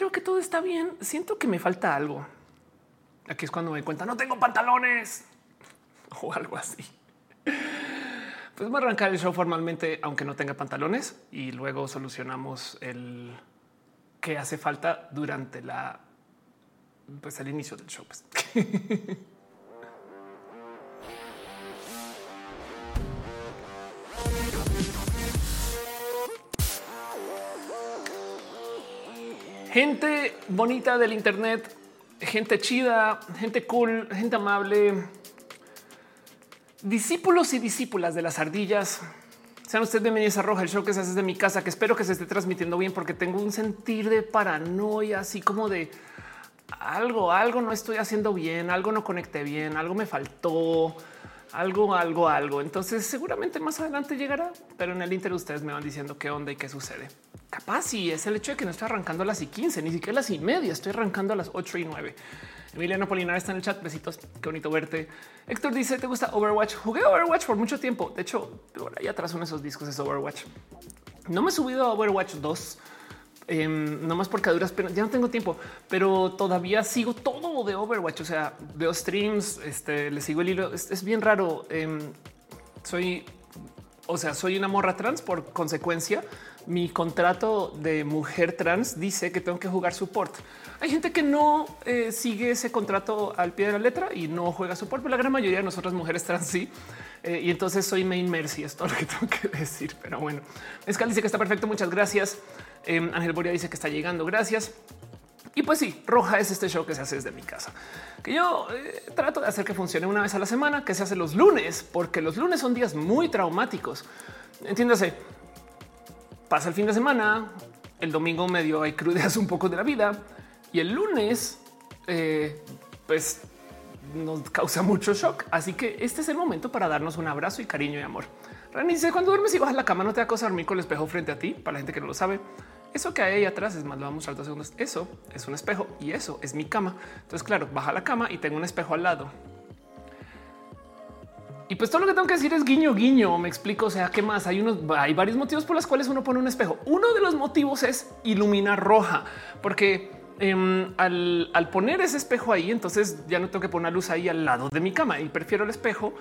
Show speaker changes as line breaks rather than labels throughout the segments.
creo que todo está bien. Siento que me falta algo. Aquí es cuando me cuenta no tengo pantalones o algo así. Pues voy a arrancar el show formalmente, aunque no tenga pantalones, y luego solucionamos el que hace falta durante la pues el inicio del show. Pues. gente bonita del Internet, gente chida, gente cool, gente amable, discípulos y discípulas de las ardillas. Sean ustedes bienvenidos a Roja, el show que se hace desde mi casa, que espero que se esté transmitiendo bien porque tengo un sentir de paranoia, así como de algo, algo no estoy haciendo bien, algo no conecté bien, algo me faltó, algo, algo, algo. Entonces seguramente más adelante llegará, pero en el Inter ustedes me van diciendo qué onda y qué sucede. Capaz y es el hecho de que no estoy arrancando a las y 15, ni siquiera las y media, estoy arrancando a las 8 y 9. Emiliano Polinar está en el chat. Besitos. Qué bonito verte. Héctor dice: ¿Te gusta Overwatch? Jugué Overwatch por mucho tiempo. De hecho, ahí atrás son esos discos de Overwatch. No me he subido a Overwatch 2, eh, no más porque a duras penas ya no tengo tiempo, pero todavía sigo todo de Overwatch. O sea, veo streams, este, le sigo el hilo. Es, bien raro. Em, soy, o sea, soy una morra trans por consecuencia. Mi contrato de mujer trans dice que tengo que jugar support. Hay gente que no eh, sigue ese contrato al pie de la letra y no juega support, pero la gran mayoría de nosotras mujeres trans sí. Eh, y entonces soy main mercy, es todo lo que tengo que decir. Pero bueno, Escal dice que está perfecto. Muchas gracias. Em, Ángel Boria dice que está llegando. Gracias. Y pues sí, Roja es este show que se hace desde mi casa, que yo eh, trato de hacer que funcione una vez a la semana, que se hace los lunes, porque los lunes son días muy traumáticos. Entiéndase, pasa el fin de semana, el domingo medio hay crudeas un poco de la vida y el lunes, eh, pues nos causa mucho shock. Así que este es el momento para darnos un abrazo y cariño y amor. Rani dice cuando duermes y bajas la cama, no te da dormir con el espejo frente a ti. Para la gente que no lo sabe, eso que hay ahí atrás es más, lo vamos a dos segundos. Eso es un espejo y eso es mi cama. Entonces, claro, baja la cama y tengo un espejo al lado. Y pues todo lo que tengo que decir es guiño, guiño. Me explico. O sea, qué más hay unos, hay varios motivos por los cuales uno pone un espejo. Uno de los motivos es iluminar roja, porque em, al, al, poner ese espejo ahí, entonces ya no tengo que poner una luz ahí al lado de mi cama y prefiero el espejo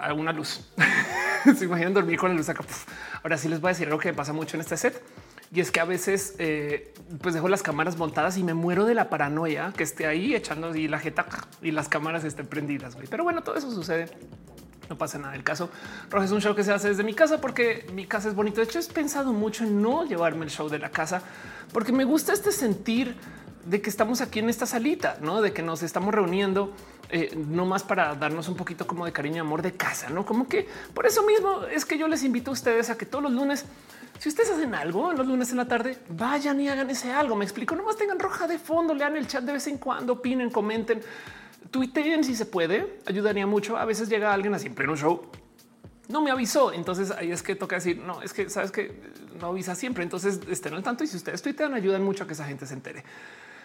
a una luz. Se imaginan dormir con la luz acá. Ahora sí les voy a decir algo que pasa mucho en este set y es que a veces eh, pues dejo las cámaras montadas y me muero de la paranoia que esté ahí echando y la jeta y las cámaras estén prendidas. Pero bueno, todo eso sucede. No pasa nada. El caso Roja es un show que se hace desde mi casa porque mi casa es bonito. De hecho, he pensado mucho en no llevarme el show de la casa porque me gusta este sentir de que estamos aquí en esta salita, no de que nos estamos reuniendo eh, no más para darnos un poquito como de cariño amor de casa, no como que por eso mismo es que yo les invito a ustedes a que todos los lunes, si ustedes hacen algo los lunes en la tarde, vayan y hagan ese algo. Me explico, nomás tengan roja de fondo, lean el chat de vez en cuando, opinen, comenten, tuiteen si se puede, ayudaría mucho. A veces llega alguien así en pleno show no me avisó. Entonces ahí es que toca decir, no, es que sabes que no avisa siempre. Entonces estén al tanto y si ustedes tuitean, ayudan mucho a que esa gente se entere.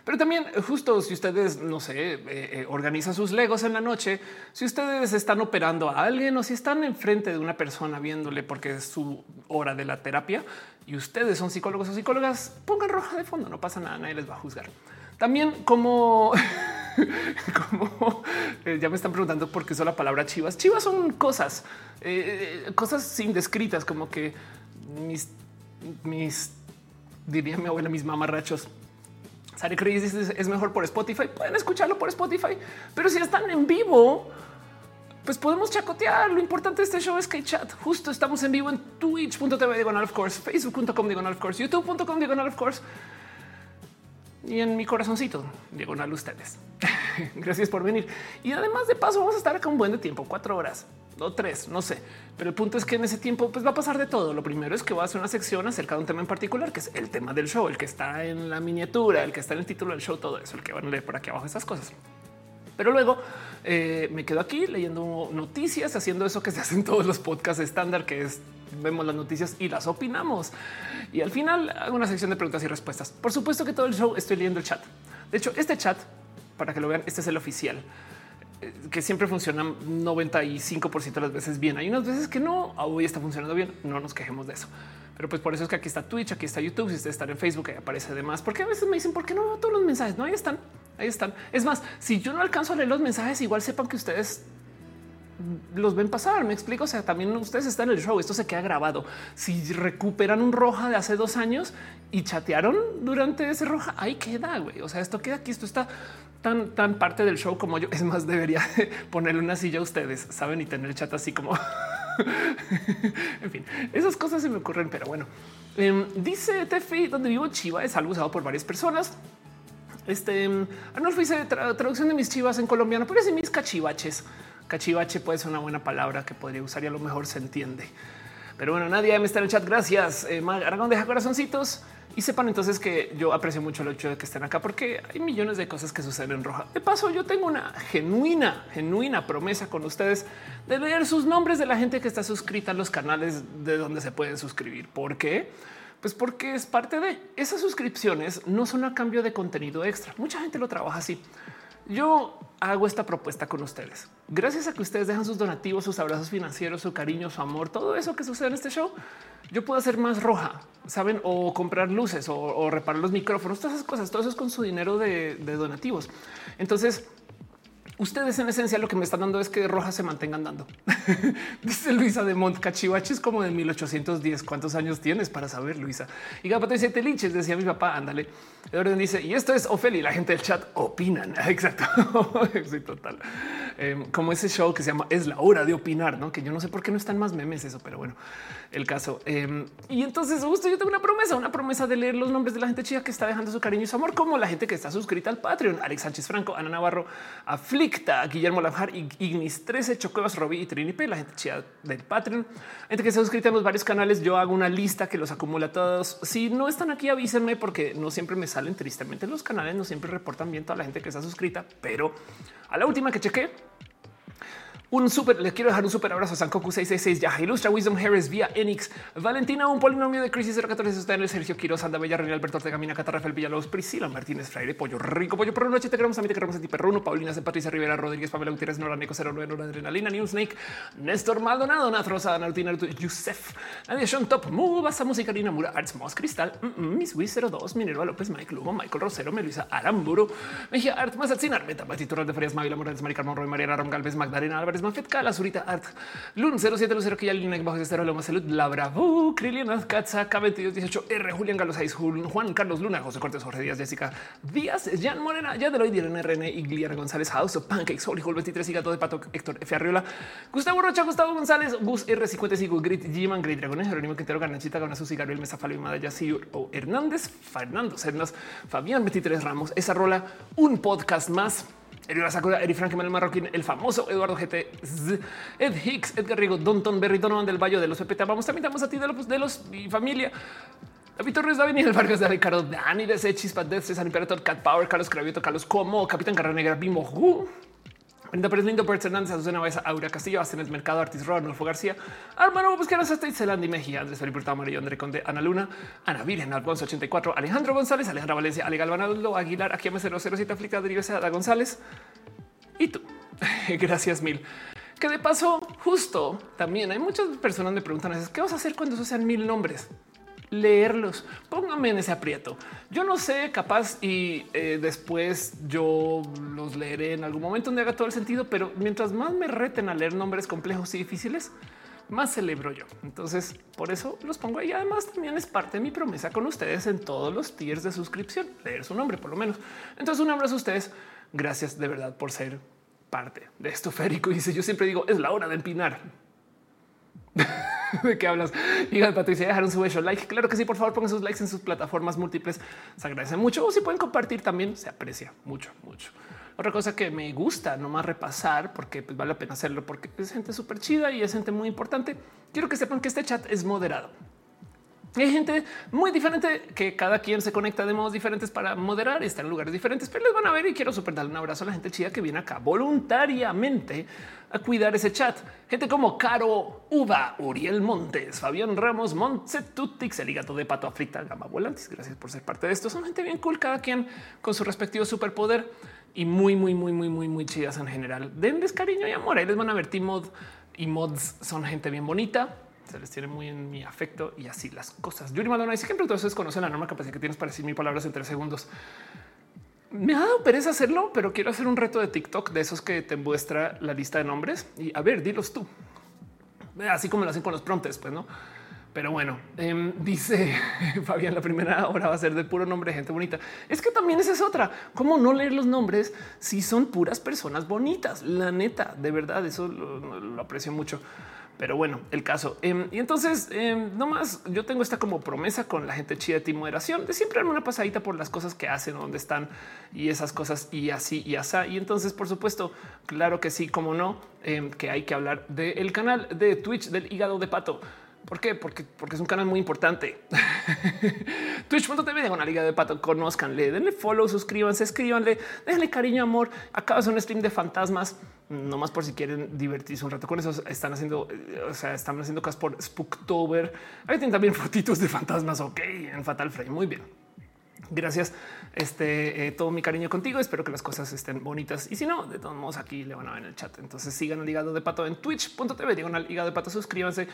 Pero también justo si ustedes, no sé, eh, eh, organizan sus legos en la noche, si ustedes están operando a alguien o si están enfrente de una persona viéndole porque es su hora de la terapia y ustedes son psicólogos o psicólogas, pongan roja de fondo, no pasa nada, nadie les va a juzgar. También como, como eh, ya me están preguntando por qué uso la palabra chivas. Chivas son cosas, cosas indescritas, como que mis, mis, diría mi abuela, mis mamarrachos Sari dice es mejor por Spotify. Pueden escucharlo por Spotify, pero si están en vivo, pues podemos chacotear. Lo importante de este show es que chat. Justo estamos en vivo en twitch.tv diagonal of course, facebook.com diagonal of course, youtube.com diagonal of course y en mi corazoncito diagonal ustedes. Gracias por venir. Y además de paso, vamos a estar acá un buen de tiempo, cuatro horas o tres, no sé. Pero el punto es que en ese tiempo pues va a pasar de todo. Lo primero es que voy a hacer una sección acerca de un tema en particular, que es el tema del show, el que está en la miniatura, el que está en el título del show, todo eso, el que van a leer por aquí abajo esas cosas. Pero luego eh, me quedo aquí leyendo noticias, haciendo eso que se hacen todos los podcasts estándar, que es vemos las noticias y las opinamos. Y al final hago una sección de preguntas y respuestas. Por supuesto que todo el show estoy leyendo el chat. De hecho, este chat, para que lo vean, este es el oficial que siempre funciona 95% de las veces bien. Hay unas veces que no, hoy está funcionando bien, no nos quejemos de eso. Pero pues por eso es que aquí está Twitch, aquí está YouTube. Si ustedes están en Facebook, ahí aparece además, porque a veces me dicen, ¿por qué no veo todos los mensajes? No, ahí están, ahí están. Es más, si yo no alcanzo a leer los mensajes, igual sepan que ustedes los ven pasar. Me explico. O sea, también ustedes están en el show. Esto se queda grabado. Si recuperan un roja de hace dos años y chatearon durante ese roja, ahí queda. güey. O sea, esto queda aquí. Esto está tan, tan parte del show como yo. Es más, debería ponerle una silla a ustedes, saben, y tener chat así como en fin, esas cosas se me ocurren, pero bueno, em, dice Tefi, donde vivo Chiva es algo usado por varias personas. Este Arnulfo dice traducción de mis chivas en colombiano, pero es mis cachivaches. Cachivache puede ser una buena palabra que podría usar y a lo mejor se entiende. Pero bueno, nadie me está en el chat. Gracias. Eh, Aragón deja corazoncitos y sepan entonces que yo aprecio mucho el hecho de que estén acá porque hay millones de cosas que suceden en roja. De paso, yo tengo una genuina, genuina promesa con ustedes de leer sus nombres de la gente que está suscrita a los canales de donde se pueden suscribir. ¿Por qué? Pues porque es parte de esas suscripciones, no son a cambio de contenido extra. Mucha gente lo trabaja así. Yo hago esta propuesta con ustedes. Gracias a que ustedes dejan sus donativos, sus abrazos financieros, su cariño, su amor, todo eso que sucede en este show, yo puedo hacer más roja, saben, o comprar luces o, reparar los micrófonos, todas esas cosas, todo eso es con su dinero de, donativos. Entonces, Ustedes en esencia lo que me están dando es que Roja se mantenga andando. Dice Luisa de Mont Cachivache es como de 1810. ¿Cuántos años tienes para saber, Luisa? Y Gapato dice te linches, decía mi papá, ándale. orden dice y esto es Ophelia la gente del chat opinan. Exacto. sí, total. Em, como ese show que se llama Es la hora de opinar, no? Que yo no sé por qué no están más memes eso, pero bueno el caso. Em, y entonces justo yo tengo una promesa, una promesa de leer los nombres de la gente chida que está dejando su cariño y su amor, como la gente que está suscrita al Patreon, Alex Sánchez Franco, Ana Navarro, Aflicta, Guillermo Lajar, Ignis 13, Chocuevas, Robbie y Trinipe, la gente chida del Patreon, gente que está suscrita en los varios canales. Yo hago una lista que los acumula todos. Si no están aquí, avísenme porque no siempre me salen tristemente los canales, no siempre reportan bien toda la gente que está suscrita, pero a la última que chequé, un súper, les quiero dejar un súper abrazo a Sankoku 666, ya Ilustra, Wisdom Harris, vía Enix, Valentina, un polinomio de crisis 014, está en el Sergio Quiroz, Anda Bella, René Alberto Ortega, Mina, Cata, Rafael Villalobos, Priscila Martínez, Fraire, Pollo Rico, Pollo Perro, Noche, te queremos a mí, te queremos a ti, Perruno, Paulina, Patricia Rivera, Rodríguez, Pamela Gutiérrez, Nora, Neco, 09, Nora, Adrenalina, New Snake, Néstor Maldonado, Nat Rosa, Narutina, Yusef, Sean Top, Mubasa, Música, Rina Mura, Arts, Moss, Cristal, mm, mm, Miss Wiz 02, Minerva López, Mike Lugo, Michael Rosero, Melissa Aramburu, Mejía Art, Mazatzin, Meta, Batito, de Farias, Mavila Morales, Mari Carmón, Roy, María Rom Galvez, Magdalena Álvarez, Mafet, Cala, Zurita, Art, Lun 07 que ya línea bajo Loma Salud, La Bravo, Krilian Katza, K2218, R, Julián Galo 6, Juan Carlos Luna, José Cortés, Jorge Díaz, Jessica Díaz, Jan Morena, ya de hoy Irene RN, González, House of Pancakes, Holy Hall 23 y Gato de Pato, Héctor F. Arriola, Gustavo Rocha, Gustavo González, Gus R55, Grit, G-Man, Great Dragones, Jerónimo Quintero, Garnachita, Gana Susi, Gabriel Mesa, Falo y Madaya, o Hernández, Fernando Cernas, Fabián 23 Ramos, esa rola, un podcast más. Erika Sakura, Eri Frank, Manuel Marroquín, el famoso Eduardo GT, Ed Hicks, Edgar Rigo, Don Berry, Donovan del Valle de los PPT. Vamos, también damos a ti de los, de los mi familia. David Torres, David el Vargas de Ricardo, Dani de Chispa, de César Imperator, Cat Power, Carlos Cravioto, Carlos Como, Capitán Carrera Negra, Bimo, Brenda Pérez Lindo, Pérez Hernández, Azucena Baeza, Aura Castillo, Astenes Mercado, Artis Rodolfo García, Armando Busqueras, hasta Zelandi Mejía, Andrés Felipe Hurtado, Amarillo, André Conde, Ana Luna, Ana Virgen, Alfonso 84, Alejandro González, Alejandra Valencia, Ale Galvanado, Aguilar, Aquí 007, Aflicta, Deriva, Ada González y tú. Gracias mil. Que de paso, justo también hay muchas personas me preguntan, ¿qué vas a hacer cuando se sean mil nombres? Leerlos. Pónganme en ese aprieto. Yo no sé, capaz y eh, después yo los leeré en algún momento donde haga todo el sentido, pero mientras más me reten a leer nombres complejos y difíciles, más celebro yo. Entonces, por eso los pongo ahí. Además, también es parte de mi promesa con ustedes en todos los tiers de suscripción, leer su nombre por lo menos. Entonces, un abrazo a ustedes. Gracias de verdad por ser parte de esto férico. Y dice, yo siempre digo, es la hora de empinar. ¿De qué hablas? Diga Patricia, dejaron su hecho like. Claro que sí, por favor, pongan sus likes en sus plataformas múltiples. Se agradece mucho. O si pueden compartir también, se aprecia mucho, mucho. Otra cosa que me gusta nomás repasar, porque pues, vale la pena hacerlo, porque es gente súper chida y es gente muy importante. Quiero que sepan que este chat es moderado. Hay gente muy diferente que cada quien se conecta de modos diferentes para moderar, está en lugares diferentes, pero les van a ver y quiero super darle un abrazo a la gente chida que viene acá voluntariamente a cuidar ese chat. Gente como Caro Uva, Uriel Montes, Fabián Ramos, Montsetutix, el gato de pato aflicta, Gama Volantis. Gracias por ser parte de esto. Son gente bien cool, cada quien con su respectivo superpoder y muy, muy, muy, muy, muy, muy chidas en general. Denles cariño y amor. Ahí les van a ver T-Mod y mods son gente bien bonita se les tiene muy en mi afecto y así las cosas. Yuri Madonna dice que entonces conocen la norma capacidad que tienes para decir mil palabras en tres segundos. Me ha dado pereza hacerlo, pero quiero hacer un reto de TikTok de esos que te muestra la lista de nombres y a ver, dilos tú. Así como lo hacen con los promptes, pues no. Pero bueno, em, dice Fabián, la primera hora va a ser de puro nombre de gente bonita. Es que también esa es otra. ¿Cómo no leer los nombres si son puras personas bonitas? La neta, de verdad, eso lo aprecio mucho. Pero bueno, el caso. Em, y entonces, em, no más, yo tengo esta como promesa con la gente chida de moderación de siempre darme una pasadita por las cosas que hacen, dónde están y esas cosas y así y así. Y entonces, por supuesto, claro que sí, como no, em, que hay que hablar del canal de Twitch del hígado de pato. ¿Por qué? Porque, porque es un canal muy importante. Twitch.tv de una liga de pato. Conozcanle, denle follow, suscríbanse, escríbanle, déjenle cariño, amor. Acabas un stream de fantasmas, no más por si quieren divertirse un rato con eso. Están haciendo, eh, o sea, están haciendo cosas por Spooktober. Ahí tienen también fotitos de fantasmas. Ok, en Fatal Frame. Muy bien. Gracias. Este eh, todo mi cariño contigo. Espero que las cosas estén bonitas. Y si no, de todos modos, aquí le van a ver en el chat. Entonces sigan el hígado de pato en twitch.tv. Digan al hígado de pato, suscríbanse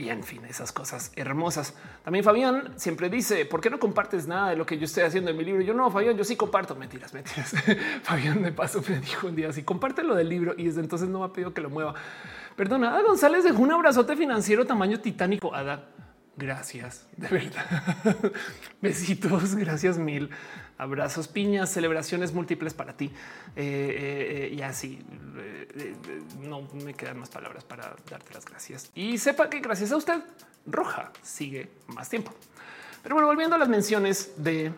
y en fin, esas cosas hermosas. También Fabián siempre dice, ¿por qué no compartes nada de lo que yo estoy haciendo en mi libro? Yo no, Fabián, yo sí comparto. Mentiras, mentiras. Fabián de paso me dijo un día así, comparte lo del libro y desde entonces no me ha pedido que lo mueva. Perdona, Ada González dejó un abrazote financiero tamaño titánico. Ada, gracias, de verdad. Besitos, gracias mil abrazos, piñas, celebraciones múltiples para ti. Eh, eh, eh, y así no me quedan más palabras para darte las gracias. Y sepa que gracias a usted, Roja sigue más tiempo. Pero bueno, volviendo a las menciones de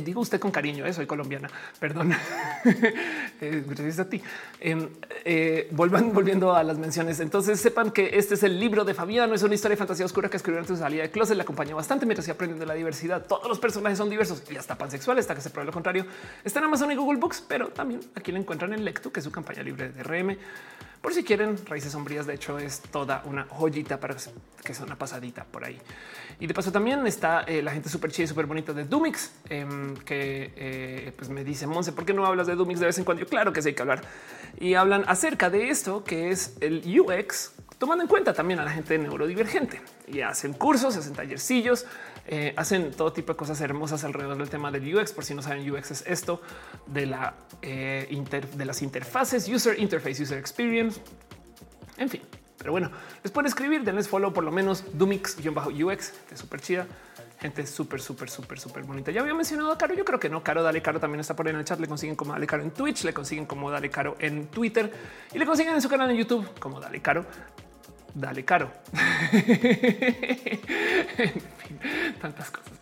digo usted con cariño, eh, soy colombiana, perdón. Eh, gracias a ti. Em, volviendo a las menciones. Entonces sepan que este es el libro de Fabiano. Es una historia de fantasía oscura que escribió antes de salida de closet. Le acompañó bastante mientras se aprenden de la diversidad. Todos los personajes son diversos y hasta pansexuales, hasta que se pruebe lo contrario. Está en Amazon y Google Books, pero también aquí lo encuentran en Lectu, que es su campaña libre de DRM. Por si quieren raíces sombrías, de hecho es toda una joyita para que sea una pasadita por ahí. Y de paso también está eh, la gente súper chida y súper bonita de Dumix, em, que eh, pues me dice, Monse, ¿por qué no hablas de Dumix de vez en cuando? Claro que sí hay que hablar. Y hablan acerca de esto, que es el UX, tomando en cuenta también a la gente neurodivergente. Y hacen cursos, hacen tallercillos, eh, hacen todo tipo de cosas hermosas alrededor del tema del UX. Por si no saben, UX es esto de la eh, de las interfaces, user interface, user experience. En fin, pero bueno, les pueden escribir, denles follow por lo menos Dumix-UX, de súper chida. Gente súper, súper, súper, súper bonita. Ya había mencionado a Caro. Yo creo que no. Caro, dale Caro también está por ahí en el chat. Le consiguen como Dale Caro en Twitch, le consiguen como Dale Caro en Twitter y le consiguen en su canal en YouTube como Dale Caro dale caro. tantas cosas.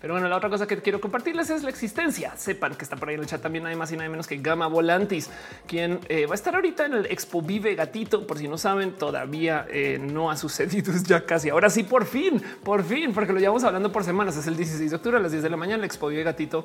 Pero bueno, la otra cosa que quiero compartirles es la existencia. Sepan que está por ahí en el chat también, más y nada menos que Gama Volantis, quien eh, va a estar ahorita en el Expo Vive Gatito. Por si no saben, todavía eh, no ha sucedido, es ya casi. Ahora sí, por fin, por fin, porque lo llevamos hablando por semanas. Es el 16 de octubre a las 10 de la mañana, el Expo Vive Gatito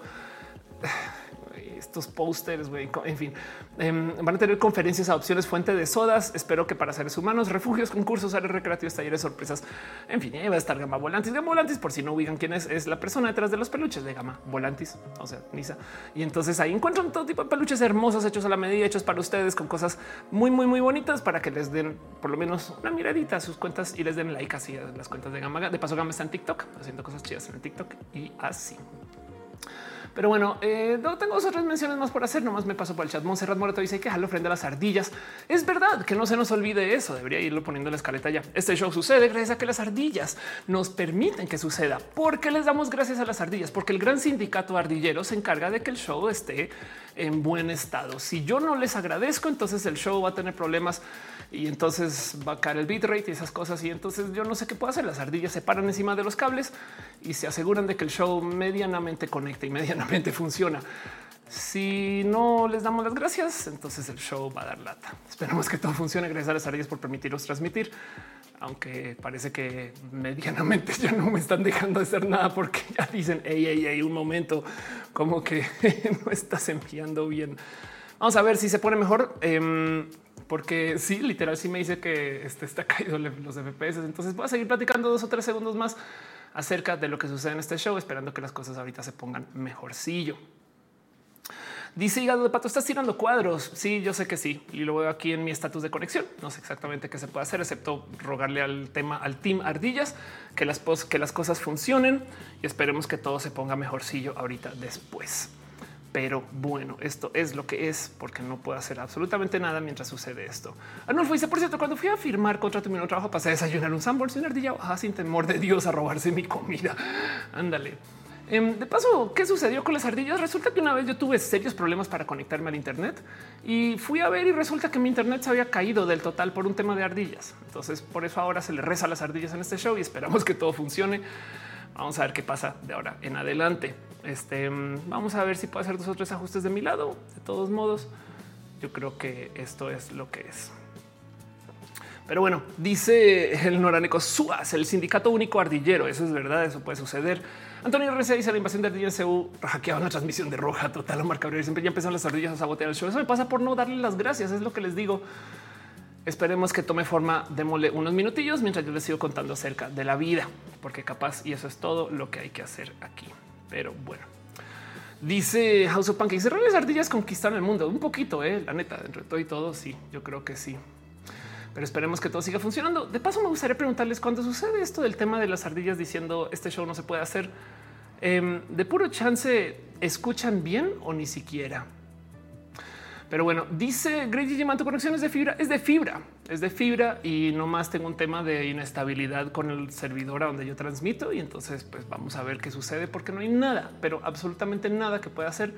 estos pósters, en fin, em, van a tener conferencias, adopciones, fuente de sodas. Espero que para seres humanos, refugios, concursos, áreas recreativas, talleres, sorpresas. En fin, ahí va a estar Gama Volantis. Gama Volantis, por si no ubican quién es, es la persona detrás de los peluches de Gama Volantis, o sea, Nisa. Y entonces ahí encuentran todo tipo de peluches hermosos, hechos a la medida, hechos para ustedes, con cosas muy, muy, muy bonitas para que les den por lo menos una miradita a sus cuentas y les den like así a las cuentas de Gama. De paso, Gama está en TikTok haciendo cosas chidas en el TikTok y así. Pero bueno, eh, no tengo otras menciones más por hacer. Nomás me paso por el chat. Monserrat Moreto dice que jalo frente a las ardillas. Es verdad que no se nos olvide eso. Debería irlo poniendo en la escaleta ya. Este show sucede gracias a que las ardillas nos permiten que suceda. ¿Por qué les damos gracias a las ardillas? Porque el gran sindicato ardillero se encarga de que el show esté en buen estado. Si yo no les agradezco, entonces el show va a tener problemas y entonces va a caer el bitrate y esas cosas. Y entonces yo no sé qué puedo hacer. Las ardillas se paran encima de los cables y se aseguran de que el show medianamente conecte y medianamente funciona. Si no les damos las gracias, entonces el show va a dar lata. Esperamos que todo funcione. Gracias a las ardillas por permitirnos transmitir, aunque parece que medianamente ya no me están dejando hacer nada porque ya dicen, hey, hey, hey, un momento, como que no estás enviando bien. Vamos a ver si se pone mejor. Em, porque sí, literal, sí me dice que este está caído los FPS. Entonces voy a seguir platicando dos o tres segundos más acerca de lo que sucede en este show, esperando que las cosas ahorita se pongan mejorcillo. Dice hígado de pato, estás tirando cuadros. Sí, yo sé que sí. Y lo veo aquí en mi estatus de conexión. No sé exactamente qué se puede hacer, excepto rogarle al tema, al team ardillas, que las, que las cosas funcionen y esperemos que todo se ponga mejorcillo ahorita después. Pero bueno, esto es lo que es porque no puedo hacer absolutamente nada mientras sucede esto. Arnulfo dice, por cierto, cuando fui a firmar contrato mi nuevo trabajo, pasé a desayunar un Sanborns y una ardilla sin temor de Dios a robarse mi comida. Ándale. Em, de paso, ¿qué sucedió con las ardillas? Resulta que una vez yo tuve serios problemas para conectarme al Internet y fui a ver y resulta que mi Internet se había caído del total por un tema de ardillas. Entonces, por eso ahora se le reza a las ardillas en este show y esperamos que todo funcione. Vamos a ver qué pasa de ahora en adelante. Este vamos a ver si puedo hacer dos o tres ajustes de mi lado. De todos modos, yo creo que esto es lo que es. Pero bueno, dice el Noraneco Suaz, el sindicato único ardillero. Eso es verdad, eso puede suceder. Antonio RC dice la invasión de ardillas CU hackeaba la transmisión de roja total. a marca siempre ya empezaron las ardillas a sabotear el show. Eso me pasa por no darle las gracias. Es lo que les digo. Esperemos que tome forma. Démosle unos minutillos mientras yo les sigo contando acerca de la vida, porque capaz y eso es todo lo que hay que hacer aquí. Pero bueno, dice House of Punk dice las ardillas conquistaron el mundo un poquito, eh, la neta, dentro de todo y todo. Sí, yo creo que sí, pero esperemos que todo siga funcionando. De paso, me gustaría preguntarles cuando sucede esto del tema de las ardillas diciendo este show no se puede hacer em, de puro chance. ¿Escuchan bien o ni siquiera? Pero bueno, dice Grady Geman, tu conexión es de fibra, es de fibra, es de fibra y no más tengo un tema de inestabilidad con el servidor a donde yo transmito y entonces pues vamos a ver qué sucede porque no hay nada, pero absolutamente nada que pueda hacer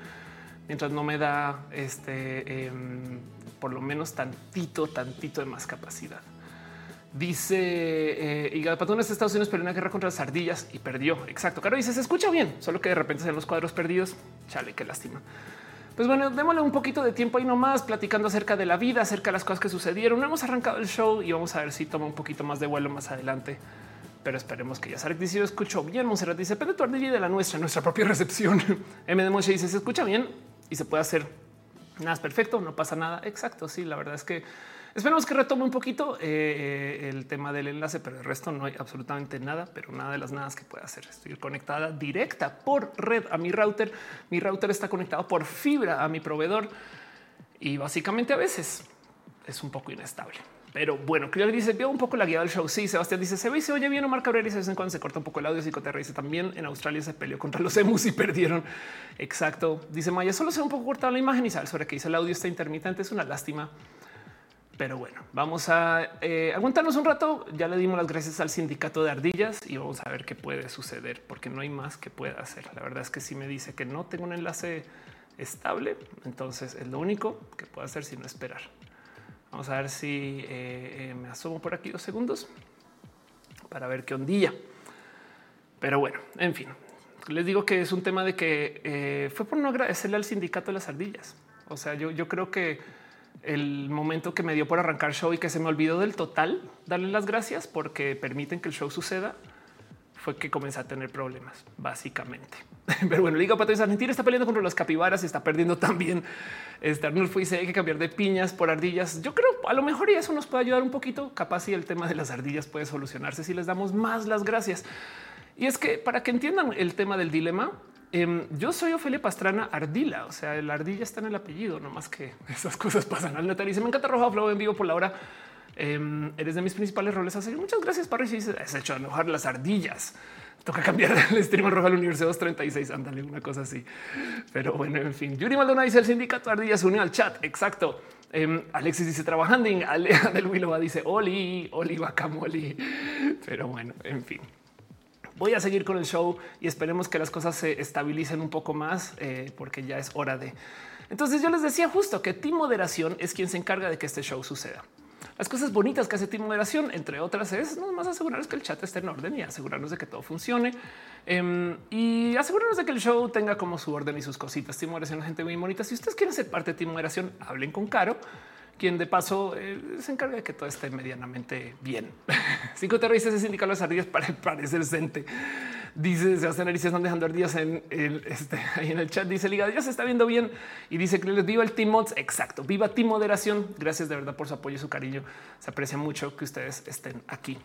mientras no me da este em, por lo menos tantito, tantito de más capacidad. Dice eh, Patón de Estados Unidos perdió una guerra contra las ardillas y perdió. Exacto. Caro dice se escucha bien, solo que de repente se los cuadros perdidos. Chale, qué lástima. Pues bueno, démosle un poquito de tiempo ahí nomás platicando acerca de la vida, acerca de las cosas que sucedieron. Hemos arrancado el show y vamos a ver si toma un poquito más de vuelo más adelante. Pero esperemos que ya Sarek dice, yo escucho bien. Monserrat dice, depende tu ardilla de la nuestra, nuestra propia recepción. M de Moshe dice, se escucha bien y se puede hacer. Nada es perfecto, no pasa nada. Exacto, sí, la verdad es que Esperemos que retome un poquito eh, eh, el tema del enlace, pero el resto no hay absolutamente nada, pero nada de las nada que pueda hacer. Estoy conectada directa por red a mi router. Mi router está conectado por fibra a mi proveedor y básicamente a veces es un poco inestable. Pero bueno, creo que dice veo un poco la guía del show. Sí, Sebastián dice se ve y se oye bien. Omar Cabrera dice de vez en cuando se corta un poco el audio. Psicoterra dice también en Australia se peleó contra los emus y perdieron. Exacto. Dice Maya, solo se ve un poco cortada la imagen y sabe sobre qué dice el audio está intermitente. Es una lástima. Pero bueno, vamos a eh, aguantarnos un rato. Ya le dimos las gracias al sindicato de ardillas y vamos a ver qué puede suceder, porque no hay más que pueda hacer. La verdad es que si me dice que no tengo un enlace estable, entonces es lo único que puedo hacer sino esperar. Vamos a ver si eh, eh, me asomo por aquí dos segundos para ver qué ondilla. Pero bueno, en fin, les digo que es un tema de que fue por no agradecerle al sindicato de las ardillas. O sea, yo, yo creo que el momento que me dio por arrancar show y que se me olvidó del total darle las gracias porque permiten que el show suceda fue que comencé a tener problemas, básicamente. Pero bueno, Liga Patricia Argentina está peleando contra los capibaras y está perdiendo también. Este Arnulfo dice hay que cambiar de piñas por ardillas. Yo creo a lo mejor y eso nos puede ayudar un poquito. Capaz si el tema de las ardillas puede solucionarse si les damos más las gracias. Y es que para que entiendan el tema del dilema, Em, yo soy Ofelia Pastrana Ardila, o sea, la ardilla está en el apellido, no más que esas cosas pasan al. Y se me encanta Roja Flow en vivo por la hora. Em, eres de mis principales roles. Muchas gracias, Parry. Si has hecho enojar las ardillas. Toca cambiar el stream roja al universo 236. Ándale, una cosa así. Pero bueno, en fin. Yuri Maldonado dice el sindicato ardillas se unió al chat. Exacto. Em, Alexis dice trabajando. Alea del Willow dice Oli, Oli Bacamoli. Pero bueno, en fin voy a seguir con el show y esperemos que las cosas se estabilicen un poco más eh, porque ya es hora de. Entonces yo les decía justo que Team Moderación es quien se encarga de que este show suceda. Las cosas bonitas que hace Team Moderación, entre otras, es no más asegurarnos que el chat esté en orden y asegurarnos de que todo funcione em, y asegurarnos de que el show tenga como su orden y sus cositas. Team Moderación, gente muy bonita. Si ustedes quieren ser parte de Team Moderación, hablen con Caro quien de paso eh, se encarga de que todo esté medianamente bien. Cinco terroristas se sindican las ardillas para parecer decente. Dice Sebastián Arias están dejando ardillas en el este, ahí en el chat. Dice Liga, ya se está viendo bien y dice que les viva el Team Mods. Exacto. Viva Team Moderación. Gracias de verdad por su apoyo y su cariño. Se aprecia mucho que ustedes estén aquí.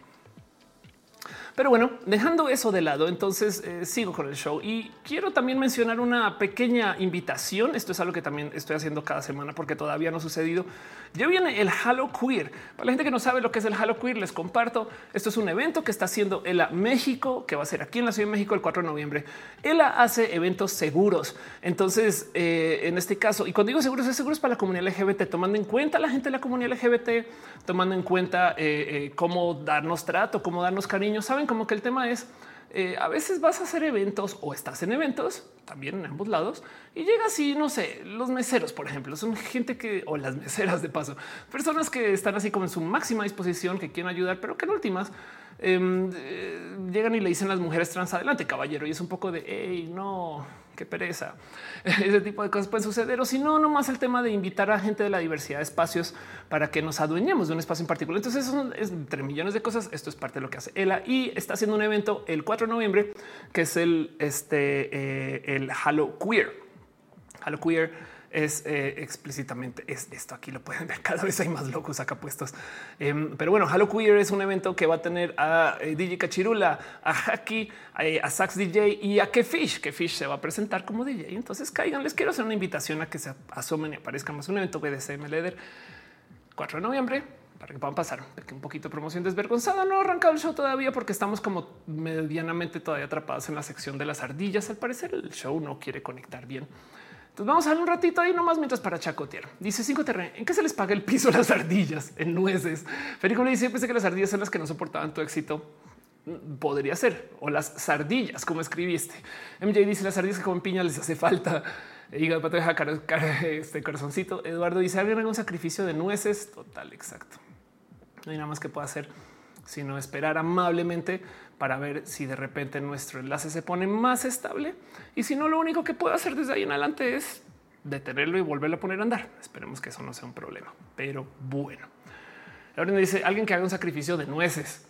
Pero bueno, dejando eso de lado, entonces eh, sigo con el show y quiero también mencionar una pequeña invitación. Esto es algo que también estoy haciendo cada semana porque todavía no ha sucedido. Ya viene el Halo Queer. Para la gente que no sabe lo que es el Halo Queer, les comparto. Esto es un evento que está haciendo ELA México, que va a ser aquí en la Ciudad de México el 4 de noviembre. ELA hace eventos seguros. Entonces, eh, en este caso, y cuando digo seguros, es seguros para la comunidad LGBT, tomando en cuenta la gente de la comunidad LGBT, tomando en cuenta eh, cómo darnos trato, cómo darnos cariño. Saben como que el tema es eh, a veces vas a hacer eventos o estás en eventos también en ambos lados y llegas y no sé, los meseros, por ejemplo, son gente que o las meseras de paso, personas que están así como en su máxima disposición, que quieren ayudar, pero que en últimas em, eh, llegan y le dicen las mujeres trans adelante, caballero, y es un poco de hey, no qué pereza. Ese tipo de cosas pueden suceder. O si no, nomás el tema de invitar a gente de la diversidad de espacios para que nos adueñemos de un espacio en particular. Entonces, eso es entre millones de cosas. Esto es parte de lo que hace ELA y está haciendo un evento el 4 de noviembre, que es el, este, eh, el Halo Queer. Halo Queer es eh, explícitamente es esto. Aquí lo pueden ver. Cada vez hay más locos acá puestos. Em, pero bueno, Halo Queer es un evento que va a tener a eh, DJ Cachirula, a Haki, a, Sax DJ y a Kefish. Kefish se va a presentar como DJ. Entonces caigan. Les quiero hacer una invitación a que se asomen y aparezcan más un evento BDSM Leder 4 de noviembre para que puedan pasar un poquito de promoción desvergonzada. No ha arrancado el show todavía porque estamos como medianamente todavía atrapados en la sección de las ardillas. Al parecer el show no quiere conectar bien. Entonces vamos a ver un ratito ahí nomás mientras para chacotear. Dice 5 terreno. ¿En qué se les paga el piso las ardillas? En nueces. Federico le dice, pensé que las ardillas son las que no soportaban tu éxito. Podría ser. O las sardillas, como escribiste. MJ dice, las ardillas que comen piña les hace falta. Y pato deja este corazoncito. Eduardo dice, ¿alguien un sacrificio de nueces? Total, exacto. No hay nada más que pueda hacer sino esperar amablemente para ver si de repente nuestro enlace se pone más estable. Y si no, lo único que puedo hacer desde ahí en adelante es detenerlo y volverlo a poner a andar. Esperemos que eso no sea un problema, pero bueno. Ahora dice alguien que haga un sacrificio de nueces.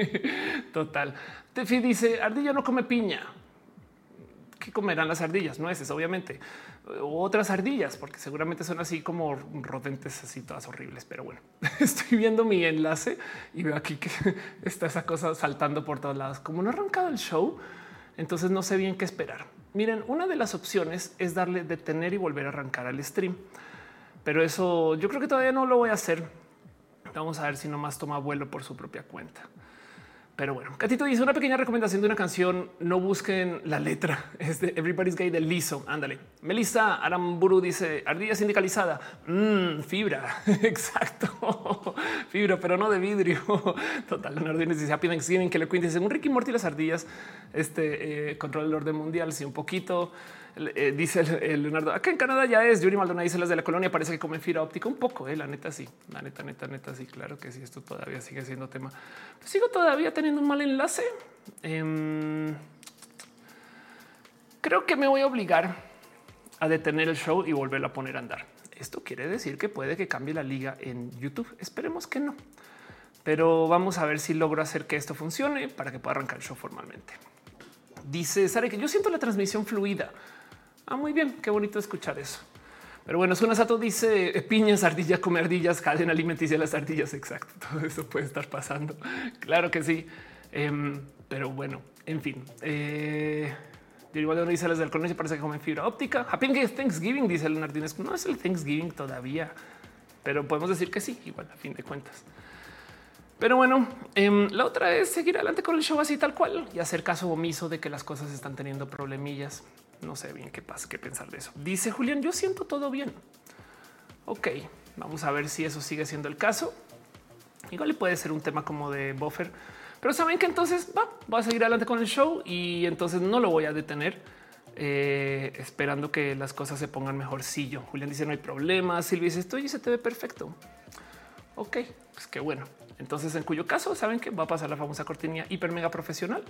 Total. Tefi dice ardilla no come piña. ¿Qué comerán las ardillas? Nueces, obviamente. Otras ardillas, porque seguramente son así como rodentes, así todas horribles. Pero bueno, estoy viendo mi enlace y veo aquí que está esa cosa saltando por todos lados. Como no ha arrancado el show, entonces no sé bien qué esperar. Miren, una de las opciones es darle detener y volver a arrancar al stream. Pero eso yo creo que todavía no lo voy a hacer. Vamos a ver si nomás toma vuelo por su propia cuenta. Pero bueno, Catito dice una pequeña recomendación de una canción. No busquen la letra. Es de Everybody's Gay de Liso. Ándale. Melissa Aramburu dice ardilla sindicalizada. Mm, fibra. Exacto. fibra, pero no de vidrio. Total. Leonardo dice Happy Thanksgiving que le cuente. un Ricky Morty las ardillas este eh, el orden mundial. Sí, un poquito. Eh, dice Leonardo, acá en Canadá ya es. Yuri Maldonado dice las de la colonia, parece que comen fibra óptica un poco. Eh, la neta, sí, la neta, neta, neta, sí, claro que sí. Esto todavía sigue siendo tema. Pues sigo todavía teniendo un mal enlace. Em, creo que me voy a obligar a detener el show y volverlo a poner a andar. Esto quiere decir que puede que cambie la liga en YouTube. Esperemos que no, pero vamos a ver si logro hacer que esto funcione para que pueda arrancar el show formalmente. Dice Sara que yo siento la transmisión fluida. Ah, muy bien, qué bonito escuchar eso. Pero bueno, Suna Sato dice eh, piñas, ardillas, come ardillas, cadena alimenticia las ardillas. Exacto. Todo eso puede estar pasando. Claro que sí. Em, pero bueno, en fin. Eh, igual no dice las del y parece que comen fibra óptica. Happy Thanksgiving, dice Leonardines. No es el Thanksgiving todavía, pero podemos decir que sí, igual a fin de cuentas. Pero bueno, em, la otra es seguir adelante con el show así tal cual y hacer caso omiso de que las cosas están teniendo problemillas. No sé bien qué pasa, qué pensar de eso. Dice Julián, yo siento todo bien. Ok, vamos a ver si eso sigue siendo el caso. Igual le puede ser un tema como de buffer, pero saben que entonces va, a seguir adelante con el show y entonces no lo voy a detener. Eh, esperando que las cosas se pongan mejorcillo. Julián dice no hay problema. Silvia dice estoy y se te ve perfecto. Ok, pues qué bueno. Entonces, en cuyo caso saben que va a pasar la famosa cortinilla hiper mega profesional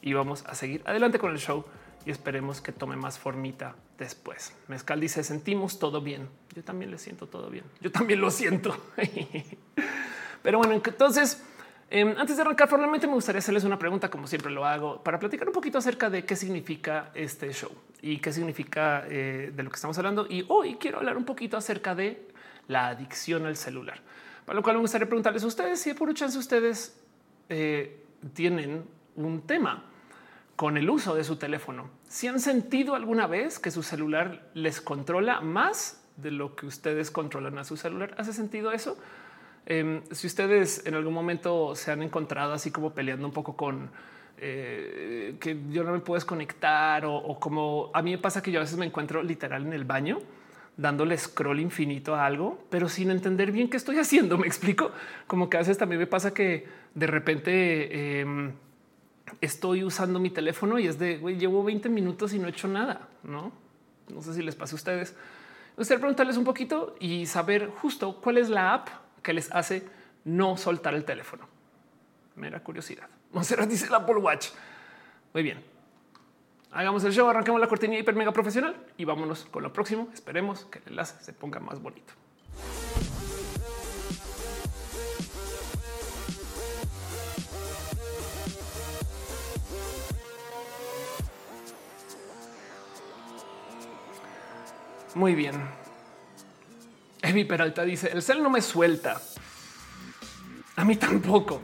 y vamos a seguir adelante con el show y esperemos que tome más formita después. Mezcal dice sentimos todo bien. Yo también le siento todo bien. Yo también lo siento. Pero bueno, entonces em, antes de arrancar formalmente me gustaría hacerles una pregunta como siempre lo hago para platicar un poquito acerca de qué significa este show y qué significa eh, de lo que estamos hablando. Y hoy quiero hablar un poquito acerca de la adicción al celular. Para lo cual me gustaría preguntarles a ustedes si por chance ustedes eh, tienen un tema con el uso de su teléfono. Si han sentido alguna vez que su celular les controla más de lo que ustedes controlan a su celular, ¿hace sentido eso? Em, si ustedes en algún momento se han encontrado así como peleando un poco con eh, que yo no me puedo desconectar o, como a mí me pasa que yo a veces me encuentro literal en el baño dándole scroll infinito a algo, pero sin entender bien qué estoy haciendo. Me explico como que a veces también me pasa que de repente eh, estoy usando mi teléfono y es de güey, llevo 20 minutos y no he hecho nada. No, no sé si les pasa a ustedes. Usted preguntarles un poquito y saber justo cuál es la app que les hace no soltar el teléfono. Mera curiosidad. Monserrat dice el Apple Watch. Muy bien. Hagamos el show, arranquemos la cortinilla hiper mega profesional y vámonos con lo próximo. Esperemos que el enlace se ponga más bonito. Muy bien. Evi Peralta dice, el cel no me suelta. A mí tampoco.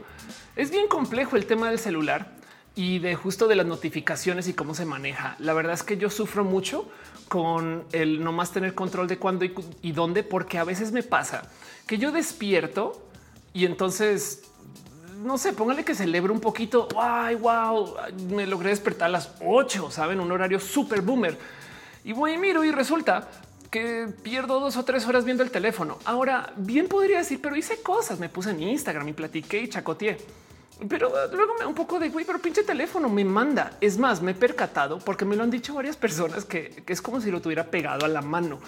Es bien complejo el tema del celular y de justo de las notificaciones y cómo se maneja. La verdad es que yo sufro mucho con el no más tener control de cuándo y, dónde, porque a veces me pasa que yo despierto y entonces no sé, póngale que celebro un poquito. Ay, wow, me logré despertar a las 8, saben, un horario súper boomer. Y voy y miro y resulta que pierdo dos o tres horas viendo el teléfono. Ahora bien podría decir, pero hice cosas, me puse en Instagram y platiqué y chacoteé. Pero uh, luego me un poco de güey, pero pinche teléfono me manda. Es más, me he percatado porque me lo han dicho varias personas que, es como si lo tuviera pegado a la mano.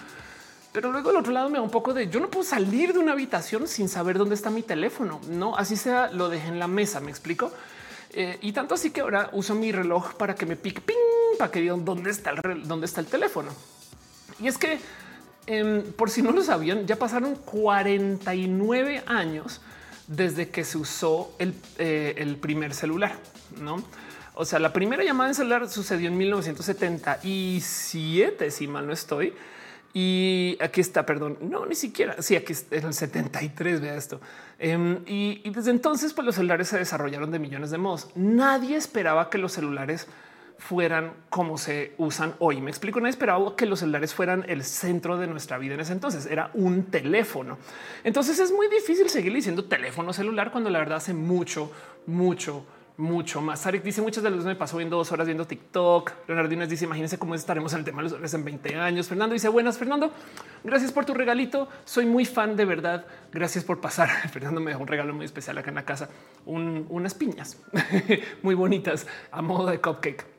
Pero luego del otro lado me da un poco de yo no puedo salir de una habitación sin saber dónde está mi teléfono. No, así sea, lo dejé en la mesa. Me explico. Eh, y tanto así que ahora uso mi reloj para que me pique ping, para que digan dónde está el dónde está el teléfono. Y es que em, por si no lo sabían, ya pasaron 49 años desde que se usó eh, el, primer celular, ¿no? O sea, la primera llamada en celular sucedió en 1977, si mal no estoy. Y aquí está, perdón, no, ni siquiera, sí, aquí en el 73, vea esto. Em, y, y, desde entonces, pues los celulares se desarrollaron de millones de modos. Nadie esperaba que los celulares fueran como se usan hoy. Me explico, no esperaba que los celulares fueran el centro de nuestra vida en ese entonces, era un teléfono. Entonces es muy difícil seguir diciendo teléfono celular cuando la verdad hace mucho, mucho, mucho más. Sarek dice muchas de las me pasó viendo dos horas viendo TikTok. Leonardo dice imagínense cómo estaremos en el tema de los en 20 años. Fernando dice buenas Fernando, gracias por tu regalito. Soy muy fan de verdad. Gracias por pasar. Fernando me dejó un regalo muy especial acá en la casa, unas piñas muy bonitas a modo de cupcake.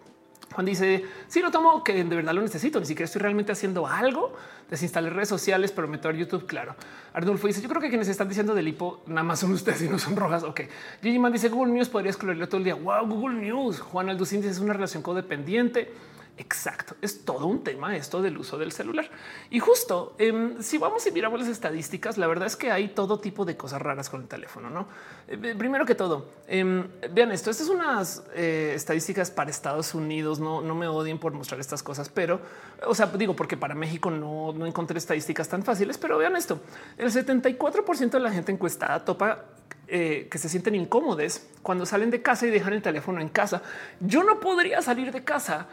Juan dice, si no tomo que de verdad lo necesito, ni siquiera estoy realmente haciendo algo, desinstalé redes sociales, pero meto a YouTube, claro. Arnulfo dice, yo creo que quienes están diciendo del hipo nada más son ustedes y no son rojas. Ok. Gigi Man dice, Google News podría excluirlo todo el día. Wow, Google News. Juan Alducín dice, es una relación codependiente. Exacto. Es todo un tema esto del uso del celular. Y justo em, si vamos y miramos las estadísticas, la verdad es que hay todo tipo de cosas raras con el teléfono. No eh, primero que todo, em, vean esto. Estas son unas eh, estadísticas para Estados Unidos. No, no me odien por mostrar estas cosas, pero o sea, digo porque para México no, encontré estadísticas tan fáciles, pero vean esto. El 74% de la gente encuestada topa eh, que se sienten incómodos cuando salen de casa y dejan el teléfono en casa. Yo no podría salir de casa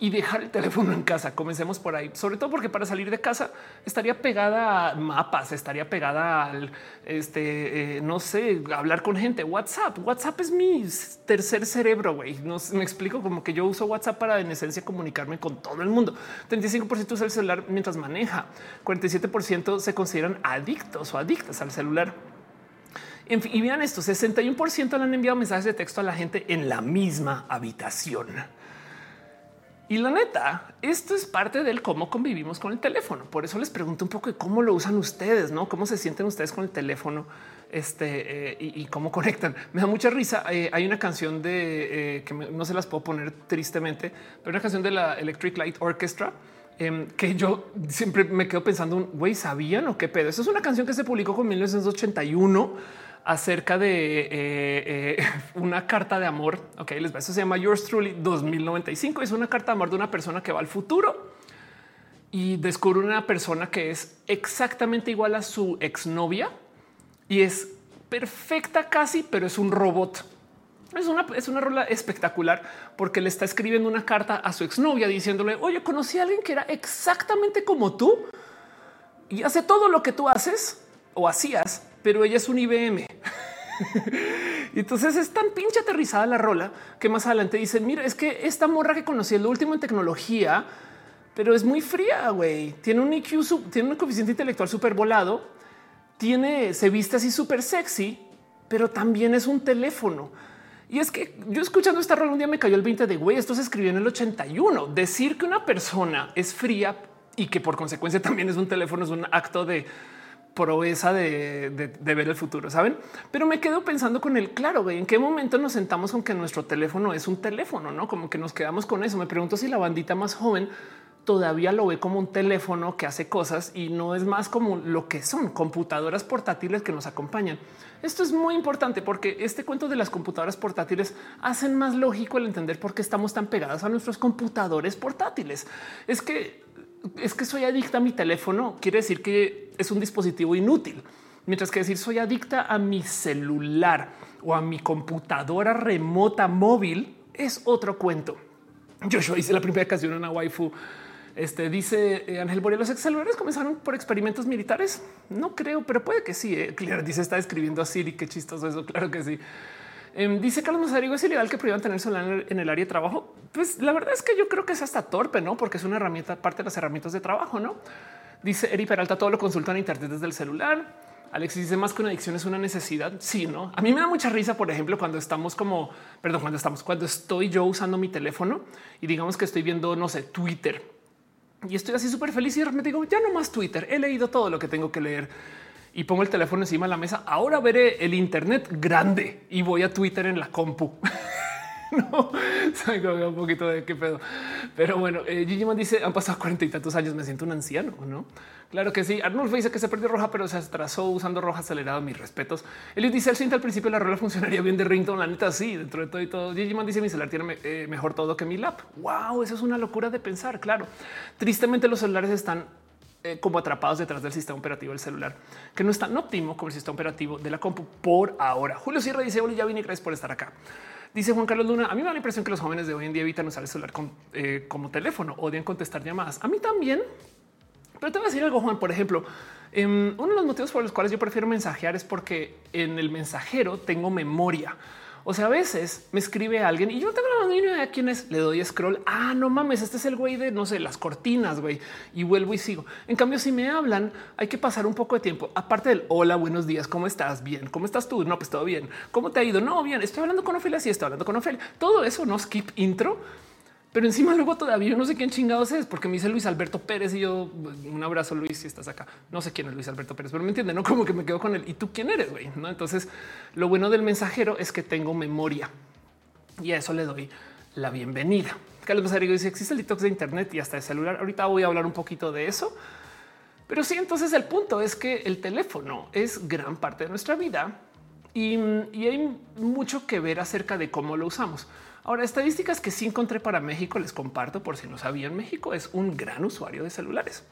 y dejar el teléfono en casa. Comencemos por ahí, sobre todo porque para salir de casa estaría pegada a mapas, estaría pegada al este, eh, no sé, hablar con gente. WhatsApp, WhatsApp es mi tercer cerebro. Güey, no me explico como que yo uso WhatsApp para en esencia comunicarme con todo el mundo. 35% usa el celular mientras maneja, 47% se consideran adictos o adictas al celular. Y vean esto: 61% le han enviado mensajes de texto a la gente en la misma habitación. Y la neta, esto es parte del cómo convivimos con el teléfono. Por eso les pregunto un poco de cómo lo usan ustedes, no cómo se sienten ustedes con el teléfono este, eh, y, cómo conectan. Me da mucha risa. Eh, hay una canción de eh, que no se las puedo poner tristemente, pero una canción de la Electric Light Orchestra em, que yo siempre me quedo pensando, güey, sabían o qué pedo. Eso es una canción que se publicó con 1981 acerca de eh, eh, una carta de amor. Ok, les va. Eso se llama Yours Truly 2095. Es una carta de amor de una persona que va al futuro y descubre una persona que es exactamente igual a su exnovia y es perfecta casi, pero es un robot. Es una, es una rola espectacular porque le está escribiendo una carta a su exnovia diciéndole, oye, conocí a alguien que era exactamente como tú y hace todo lo que tú haces o hacías, pero ella es un IBM. y entonces es tan pinche aterrizada la rola que más adelante dicen, mira, es que esta morra que conocí es lo último en tecnología, pero es muy fría, güey. Tiene un IQ, tiene un coeficiente intelectual súper volado, tiene, se viste así súper sexy, pero también es un teléfono. Y es que yo escuchando esta rola un día me cayó el 20 de güey, esto se escribió en el 81. Decir que una persona es fría y que por consecuencia también es un teléfono es un acto de proeza de, ver el futuro, saben? Pero me quedo pensando con el claro, güey, en qué momento nos sentamos con que nuestro teléfono es un teléfono, no como que nos quedamos con eso. Me pregunto si la bandita más joven todavía lo ve como un teléfono que hace cosas y no es más como lo que son computadoras portátiles que nos acompañan. Esto es muy importante porque este cuento de las computadoras portátiles hacen más lógico el entender por qué estamos tan pegados a nuestros computadores portátiles. Es que es que soy adicta a mi teléfono, quiere decir que es un dispositivo inútil. Mientras que decir soy adicta a mi celular o a mi computadora remota móvil es otro cuento. Yo hice la primera ocasión una waifu. Este dice eh, Ángel Borea, los celulares comenzaron por experimentos militares. No creo, pero puede que sí. Eh. Claro, dice está escribiendo a Siri. Qué chistoso eso. Claro que sí. Em, dice Carlos Mazarigo, ¿es ilegal que prohíban tener celular en el área de trabajo? Pues la verdad es que yo creo que es hasta torpe, ¿no? Porque es una herramienta, parte de las herramientas de trabajo, ¿no? Dice Eri Peralta, todo lo consulta en internet desde el celular. Alexis dice más que una adicción es una necesidad. Sí, no. A mí me da mucha risa, por ejemplo, cuando estamos como, perdón, cuando estamos, cuando estoy yo usando mi teléfono y digamos que estoy viendo, no sé, Twitter y estoy así súper feliz y me digo ya no más Twitter. He leído todo lo que tengo que leer y pongo el teléfono encima de la mesa. Ahora veré el Internet grande y voy a Twitter en la compu. no un poquito de qué pedo, pero bueno, eh, Gigi dice han pasado cuarenta y tantos años. Me siento un anciano, no? Claro que sí. Arnold dice que se perdió roja, pero se atrasó usando roja acelerado. Mis respetos. Él dice el cinta al principio la rola funcionaría bien de ringtone. La neta, sí, dentro de todo y todo. Gigi dice mi celular tiene eh, mejor todo que mi lap. Wow, eso es una locura de pensar. Claro, tristemente los celulares están eh, como atrapados detrás del sistema operativo del celular, que no es tan óptimo como el sistema operativo de la compu por ahora. Julio Sierra dice, hola, ya vine, gracias por estar acá. Dice Juan Carlos Luna, a mí me da la impresión que los jóvenes de hoy en día evitan usar el celular eh, como teléfono, odian contestar llamadas. A mí también, pero te voy a decir algo, Juan, por ejemplo, em, uno de los motivos por los cuales yo prefiero mensajear es porque en el mensajero tengo memoria. O sea, a veces me escribe alguien y yo tengo la menor idea de quién es. Le doy scroll. Ah, no mames, este es el güey de no sé, las cortinas, güey. Y vuelvo y sigo. En cambio, si me hablan, hay que pasar un poco de tiempo. Aparte del hola, buenos días, ¿cómo estás? Bien. ¿Cómo estás tú? No, pues todo bien. ¿Cómo te ha ido? No, bien. Estoy hablando con Ofelia. Sí, estoy hablando con Ofelia. Todo eso no skip intro pero encima luego todavía yo no sé quién chingados es porque me dice Luis Alberto Pérez y yo un abrazo Luis si estás acá. No sé quién es Luis Alberto Pérez, pero me entiende, no como que me quedo con él. ¿Y tú quién eres? güey? No, entonces lo bueno del mensajero es que tengo memoria y a eso le doy la bienvenida. Carlos Mazarigo dice existe el detox de Internet y hasta de celular. Ahorita voy a hablar un poquito de eso. Pero sí, entonces el punto es que el teléfono es gran parte de nuestra vida y, y hay mucho que ver acerca de cómo lo usamos. Ahora, estadísticas que sí encontré para México, les comparto por si no sabían, México es un gran usuario de celulares.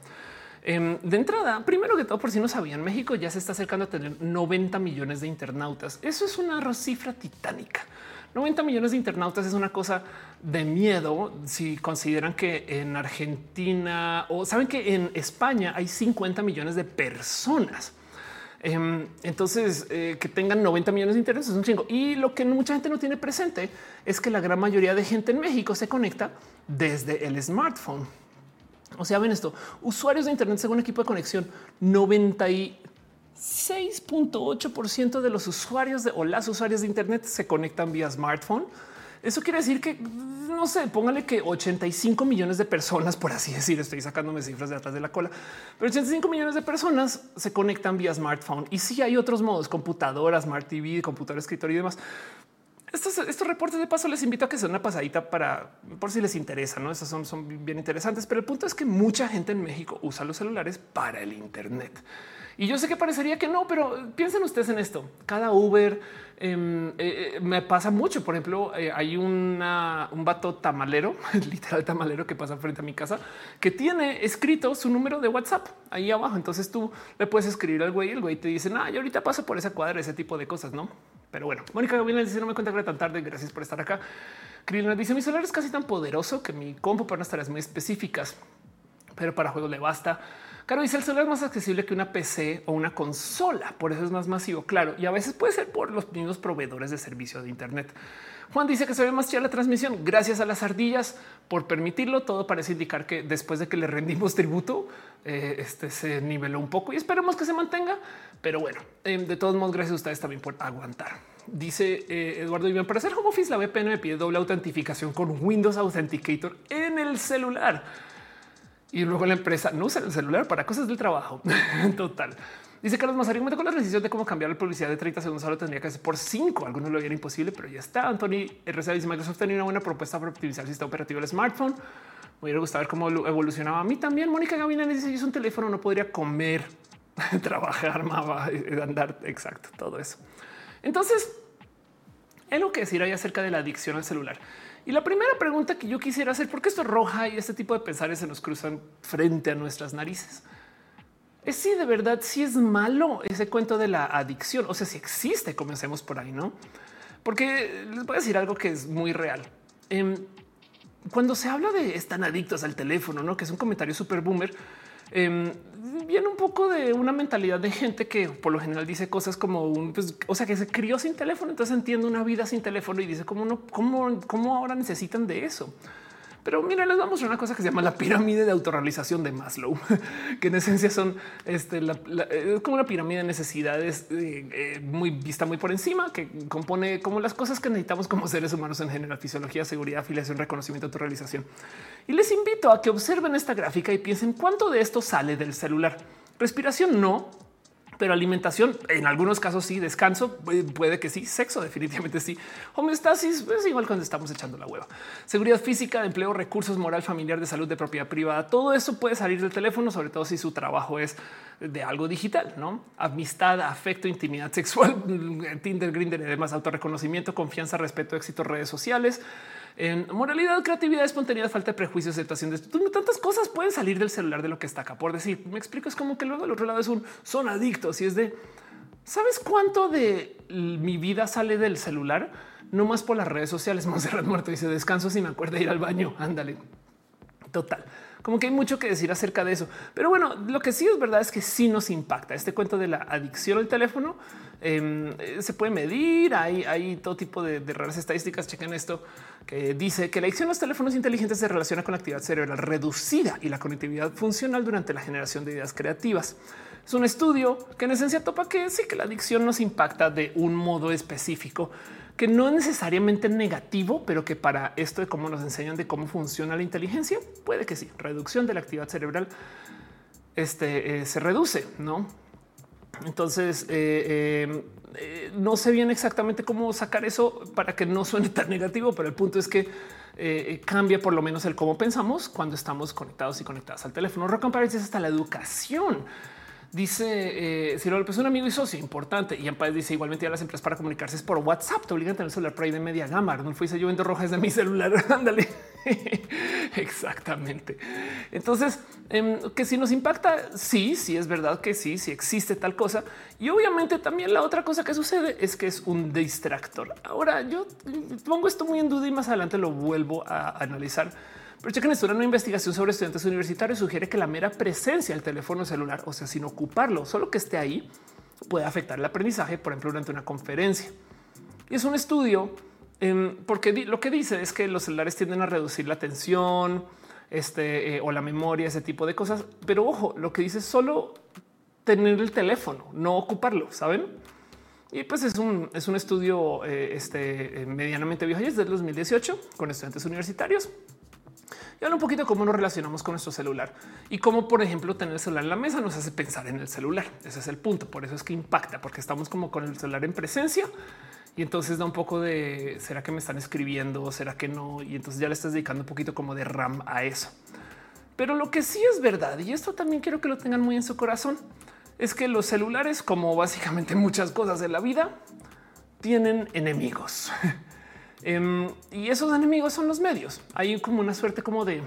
Em, de entrada, primero que todo, por si no sabían, México ya se está acercando a tener 90 millones de internautas. Eso es una cifra titánica. 90 millones de internautas es una cosa de miedo si consideran que en Argentina o saben que en España hay 50 millones de personas. Em, entonces, eh, que tengan 90 millones de internet es un chingo. Y lo que mucha gente no tiene presente es que la gran mayoría de gente en México se conecta desde el smartphone. O sea, ven esto, usuarios de Internet según equipo de conexión, 96.8% de los usuarios o las usuarias de Internet se conectan vía smartphone. Eso quiere decir que no sé, póngale que 85 millones de personas, por así decir, estoy sacándome cifras de atrás de la cola, pero 85 millones de personas se conectan vía smartphone. Y si hay otros modos, computadora, smart TV, computadora, escritorio y demás. Estos, estos reportes de paso les invito a que sea una pasadita para por si les interesa. No, esas son, son bien interesantes, pero el punto es que mucha gente en México usa los celulares para el Internet. Y yo sé que parecería que no, pero piensen ustedes en esto. Cada Uber em, eh, eh, me pasa mucho. Por ejemplo, eh, hay una, un vato tamalero, literal tamalero que pasa frente a mi casa, que tiene escrito su número de WhatsApp ahí abajo. Entonces tú le puedes escribir al güey, el güey te dice, ah, yo ahorita paso por esa cuadra, ese tipo de cosas, no? Pero bueno, Mónica Gavina dice no me que tan tarde. Gracias por estar acá. Krillin dice mi celular es casi tan poderoso que mi compu para unas tareas muy específicas, pero para juegos le basta. Claro, dice el celular es más accesible que una PC o una consola, por eso es más masivo, claro, y a veces puede ser por los mismos proveedores de servicio de Internet. Juan dice que se ve más chida la transmisión gracias a las ardillas por permitirlo. Todo parece indicar que después de que le rendimos tributo, eh, este se niveló un poco y esperemos que se mantenga. Pero bueno, eh, de todos modos, gracias a ustedes también por aguantar. Dice eh, Eduardo Iván, para hacer home office, la VPN me pide doble autentificación con Windows Authenticator en el celular. Y luego la empresa no usa el celular para cosas del trabajo. Total. Dice Carlos Mazarín, me con la decisión de cómo cambiar la publicidad de 30 segundos. Ahora tendría que hacer por 5. Algunos lo vieron imposible, pero ya está. Anthony RC dice Microsoft tenía una buena propuesta para optimizar el sistema operativo del smartphone. Me hubiera gustado ver cómo evolucionaba a mí también. Mónica Gavina dice yo es un teléfono, no podría comer, trabajar, andar. Exacto, todo eso. Entonces, es lo que decir ahí acerca de la adicción al celular. Y la primera pregunta que yo quisiera hacer, ¿por qué esto es roja y este tipo de pensares se nos cruzan frente a nuestras narices? Es si de verdad si es malo ese cuento de la adicción, o sea, si existe, comencemos por ahí, ¿no? Porque les voy a decir algo que es muy real. Em, cuando se habla de están adictos al teléfono, ¿no? Que es un comentario súper boomer, eh, viene un poco de una mentalidad de gente que por lo general dice cosas como un, pues, o sea, que se crió sin teléfono, entonces entiende una vida sin teléfono y dice cómo no, cómo, cómo ahora necesitan de eso. Pero miren, les vamos a una cosa que se llama la pirámide de autorrealización de Maslow, que en esencia son este, como una pirámide de necesidades eh, eh, muy vista muy por encima, que compone como las cosas que necesitamos como seres humanos en general, fisiología, seguridad, afiliación, reconocimiento, autorrealización. Y les invito a que observen esta gráfica y piensen cuánto de esto sale del celular. Respiración no, pero alimentación en algunos casos sí, descanso puede que sí, sexo definitivamente sí, homeostasis es igual cuando estamos echando la hueva, seguridad física, empleo, recursos, moral, familiar, de salud, de propiedad privada, todo eso puede salir del teléfono, sobre todo si su trabajo es de algo digital, no amistad, afecto, intimidad sexual, Tinder, Grindr, además autorreconocimiento, confianza, respeto, éxito, redes sociales en moralidad, creatividad, espontaneidad, falta de prejuicios, aceptación de tantas cosas pueden salir del celular de lo que está acá. Por decir, me explico, es como que luego el otro lado es un son adictos y es de sabes cuánto de mi vida sale del celular, no más por las redes sociales. Monserrat muerto dice descanso si me acuerdo de ir al baño. Ándale, total como que hay mucho que decir acerca de eso. Pero bueno, lo que sí es verdad es que sí nos impacta este cuento de la adicción al teléfono. Em, se puede medir. Hay, hay todo tipo de, raras estadísticas. Chequen esto que dice que la adicción a los teléfonos inteligentes se relaciona con la actividad cerebral reducida y la conectividad funcional durante la generación de ideas creativas. Es un estudio que en esencia topa que sí que la adicción nos impacta de un modo específico que no es necesariamente negativo, pero que para esto de cómo nos enseñan de cómo funciona la inteligencia, puede que sí. Reducción de la actividad cerebral este, eh, se reduce, no? Entonces, eh, eh, no sé bien exactamente cómo sacar eso para que no suene tan negativo, pero el punto es que cambia por lo menos el cómo pensamos cuando estamos conectados y conectadas al teléfono. Recomparece hasta la educación. Dice eh, Ciro López, un amigo y socio importante. Y Ampaz dice igualmente a las empresas para comunicarse es por WhatsApp. Te obligan a tener celular por ahí de media gama. No fuiste yo vendo rojas de mi celular. Ándale. Exactamente. Entonces, em, que si nos impacta, sí, sí es verdad que sí, sí existe tal cosa. Y obviamente también la otra cosa que sucede es que es un distractor. Ahora yo pongo esto muy en duda y más adelante lo vuelvo a analizar pero chequen esto, una investigación sobre estudiantes universitarios sugiere que la mera presencia del teléfono celular, o sea, sin ocuparlo, solo que esté ahí, puede afectar el aprendizaje, por ejemplo, durante una conferencia. Y es un estudio em, porque lo que dice es que los celulares tienden a reducir la atención este, eh, o la memoria, ese tipo de cosas. Pero ojo, lo que dice es solo tener el teléfono, no ocuparlo, ¿saben? Y pues es un, es un estudio eh, este, eh, medianamente viejo, es del 2018 con estudiantes universitarios y habla un poquito cómo nos relacionamos con nuestro celular y cómo, por ejemplo, tener el celular en la mesa nos hace pensar en el celular. Ese es el punto. Por eso es que impacta, porque estamos como con el celular en presencia y entonces da un poco de será que me están escribiendo, será que no. Y entonces ya le estás dedicando un poquito como de RAM a eso. Pero lo que sí es verdad, y esto también quiero que lo tengan muy en su corazón, es que los celulares, como básicamente muchas cosas en la vida, tienen enemigos. Em, y esos enemigos son los medios. Hay como una suerte como de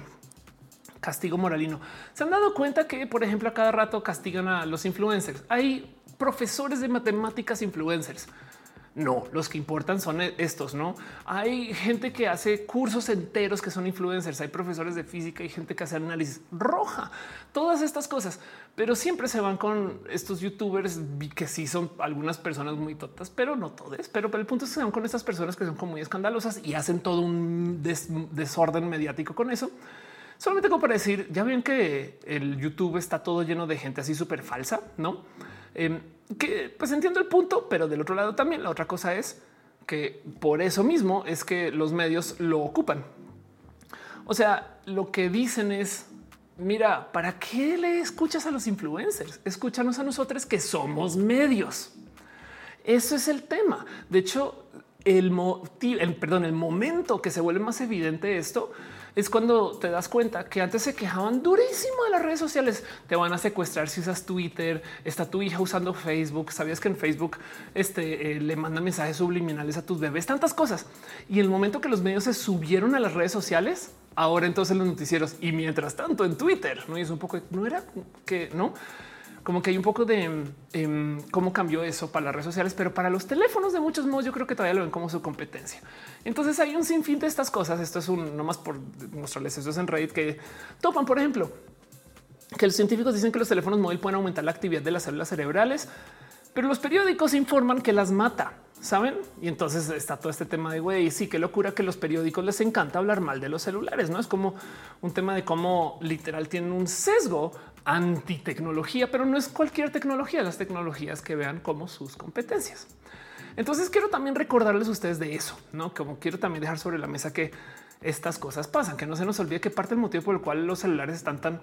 castigo moralino. Se han dado cuenta que, por ejemplo, a cada rato castigan a los influencers. Hay profesores de matemáticas influencers. No, los que importan son e-, estos, ¿no? Hay gente que hace cursos enteros que son influencers, hay profesores de física, hay gente que hace análisis roja, todas estas cosas, pero siempre se van con estos youtubers que sí son algunas personas muy totas, pero no todas, pero, el punto es que se van con estas personas que son como muy escandalosas y hacen todo un desorden mediático con eso. Solamente como para decir, ya ven que el YouTube está todo lleno de gente así súper falsa, ¿no? Em, que pues entiendo el punto, pero del otro lado también la otra cosa es que por eso mismo es que los medios lo ocupan. O sea, lo que dicen es, mira, ¿para qué le escuchas a los influencers? Escúchanos a nosotros que somos medios. Eso es el tema. De hecho, el motivo, el, perdón, el momento que se vuelve más evidente esto es cuando te das cuenta que antes se quejaban durísimo de las redes sociales. Te van a secuestrar si usas Twitter. Está tu hija usando Facebook. Sabías que en Facebook este, eh, le mandan mensajes subliminales a tus bebés, tantas cosas. Y el momento que los medios se subieron a las redes sociales, ahora entonces los noticieros y mientras tanto en Twitter no es un poco no era que no como que hay un poco de em, cómo cambió eso para las redes sociales, pero para los teléfonos de muchos modos yo creo que todavía lo ven como su competencia. Entonces hay un sinfín de estas cosas. Esto es un más por mostrarles eso es en Reddit que topan, por ejemplo, que los científicos dicen que los teléfonos móviles pueden aumentar la actividad de las células cerebrales, pero los periódicos informan que las mata. Saben? Y entonces está todo este tema de güey. Sí, qué locura que los periódicos les encanta hablar mal de los celulares. No es como un tema de cómo literal tienen un sesgo antitecnología, pero no es cualquier tecnología, las tecnologías que vean como sus competencias. Entonces quiero también recordarles a ustedes de eso, no como quiero también dejar sobre la mesa que estas cosas pasan, que no se nos olvide que parte del motivo por el cual los celulares están tan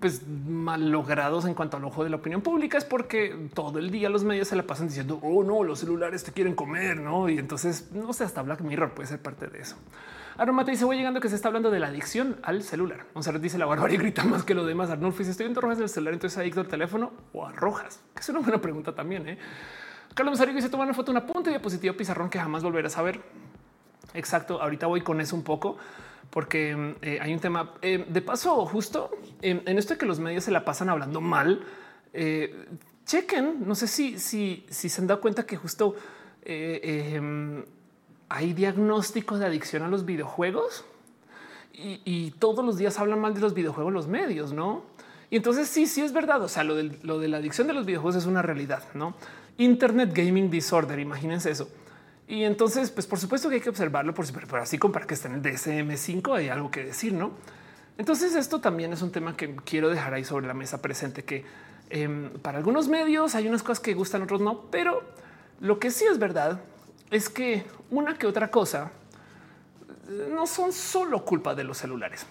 pues mal logrados en cuanto al ojo de la opinión pública es porque todo el día los medios se la pasan diciendo oh no, los celulares te quieren comer, no? Y entonces no sé, hasta Black Mirror puede ser parte de eso. Aromate dice voy llegando que se está hablando de la adicción al celular. Monserrat dice la barbarie grita más que lo demás. Arnulfo dice estoy viendo rojas del celular, entonces adicto al teléfono o a rojas. Que es una buena pregunta también. ¿eh? Carlos Masario dice tomar una foto, una punta y diapositiva pizarrón que jamás volverás a ver. Exacto. Ahorita voy con eso un poco porque eh, hay un tema eh, de paso justo en esto de que los medios se la pasan hablando mal. Eh, chequen, no sé si, si, si se han dado cuenta que justo em, hay diagnóstico de adicción a los videojuegos y, todos los días hablan mal de los videojuegos los medios, ¿no? Y entonces sí, sí es verdad. O sea, lo de, lo de la adicción de los videojuegos es una realidad, ¿no? Internet Gaming Disorder, imagínense eso. Y entonces, pues por supuesto que hay que observarlo, por pero así como para que esté en el DSM5 hay algo que decir, ¿no? Entonces esto también es un tema que quiero dejar ahí sobre la mesa presente, que em, para algunos medios hay unas cosas que gustan, otros no, pero lo que sí es verdad es que una que otra cosa eh, no son solo culpa de los celulares.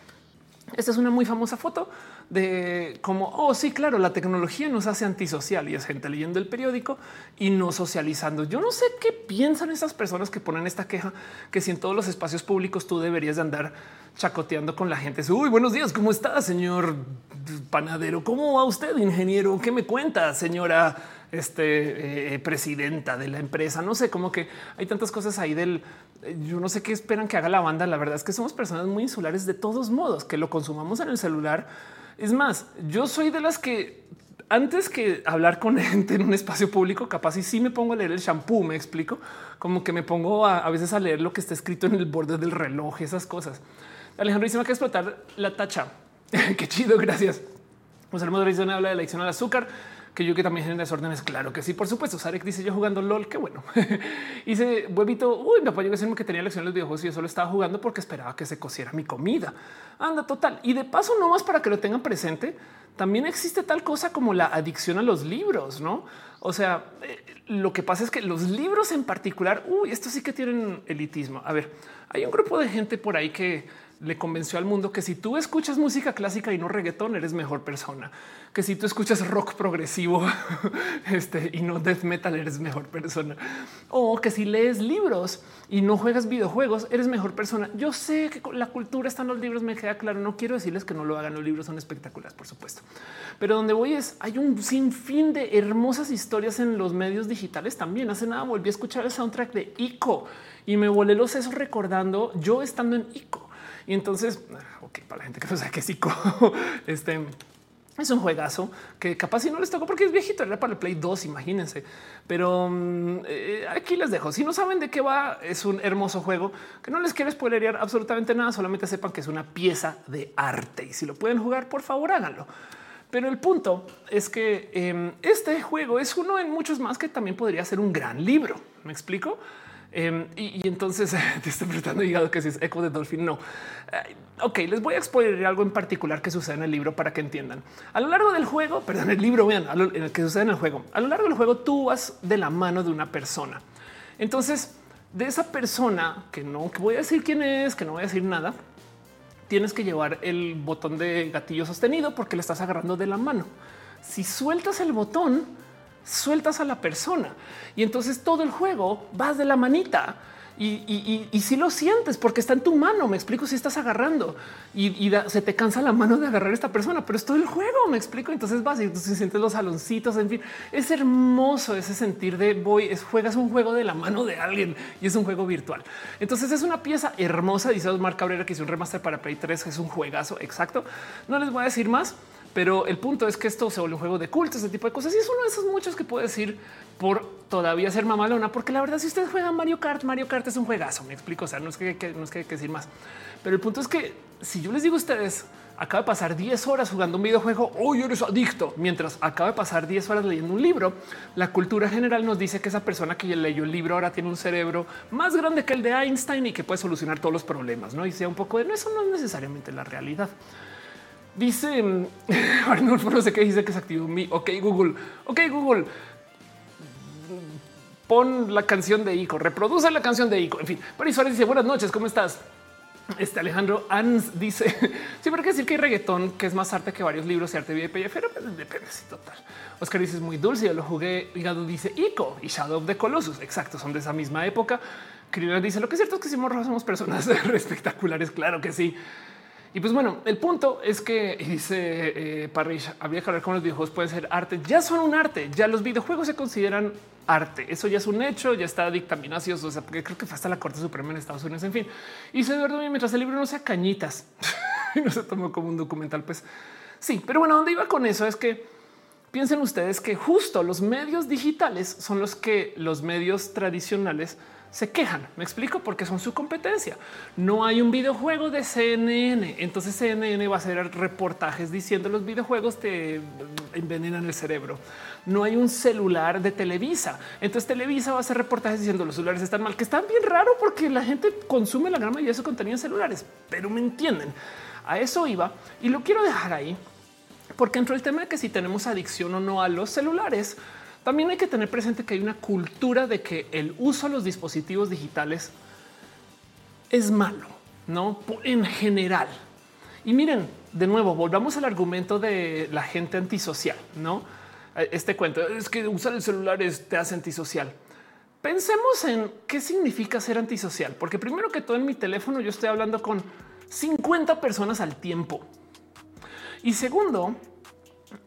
Esta es una muy famosa foto de cómo, oh sí, claro, la tecnología nos hace antisocial y es gente leyendo el periódico y no socializando. Yo no sé qué piensan esas personas que ponen esta queja, que si en todos los espacios públicos tú deberías de andar chacoteando con la gente. Uy, buenos días, ¿cómo está, señor panadero? ¿Cómo va usted, ingeniero? ¿Qué me cuenta, señora? este, eh, presidenta de la empresa. No sé, como que hay tantas cosas ahí del eh, yo no sé qué esperan que haga la banda. La verdad es que somos personas muy insulares de todos modos, que lo consumamos en el celular. Es más, yo soy de las que antes que hablar con gente en un espacio público, capaz y sí me pongo a leer el shampoo, me explico, como que me pongo a, veces a leer lo que está escrito en el borde del reloj esas cosas. Alejandro dice que explotar la tacha. Qué chido, gracias. José Hermoso habla de la adicción al azúcar que yo que también genera desórdenes. Claro que sí, por supuesto. Sarek dice yo jugando LOL. Qué bueno. dice huevito. Uy, me apoyó decirme que tenía lección en los videojuegos y yo solo estaba jugando porque esperaba que se cociera mi comida. Anda total. Y de paso, no más para que lo tengan presente, también existe tal cosa como la adicción a los libros, no? O sea, eh, lo que pasa es que los libros en particular, uy, esto sí que tienen elitismo. A ver, hay un grupo de gente por ahí que le convenció al mundo que si tú escuchas música clásica y no reggaetón, eres mejor persona. Que si tú escuchas rock progresivo este, y no death metal, eres mejor persona. O que si lees libros y no juegas videojuegos, eres mejor persona. Yo sé que la cultura está en los libros, me queda claro. No quiero decirles que no lo hagan. Los libros son espectaculares, por supuesto. Pero donde voy es hay un sinfín de hermosas historias en los medios digitales también. Hace nada volví a escuchar el soundtrack de Ico y me volé los sesos recordando yo estando en Ico y entonces, ah, ok, para la gente que no sabe qué es psico, este Es un juegazo que capaz si no les tocó porque es viejito, era para el Play 2, imagínense. Pero mm, eh, aquí les dejo. Si no saben de qué va, es un hermoso juego que no les quiero spoilerear absolutamente nada. Solamente sepan que es una pieza de arte y si lo pueden jugar, por favor háganlo. Pero el punto es que em, este juego es uno en muchos más que también podría ser un gran libro. Me explico. Em, y, entonces te estoy preguntando hígado que si es eco de Dolphin. No. ok, les voy a exponer algo en particular que sucede en el libro para que entiendan. A lo largo del juego, perdón, el libro, vean, en el que sucede en el juego. A lo largo del juego tú vas de la mano de una persona. Entonces, de esa persona que no voy a decir quién es, que no voy a decir nada, tienes que llevar el botón de gatillo sostenido porque le estás agarrando de la mano. Si sueltas el botón, sueltas a la persona y entonces todo el juego vas de la manita y, si lo sientes porque está en tu mano. Me explico si estás agarrando y, se te cansa la mano de agarrar a esta persona, pero es todo el juego. Me explico. Entonces vas y entonces sientes los saloncitos. En fin, es hermoso ese sentir de voy, es, juegas un juego de la mano de alguien y es un juego virtual. Entonces es una pieza hermosa. Dice Osmar Cabrera que hizo un remaster para Play 3, es un juegazo. Exacto. No les voy a decir más pero el punto es que esto se vuelve un juego de culto, ese tipo de cosas. Y es uno de esos muchos que puedo decir por todavía ser mamalona, porque la verdad, si ustedes juegan Mario Kart, Mario Kart es un juegazo. Me explico. O sea, no es que, no es que hay que decir más, pero el punto es que si yo les digo a ustedes, acaba de pasar 10 horas jugando un videojuego, hoy eres adicto, mientras acaba de pasar 10 horas leyendo un libro, la cultura general nos dice que esa persona que leyó el libro ahora tiene un cerebro más grande que el de Einstein y que puede solucionar todos los problemas. No y sea un poco de no, eso no es necesariamente la realidad. Dice Arnulfo, no sé qué dice que se activó mi. Ok, Google. Ok, Google. Pon la canción de Ico, reproduce la canción de Ico. En fin, pero Suárez dice buenas noches, ¿cómo estás? Este Alejandro Ans dice siempre que decir que hay reggaetón, que es más arte que varios libros y arte de pero pues, depende. Sí, total. Oscar dice es muy dulce. Yo lo jugué. Hígado dice Ico y Shadow of the Colossus. Exacto, son de esa misma época. Crina dice lo que es cierto es que si morros somos personas espectaculares. Claro que sí. Y pues bueno, el punto es que dice eh, Parrish, había que hablar con los videojuegos pueden ser arte. Ya son un arte. Ya los videojuegos se consideran arte. Eso ya es un hecho, ya está dictaminación. O sea, porque creo que fue hasta la Corte Suprema en Estados Unidos. En fin, y se Eduardo mientras el libro no sea cañitas y no se tomó como un documental. Pues sí, pero bueno, donde iba con eso es que piensen ustedes que justo los medios digitales son los que los medios tradicionales se quejan. Me explico porque son su competencia. No hay un videojuego de CNN. Entonces CNN va a hacer reportajes diciendo los videojuegos te envenenan el cerebro. No hay un celular de Televisa. Entonces Televisa va a hacer reportajes diciendo los celulares están mal, que están bien raro porque la gente consume la gran mayoría de su contenido en celulares, pero me entienden. A eso iba y lo quiero dejar ahí porque entró el tema de que si tenemos adicción o no a los celulares, también hay que tener presente que hay una cultura de que el uso de los dispositivos digitales es malo, no en general. Y miren, de nuevo, volvamos al argumento de la gente antisocial, no? Este cuento es que usar el celular te hace antisocial. Pensemos en qué significa ser antisocial, porque primero que todo en mi teléfono yo estoy hablando con 50 personas al tiempo. Y segundo,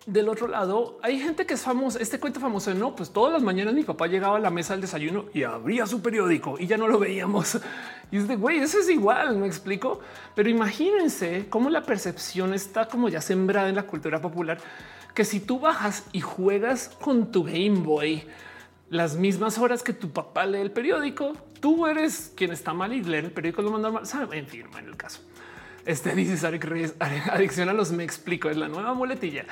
del otro lado, hay gente que es famosa. Este cuento famoso, no, pues todas las mañanas mi papá llegaba a la mesa del desayuno y abría su periódico y ya no lo veíamos. Y es de güey, eso es igual, me explico. Pero imagínense cómo la percepción está como ya sembrada en la cultura popular, que si tú bajas y juegas con tu Game Boy las mismas horas que tu papá lee el periódico, tú eres quien está mal y leer el periódico lo manda mal. En fin, en el caso. Este dice Sarek Reyes, adicción a los me explico, es la nueva muletilla.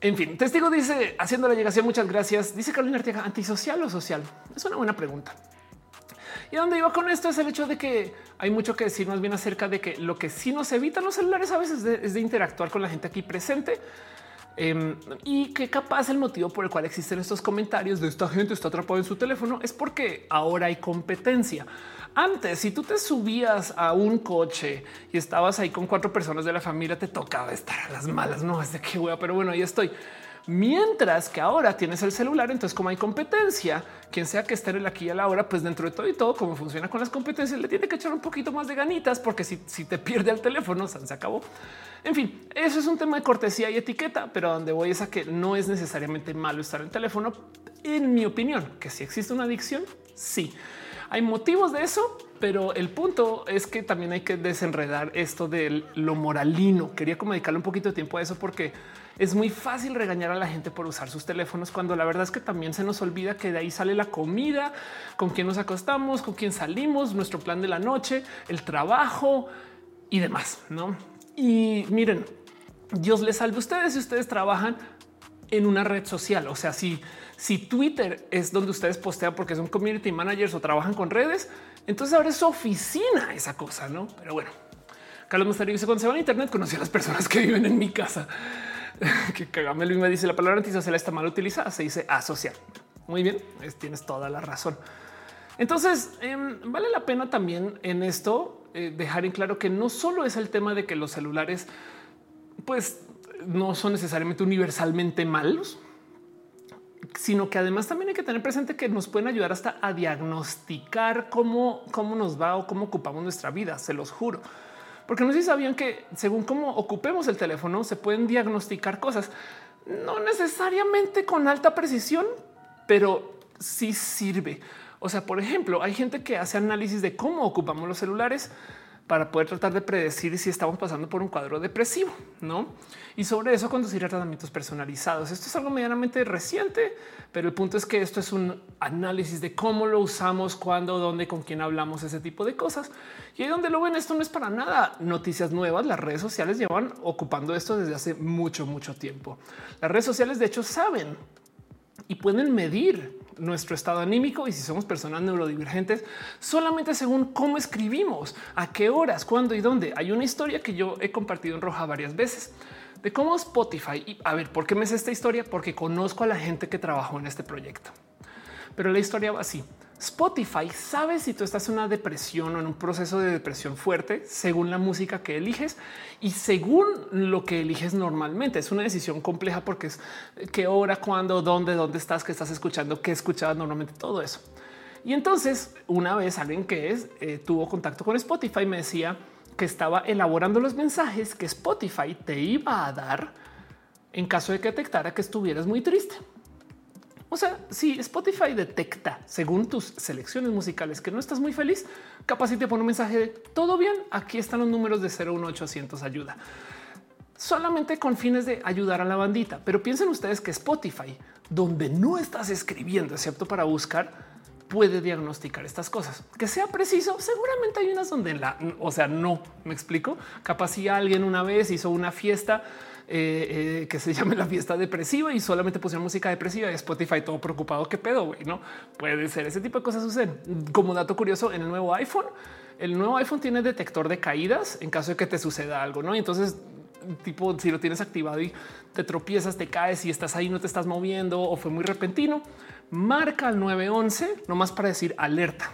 En fin, testigo dice haciendo la llegación. Muchas gracias. Dice Carolina Arteaga, antisocial o social. Es una buena pregunta. Y donde iba con esto es el hecho de que hay mucho que decir más bien acerca de que lo que sí nos evitan los celulares a veces es de interactuar con la gente aquí presente. Em, y que capaz el motivo por el cual existen estos comentarios de esta gente está atrapada en su teléfono es porque ahora hay competencia. Antes, si tú te subías a un coche y estabas ahí con cuatro personas de la familia, te tocaba estar a las malas. No es de qué hueá, pero bueno, ahí estoy. Mientras que ahora tienes el celular, entonces como hay competencia, quien sea que esté en el aquí y a la hora, pues dentro de todo y todo, como funciona con las competencias, le tiene que echar un poquito más de ganitas, porque si, si te pierde el teléfono, se acabó. En fin, eso es un tema de cortesía y etiqueta, pero donde voy es a que no es necesariamente malo estar en el teléfono. En mi opinión, que si existe una adicción, sí. ¿Hay motivos de eso? pero el punto es que también hay que desenredar esto de lo moralino. Quería como dedicarle un poquito de tiempo a eso porque es muy fácil regañar a la gente por usar sus teléfonos cuando la verdad es que también se nos olvida que de ahí sale la comida, con quién nos acostamos, con quién salimos, nuestro plan de la noche, el trabajo y demás, ¿no? Y miren, Dios les salve a ustedes si ustedes trabajan en una red social. O sea, si, si Twitter es donde ustedes postean porque son community managers o trabajan con redes, entonces ahora es su oficina esa cosa, ¿no? Pero bueno, Carlos Mastario dice cuando se va a internet conocí a las personas que viven en mi casa. que cagame me dice la palabra antisocial está mal utilizada, se dice asociar. Muy bien, tienes toda la razón. Entonces, em, vale la pena también en esto eh, dejar en claro que no solo es el tema de que los celulares, pues no son necesariamente universalmente malos, sino que además también hay que tener presente que nos pueden ayudar hasta a diagnosticar cómo, cómo nos va o cómo ocupamos nuestra vida. Se los juro. Porque no sé si sabían que según cómo ocupemos el teléfono, se pueden diagnosticar cosas, no necesariamente con alta precisión, pero sí sirve. O sea, por ejemplo, hay gente que hace análisis de cómo ocupamos los celulares para poder tratar de predecir si estamos pasando por un cuadro depresivo, ¿no? Y sobre eso conducir a tratamientos personalizados. Esto es algo medianamente reciente, pero el punto es que esto es un análisis de cómo lo usamos, cuándo, dónde, con quién hablamos, ese tipo de cosas. Y ahí donde lo ven, esto no es para nada noticias nuevas. Las redes sociales llevan ocupando esto desde hace mucho, mucho tiempo. Las redes sociales, de hecho, saben y pueden medir nuestro estado anímico y si somos personas neurodivergentes solamente según cómo escribimos, a qué horas, cuándo y dónde. Hay una historia que yo he compartido en roja varias veces de cómo Spotify y a ver por qué me sé esta historia, porque conozco a la gente que trabajó en este proyecto, pero la historia va así. Spotify sabe si tú estás en una depresión o en un proceso de depresión fuerte según la música que eliges y según lo que eliges normalmente. Es una decisión compleja porque es qué hora, cuándo, dónde, dónde estás, qué estás escuchando, qué escuchabas normalmente, todo eso. Y entonces una vez alguien que es eh, tuvo contacto con Spotify me decía que estaba elaborando los mensajes que Spotify te iba a dar en caso de que detectara que estuvieras muy triste. O sea, si Spotify detecta según tus selecciones musicales que no estás muy feliz, capaz si te pone un mensaje de todo bien. Aquí están los números de 01800 ayuda solamente con fines de ayudar a la bandita. Pero piensen ustedes que Spotify, donde no estás escribiendo, excepto para buscar, puede diagnosticar estas cosas. Que sea preciso, seguramente hay unas donde la, o sea, no me explico. Capaz si alguien una vez hizo una fiesta eh, eh, que se llame la fiesta depresiva y solamente pusieron música depresiva y Spotify todo preocupado. ¿Qué pedo? güey? No puede ser. Ese tipo de cosas suceden. Como dato curioso, en el nuevo iPhone, el nuevo iPhone tiene detector de caídas en caso de que te suceda algo. No, y entonces tipo si lo tienes activado y te tropiezas, te caes y estás ahí, no te estás moviendo o fue muy repentino, marca al 911 nomás para decir alerta.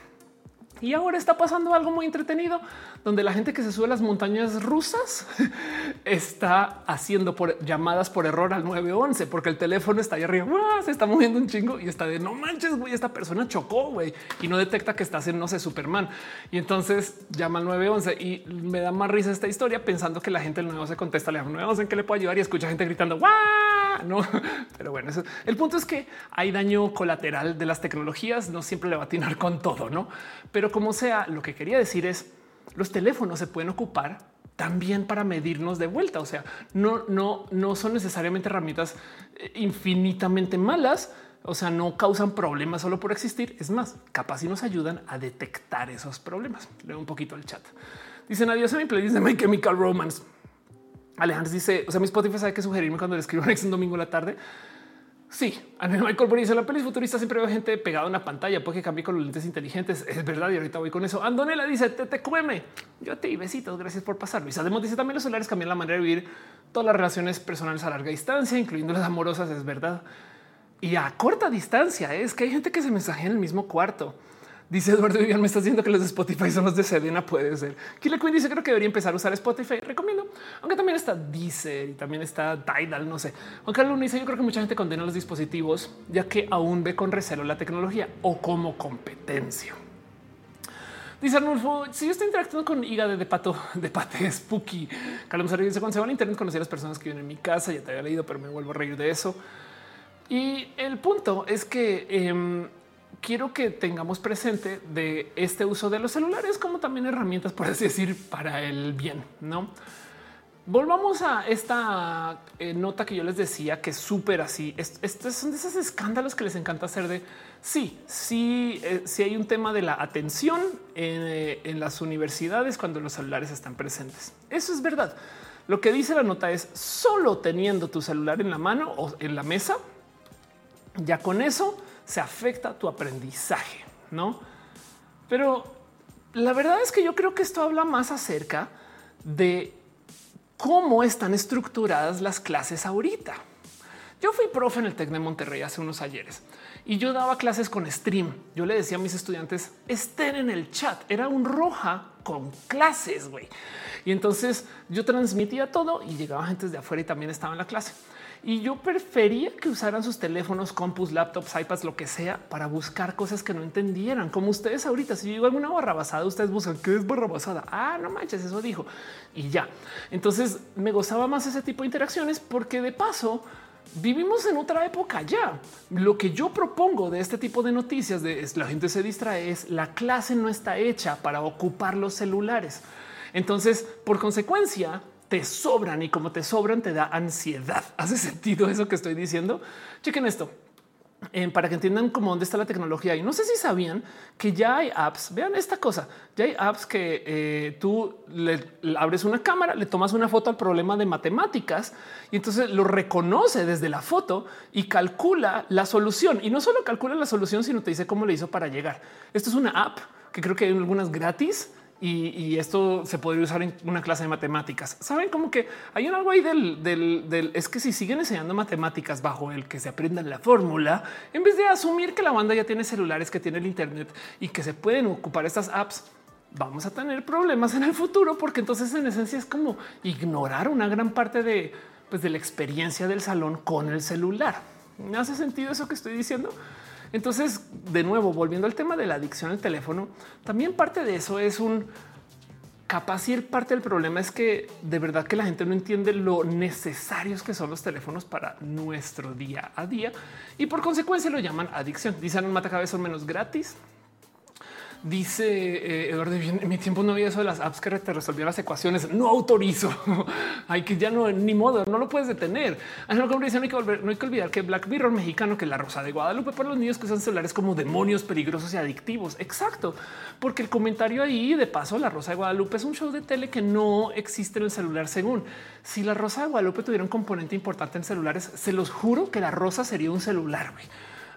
Y ahora está pasando algo muy entretenido donde la gente que se sube a las montañas rusas está haciendo llamadas por error al 911 porque el teléfono está ahí arriba, se está moviendo un chingo y está de no manches, güey, esta persona chocó, güey, y no detecta que estás en no sé, Superman. Y entonces llama al 911 y me da más risa esta historia pensando que la gente del 911 contesta, llama 911 en qué le puedo ayudar y escucha gente gritando, no, pero bueno, el punto es que hay daño colateral de las tecnologías, no siempre le va a atinar con todo, no? Pero como sea, lo que quería decir es los teléfonos se pueden ocupar también para medirnos de vuelta. O sea, no, no, no son necesariamente herramientas eh, infinitamente malas. O sea, no causan problemas solo por existir. Es más, capaz y nos ayudan a detectar esos problemas. Leo un poquito el chat. Dicen adiós a mi playlist de My Chemical Romance. Alejandro dice, o sea, mi Spotify sabe que sugerirme cuando le escribo un domingo en la tarde. Sí, a mí Michael Burry dice la peli futurista siempre veo gente pegada a una pantalla porque cambie con los lentes inteligentes. Es verdad. Y ahorita voy con eso. Andonela dice te te cueme. Yo te besitos. Gracias por pasar. Luis Además dice también los celulares cambian la manera de vivir todas las relaciones personales a larga distancia, incluyendo las amorosas. Es verdad. Y a corta distancia es que hay gente que se mensajea en el mismo cuarto. Dice Eduardo Vivian, me estás diciendo que los de Spotify son los de Sedena. Puede ser. Killer Queen dice creo que debería empezar a usar Spotify. Recomiendo, aunque también está Deezer y también está Tidal. No sé. Aunque Carlos dice yo creo que mucha gente condena los dispositivos ya que aún ve con recelo la tecnología o como competencia. Dice Arnulfo, si yo estoy interactuando con hígado de pato, de pate spooky. Carlos dice cuando se van a internet conocí a las personas que viven en mi casa. Ya te había leído, pero me vuelvo a reír de eso. Y el punto es que em, quiero que tengamos presente de este uso de los celulares como también herramientas, por así decir, para el bien, ¿no? Volvamos a esta eh, nota que yo les decía que es súper así. Estos son de esos escándalos que les encanta hacer de sí, sí, eh, sí hay un tema de la atención en, en, las universidades cuando los celulares están presentes. Eso es verdad. Lo que dice la nota es solo teniendo tu celular en la mano o en la mesa, ya con eso se afecta tu aprendizaje, no? Pero la verdad es que yo creo que esto habla más acerca de cómo están estructuradas las clases ahorita. Yo fui profe en el TEC de Monterrey hace unos ayeres y yo daba clases con stream. Yo le decía a mis estudiantes estén en el chat. Era un roja con clases, güey. Y entonces yo transmitía todo y llegaba gente de afuera y también estaba en la clase. Y yo prefería que usaran sus teléfonos, compus, laptops, iPads, lo que sea, para buscar cosas que no entendieran. Como ustedes ahorita, si yo digo alguna barrabasada, ustedes buscan qué es barrabasada. Ah, no manches, eso dijo. Y ya. Entonces me gozaba más ese tipo de interacciones porque de paso vivimos en otra época ya. Lo que yo propongo de este tipo de noticias de la gente se distrae es la clase no está hecha para ocupar los celulares. Entonces, por consecuencia, te sobran y como te sobran te da ansiedad. ¿Hace sentido eso que estoy diciendo? Chequen esto. Eh, para que entiendan cómo dónde está la tecnología. Y no sé si sabían que ya hay apps. Vean esta cosa. Ya hay apps que eh, tú le, abres una cámara, le tomas una foto al problema de matemáticas y entonces lo reconoce desde la foto y calcula la solución. Y no solo calcula la solución, sino te dice cómo le hizo para llegar. Esto es una app que creo que hay algunas gratis y, esto se podría usar en una clase de matemáticas. Saben como que hay un algo ahí del, del, es que si siguen enseñando matemáticas bajo el que se aprendan la fórmula, en vez de asumir que la banda ya tiene celulares, que tiene el Internet y que se pueden ocupar estas apps, vamos a tener problemas en el futuro, porque entonces en esencia es como ignorar una gran parte de, pues, de la experiencia del salón con el celular. ¿Me hace sentido eso que estoy diciendo? Entonces, de nuevo, volviendo al tema de la adicción al teléfono, también parte de eso es un capaz y parte del problema es que de verdad que la gente no entiende lo necesarios que son los teléfonos para nuestro día a día y por consecuencia lo llaman adicción. Dicen mata vez son menos gratis, Dice eh, Eduardo, en mi tiempo no había eso de las apps que te resolvían las ecuaciones. No autorizo. hay que ya no, ni modo, no lo puedes detener. no, hay que no hay que olvidar que Black Mirror mexicano, que la Rosa de Guadalupe para los niños que usan celulares como demonios peligrosos y adictivos. Exacto, porque el comentario ahí de paso, la Rosa de Guadalupe es un show de tele que no existe en el celular. Según si la Rosa de Guadalupe tuviera un componente importante en celulares, se los juro que la Rosa sería un celular.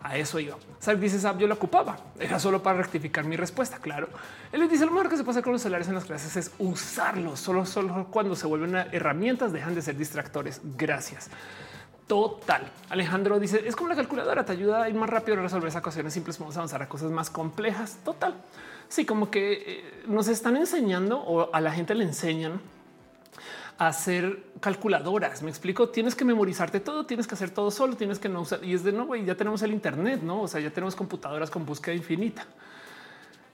A eso iba. Sabes, dice yo lo ocupaba. Era solo para rectificar mi respuesta. Claro. Él le dice lo mejor que se puede hacer con los celulares en las clases es usarlos. Solo, solo cuando se vuelven herramientas dejan de ser distractores. Gracias. Total. Alejandro dice es como la calculadora, te ayuda a ir más rápido a resolver esas ecuaciones simples. Vamos a avanzar a cosas más complejas. Total. Sí, como que eh, nos están enseñando o a la gente le enseñan hacer calculadoras. Me explico. Tienes que memorizarte todo, tienes que hacer todo solo, tienes que no usar. Y es de nuevo, y ya tenemos el Internet, no? O sea, ya tenemos computadoras con búsqueda infinita.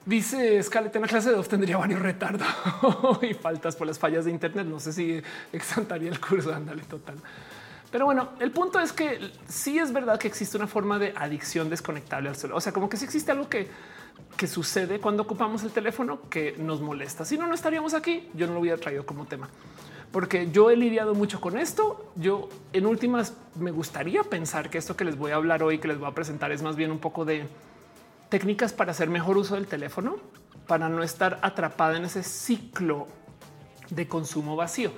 Dice Scarlett en la clase de dos tendría varios retardos y faltas por las fallas de Internet. No sé si exantaría el curso. Ándale, total. Pero bueno, el punto es que sí es verdad que existe una forma de adicción desconectable al celular. O sea, como que si existe algo que, que sucede cuando ocupamos el teléfono que nos molesta. Si no, no estaríamos aquí. Yo no lo hubiera traído como tema porque yo he lidiado mucho con esto. Yo en últimas me gustaría pensar que esto que les voy a hablar hoy, que les voy a presentar, es más bien un poco de técnicas para hacer mejor uso del teléfono, para no estar atrapada en ese ciclo de consumo vacío.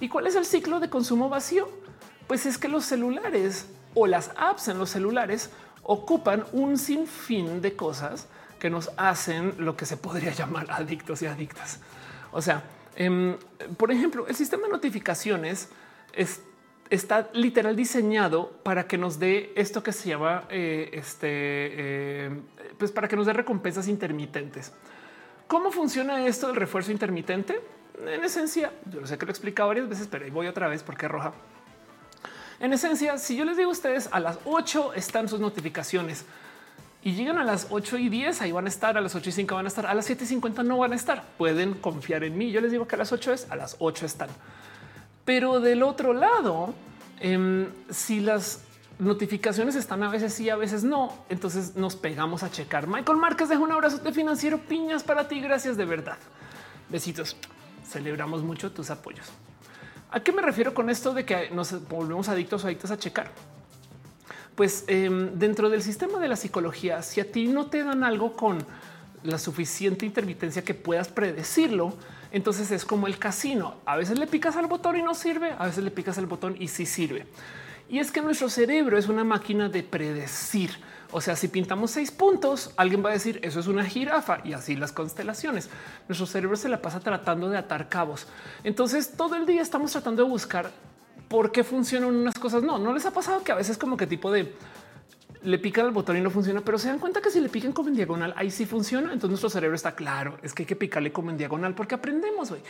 ¿Y cuál es el ciclo de consumo vacío? Pues es que los celulares o las apps en los celulares ocupan un sinfín de cosas que nos hacen lo que se podría llamar adictos y adictas. O sea, Em, por ejemplo, el sistema de notificaciones está literal diseñado para que nos dé esto que se llama eh, este, eh, pues para que nos dé recompensas intermitentes. ¿Cómo funciona esto del refuerzo intermitente? En esencia, yo sé que lo he explicado varias veces, pero ahí voy otra vez porque roja. En esencia, si yo les digo a ustedes a las 8 están sus notificaciones, y llegan a las 8 y 10, ahí van a estar, a las 8 y 5 van a estar, a las 7 y 50 no van a estar. Pueden confiar en mí. Yo les digo que a las 8 es, a las 8 están. Pero del otro lado, em, si las notificaciones están a veces sí, a veces no. Entonces nos pegamos a checar. Michael Márquez deja un abrazo de financiero. Piñas para ti. Gracias de verdad. Besitos. Celebramos mucho tus apoyos. ¿A qué me refiero con esto de que nos volvemos adictos o adictos a checar? Pues em, dentro del sistema de la psicología, si a ti no te dan algo con la suficiente intermitencia que puedas predecirlo, entonces es como el casino. A veces le picas al botón y no sirve, a veces le picas al botón y sí sirve. Y es que nuestro cerebro es una máquina de predecir. O sea, si pintamos seis puntos, alguien va a decir eso es una jirafa y así las constelaciones. Nuestro cerebro se la pasa tratando de atar cabos. Entonces todo el día estamos tratando de buscar por qué funcionan unas cosas. No, no les ha pasado que a veces como que tipo de le pican el botón y no funciona, pero se dan cuenta que si le pican como en diagonal, ahí sí funciona. Entonces nuestro cerebro está claro, es que hay que picarle como en diagonal porque aprendemos. hoy.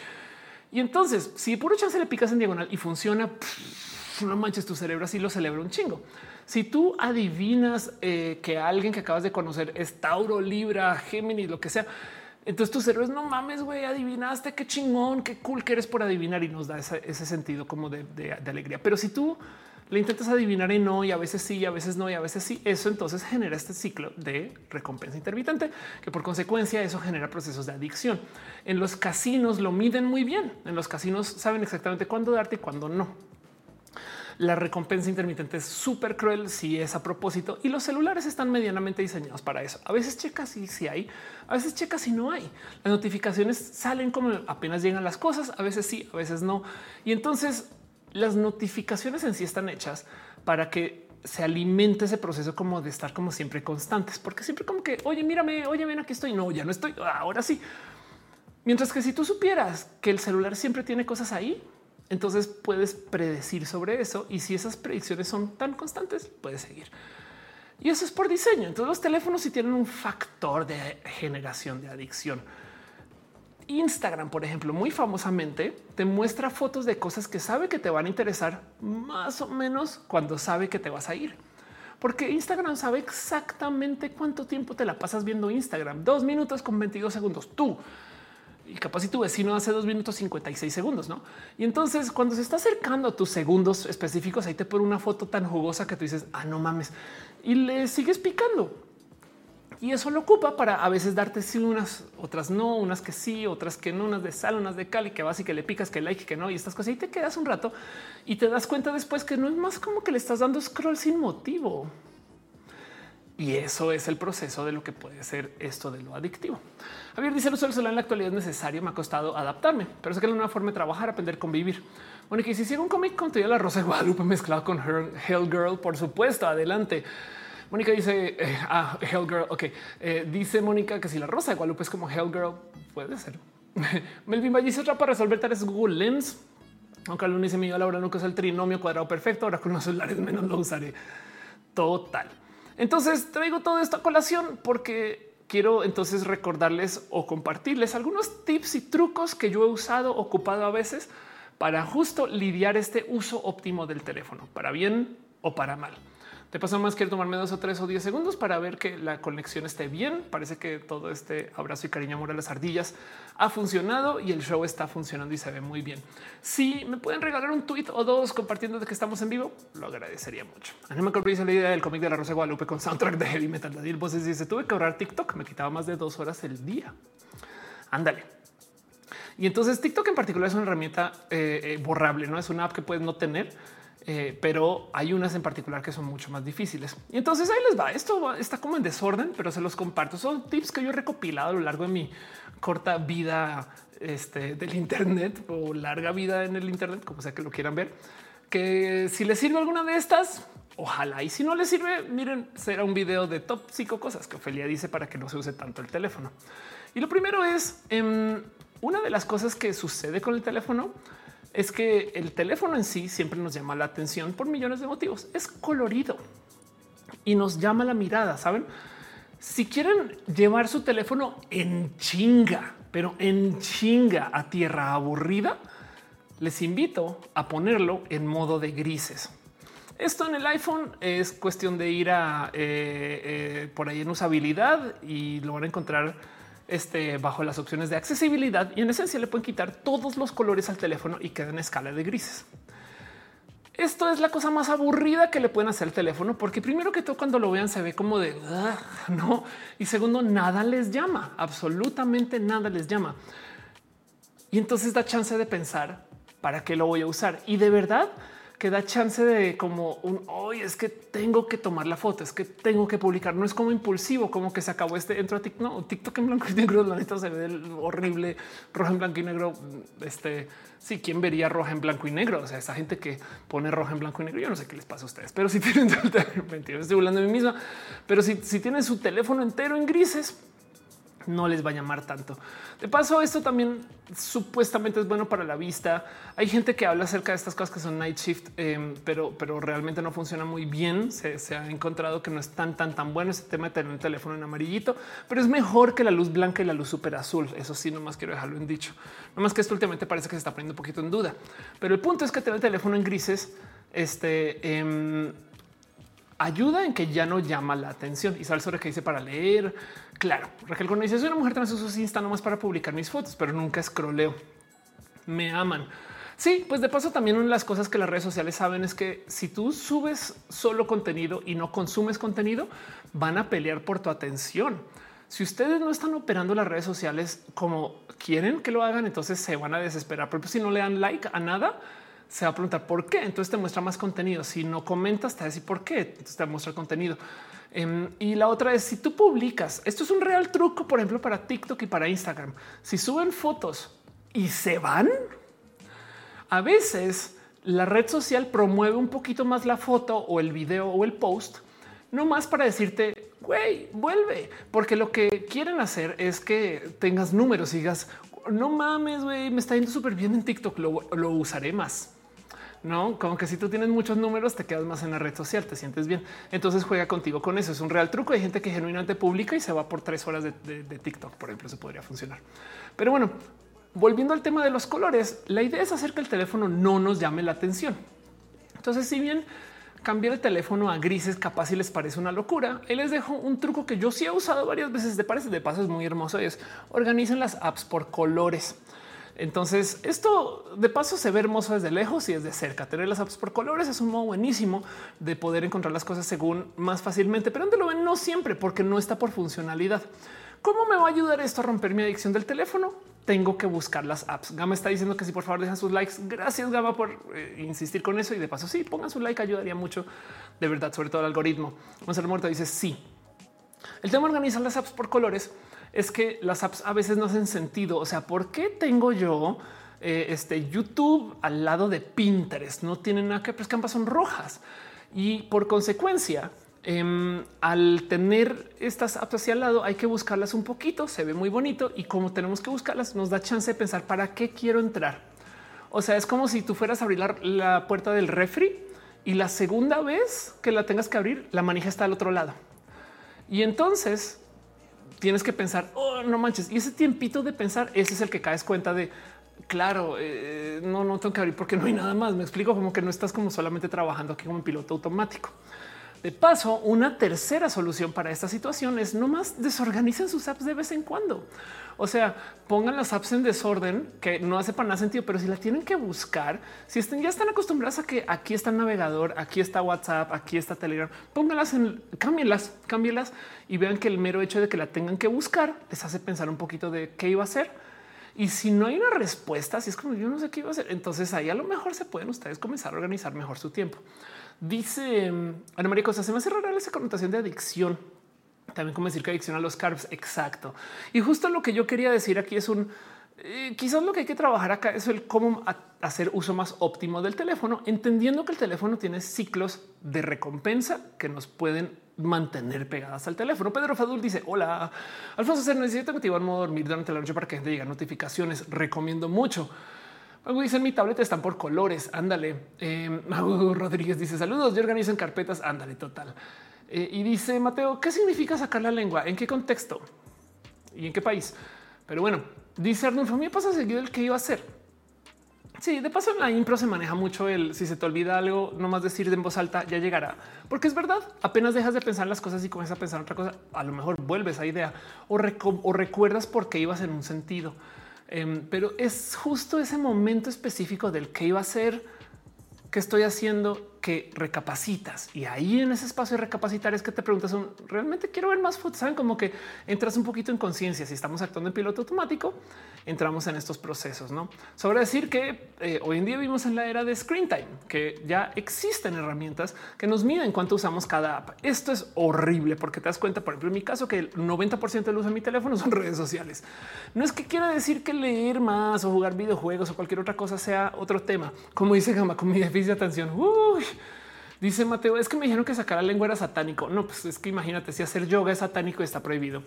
Y entonces, si por chance le picas en diagonal y funciona, no manches, tu cerebro así lo celebra un chingo. Si tú adivinas eh, que alguien que acabas de conocer es Tauro, Libra, Géminis, lo que sea, entonces tu cerebro es no mames, güey, adivinaste, qué chingón, qué cool que eres por adivinar y nos da ese, sentido como de, de, alegría. Pero si tú le intentas adivinar y no, y a veces sí, y a veces no, y a veces sí, eso entonces genera este ciclo de recompensa intermitente, que por consecuencia eso genera procesos de adicción. En los casinos lo miden muy bien. En los casinos saben exactamente cuándo darte y cuándo no. La recompensa intermitente es súper cruel si es a propósito y los celulares están medianamente diseñados para eso. A veces checas si, si hay, a veces checas si no hay. Las notificaciones salen como apenas llegan las cosas, a veces sí, a veces no. Y entonces las notificaciones en sí están hechas para que se alimente ese proceso como de estar como siempre constantes, porque siempre como que, oye, mírame, oye, ven, aquí estoy. No, ya no estoy. Ahora sí. Mientras que si tú supieras que el celular siempre tiene cosas ahí, entonces puedes predecir sobre eso y si esas predicciones son tan constantes, puedes seguir. Y eso es por diseño. Entonces los teléfonos sí tienen un factor de generación de adicción. Instagram, por ejemplo, muy famosamente te muestra fotos de cosas que sabe que te van a interesar más o menos cuando sabe que te vas a ir. Porque Instagram sabe exactamente cuánto tiempo te la pasas viendo Instagram. Dos minutos con 22 segundos. Tú y capaz si tu vecino hace dos minutos 56 segundos, ¿no? Y entonces cuando se está acercando a tus segundos específicos, ahí te pone una foto tan jugosa que tú dices, ah, no mames, y le sigues picando. Y eso lo ocupa para a veces darte sí unas, otras no, unas que sí, otras que no, unas de sal, unas de cal y que vas y que le picas, que like, que no, y estas cosas. Y te quedas un rato y te das cuenta después que no es más como que le estás dando scroll sin motivo. Y eso es el proceso de lo que puede ser esto de lo adictivo. Javier dice: el uso del celular en la actualidad es necesario. Me ha costado adaptarme, pero es que es una forma de trabajar, aprender, convivir. Bueno, que si hiciera un cómic con la Rosa de Guadalupe mezclado con Hell Girl, por supuesto, adelante. Mónica dice, eh, ah, Hell Girl, ok. Eh, dice Mónica que si la Rosa de Guadalupe es como Hell Girl, puede ser. Melvin Valle dice otra para resolver tareas Google Lens. Aunque al lunes se me dio la hora nunca es el trinomio cuadrado perfecto. Ahora con los celulares menos lo usaré. Total. Entonces traigo todo esto a colación porque quiero entonces recordarles o compartirles algunos tips y trucos que yo he usado, ocupado a veces para justo lidiar este uso óptimo del teléfono, para bien o para mal. Te paso más que tomarme dos o tres o diez segundos para ver que la conexión esté bien. Parece que todo este abrazo y cariño amor a las ardillas ha funcionado y el show está funcionando y se ve muy bien. Si me pueden regalar un tweet o dos compartiendo de que estamos en vivo, lo agradecería mucho. Anima dice la idea del cómic de la Rosa Guadalupe con soundtrack de heavy metal. Daniel Voces dice tuve que ahorrar TikTok, me quitaba más de dos horas el día. Ándale. Y entonces TikTok en particular es una herramienta eh, eh, borrable, no es una app que puedes no tener eh, pero hay unas en particular que son mucho más difíciles. Y entonces ahí les va. Esto está como en desorden, pero se los comparto. Son tips que yo he recopilado a lo largo de mi corta vida este, del Internet o larga vida en el Internet, como sea que lo quieran ver. Que si les sirve alguna de estas, ojalá. Y si no les sirve, miren, será un video de top cinco cosas que Ofelia dice para que no se use tanto el teléfono. Y lo primero es em, una de las cosas que sucede con el teléfono es que el teléfono en sí siempre nos llama la atención por millones de motivos. Es colorido y nos llama la mirada. Saben, si quieren llevar su teléfono en chinga, pero en chinga a tierra aburrida, les invito a ponerlo en modo de grises. Esto en el iPhone es cuestión de ir a eh, eh, por ahí en usabilidad y lo van a encontrar este, bajo las opciones de accesibilidad y en esencia le pueden quitar todos los colores al teléfono y queda en escala de grises. Esto es la cosa más aburrida que le pueden hacer al teléfono, porque primero que todo cuando lo vean se ve como de no y segundo nada les llama, absolutamente nada les llama. Y entonces da chance de pensar para qué lo voy a usar y de verdad que da chance de como un hoy es que tengo que tomar la foto, es que tengo que publicar. No es como impulsivo, como que se acabó este entro a TikTok, no, TikTok en blanco y negro. La neta se ve horrible rojo en blanco y negro. Este sí, quién vería roja en blanco y negro? O sea, esa gente que pone roja en blanco y negro. Yo no sé qué les pasa a ustedes, pero si tienen mentira, estoy hablando de mí misma, pero si, si tienen su teléfono entero en grises, no les va a llamar tanto. De paso, esto también supuestamente es bueno para la vista. Hay gente que habla acerca de estas cosas que son night shift, em, pero, pero realmente no funciona muy bien. Se, ha encontrado que no es tan, tan, tan bueno ese tema de tener un teléfono en amarillito, pero es mejor que la luz blanca y la luz súper azul. Eso sí, nomás quiero dejarlo en dicho. No más que esto últimamente parece que se está poniendo un poquito en duda, pero el punto es que tener el teléfono en grises, este, em, ayuda en que ya no llama la atención y sobre qué dice para leer. Claro, Raquel cuando dice soy una mujer trans uso Insta nomás para publicar mis fotos, pero nunca escroleo. Me aman. Sí, pues de paso también una de las cosas que las redes sociales saben es que si tú subes solo contenido y no consumes contenido, van a pelear por tu atención. Si ustedes no están operando las redes sociales como quieren que lo hagan, entonces se van a desesperar. Pero si no le dan like a nada, se va a preguntar por qué. Entonces te muestra más contenido. Si no comentas, te va a por qué. Entonces te muestra contenido. Em, y la otra es si tú publicas, esto es un real truco, por ejemplo, para TikTok y para Instagram. Si suben fotos y se van, a veces la red social promueve un poquito más la foto o el video o el post, no más para decirte, güey, vuelve, porque lo que quieren hacer es que tengas números y digas, no mames, güey, me está yendo súper bien en TikTok, lo usaré más no como que si tú tienes muchos números, te quedas más en la red social, te sientes bien. Entonces juega contigo con eso. Es un real truco. Hay gente que genuinamente publica y se va por tres horas de, TikTok, por ejemplo, se podría funcionar. Pero bueno, volviendo al tema de los colores, la idea es hacer que el teléfono no nos llame la atención. Entonces, si bien cambiar el teléfono a grises capaz y les parece una locura, él les dejo un truco que yo sí he usado varias veces. De parece de paso es muy hermoso. Es organicen las apps por colores. Entonces, esto de paso se ve hermoso desde lejos y desde cerca. Tener las apps por colores es un modo buenísimo de poder encontrar las cosas según más fácilmente, pero donde lo ven no siempre porque no está por funcionalidad. ¿Cómo me va a ayudar esto a romper mi adicción del teléfono? Tengo que buscar las apps. Gama está diciendo que si por favor dejan sus likes. Gracias Gama por eh, insistir con eso y de paso sí pongan su like ayudaría mucho de verdad, sobre todo el algoritmo. Gonzalo Muerto dice sí. El tema de organizar las apps por colores es que las apps a veces no hacen sentido. O sea, ¿por qué tengo yo eh, este YouTube al lado de Pinterest? No tienen nada que, es que ambas son rojas y por consecuencia, em, al tener estas apps hacia al lado, hay que buscarlas un poquito. Se ve muy bonito y como tenemos que buscarlas, nos da chance de pensar para qué quiero entrar. O sea, es como si tú fueras a abrir la, la puerta del refri y la segunda vez que la tengas que abrir, la manija está al otro lado. Y entonces tienes que pensar, oh, no manches. Y ese tiempito de pensar, ese es el que caes cuenta de, claro, eh, no, no tengo que abrir porque no hay nada más. Me explico como que no estás como solamente trabajando aquí como en piloto automático. De paso, una tercera solución para esta situación es no más desorganicen sus apps de vez en cuando. O sea, pongan las apps en desorden que no hace para nada sentido, pero si la tienen que buscar, si estén, ya están acostumbradas a que aquí está el navegador, aquí está WhatsApp, aquí está Telegram, pónganlas en, cámbienlas, cámbienlas y vean que el mero hecho de que la tengan que buscar les hace pensar un poquito de qué iba a hacer. Y si no hay una respuesta, si es como yo no sé qué iba a hacer, entonces ahí a lo mejor se pueden ustedes comenzar a organizar mejor su tiempo. Dice em, Ana María Costa, se me hace rara esa connotación de adicción. También como decir que adicción a los carbs. Exacto. Y justo lo que yo quería decir aquí es un eh, quizás lo que hay que trabajar acá es el cómo hacer uso más óptimo del teléfono, entendiendo que el teléfono tiene ciclos de recompensa que nos pueden mantener pegadas al teléfono. Pedro Fadul dice: Hola, Alfonso, se necesita motivar modo dormir durante la noche para que gente llegue notificaciones. Recomiendo mucho. Algo dice en mi tableta están por colores. Ándale. Eh, Rodríguez dice saludos. Yo organizo en carpetas. Ándale, total. Eh, y dice Mateo, ¿qué significa sacar la lengua? ¿En qué contexto? ¿Y en qué país? Pero bueno, dice Arnulfo, me pasa seguido el que iba a hacer. Sí, de paso en la impro se maneja mucho el si se te olvida algo, no más decir en voz alta, ya llegará. Porque es verdad, apenas dejas de pensar las cosas y comienzas a pensar otra cosa, a lo mejor vuelves a idea o, o recuerdas por qué ibas en un sentido. Em, pero es justo ese momento específico del que iba a ser ¿Qué estoy haciendo? Que recapacitas y ahí en ese espacio de recapacitar es que te preguntas realmente quiero ver más. Saben como que entras un poquito en conciencia. Si estamos actuando en piloto automático, entramos en estos procesos. No sobre decir que eh, hoy en día vivimos en la era de screen time, que ya existen herramientas que nos miden cuánto usamos cada app. Esto es horrible porque te das cuenta, por ejemplo, en mi caso, que el 90% del uso de mi teléfono son redes sociales. No es que quiera decir que leer más o jugar videojuegos o cualquier otra cosa sea otro tema. Como dice Gama, con mi déficit de atención. Dice Mateo, es que me dijeron que sacar la lengua era satánico. No, pues es que imagínate si hacer yoga es satánico está prohibido.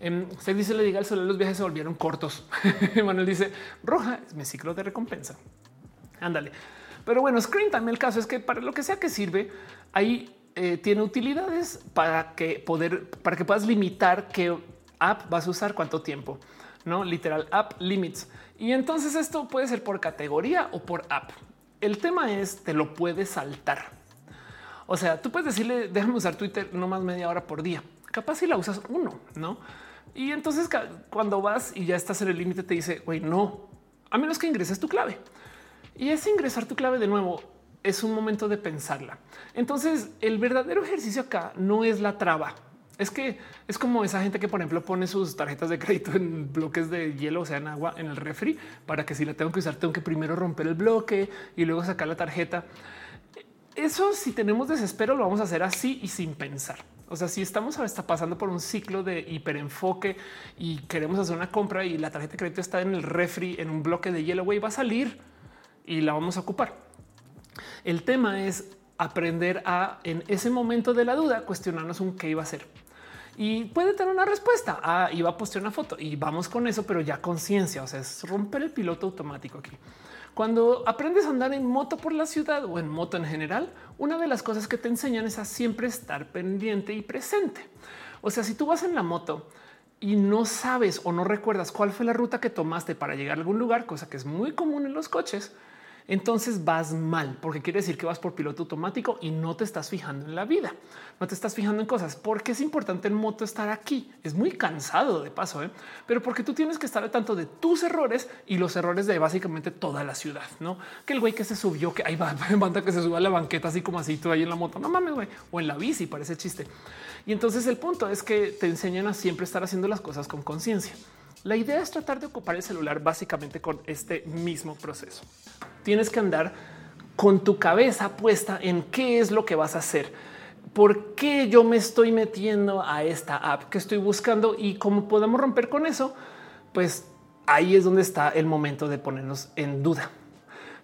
Eh, se dice le diga el sol, los viajes se volvieron cortos. Manuel dice roja es mi ciclo de recompensa. Ándale. Pero bueno, Screen también el caso es que para lo que sea que sirve, ahí eh, tiene utilidades para que poder, para que puedas limitar qué app vas a usar cuánto tiempo, no literal app limits. Y entonces esto puede ser por categoría o por app. El tema es te lo puedes saltar. O sea, tú puedes decirle déjame usar Twitter no más media hora por día. Capaz si la usas uno, no? Y entonces cuando vas y ya estás en el límite, te dice, güey, no, a menos que ingreses tu clave. Y ese ingresar tu clave de nuevo es un momento de pensarla. Entonces, el verdadero ejercicio acá no es la traba. Es que es como esa gente que, por ejemplo, pone sus tarjetas de crédito en bloques de hielo, o sea, en agua, en el refri, para que si la tengo que usar, tengo que primero romper el bloque y luego sacar la tarjeta. Eso, si tenemos desespero, lo vamos a hacer así y sin pensar. O sea, si estamos está pasando por un ciclo de hiperenfoque y queremos hacer una compra y la tarjeta de crédito está en el refri, en un bloque de hielo, güey, va a salir y la vamos a ocupar. El tema es aprender a, en ese momento de la duda, cuestionarnos un qué iba a hacer. Y puede tener una respuesta. Ah, iba a postear una foto y vamos con eso, pero ya conciencia. O sea, es romper el piloto automático aquí. Cuando aprendes a andar en moto por la ciudad o en moto en general, una de las cosas que te enseñan es a siempre estar pendiente y presente. O sea, si tú vas en la moto y no sabes o no recuerdas cuál fue la ruta que tomaste para llegar a algún lugar, cosa que es muy común en los coches, entonces vas mal, porque quiere decir que vas por piloto automático y no te estás fijando en la vida, no te estás fijando en cosas. Porque es importante en moto estar aquí. Es muy cansado de paso, ¿eh? pero porque tú tienes que estar al tanto de tus errores y los errores de básicamente toda la ciudad, no que el güey que se subió, que ahí va, banda que se suba a la banqueta, así como así tú ahí en la moto, no mames, güey, o en la bici, parece chiste. Y entonces el punto es que te enseñan a siempre estar haciendo las cosas con conciencia. La idea es tratar de ocupar el celular básicamente con este mismo proceso. Tienes que andar con tu cabeza puesta en qué es lo que vas a hacer. ¿Por qué yo me estoy metiendo a esta app que estoy buscando y cómo podemos romper con eso? Pues ahí es donde está el momento de ponernos en duda.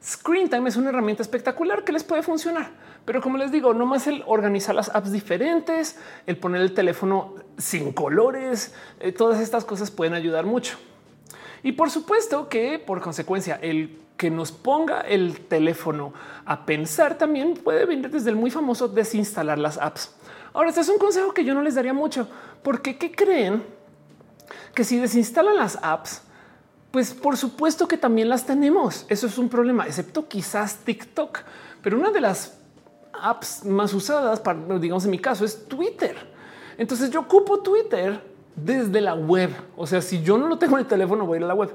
Screen Time es una herramienta espectacular que les puede funcionar, pero como les digo, no más el organizar las apps diferentes, el poner el teléfono sin colores, eh, todas estas cosas pueden ayudar mucho. Y por supuesto que por consecuencia el que nos ponga el teléfono a pensar también puede venir desde el muy famoso desinstalar las apps. Ahora, este es un consejo que yo no les daría mucho, porque ¿qué creen? Que si desinstalan las apps, pues por supuesto que también las tenemos. Eso es un problema, excepto quizás TikTok. Pero una de las apps más usadas, para, digamos en mi caso, es Twitter. Entonces yo ocupo Twitter desde la web. O sea, si yo no lo tengo en el teléfono, voy a ir a la web.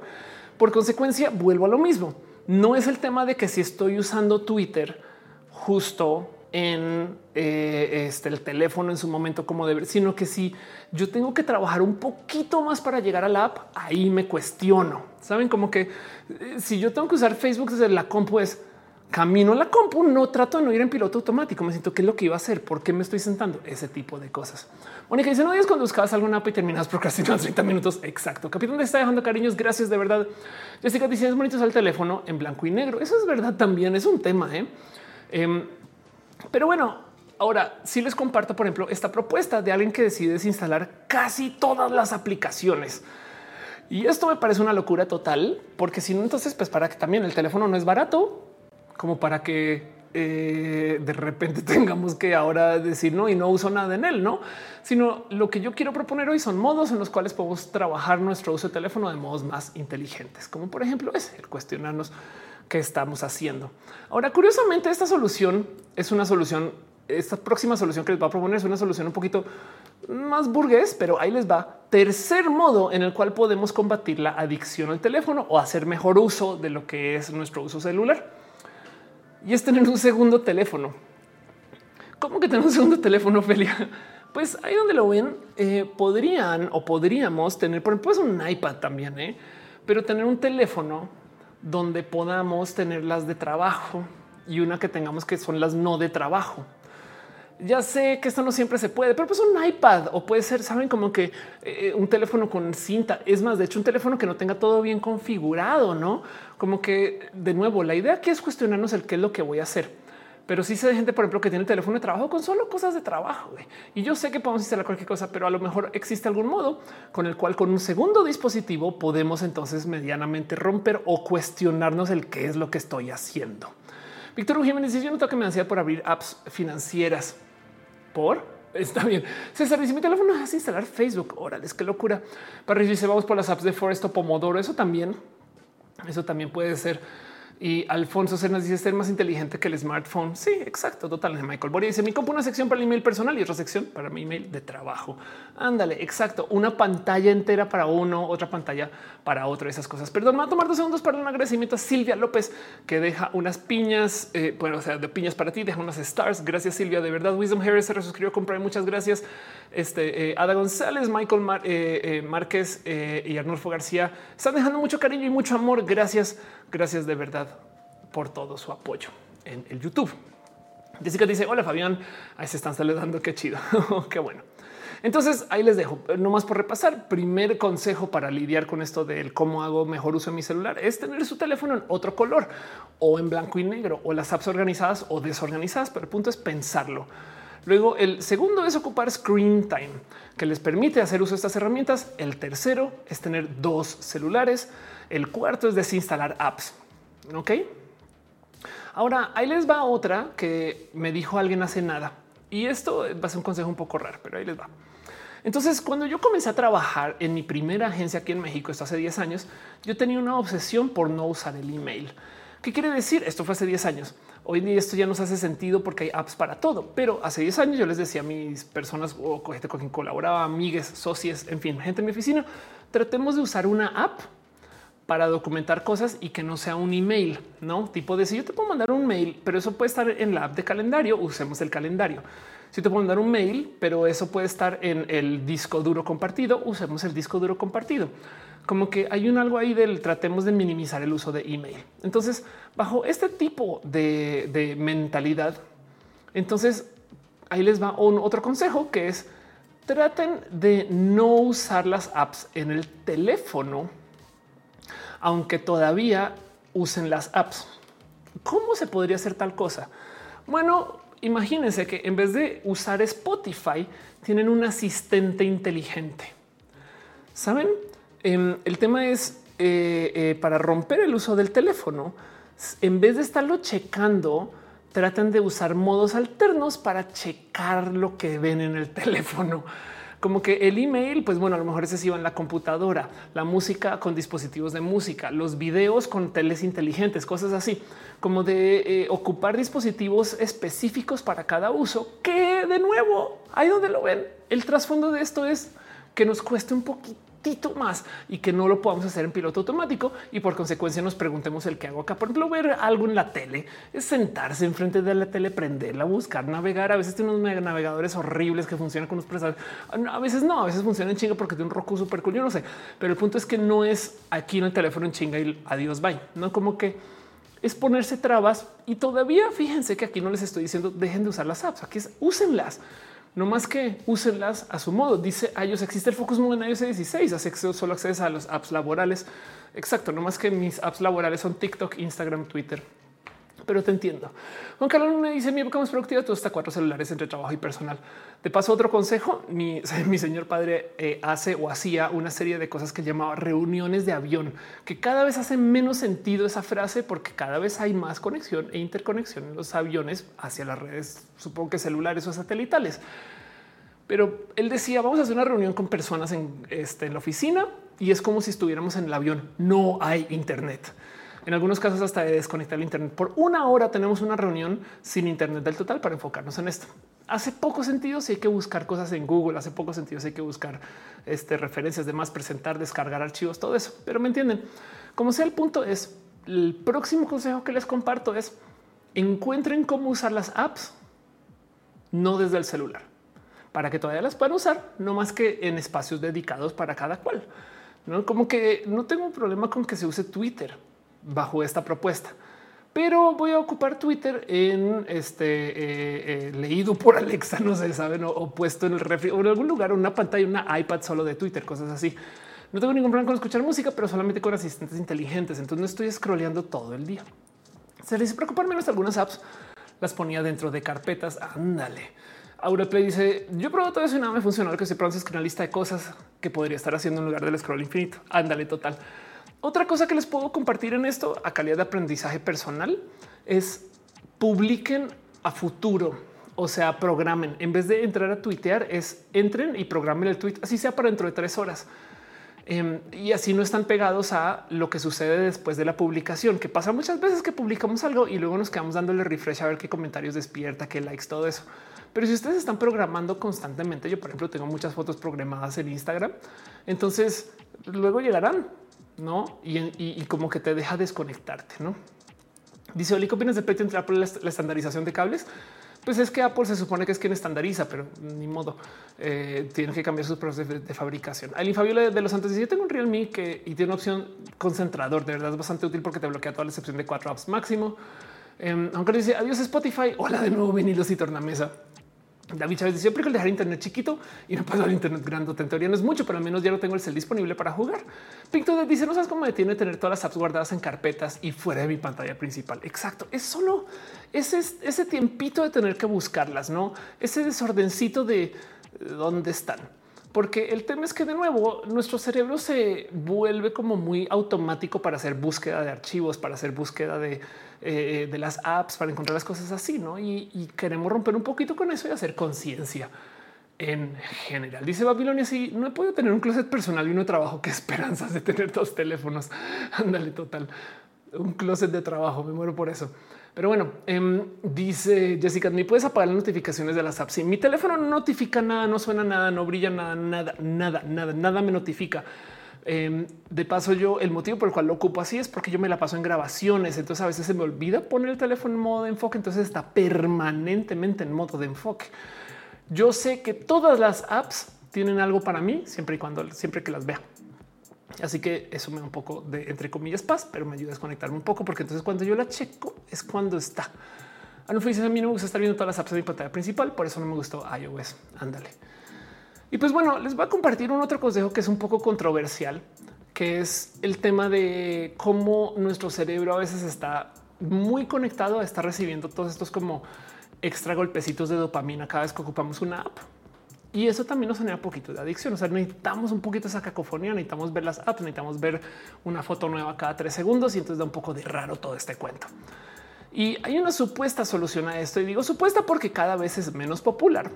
Por consecuencia, vuelvo a lo mismo no es el tema de que si estoy usando Twitter justo en eh, este, el teléfono en su momento como deber, sino que si yo tengo que trabajar un poquito más para llegar a la app, ahí me cuestiono. Saben como que eh, si yo tengo que usar Facebook desde la compu es camino la compu, no trato de no ir en piloto automático. Me siento qué es lo que iba a hacer, por qué me estoy sentando, ese tipo de cosas. Mónica dice: No digas cuando buscabas alguna app y terminas procrastinando 30 minutos. Exacto. Capitán te está dejando cariños. Gracias de verdad. Jessica dice: Es bonito el teléfono en blanco y negro. Eso es verdad también. Es un tema. ¿eh? Em, pero bueno, ahora sí les comparto, por ejemplo, esta propuesta de alguien que decide desinstalar casi todas las aplicaciones. Y esto me parece una locura total, porque si no, entonces, pues para que también el teléfono no es barato, como para que eh, de repente tengamos que ahora decir no y no uso nada en él, no, sino lo que yo quiero proponer hoy son modos en los cuales podemos trabajar nuestro uso de teléfono de modos más inteligentes, como por ejemplo es el cuestionarnos qué estamos haciendo. Ahora, curiosamente, esta solución es una solución. Esta próxima solución que les va a proponer es una solución un poquito más burgués, pero ahí les va. Tercer modo en el cual podemos combatir la adicción al teléfono o hacer mejor uso de lo que es nuestro uso celular y es tener un segundo teléfono. ¿Cómo que tener un segundo teléfono, Ophelia? Pues ahí donde lo ven, eh, podrían o podríamos tener, por ejemplo, un iPad también, ¿eh? pero tener un teléfono donde podamos tener las de trabajo y una que tengamos que son las no de trabajo. Ya sé que esto no siempre se puede, pero pues un iPad o puede ser, saben, como que eh, un teléfono con cinta. Es más, de hecho, un teléfono que no tenga todo bien configurado, no como que de nuevo, la idea aquí es cuestionarnos el qué es lo que voy a hacer pero sí sé de gente, por ejemplo, que tiene teléfono de trabajo con solo cosas de trabajo. Y yo sé que podemos instalar cualquier cosa, pero a lo mejor existe algún modo con el cual con un segundo dispositivo podemos entonces medianamente romper o cuestionarnos el qué es lo que estoy haciendo. Víctor Jiménez dice: Yo no tengo que me ansiedad por abrir apps financieras. Por está bien. César dice: Mi teléfono es instalar Facebook. Órale, qué locura. Para dice: Vamos por las apps de Forest o Pomodoro. Eso también, eso también puede ser y Alfonso se nos dice ser más inteligente que el smartphone. Sí, exacto, total. Michael Boria dice mi compu una sección para el email personal y otra sección para mi email de trabajo. Ándale, exacto. Una pantalla entera para uno, otra pantalla para otro. Esas cosas. Perdón, me va a tomar dos segundos para un agradecimiento a Silvia López que deja unas piñas, eh, bueno, o sea, de piñas para ti, deja unas stars. Gracias, Silvia. De verdad, Wisdom Harris se resuscribió con Muchas gracias. Este eh, Ada González, Michael eh, Márquez y Arnulfo García están dejando mucho cariño y mucho amor. Gracias, gracias de verdad por todo su apoyo en el YouTube. Jessica dice: Hola Fabián, ahí se están saludando. Qué chido, qué bueno. Entonces ahí les dejo, no más por repasar. Primer consejo para lidiar con esto del cómo hago mejor uso de mi celular es tener su teléfono en otro color o en blanco y negro o las apps organizadas o desorganizadas. Pero el punto es pensarlo. Luego, el segundo es ocupar screen time, que les permite hacer uso de estas herramientas. El tercero es tener dos celulares. El cuarto es desinstalar apps. Ok. Ahora ahí les va otra que me dijo alguien hace nada y esto va a ser un consejo un poco raro, pero ahí les va. Entonces, cuando yo comencé a trabajar en mi primera agencia aquí en México, esto hace 10 años, yo tenía una obsesión por no usar el email. ¿Qué quiere decir? Esto fue hace 10 años. Hoy en día esto ya nos hace sentido porque hay apps para todo, pero hace 10 años yo les decía a mis personas o gente con quien colaboraba, amigues, socios, en fin, gente en mi oficina, tratemos de usar una app para documentar cosas y que no sea un email, no tipo de si yo te puedo mandar un mail, pero eso puede estar en la app de calendario. Usemos el calendario. Si te puedo mandar un mail, pero eso puede estar en el disco duro compartido, usemos el disco duro compartido. Como que hay un algo ahí del tratemos de minimizar el uso de email. Entonces, bajo este tipo de, de mentalidad, entonces ahí les va un otro consejo que es traten de no usar las apps en el teléfono aunque todavía usen las apps. ¿Cómo se podría hacer tal cosa? Bueno, imagínense que en vez de usar Spotify, tienen un asistente inteligente. Saben, em, el tema es eh, eh, para romper el uso del teléfono, en vez de estarlo checando, tratan de usar modos alternos para checar lo que ven en el teléfono. Como que el email, pues bueno, a lo mejor ese sí va en la computadora, la música con dispositivos de música, los videos con teles inteligentes, cosas así, como de eh, ocupar dispositivos específicos para cada uso, que de nuevo, ahí donde lo ven, el trasfondo de esto es que nos cueste un poquito más y que no lo podamos hacer en piloto automático y por consecuencia nos preguntemos el que hago acá. Por ejemplo, ver algo en la tele es sentarse enfrente de la tele, prenderla, buscar, navegar. A veces tiene unos navegadores horribles que funcionan con los presadores. A veces no, a veces funcionan en chinga porque tiene un Roku súper cool. Yo no sé, pero el punto es que no es aquí en el teléfono en chinga y adiós, bye. No como que es ponerse trabas y todavía fíjense que aquí no les estoy diciendo dejen de usar las apps, aquí es úsenlas no más que úsenlas a su modo. Dice a ellos existe el Focus Move en iOS 16, solo accedes a los apps laborales. Exacto, no más que mis apps laborales son TikTok, Instagram, Twitter. Pero te entiendo. Juan Carlos me dice mi época más productiva, tú hasta cuatro celulares entre trabajo y personal. Te paso otro consejo. Mi, señor padre eh, hace o hacía una serie de cosas que llamaba reuniones de avión, que cada vez hace menos sentido esa frase porque cada vez hay más conexión e interconexión en los aviones hacia las redes, supongo que celulares o satelitales. Pero él decía, vamos a hacer una reunión con personas en, este, en la oficina y es como si estuviéramos en el avión. No hay internet. En algunos casos hasta de desconectar el Internet. Por una hora tenemos una reunión sin Internet del total para enfocarnos en esto. Hace poco sentido si hay que buscar cosas en Google, hace poco sentido si hay que buscar este, referencias, demás, presentar, descargar archivos, todo eso. Pero me entienden. Como sea, el punto es, el próximo consejo que les comparto es encuentren cómo usar las apps, no desde el celular, para que todavía las puedan usar, no más que en espacios dedicados para cada cual. ¿no? Como que no tengo un problema con que se use Twitter bajo esta propuesta, pero voy a ocupar Twitter en este eh, eh, leído por Alexa, no sé, saben, o, puesto en el refri o en algún lugar, una pantalla, una iPad solo de Twitter, cosas así. No tengo ningún problema con escuchar música, pero solamente con asistentes inteligentes. Entonces no estoy scrolleando todo el día. Se les preocupar menos algunas apps. Las ponía dentro de carpetas. Ándale. Play dice: Yo probé todo eso y nada me funcionó. Que estoy probando es una lista de cosas que podría estar haciendo en lugar del scroll infinito. Ándale, total. Otra cosa que les puedo compartir en esto a calidad de aprendizaje personal es publiquen a futuro. O sea, programen en vez de entrar a tuitear, es entren y programen el tweet, así sea para dentro de tres horas. Em, y así no están pegados a lo que sucede después de la publicación, que pasa muchas veces que publicamos algo y luego nos quedamos dándole refresh a ver qué comentarios despierta, qué likes, todo eso. Pero si ustedes están programando constantemente, yo por ejemplo tengo muchas fotos programadas en Instagram, entonces luego llegarán, ¿no? Y, como que te deja desconectarte, ¿no? Dice Oli, ¿qué opinas de entrar por la estandarización de cables? Pues es que Apple se supone que es quien estandariza, pero ni modo. Eh, tienen que cambiar sus procesos de, fabricación. Al Infabio de los antes, yo tengo un Realme que y tiene una opción concentrador. De verdad es bastante útil porque te bloquea toda la excepción de cuatro apps máximo. Eh, aunque dice adiós Spotify. Hola de nuevo, venidos y tornamesa. David Chávez dice: Yo prefiero dejar internet chiquito y no paso el internet grande. En teoría no es mucho, pero al menos ya no tengo el cel disponible para jugar. Pinto dice: No sabes cómo me tiene tener todas las apps guardadas en carpetas y fuera de mi pantalla principal. Exacto. Es solo ese, ese tiempito de tener que buscarlas, no ese desordencito de dónde están. Porque el tema es que de nuevo nuestro cerebro se vuelve como muy automático para hacer búsqueda de archivos, para hacer búsqueda de eh, de las apps para encontrar las cosas así, ¿no? Y, queremos romper un poquito con eso y hacer conciencia en general. Dice Babilonia, si no he podido tener un closet personal y uno de trabajo, qué esperanzas de tener dos teléfonos. Ándale, total. Un closet de trabajo, me muero por eso. Pero bueno, em, dice Jessica, ni puedes apagar las notificaciones de las apps. Si mi teléfono no notifica nada, no suena nada, no brilla nada, nada, nada, nada, nada me notifica. Em, de paso, yo el motivo por el cual lo ocupo así es porque yo me la paso en grabaciones. Entonces a veces se me olvida poner el teléfono en modo de enfoque. Entonces está permanentemente en modo de enfoque. Yo sé que todas las apps tienen algo para mí siempre y cuando siempre que las vea. Así que eso me da un poco de entre comillas paz, pero me ayuda a desconectarme un poco porque entonces cuando yo la checo es cuando está. A, no, a mí no me gusta estar viendo todas las apps de mi pantalla principal, por eso no me gustó iOS. Ándale. Y pues bueno, les voy a compartir un otro consejo que es un poco controversial, que es el tema de cómo nuestro cerebro a veces está muy conectado a estar recibiendo todos estos como extra golpecitos de dopamina cada vez que ocupamos una app. Y eso también nos genera un poquito de adicción. O sea, necesitamos un poquito esa cacofonía, necesitamos ver las apps, necesitamos ver una foto nueva cada tres segundos y entonces da un poco de raro todo este cuento. Y hay una supuesta solución a esto y digo supuesta porque cada vez es menos popular,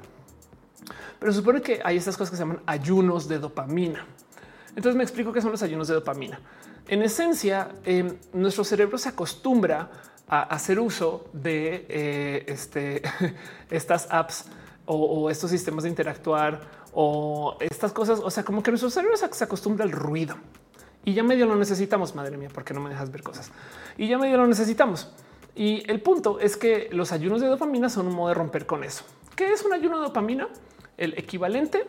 pero supone que hay estas cosas que se llaman ayunos de dopamina. Entonces me explico qué son los ayunos de dopamina. En esencia, em, nuestro cerebro se acostumbra a hacer uso de eh, este, estas apps o, estos sistemas de interactuar o estas cosas. O sea, como que nuestro cerebro se acostumbra al ruido y ya medio lo necesitamos. Madre mía, ¿por qué no me dejas ver cosas? Y ya medio lo necesitamos. Y el punto es que los ayunos de dopamina son un modo de romper con eso. ¿Qué es un ayuno de dopamina? El equivalente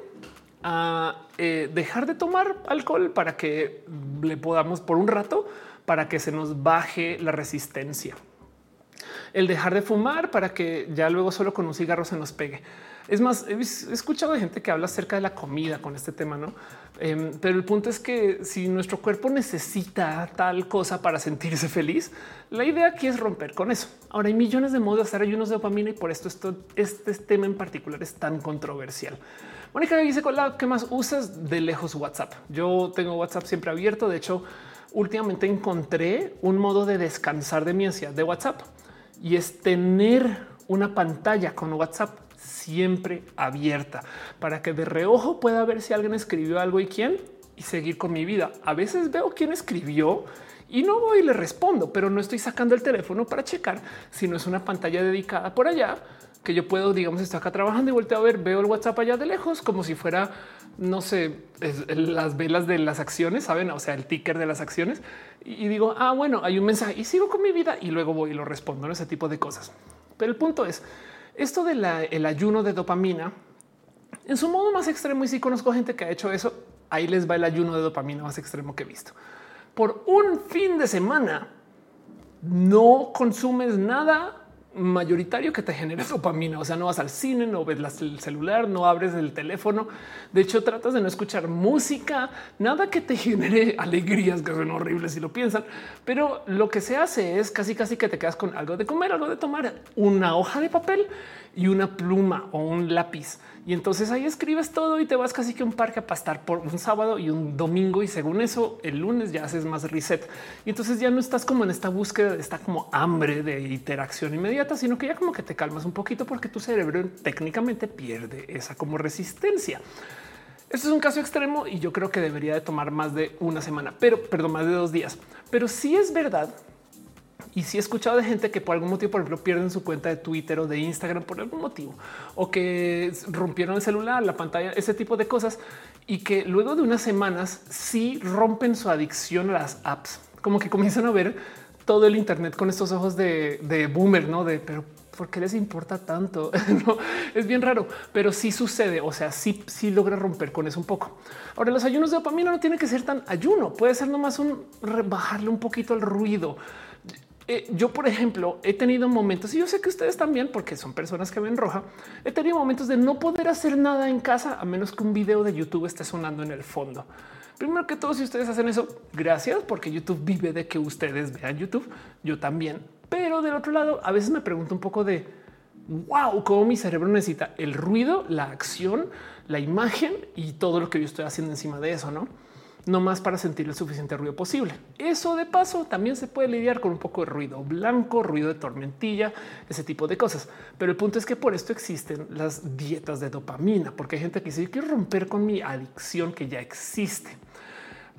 a eh, dejar de tomar alcohol para que le podamos por un rato para que se nos baje la resistencia. El dejar de fumar para que ya luego solo con un cigarro se nos pegue. Es más, he escuchado de gente que habla acerca de la comida con este tema, no? Em, pero el punto es que si nuestro cuerpo necesita tal cosa para sentirse feliz, la idea aquí es romper con eso. Ahora hay millones de modos de hacer ayunos de dopamina y por esto, este tema en particular es tan controversial. Mónica dice con la que más usas de lejos WhatsApp. Yo tengo WhatsApp siempre abierto. De hecho, últimamente encontré un modo de descansar de mi ansiedad de WhatsApp y es tener una pantalla con WhatsApp siempre abierta para que de reojo pueda ver si alguien escribió algo y quién y seguir con mi vida. A veces veo quién escribió y no voy y le respondo, pero no estoy sacando el teléfono para checar si no es una pantalla dedicada por allá que yo puedo, digamos, estar acá trabajando y volteo a ver, veo el WhatsApp allá de lejos, como si fuera, no sé, las velas de las acciones, saben? O sea, el ticker de las acciones y digo, ah, bueno, hay un mensaje y sigo con mi vida y luego voy y lo respondo, ¿no? ese tipo de cosas. Pero el punto es esto del el ayuno de dopamina en su modo más extremo. Y si conozco gente que ha hecho eso, ahí les va el ayuno de dopamina más extremo que he visto. Por un fin de semana no consumes nada mayoritario que te genere dopamina. O sea, no vas al cine, no ves el celular, no abres el teléfono. De hecho, tratas de no escuchar música, nada que te genere alegrías que son horribles si lo piensan. Pero lo que se hace es casi, casi que te quedas con algo de comer, algo de tomar, una hoja de papel y una pluma o un lápiz. Y entonces ahí escribes todo y te vas casi que un parque a pastar por un sábado y un domingo. Y según eso, el lunes ya haces más reset. Y entonces ya no estás como en esta búsqueda de esta como hambre de interacción inmediata, sino que ya como que te calmas un poquito porque tu cerebro técnicamente pierde esa como resistencia. Esto es un caso extremo y yo creo que debería de tomar más de una semana, pero perdón, más de dos días. Pero sí es verdad y si he escuchado de gente que por algún motivo, por ejemplo, pierden su cuenta de Twitter o de Instagram por algún motivo, o que rompieron el celular, la pantalla, ese tipo de cosas, y que luego de unas semanas sí rompen su adicción a las apps, como que comienzan a ver todo el Internet con estos ojos de, boomer, no de pero ¿por qué les importa tanto? no, es bien raro, pero sí sucede. O sea, sí, sí logra romper con eso un poco. Ahora, los ayunos de dopamina no tiene que ser tan ayuno, puede ser nomás un bajarle un poquito el ruido eh, yo, por ejemplo, he tenido momentos y yo sé que ustedes también, porque son personas que ven roja. He tenido momentos de no poder hacer nada en casa a menos que un video de YouTube esté sonando en el fondo. Primero que todo, si ustedes hacen eso, gracias, porque YouTube vive de que ustedes vean YouTube. Yo también. Pero del otro lado, a veces me pregunto un poco de wow, cómo mi cerebro necesita el ruido, la acción, la imagen y todo lo que yo estoy haciendo encima de eso, no? No más para sentir el suficiente ruido posible. Eso de paso también se puede lidiar con un poco de ruido blanco, ruido de tormentilla, ese tipo de cosas. Pero el punto es que por esto existen las dietas de dopamina, porque hay gente que dice quiero romper con mi adicción que ya existe.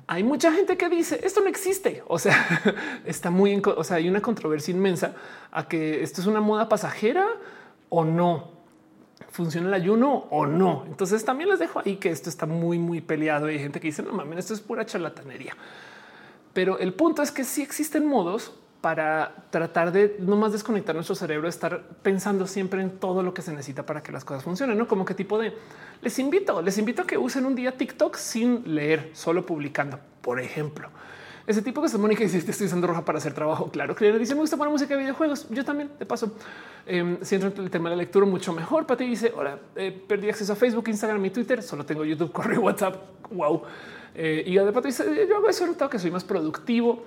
Hay mucha gente que dice esto no existe. O sea, está muy, o sea, hay una controversia inmensa a que esto es una moda pasajera o no funciona el ayuno o no. Entonces también les dejo ahí que esto está muy, muy peleado. Hay gente que dice no mames, esto es pura charlatanería. Pero el punto es que sí existen modos para tratar de no más desconectar nuestro cerebro, estar pensando siempre en todo lo que se necesita para que las cosas funcionen, no como qué tipo de les invito, les invito a que usen un día TikTok sin leer, solo publicando, por ejemplo. Ese tipo que se Mónica dice estoy usando roja para hacer trabajo. Claro que dice me gusta poner música de videojuegos. Yo también de paso eh, si entro en el tema de la lectura mucho mejor. Pati dice hola, eh, perdí acceso a Facebook, Instagram y Twitter. Solo tengo YouTube, correo, WhatsApp. Wow. Eh, y de Pati dice yo hago eso, notado que soy más productivo.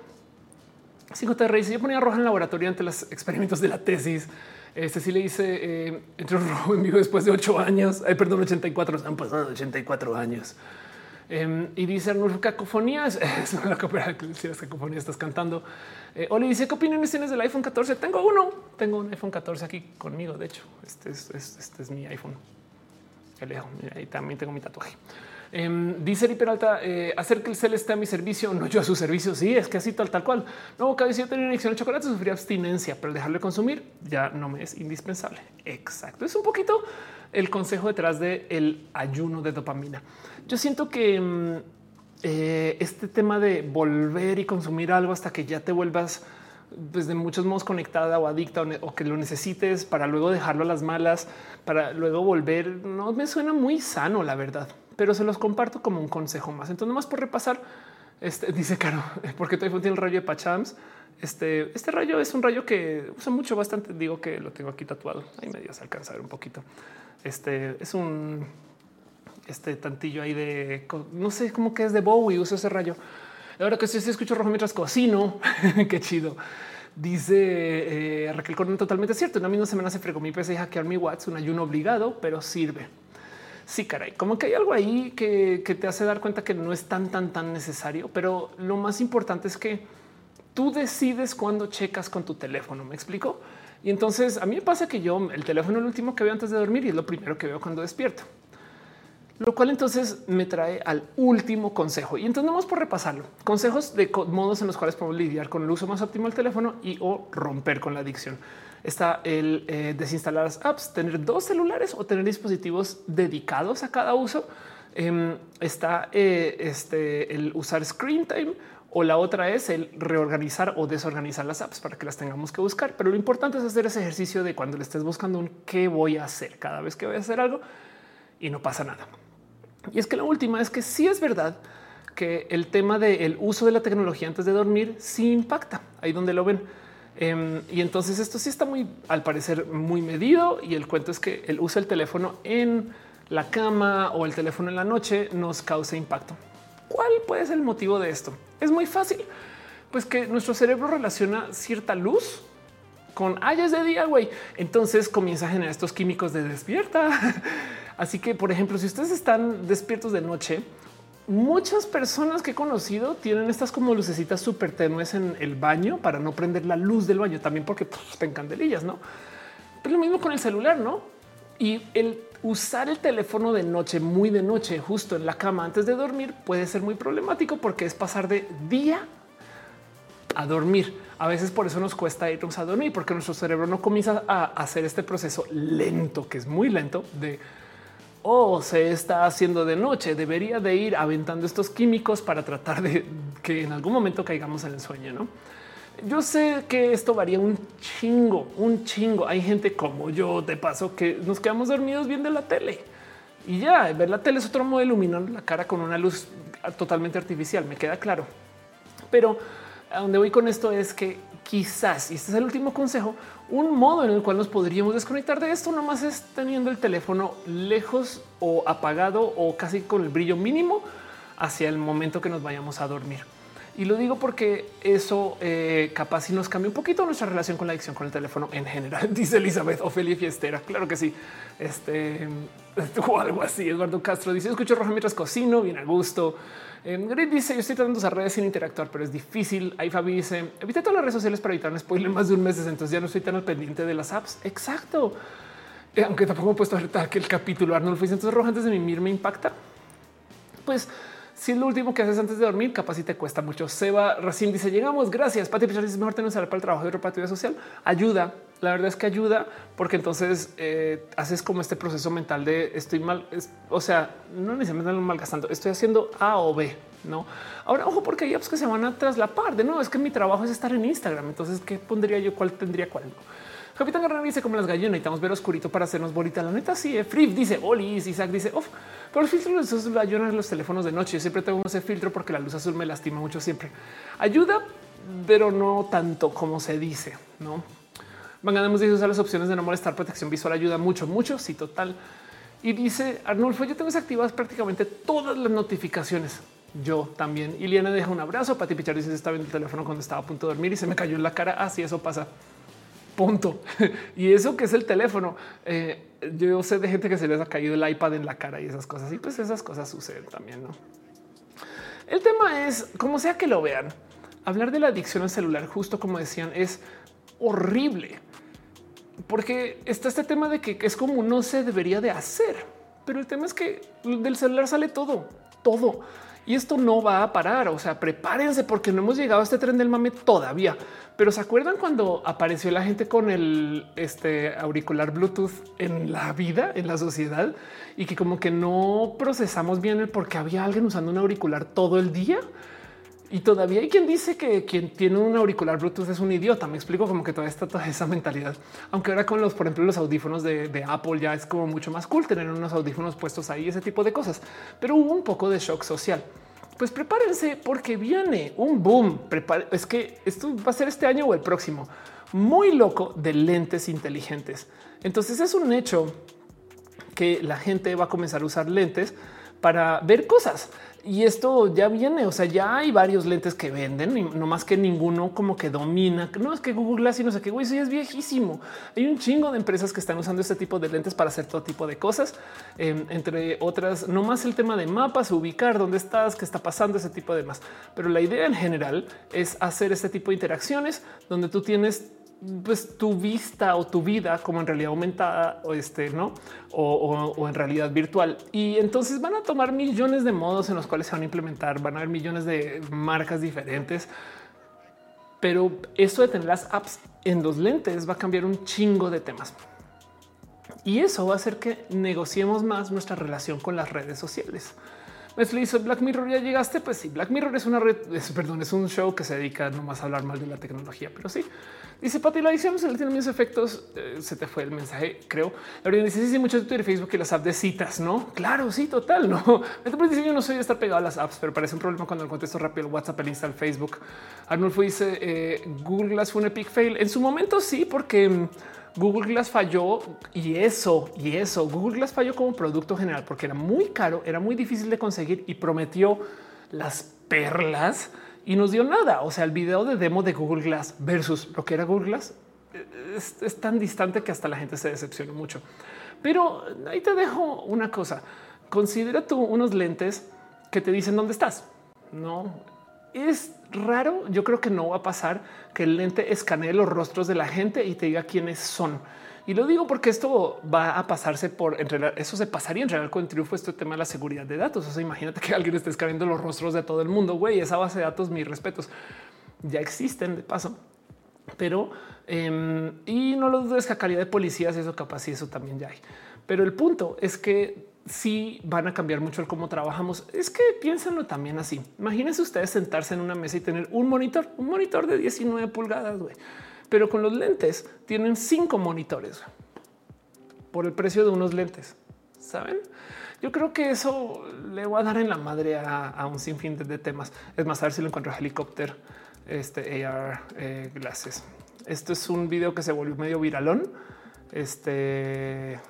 Cinco te dice yo ponía roja en laboratorio ante los experimentos de la tesis. Este sí le dice eh, entró rojo en vivo después de ocho años. Ay, perdón, 84. Han pasado 84 años. Em, y dice Arnulfo cacofonías. Es una que si las cacofonías estás cantando. Eh, Oli dice qué opiniones tienes del iPhone 14. Tengo uno, tengo un iPhone 14 aquí conmigo. De hecho, este es, este es mi iPhone. El ahí también tengo mi tatuaje. Eh, dice Eri Peralta, eh, hacer que el cel esté a mi servicio, no yo a su servicio. Sí, es que así tal, tal cual. No, cada vez yo tenía adicción al chocolate, sufría abstinencia, pero dejarlo de consumir ya no me es indispensable. Exacto. Es un poquito el consejo detrás del el ayuno de dopamina. Yo siento que mm, eh, este tema de volver y consumir algo hasta que ya te vuelvas pues de muchos modos conectada o adicta o, que lo necesites para luego dejarlo a las malas, para luego volver, no me suena muy sano, la verdad pero se los comparto como un consejo más. Entonces, nomás por repasar, este dice Caro, porque tu iPhone tiene el rayo de Pachams. Este, este rayo es un rayo que usa mucho, bastante. Digo que lo tengo aquí tatuado. Ahí me dio alcanzar un poquito. Este es un este tantillo ahí de no sé cómo que es de Bowie. Uso ese rayo. Ahora que sí, escucho rojo mientras cocino, qué chido. Dice eh, Raquel Corona, totalmente cierto. Una misma semana se fregó mi PC y hackear mi WhatsApp, un ayuno obligado, pero sirve sí, caray, como que hay algo ahí que, te hace dar cuenta que no es tan, tan, tan necesario. Pero lo más importante es que tú decides cuando checas con tu teléfono. Me explico. Y entonces a mí me pasa que yo el teléfono es el último que veo antes de dormir y es lo primero que veo cuando despierto. Lo cual entonces me trae al último consejo. Y entonces vamos por repasarlo. Consejos de modos en los cuales podemos lidiar con el uso más óptimo del teléfono y o romper con la adicción. Está el eh, desinstalar las apps, tener dos celulares o tener dispositivos dedicados a cada uso. Em, está eh, este, el usar screen time o la otra es el reorganizar o desorganizar las apps para que las tengamos que buscar. Pero lo importante es hacer ese ejercicio de cuando le estés buscando un qué voy a hacer cada vez que voy a hacer algo y no pasa nada. Y es que la última es que sí es verdad que el tema del uso de la tecnología antes de dormir sí impacta ahí donde lo ven. Em, y entonces esto sí está muy, al parecer, muy medido. Y el cuento es que el uso del teléfono en la cama o el teléfono en la noche nos causa impacto. ¿Cuál puede ser el motivo de esto? Es muy fácil, pues que nuestro cerebro relaciona cierta luz con hayas de día, güey. Entonces comienza a generar estos químicos de despierta. Así que, por ejemplo, si ustedes están despiertos de noche, muchas personas que he conocido tienen estas como lucecitas súper tenues en el baño para no prender la luz del baño, también porque pues, están candelillas, no? Pero lo mismo con el celular, no? Y el usar el teléfono de noche, muy de noche, justo en la cama antes de dormir, puede ser muy problemático porque es pasar de día a dormir. A veces por eso nos cuesta irnos a dormir, porque nuestro cerebro no comienza a hacer este proceso lento, que es muy lento de o se está haciendo de noche. Debería de ir aventando estos químicos para tratar de que en algún momento caigamos en el sueño. No, yo sé que esto varía un chingo, un chingo. Hay gente como yo de paso que nos quedamos dormidos viendo la tele y ya ver la tele es otro modo de iluminar la cara con una luz totalmente artificial. Me queda claro, pero a donde voy con esto es que quizás, y este es el último consejo, un modo en el cual nos podríamos desconectar de esto nomás es teniendo el teléfono lejos o apagado o casi con el brillo mínimo hacia el momento que nos vayamos a dormir. Y lo digo porque eso eh, capaz si nos cambia un poquito nuestra relación con la adicción con el teléfono en general, dice Elizabeth Ofelia Fiestera. Claro que sí. Este o algo así. Eduardo Castro dice: Escucho roja mientras cocino, bien a gusto. Grit dice: Yo estoy tratando de usar redes sin interactuar, pero es difícil. Ahí Fabi dice: Evita todas las redes sociales para evitar un spoiler más de un mes. Entonces ya no estoy tan al pendiente de las apps. Exacto. Eh, aunque tampoco he puesto ahorita que el capítulo Arnold fue entonces roja antes de mimir me impacta. Pues si es lo último que haces antes de dormir, capaz si te cuesta mucho. Seba recién dice llegamos. Gracias. Pati Pichar dice mejor tener para el trabajo de otra partida social. Ayuda. La verdad es que ayuda porque entonces eh, haces como este proceso mental de estoy mal. o sea, no necesariamente mal malgastando. Estoy haciendo A o B. No, ahora ojo, porque hay apps que se van a traslapar de nuevo. Es que mi trabajo es estar en Instagram. Entonces, ¿qué pondría yo? ¿Cuál tendría cuál? Capitán Guerrero dice como las gallinas necesitamos ver oscurito para hacernos bonita. La neta, sí. Eh. Frif dice Oli, Isaac dice off. Pero el filtro de en los teléfonos de noche. Yo siempre tengo ese filtro porque la luz azul me lastima mucho siempre. Ayuda, pero no tanto como se dice, ¿no? Van a usar las opciones de no molestar, protección visual ayuda mucho, mucho, sí, total. Y dice Arnulfo, yo tengo desactivadas prácticamente todas las notificaciones. Yo también. Iliana deja un abrazo. Pati Pichar dice estaba viendo el teléfono cuando estaba a punto de dormir y se me cayó en la cara. Así eso pasa. Punto. y eso que es el teléfono. Eh, yo sé de gente que se les ha caído el iPad en la cara y esas cosas. Y pues esas cosas suceden también. ¿no? El tema es, como sea que lo vean, hablar de la adicción al celular, justo como decían, es horrible. Porque está este tema de que es como no se debería de hacer. Pero el tema es que del celular sale todo, todo. Y esto no va a parar. O sea, prepárense porque no hemos llegado a este tren del mame todavía. Pero se acuerdan cuando apareció la gente con el este, auricular Bluetooth en la vida, en la sociedad y que como que no procesamos bien el por qué había alguien usando un auricular todo el día. Y todavía hay quien dice que quien tiene un auricular Bluetooth es un idiota. Me explico como que todavía está toda esa mentalidad. Aunque ahora con los, por ejemplo, los audífonos de, Apple ya es como mucho más cool tener unos audífonos puestos ahí, ese tipo de cosas. Pero hubo un poco de shock social pues prepárense porque viene un boom. es que esto va a ser este año o el próximo. Muy loco de lentes inteligentes. Entonces es un hecho que la gente va a comenzar a usar lentes para ver cosas y esto ya viene, o sea, ya hay varios lentes que venden, no más que ninguno como que domina. No es que Google Glass y no sé qué, güey, eso es viejísimo. Hay un chingo de empresas que están usando este tipo de lentes para hacer todo tipo de cosas, em, entre otras, no más el tema de mapas, ubicar dónde estás, qué está pasando, ese tipo de más. Pero la idea en general es hacer este tipo de interacciones donde tú tienes pues tu vista o tu vida como en realidad aumentada o este no o, en realidad virtual. Y entonces van a tomar millones de modos en los cuales se van a implementar, van a haber millones de marcas diferentes. Pero esto de tener las apps en los lentes va a cambiar un chingo de temas. Y eso va a hacer que negociemos más nuestra relación con las redes sociales. Me dice Black Mirror, ya llegaste. Pues sí, Black Mirror es una red, perdón, es un show que se dedica nomás a hablar mal de la tecnología, pero sí. Dice Pati, la edición se le tiene mis efectos. Eh, se te fue el mensaje, creo. La dice: Sí, sí, mucho Twitter Facebook y las apps de citas, no? Claro, sí, total. No, dice: Yo no soy de estar pegado a las apps, pero parece un problema cuando el contesto rápido el WhatsApp, el Insta, Facebook. Arnulfo dice: eh, Google Glass fue un epic fail. En su momento, sí, porque mm, Google Glass falló y eso, y eso, Google Glass falló como producto general porque era muy caro, era muy difícil de conseguir y prometió las perlas y nos dio nada. O sea, el video de demo de Google Glass versus lo que era Google Glass es, tan distante que hasta la gente se decepciona mucho. Pero ahí te dejo una cosa. Considera tú unos lentes que te dicen dónde estás. No es raro. Yo creo que no va a pasar que el lente escanee los rostros de la gente y te diga quiénes son. Y lo digo porque esto va a pasarse por entre eso se pasaría en realidad con triunfo este tema de la seguridad de datos. O sea, imagínate que alguien esté escaneando los rostros de todo el mundo. Güey, esa base de datos, mis respetos, ya existen de paso, pero em, y no lo dudes que calidad de policías, eso capaz y eso también ya hay. Pero el punto es que si van a cambiar mucho el cómo trabajamos. Es que piénsenlo también así. Imagínense ustedes sentarse en una mesa y tener un monitor, un monitor de 19 pulgadas, güey. Pero con los lentes tienen cinco monitores por el precio de unos lentes. Saben? Yo creo que eso le va a dar en la madre a, un sinfín de, temas. Es más, a ver si lo encuentro helicóptero, este AR eh, glasses. Esto es un video que se volvió medio viralón. Este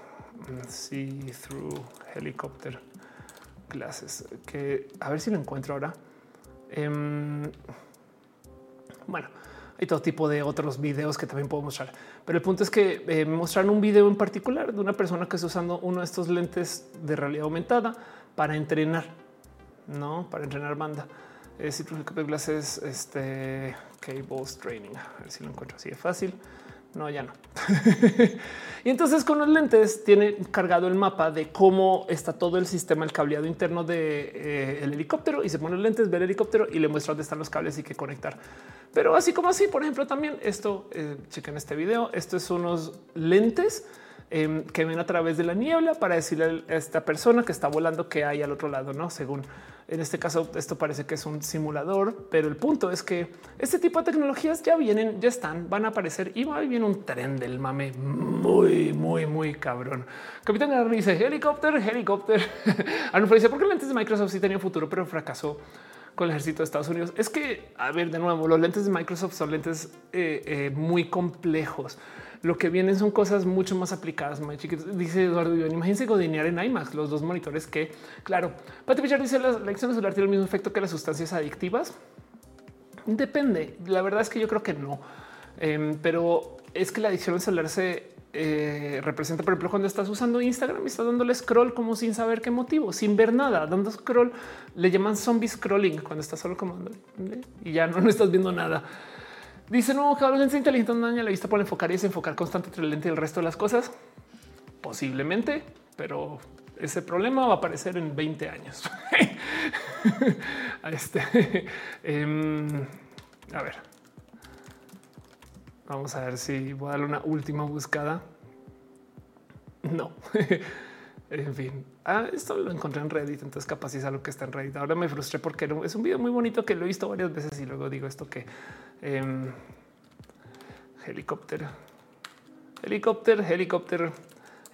see through helicopter clases que a ver si lo encuentro ahora. Em, bueno, hay todo tipo de otros videos que también puedo mostrar, pero el punto es que eh, mostraron un video en particular de una persona que está usando uno de estos lentes de realidad aumentada para entrenar, no para entrenar banda. Eh, clases, este cables training. A ver si lo encuentro así de fácil. No, ya no. y entonces con los lentes tiene cargado el mapa de cómo está todo el sistema, el cableado interno del de, eh, el helicóptero y se pone los lentes, ve el helicóptero y le muestra dónde están los cables y qué conectar. Pero así como así, por ejemplo, también esto, eh, chequen este video, esto es unos lentes em, que ven a través de la niebla para decirle a esta persona que está volando que hay al otro lado, no según en este caso, esto parece que es un simulador, pero el punto es que este tipo de tecnologías ya vienen, ya están, van a aparecer y va viene un tren del mame muy, muy, muy cabrón. Capitán Garner dice helicóptero, helicóptero. Arnulfo dice porque lentes de Microsoft sí tenían futuro, pero fracasó con el ejército de Estados Unidos. Es que, a ver, de nuevo, los lentes de Microsoft son lentes eh, eh, muy complejos lo que vienen son cosas mucho más aplicadas. Dice Eduardo imagínense godinear en IMAX, los dos monitores que, claro, Pati Pichar dice la, acción celular tiene el mismo efecto que las sustancias adictivas. Depende. La verdad es que yo creo que no, em, pero es que la adicción celular se eh, representa, por ejemplo, cuando estás usando Instagram y estás dándole scroll como sin saber qué motivo, sin ver nada, dando scroll, le llaman zombie scrolling cuando estás solo comando y ya no, no estás viendo nada. Dice no, que lentes inteligentes no daña la vista por enfocar y desenfocar constante entre el lente y el resto de las cosas. Posiblemente, pero ese problema va a aparecer en 20 años. este, em, a ver, vamos a ver si voy a darle una última buscada. No, en fin, ah, esto lo encontré en Reddit, entonces capaz es algo que está en Reddit. Ahora me frustré porque es un video muy bonito que lo he visto varias veces y luego digo esto que eh, helicóptero, helicóptero, helicóptero,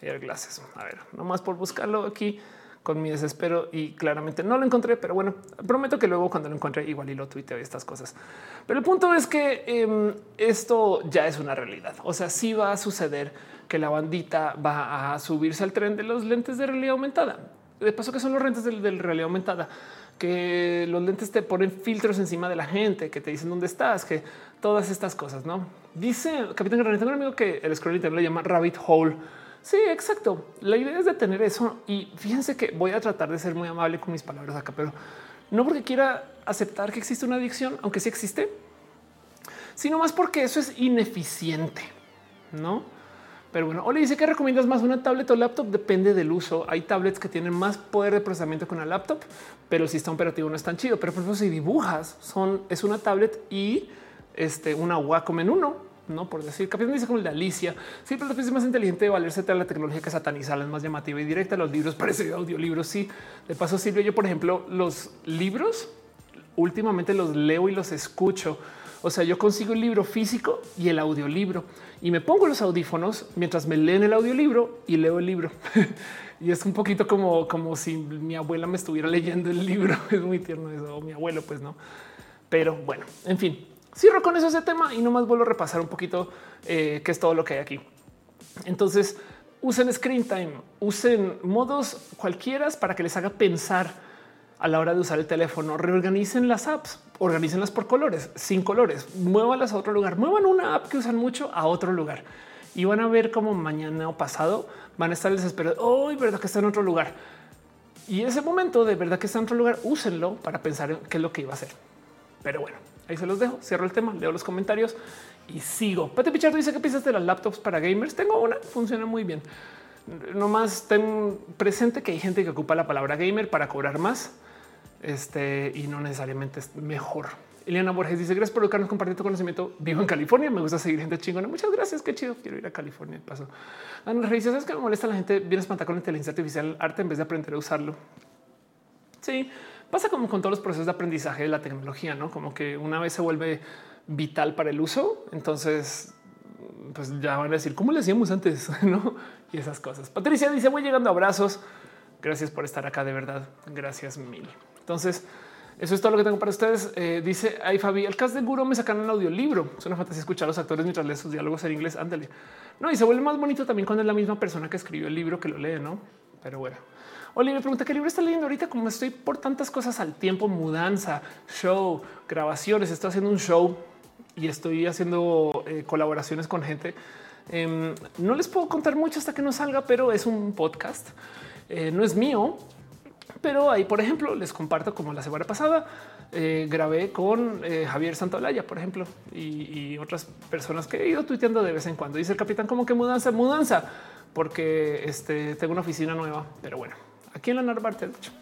air glasses. A ver, nomás por buscarlo aquí con mi desespero y claramente no lo encontré, pero bueno, prometo que luego cuando lo encuentre igual y lo tuiteo y estas cosas. Pero el punto es que em, esto ya es una realidad. O sea, sí va a suceder que la bandita va a subirse al tren de los lentes de realidad aumentada. De paso que son los lentes de, de realidad aumentada que los lentes te ponen filtros encima de la gente, que te dicen dónde estás, que todas estas cosas, ¿no? Dice Capitán Granito, tengo un amigo que el scroll internet le llama rabbit hole. Sí, exacto. La idea es de tener eso y fíjense que voy a tratar de ser muy amable con mis palabras acá, pero no porque quiera aceptar que existe una adicción, aunque sí existe, sino más porque eso es ineficiente, ¿no? Pero bueno, o le dice que recomiendas más una tablet o laptop. Depende del uso. Hay tablets que tienen más poder de procesamiento que una laptop, pero el sistema operativo no es tan chido. Pero por ejemplo, si dibujas, son es una tablet y este, una Wacom en uno, no por decir capitán dice como el de Alicia. Sí, pero es más inteligente de valerse de la tecnología que satanizarla es más llamativa y directa. Los libros parece audiolibros. Sí, de paso, Silvio, yo, por ejemplo, los libros últimamente los leo y los escucho. O sea, yo consigo el libro físico y el audiolibro y me pongo los audífonos mientras me leen el audiolibro y leo el libro. y es un poquito como, como si mi abuela me estuviera leyendo el libro. es muy tierno eso, mi abuelo, pues no. Pero bueno, en fin, cierro con eso ese tema y nomás vuelvo a repasar un poquito eh, qué es todo lo que hay aquí. Entonces, usen screen time, usen modos cualquiera para que les haga pensar a la hora de usar el teléfono. Reorganicen las apps, organícenlas por colores, sin colores, muévalas a otro lugar, muevan una app que usan mucho a otro lugar y van a ver cómo mañana o pasado van a estar desesperados. Hoy, verdad que está en otro lugar. Y ese momento de verdad que está en otro lugar, úsenlo para pensar en qué es lo que iba a hacer. Pero bueno, ahí se los dejo. Cierro el tema, leo los comentarios y sigo. Pate Pichardo dice que piensas de las laptops para gamers. Tengo una, funciona muy bien. Nomás ten presente que hay gente que ocupa la palabra gamer para cobrar más este, y no necesariamente es mejor. Eliana Borges dice gracias por educarnos, compartir tu conocimiento. Vivo en California. Me gusta seguir gente chingona. Muchas gracias. Qué chido. Quiero ir a California. Paso. Ana Reyes, ¿sabes que me molesta la gente? Viene espantada con la inteligencia artificial arte en vez de aprender a usarlo. Sí, pasa como con todos los procesos de aprendizaje de la tecnología, no como que una vez se vuelve vital para el uso. Entonces, pues ya van a decir cómo le hacíamos antes, no? Y esas cosas. Patricia dice: Voy llegando abrazos. Gracias por estar acá. De verdad. Gracias mil. Entonces, eso es todo lo que tengo para ustedes. Eh, dice ahí Fabi, el cast de Guro me sacan el audiolibro. Es una fantasía escuchar a los actores mientras leen sus diálogos en inglés. Ándale. No, y se vuelve más bonito también cuando es la misma persona que escribió el libro que lo lee, no? Pero bueno. Oli me pregunta qué libro está leyendo ahorita. Como estoy por tantas cosas al tiempo, mudanza, show, grabaciones. Estoy haciendo un show y estoy haciendo eh, colaboraciones con gente. Em, no les puedo contar mucho hasta que no salga, pero es un podcast. Eh, no es mío, pero ahí, por ejemplo, les comparto como la semana pasada eh, grabé con eh, Javier Santolaya, por ejemplo, y, otras personas que he ido tuiteando de vez en cuando. Dice el capitán como que mudanza, mudanza, porque este, tengo una oficina nueva. Pero bueno, aquí en la Narvarte, de hecho.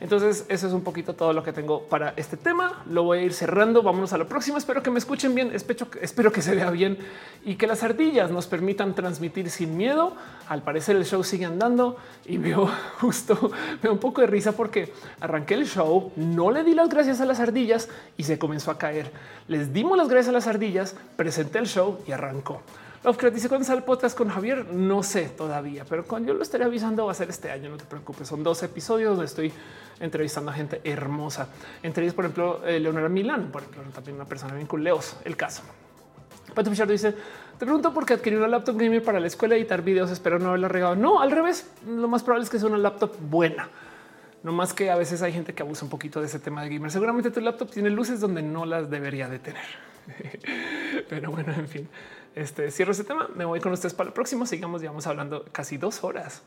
Entonces, eso es un poquito todo lo que tengo para este tema. Lo voy a ir cerrando. Vámonos a lo próximo. Espero que me escuchen bien. Espero, que se vea bien y que las ardillas nos permitan transmitir sin miedo. Al parecer, el show sigue andando y veo justo veo un poco de risa porque arranqué el show, no le di las gracias a las ardillas y se comenzó a caer. Les dimos las gracias a las ardillas, presenté el show y arrancó. Lovecraft dice cuando sale el podcast con Javier, no sé todavía, pero cuando yo lo estaré avisando va a ser este año. No te preocupes. Son dos episodios donde estoy entrevistando a gente hermosa. Entre ellos, por ejemplo, eh, Leonora Milán, por ejemplo, también una persona bien culeos. El caso. Pato Fischer dice: Te pregunto por qué adquirí una laptop gamer para la escuela editar videos. Espero no haberla regado. No, al revés. Lo más probable es que sea una laptop buena. No más que a veces hay gente que abusa un poquito de ese tema de gamer. Seguramente tu laptop tiene luces donde no las debería de tener. Pero bueno, en fin. Este cierro este tema. Me voy con ustedes para el próximo. Sigamos, vamos hablando casi dos horas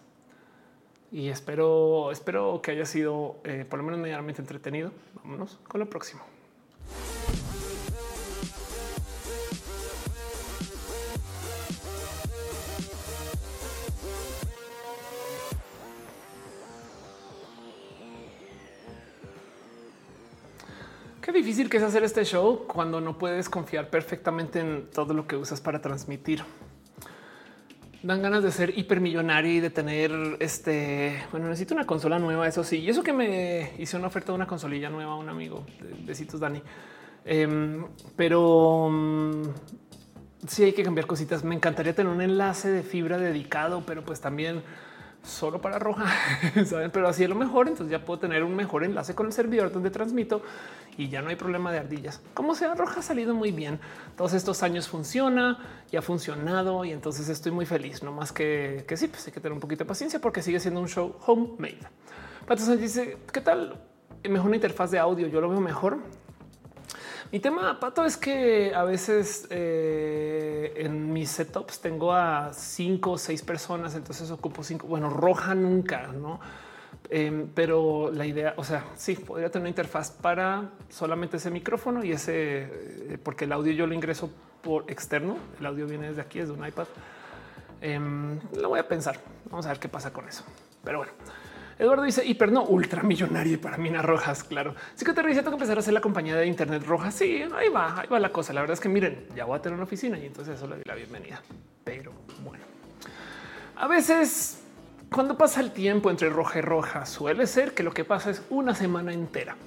y espero, espero que haya sido eh, por lo menos medianamente entretenido. Vámonos con lo próximo. Qué difícil que es hacer este show cuando no puedes confiar perfectamente en todo lo que usas para transmitir. Dan ganas de ser hipermillonario y de tener este. Bueno, necesito una consola nueva. Eso sí, y eso que me hice una oferta de una consolilla nueva a un amigo. Besitos, Dani. Em, pero mm, sí hay que cambiar cositas. Me encantaría tener un enlace de fibra dedicado, pero pues también solo para roja, ¿saben? pero así es lo mejor. Entonces ya puedo tener un mejor enlace con el servidor donde transmito y ya no hay problema de ardillas. Como sea, roja ha salido muy bien. Todos estos años funciona y ha funcionado y entonces estoy muy feliz. No más que, que sí, pues hay que tener un poquito de paciencia porque sigue siendo un show homemade. Pato dice qué tal mejor una interfaz de audio. Yo lo veo mejor. Mi tema, Pato, es que a veces eh, en mis setups tengo a cinco o seis personas, entonces ocupo cinco. Bueno, roja nunca, no? Em, pero la idea, o sea, sí, podría tener una interfaz para solamente ese micrófono y ese, eh, porque el audio yo lo ingreso por externo. El audio viene desde aquí, desde un iPad. Em, lo voy a pensar. Vamos a ver qué pasa con eso. Pero bueno, Eduardo dice hiper no ultramillonario para minas rojas. Claro. Sí que te tengo que empezar a hacer la compañía de Internet roja. Sí, ahí va, ahí va la cosa. La verdad es que miren, ya voy a tener una oficina y entonces eso le doy la bienvenida. Pero bueno, a veces cuando pasa el tiempo entre roja y roja, suele ser que lo que pasa es una semana entera.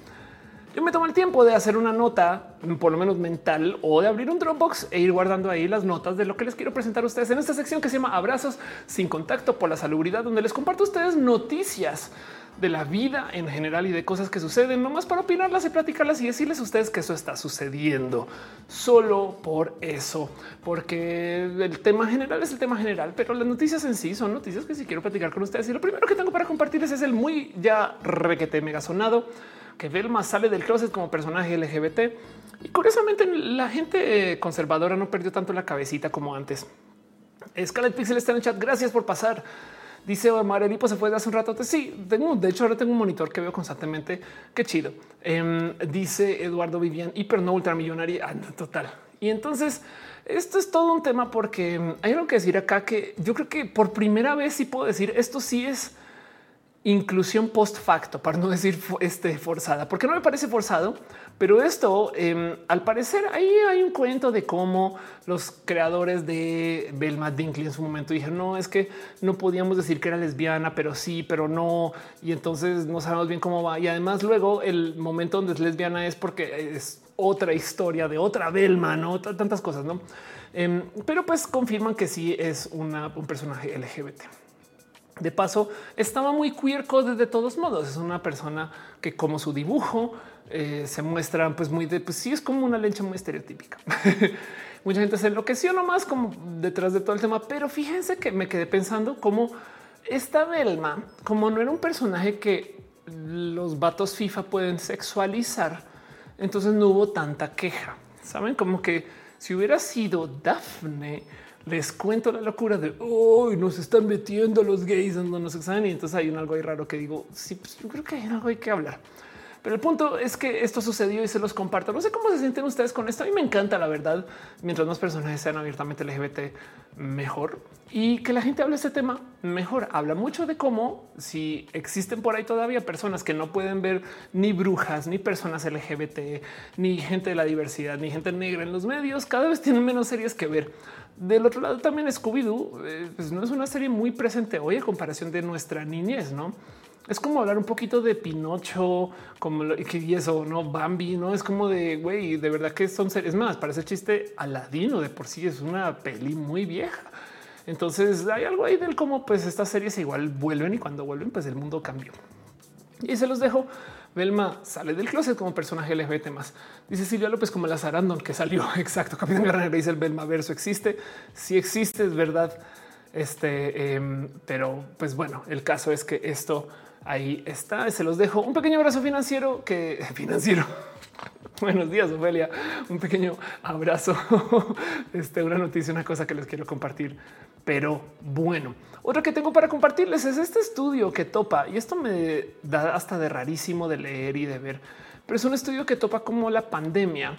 Yo me tomo el tiempo de hacer una nota, por lo menos mental, o de abrir un Dropbox e ir guardando ahí las notas de lo que les quiero presentar a ustedes en esta sección que se llama Abrazos sin contacto por la salubridad, donde les comparto a ustedes noticias de la vida en general y de cosas que suceden, nomás para opinarlas y platicarlas y decirles a ustedes que eso está sucediendo solo por eso, porque el tema general es el tema general, pero las noticias en sí son noticias que sí quiero platicar con ustedes. Y lo primero que tengo para compartirles es el muy ya requete mega sonado que Velma sale del closet como personaje LGBT. Y curiosamente la gente eh, conservadora no perdió tanto la cabecita como antes. Scarlet Pixel está en el chat. Gracias por pasar. Dice Omar Elipo se fue de hace un rato. Sí, tengo, de hecho, ahora tengo un monitor que veo constantemente. Qué chido. Em, dice Eduardo Vivian, hiper no ultramillonaria. Ah, total. Y entonces esto es todo un tema porque em, hay algo que decir acá que yo creo que por primera vez sí puedo decir esto sí es inclusión post facto, para no decir este, forzada, porque no me parece forzado, pero esto em, al parecer ahí hay un cuento de cómo los creadores de Belma Dinkley en su momento dijeron no es que no podíamos decir que era lesbiana, pero sí, pero no. Y entonces no sabemos bien cómo va. Y además luego el momento donde es lesbiana es porque es otra historia de otra Belma, no tantas cosas, no? Em, pero pues confirman que sí es una, un personaje LGBT. De paso, estaba muy queer code de todos modos. Es una persona que, como su dibujo, eh, se muestra pues muy de pues sí, es como una leche muy estereotípica. Mucha gente se enloqueció nomás como detrás de todo el tema, pero fíjense que me quedé pensando cómo esta Belma, como no era un personaje que los vatos FIFA pueden sexualizar, entonces no hubo tanta queja. Saben como que si hubiera sido Daphne, les cuento la locura de hoy nos están metiendo los gays donde nos examinan. Y entonces hay un algo ahí raro que digo, sí, pues yo creo que hay algo hay que hablar. Pero el punto es que esto sucedió y se los comparto. No sé cómo se sienten ustedes con esto. A mí me encanta, la verdad. Mientras más personajes sean abiertamente LGBT, mejor. Y que la gente hable este tema, mejor. Habla mucho de cómo si existen por ahí todavía personas que no pueden ver ni brujas, ni personas LGBT, ni gente de la diversidad, ni gente negra en los medios, cada vez tienen menos series que ver. Del otro lado también Scooby-Doo eh, pues no es una serie muy presente hoy a comparación de nuestra niñez, ¿no? Es como hablar un poquito de Pinocho, como y eso, no Bambi, no es como de güey, de verdad que son series más. Parece chiste Aladino de por sí es una peli muy vieja. Entonces hay algo ahí del cómo pues estas series igual vuelven y cuando vuelven pues el mundo cambió. Y se los dejo Belma sale del closet como personaje LGBT más. Dice Silvia López como la Sarandon que salió. Exacto. Capitán Guerrero dice el Belma verso existe. Si existe, es verdad. Este, em, pero pues bueno, el caso es que esto ahí está. Se los dejo un pequeño abrazo financiero que financiero. Buenos días, Ofelia. Un pequeño abrazo. Este, una noticia, una cosa que les quiero compartir. Pero bueno, otra que tengo para compartirles es este estudio que topa, y esto me da hasta de rarísimo de leer y de ver, pero es un estudio que topa como la pandemia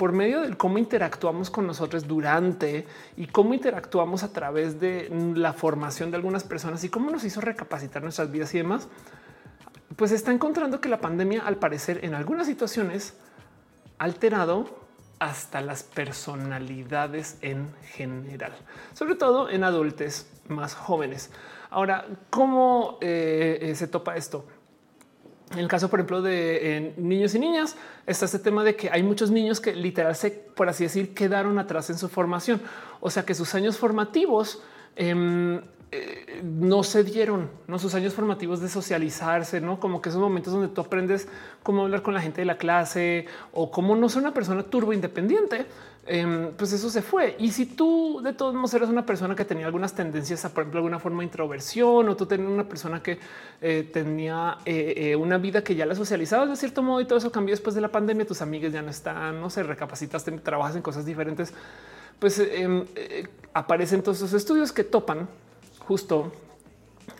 por medio del cómo interactuamos con nosotros durante y cómo interactuamos a través de la formación de algunas personas y cómo nos hizo recapacitar nuestras vidas y demás, pues está encontrando que la pandemia, al parecer, en algunas situaciones, ha alterado hasta las personalidades en general, sobre todo en adultos más jóvenes. Ahora, ¿cómo eh, eh, se topa esto? En el caso, por ejemplo, de niños y niñas, está este tema de que hay muchos niños que literal se, por así decir, quedaron atrás en su formación. O sea que sus años formativos em, eh, no se dieron, no sus años formativos de socializarse, no como que esos momentos donde tú aprendes cómo hablar con la gente de la clase o cómo no ser una persona turbo independiente, em, pues eso se fue. Y si tú de todos modos eres una persona que tenía algunas tendencias a, por ejemplo, alguna forma de introversión o tú tenías una persona que eh, tenía eh, una vida que ya la socializabas de cierto modo y todo eso cambió después de la pandemia, tus amigas ya no están, no sé, recapacitaste, trabajas en cosas diferentes, pues em, aparecen todos esos estudios que topan justo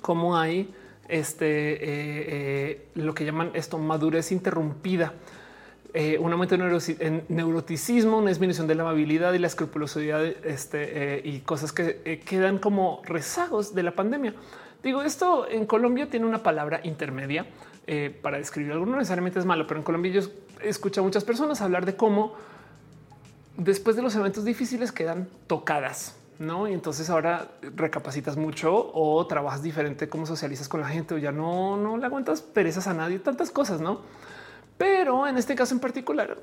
cómo hay este eh, eh, lo que llaman esto madurez interrumpida. Eh, un aumento en neuroticismo, una disminución de la amabilidad y la escrupulosidad este, y cosas que quedan como rezagos de la pandemia. Digo, esto en Colombia tiene una palabra intermedia eh, para describir algo. No necesariamente es malo, pero en Colombia yo escucho a muchas personas hablar de cómo después de los eventos difíciles quedan tocadas. No, y entonces ahora recapacitas mucho o trabajas diferente, cómo socializas con la gente o ya no, no le aguantas perezas a nadie, tantas cosas, no? Pero en este caso en particular,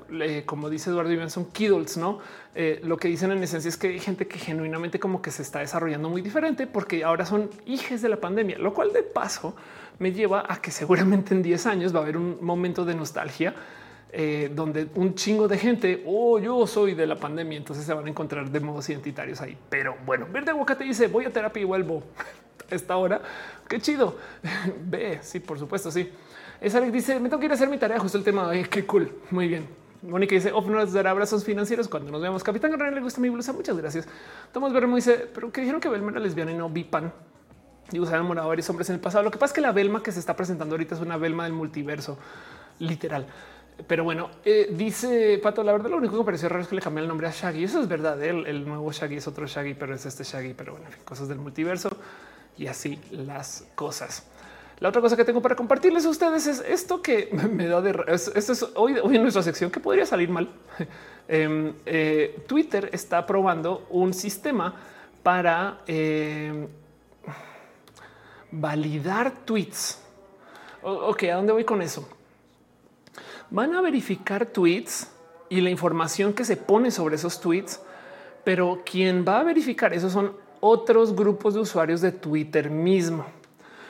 como dice Eduardo Iván, son kiddles, no? Eh, lo que dicen en esencia es que hay gente que genuinamente como que se está desarrollando muy diferente porque ahora son hijes de la pandemia, lo cual de paso me lleva a que seguramente en 10 años va a haber un momento de nostalgia eh, donde un chingo de gente, oh, yo soy de la pandemia, entonces se van a encontrar de modos identitarios ahí. Pero bueno, Verde te dice, voy a terapia y vuelvo a esta hora. Qué chido. Ve, sí, por supuesto, sí. Esa dice, me tengo que ir a hacer mi tarea, justo el tema de qué cool. Muy bien. Mónica dice, oh, nos dará abrazos financieros cuando nos vemos. Capitán Guerrero le gusta mi blusa. Muchas gracias. Tomás Berremo dice, pero que dijeron que Belma era lesbiana y no bipan. Y usaban enamorado a varios hombres en el pasado. Lo que pasa es que la Belma que se está presentando ahorita es una Belma del multiverso, literal. Pero bueno, eh, dice Pato, la verdad lo único que me pareció raro es que le cambié el nombre a Shaggy. Eso es verdad, el, el nuevo Shaggy es otro Shaggy, pero es este Shaggy. Pero bueno, cosas del multiverso y así las cosas. La otra cosa que tengo para compartirles a ustedes es esto que me da de esto es hoy, en nuestra sección que podría salir mal. Em, eh, Twitter está probando un sistema para em, validar tweets. ok, ¿a dónde voy con eso? Van a verificar tweets y la información que se pone sobre esos tweets, pero quien va a verificar eso son otros grupos de usuarios de Twitter mismo.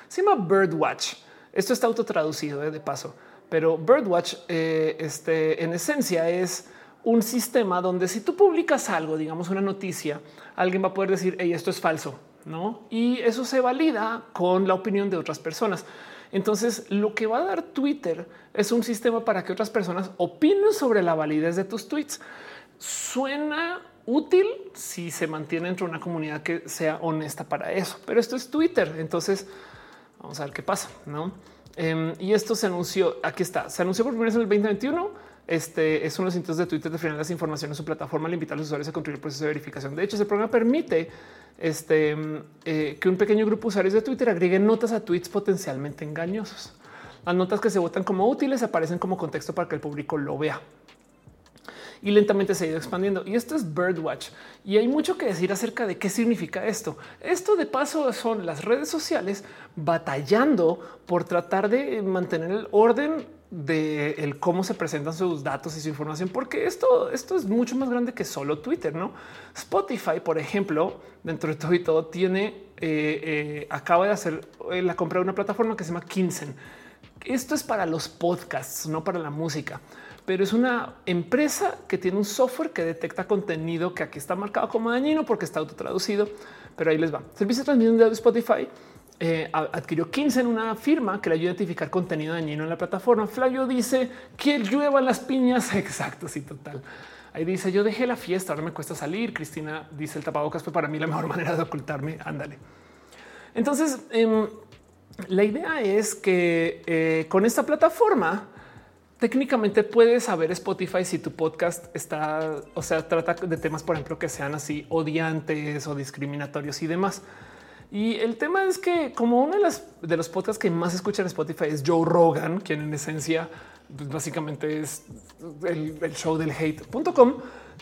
Se llama Birdwatch. Esto está autotraducido eh, de paso, pero Birdwatch eh, este, en esencia es un sistema donde si tú publicas algo, digamos una noticia, alguien va a poder decir, hey, esto es falso, ¿no? Y eso se valida con la opinión de otras personas. Entonces, lo que va a dar Twitter es un sistema para que otras personas opinen sobre la validez de tus tweets. Suena útil si se mantiene dentro de una comunidad que sea honesta para eso, pero esto es Twitter. Entonces, Vamos a ver qué pasa, ¿no? Em, y esto se anunció, aquí está, se anunció por primera vez en el 2021. Este es uno de los intentos de Twitter de frenar las informaciones en su plataforma al invitar a los usuarios a construir el proceso de verificación. De hecho, ese programa permite este, eh, que un pequeño grupo de usuarios de Twitter agreguen notas a tweets potencialmente engañosos. Las notas que se votan como útiles aparecen como contexto para que el público lo vea y lentamente se ha ido expandiendo. Y esto es Birdwatch. Y hay mucho que decir acerca de qué significa esto. Esto de paso son las redes sociales batallando por tratar de mantener el orden de el cómo se presentan sus datos y su información, porque esto, esto es mucho más grande que solo Twitter, no? Spotify, por ejemplo, dentro de todo y todo, tiene eh, eh, acaba de hacer eh, la compra de una plataforma que se llama Kinsen. Esto es para los podcasts, no para la música pero es una empresa que tiene un software que detecta contenido que aquí está marcado como dañino porque está autotraducido, pero ahí les va. Servicio de transmisión de Spotify eh, adquirió 15 en una firma que le ayuda a identificar contenido dañino en la plataforma. Flavio dice que lluevan las piñas. Exacto, sí, total. Ahí dice yo dejé la fiesta, ahora me cuesta salir. Cristina dice el tapabocas fue para mí la mejor manera de ocultarme. Ándale. Entonces, em, la idea es que eh, con esta plataforma técnicamente puedes saber Spotify si tu podcast está, o sea, trata de temas, por ejemplo, que sean así odiantes o discriminatorios y demás. Y el tema es que como uno de, las, de los podcasts que más escuchan Spotify es Joe Rogan, quien en esencia pues, básicamente es el, show del hate.com.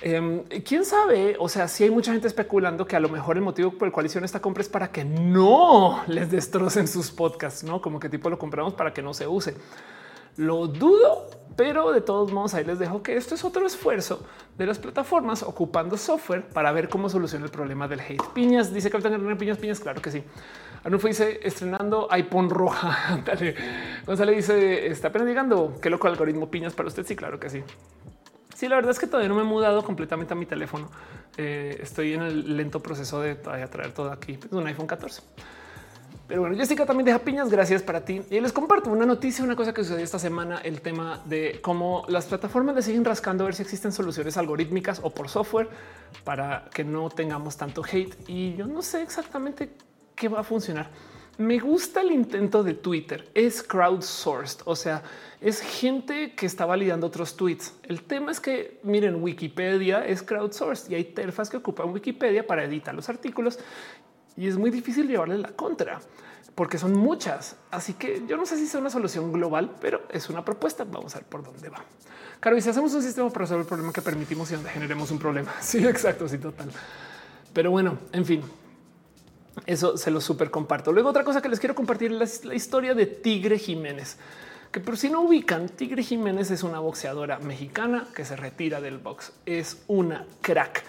Em, Quién sabe? O sea, si hay mucha gente especulando que a lo mejor el motivo por el cual hicieron esta compra es para que no les destrocen sus podcasts, no como que tipo lo compramos para que no se use. Lo dudo, pero de todos modos ahí les dejo que esto es otro esfuerzo de las plataformas ocupando software para ver cómo soluciona el problema del hate. Piñas, dice Capitán Hernán Piñas, Piñas, claro que sí. Arnulfo dice estrenando iPhone roja. Dale. González dice está apenas llegando. Qué loco algoritmo piñas para usted. Sí, claro que sí. Sí, la verdad es que todavía no me he mudado completamente a mi teléfono. Eh, estoy en el lento proceso de todavía traer todo aquí. Es un iPhone 14. Pero bueno, Jessica también deja piñas. Gracias para ti. Y les comparto una noticia, una cosa que sucedió esta semana, el tema de cómo las plataformas le siguen rascando a ver si existen soluciones algorítmicas o por software para que no tengamos tanto hate. Y yo no sé exactamente qué va a funcionar. Me gusta el intento de Twitter. Es crowdsourced, o sea, es gente que está validando otros tweets. El tema es que miren, Wikipedia es crowdsourced y hay terfas que ocupan Wikipedia para editar los artículos y es muy difícil llevarle la contra. porque son muchas. Así que yo no sé si es una solución global, pero es una propuesta. Vamos a ver por dónde va. Claro, y si hacemos un sistema para resolver el problema que permitimos y donde generemos un problema. Sí, exacto, sí, total. Pero bueno, en fin, eso se lo súper comparto. Luego otra cosa que les quiero compartir es la historia de Tigre Jiménez, que por si no ubican, Tigre Jiménez es una boxeadora mexicana que se retira del box. Es una crack.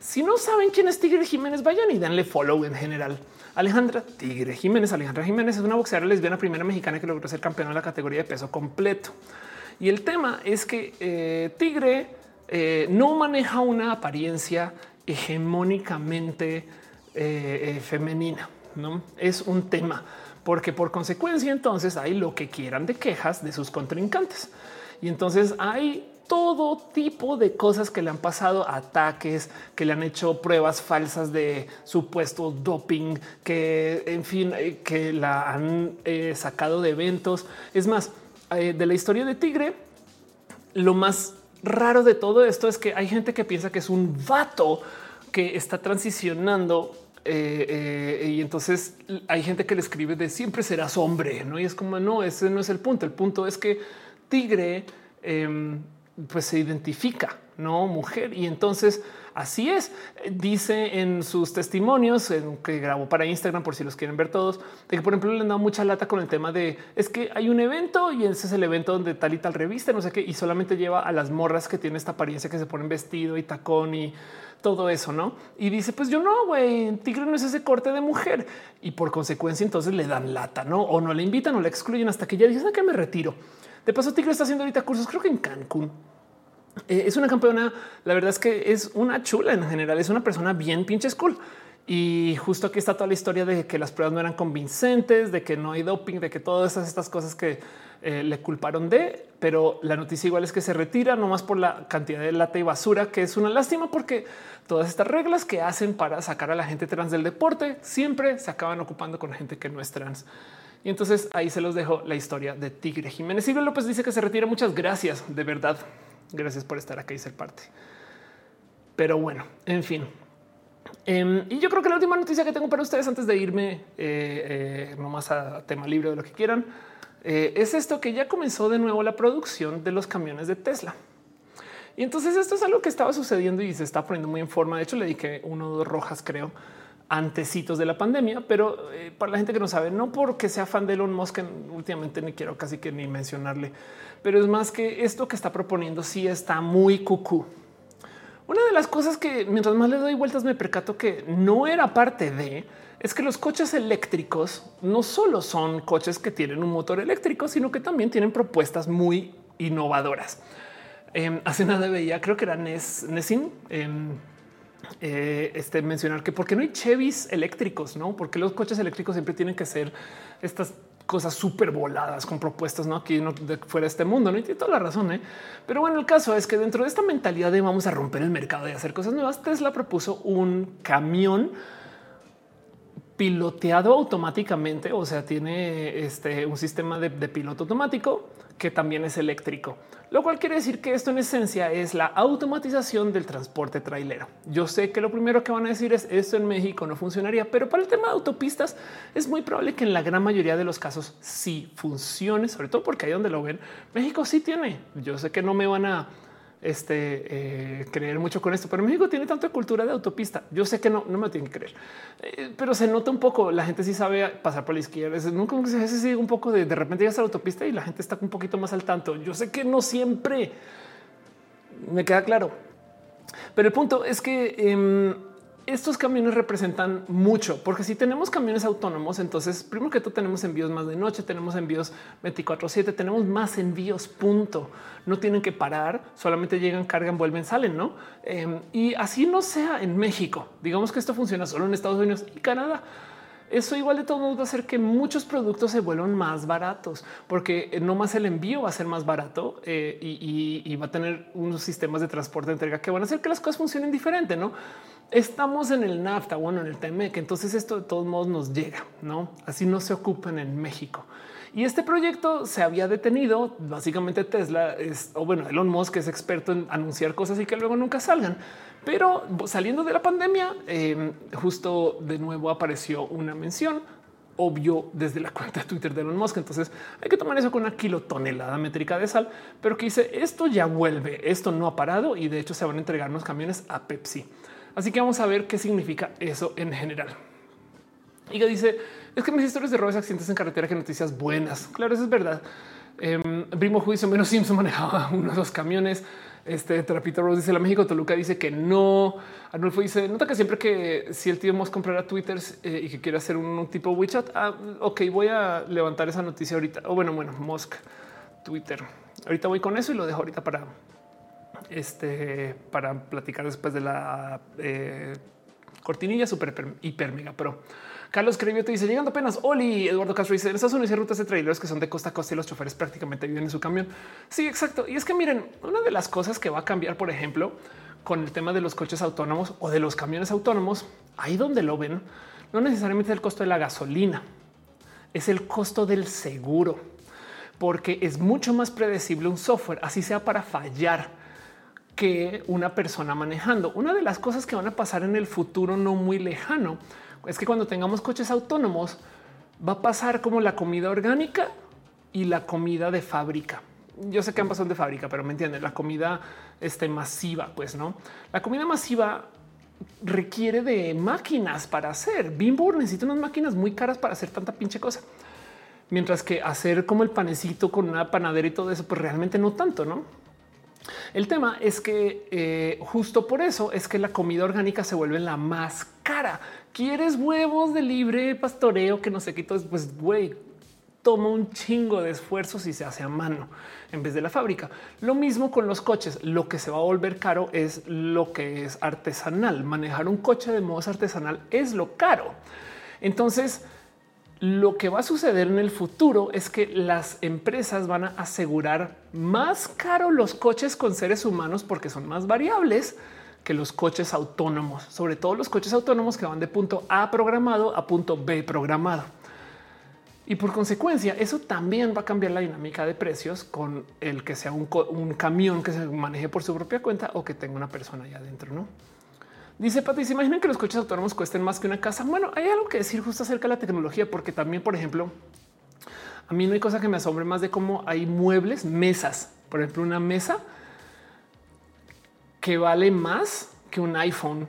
Si no saben quién es Tigre Jiménez, vayan y denle follow en general. Alejandra Tigre Jiménez. Alejandra Jiménez es una boxeadora lesbiana primera mexicana que logró ser campeona en la categoría de peso completo. Y el tema es que eh, Tigre eh, no maneja una apariencia hegemónicamente eh, femenina. No es un tema porque por consecuencia entonces hay lo que quieran de quejas de sus contrincantes. Y entonces hay todo tipo de cosas que le han pasado, ataques, que le han hecho pruebas falsas de supuesto doping, que en fin, eh, que la han eh, sacado de eventos. Es más, eh, de la historia de Tigre, lo más raro de todo esto es que hay gente que piensa que es un vato que está transicionando y entonces hay gente que le escribe de siempre serás hombre, no? Y es como no, ese no es el punto. El punto es que Tigre em, pues se identifica, no mujer. Y entonces así es. Dice en sus testimonios que grabó para Instagram, por si los quieren ver todos, de que por ejemplo le han dado mucha lata con el tema de es que hay un evento y ese es el evento donde tal y tal revista, no sé qué, y solamente lleva a las morras que tienen esta apariencia que se ponen vestido y tacón y todo eso, ¿no? Y dice, pues yo no, güey, Tigre no es ese corte de mujer. Y por consecuencia entonces le dan lata, ¿no? O no le invitan o le excluyen hasta que ya dice que me retiro. De paso, Tigre está haciendo ahorita cursos, creo que en Cancún. Eh, es una campeona. La verdad es que es una chula en general. Es una persona bien pinche cool. Y justo aquí está toda la historia de que las pruebas no eran convincentes, de que no hay doping, de que todas estas cosas que eh, le culparon de, pero la noticia igual es que se retira nomás por la cantidad de lata y basura, que es una lástima porque todas estas reglas que hacen para sacar a la gente trans del deporte siempre se acaban ocupando con gente que no es trans. Y entonces ahí se los dejo la historia de Tigre Jiménez. Silvia López dice que se retira. Muchas gracias, de verdad. Gracias por estar acá y ser parte. Pero bueno, en fin. Em, y yo creo que la última noticia que tengo para ustedes antes de irme eh, eh, nomás a tema libre de lo que quieran eh, es esto que ya comenzó de nuevo la producción de los camiones de Tesla. Y entonces esto es algo que estaba sucediendo y se está poniendo muy en forma. De hecho, le dije uno o dos rojas, creo, antecitos de la pandemia, pero eh, para la gente que no sabe, no porque sea fan de Elon Musk, últimamente ni quiero casi que ni mencionarle, pero es más que esto que está proponiendo sí está muy cucú. Una de las cosas que mientras más le doy vueltas me percato que no era parte de es que los coches eléctricos no solo son coches que tienen un motor eléctrico, sino que también tienen propuestas muy innovadoras. Em, hace nada veía, creo que era Nes, Nesin, eh, este, mencionar que por qué no hay Chevys eléctricos, no? Porque los coches eléctricos siempre tienen que ser estas cosas súper voladas con propuestas, no aquí no fuera de este mundo. No y tiene toda la razón. ¿eh? Pero bueno, el caso es que dentro de esta mentalidad de vamos a romper el mercado y hacer cosas nuevas, Tesla propuso un camión piloteado automáticamente. O sea, tiene este, un sistema de piloto automático que también es eléctrico, lo cual quiere decir que esto en esencia es la automatización del transporte trailero. Yo sé que lo primero que van a decir es esto en México no funcionaría, pero para el tema de autopistas es muy probable que en la gran mayoría de los casos sí funcione, sobre todo porque ahí donde lo ven, México sí tiene. Yo sé que no me van a este, eh, creer mucho con esto, pero México tiene tanta cultura de autopista. Yo sé que no, no me tienen que creer, eh, pero se nota un poco. La gente sí sabe pasar por la izquierda. Es, nunca a veces sigue un poco de de repente llegas a la autopista y la gente está un poquito más al tanto. Yo sé que no siempre me queda claro, pero el punto es que em, estos camiones representan mucho, porque si tenemos camiones autónomos, entonces primero que todo tenemos envíos más de noche, tenemos envíos 24 7, tenemos más envíos, punto. No tienen que parar, solamente llegan, cargan, vuelven, salen, ¿no? Em, y así no sea en México. Digamos que esto funciona solo en Estados Unidos y Canadá. Eso igual de todos modos va a hacer que muchos productos se vuelvan más baratos, porque no más el envío va a ser más barato eh, y, va a tener unos sistemas de transporte de entrega que van a hacer que las cosas funcionen diferente, ¿no? Estamos en el NAFTA, bueno, en el TME, entonces esto de todos modos nos llega, no? Así no se ocupan en México. Y este proyecto se había detenido. Básicamente Tesla es, o bueno, Elon Musk es experto en anunciar cosas y que luego nunca salgan. Pero saliendo de la pandemia, em, justo de nuevo apareció una mención obvio desde la cuenta de Twitter de Elon Musk. Entonces hay que tomar eso con una kilotonelada métrica de sal, pero que dice esto ya vuelve, esto no ha parado y de hecho se van a entregar los camiones a Pepsi. Así que vamos a ver qué significa eso en general. Y que dice es que mis historias de robos y accidentes en carretera que noticias buenas. Claro, eso es verdad. Eh, Primo Juicio menos Simpson manejaba uno de los camiones. Este Trapito Rose dice la México Toluca dice que no. Arnulfo dice nota que siempre que si el tío Moss comprara Twitter eh, y que quiere hacer un, tipo WeChat, ah, ok, voy a levantar esa noticia ahorita. O bueno, bueno, Musk Twitter. Ahorita voy con eso y lo dejo ahorita para este para platicar después de la eh, cortinilla super hiper mega pro. Carlos Crevio te dice llegando apenas. Oli Eduardo Castro dice en Estados Unidos hay rutas de trailers que son de costa a costa y los choferes prácticamente viven en su camión. Sí, exacto. Y es que miren, una de las cosas que va a cambiar, por ejemplo, con el tema de los coches autónomos o de los camiones autónomos, ahí donde lo ven, no necesariamente el costo de la gasolina, es el costo del seguro, porque es mucho más predecible un software, así sea para fallar que una persona manejando. Una de las cosas que van a pasar en el futuro no muy lejano es que cuando tengamos coches autónomos va a pasar como la comida orgánica y la comida de fábrica. Yo sé que ambas son de fábrica, pero me entienden, la comida este, masiva, pues no. La comida masiva requiere de máquinas para hacer. Bimbo necesita unas máquinas muy caras para hacer tanta pinche cosa. Mientras que hacer como el panecito con una panadera y todo eso, pues realmente no tanto, ¿no? El tema es que eh, justo por eso es que la comida orgánica se vuelve la más cara. ¿Quieres huevos de libre pastoreo que no sé qué? Pues güey, toma un chingo de esfuerzo si se hace a mano en vez de la fábrica. Lo mismo con los coches. Lo que se va a volver caro es lo que es artesanal. Manejar un coche de modo artesanal es lo caro. Entonces, lo que va a suceder en el futuro es que las empresas van a asegurar más caro los coches con seres humanos porque son más variables que los coches autónomos, sobre todo los coches autónomos que van de punto A programado a punto B programado. Y por consecuencia, eso también va a cambiar la dinámica de precios con el que sea un, camión que se maneje por su propia cuenta o que tenga una persona allá adentro, ¿no? Dice Pati, ¿se imaginan que los coches autónomos cuesten más que una casa? Bueno, hay algo que decir justo acerca de la tecnología, porque también, por ejemplo, a mí no hay cosa que me asombre más de cómo hay muebles, mesas, por ejemplo, una mesa que vale más que un iPhone.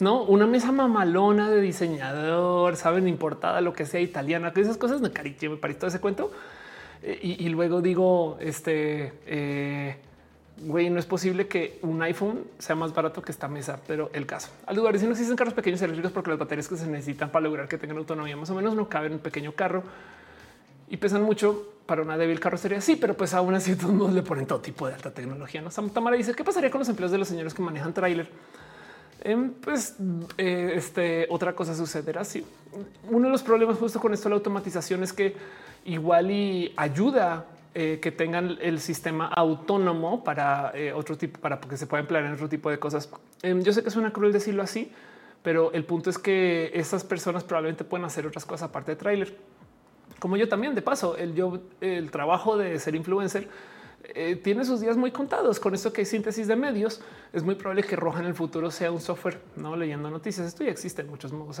No, una mesa mamalona de diseñador, saben, importada, lo que sea, italiana, que esas cosas de cariño, me parece todo ese cuento. Eh, y, luego digo, este, eh, güey, no es posible que un iPhone sea más barato que esta mesa, pero el caso. Al lugar, si no existen carros pequeños eléctricos porque las baterías que se necesitan para lograr que tengan autonomía más o menos no caben en un pequeño carro y pesan mucho para una débil carrocería. Sí, pero pues aún así todos modos le ponen todo tipo de alta tecnología. No Tamara dice qué pasaría con los empleos de los señores que manejan tráiler. Em, pues eh, este otra cosa sucederá. Sí, uno de los problemas justo con esto la automatización es que igual y ayuda eh, que tengan el sistema autónomo para eh, otro tipo, para que se pueda emplear en otro tipo de cosas. Yo sé que suena cruel decirlo así, pero el punto es que estas personas probablemente pueden hacer otras cosas aparte de trailer. Como yo también, de paso, el, yo, el trabajo de ser influencer eh, tiene sus días muy contados. Con esto que hay síntesis de medios, es muy probable que Roja en el futuro sea un software, no leyendo noticias. Esto ya existe en muchos modos,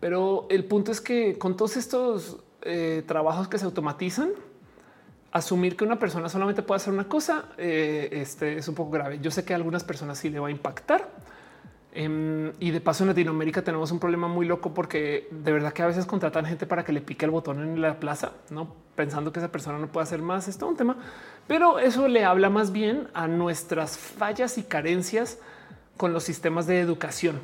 pero el punto es que con todos estos trabajos que se automatizan, asumir que una persona solamente puede hacer una cosa eh, este es un poco grave. Yo sé que a algunas personas sí le va a impactar. Em, y de paso en Latinoamérica tenemos un problema muy loco porque de verdad que a veces contratan gente para que le pique el botón en la plaza, no pensando que esa persona no puede hacer más. Es todo un tema, pero eso le habla más bien a nuestras fallas y carencias con los sistemas de educación.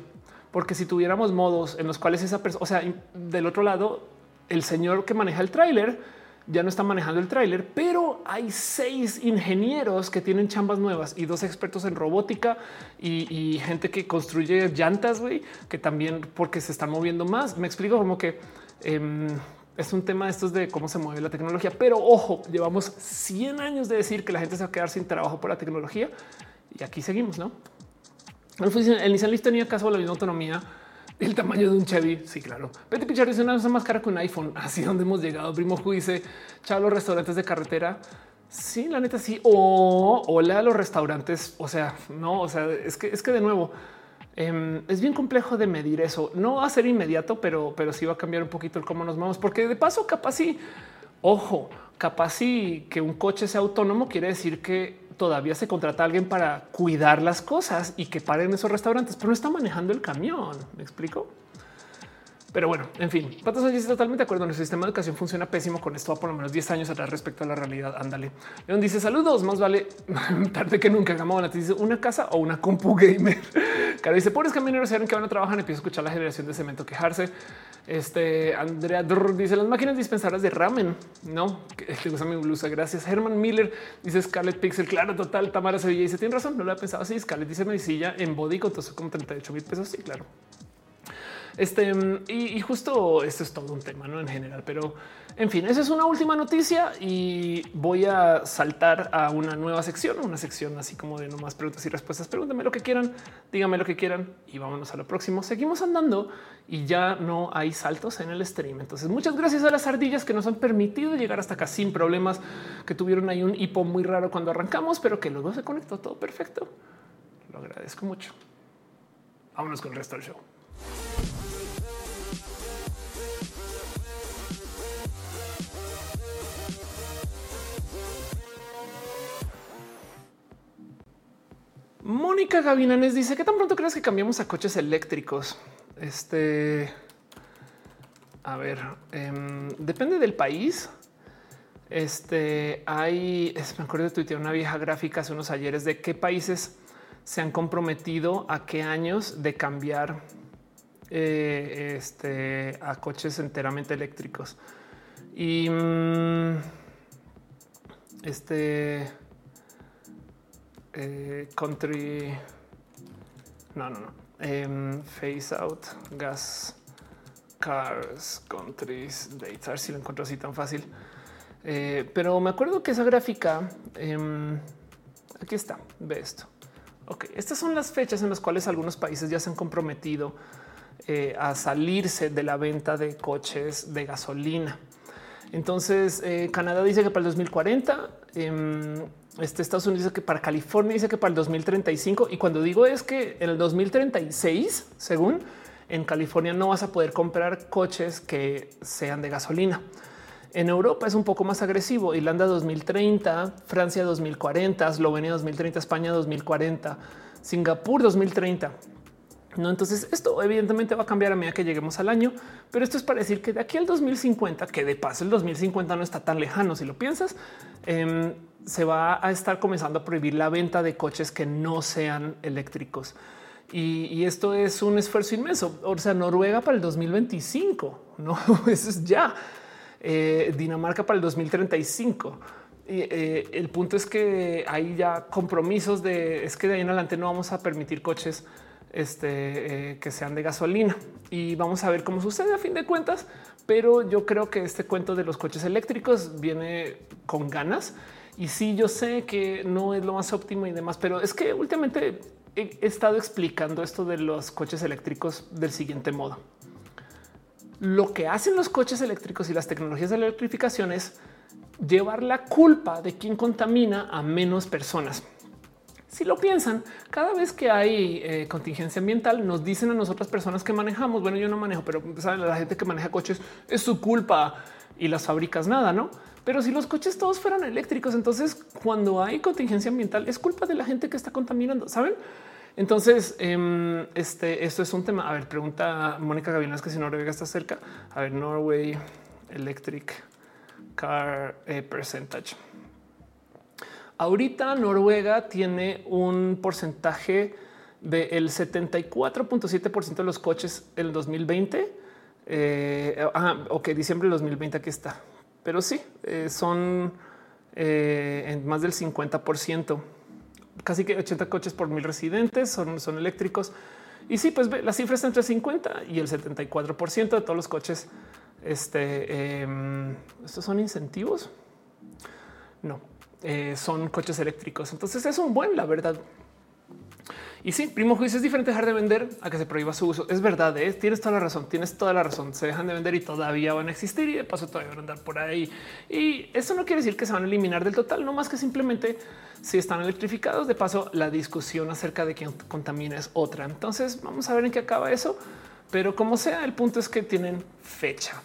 Porque si tuviéramos modos en los cuales esa persona, o sea, del otro lado, el señor que maneja el tráiler ya no está manejando el tráiler, pero hay seis ingenieros que tienen chambas nuevas y dos expertos en robótica y, gente que construye llantas, güey, que también porque se están moviendo más. Me explico como que em, es un tema de estos de cómo se mueve la tecnología, pero ojo, llevamos 100 años de decir que la gente se va a quedar sin trabajo por la tecnología y aquí seguimos, ¿no? El Nissan Leaf tenía caso la misma autonomía el tamaño de un Chevy. Sí, claro. Betty Pichar dice una cosa más cara que un iPhone. Así donde hemos llegado. Primo dice chao los restaurantes de carretera. Sí, la neta sí. O hola a los restaurantes. O sea, no, o sea, es que es que de nuevo Em, es bien complejo de medir eso. No va a ser inmediato, pero, pero sí va a cambiar un poquito el cómo nos vamos, porque de paso, capaz sí, ojo, capaz sí que un coche sea autónomo quiere decir que todavía se contrata a alguien para cuidar las cosas y que paren esos restaurantes, pero no está manejando el camión. Me explico. Pero bueno, en fin, Patos estoy totalmente de acuerdo. Nuestro sistema de educación funciona pésimo con esto, por lo menos 10 años atrás respecto a la realidad. Ándale. León dice saludos, más vale tarde que nunca. Gamona te dice una casa o una compu gamer. Cara dice pobres camioneros saben que van a trabajar. Empiezo a escuchar la generación de cemento quejarse. Este Andrea dice las máquinas dispensadoras de ramen. No, te gusta mi blusa. Gracias. Herman Miller dice Scarlett Pixel. Claro, total. Tamara Sevilla dice tiene razón. No lo había pensado así. Scarlett dice medicilla en body con como 38 mil pesos. Sí, claro. Este y, justo esto es todo un tema, no en general, pero en fin, esa es una última noticia y voy a saltar a una nueva sección, una sección así como de no más preguntas y respuestas. Pregúntame lo que quieran, díganme lo que quieran y vámonos a lo próximo. Seguimos andando y ya no hay saltos en el stream. Entonces, muchas gracias a las ardillas que nos han permitido llegar hasta acá sin problemas, que tuvieron ahí un hipo muy raro cuando arrancamos, pero que luego se conectó todo perfecto. Lo agradezco mucho. Vámonos con el resto del show. Mónica Gavinanes dice que tan pronto crees que cambiamos a coches eléctricos. Este, a ver, em, depende del país. Este hay, me acuerdo de tuitear una vieja gráfica hace unos ayeres de qué países se han comprometido a qué años de cambiar eh, este, a coches enteramente eléctricos. Y mm, este eh, country. No, no, no. Em, face out gas cars countries data. Si lo encuentro así tan fácil. Eh, pero me acuerdo que esa gráfica em, aquí está. Ve esto. Ok, estas son las fechas en las cuales algunos países ya se han comprometido eh, a salirse de la venta de coches de gasolina. Entonces, Canadá dice que para el 2040 este Estados Unidos dice que para California dice que para el 2035 y cuando digo es que en el 2036, según en California no vas a poder comprar coches que sean de gasolina. En Europa es un poco más agresivo. Irlanda 2030, Francia 2040, Eslovenia 2030, España 2040, Singapur 2030. No, entonces esto evidentemente va a cambiar a medida que lleguemos al año, pero esto es para decir que de aquí al 2050, que de paso el 2050 no está tan lejano si lo piensas, em, se va a estar comenzando a prohibir la venta de coches que no sean eléctricos. Y, esto es un esfuerzo inmenso. O sea, Noruega para el 2025, no, eso es ya. Eh, Dinamarca para el 2035. Y, eh, el punto es que hay ya compromisos de es que de ahí en adelante no vamos a permitir coches este, eh, que sean de gasolina y vamos a ver cómo sucede a fin de cuentas. Pero yo creo que este cuento de los coches eléctricos viene con ganas y sí, yo sé que no es lo más óptimo y demás, pero es que últimamente he estado explicando esto de los coches eléctricos del siguiente modo. Lo que hacen los coches eléctricos y las tecnologías de la electrificación es llevar la culpa de quien contamina a menos personas. Si lo piensan, cada vez que hay eh, contingencia ambiental, nos dicen a nosotras personas que manejamos. Bueno, yo no manejo, pero ¿saben? la gente que maneja coches es su culpa y las fábricas nada, no? Pero si los coches todos fueran eléctricos, entonces cuando hay contingencia ambiental es culpa de la gente que está contaminando, ¿saben? Entonces, em, este, esto es un tema. A ver, pregunta Mónica Gavilanes que si Noruega está cerca. A ver, Norway Electric Car eh, Percentage. Ahorita Noruega tiene un porcentaje del 74.7% de los coches en el 2020. Eh, ah, ok, diciembre del 2020 aquí está pero sí eh, son eh, en más del 50%, casi que 80 coches por mil residentes son, eléctricos. Y sí, pues la cifra está entre 50 y el 74% de todos los coches. Este em, estos son incentivos. No eh, son coches eléctricos. Entonces es un buen, la verdad. Y sí, primo juicio es diferente dejar de vender a que se prohíba su uso. Es verdad, ¿eh? tienes toda la razón, tienes toda la razón. Se dejan de vender y todavía van a existir y de paso todavía van a andar por ahí. Y eso no quiere decir que se van a eliminar del total, no más que simplemente si están electrificados. De paso, la discusión acerca de quién contamina es otra. Entonces vamos a ver en qué acaba eso. Pero como sea, el punto es que tienen fecha.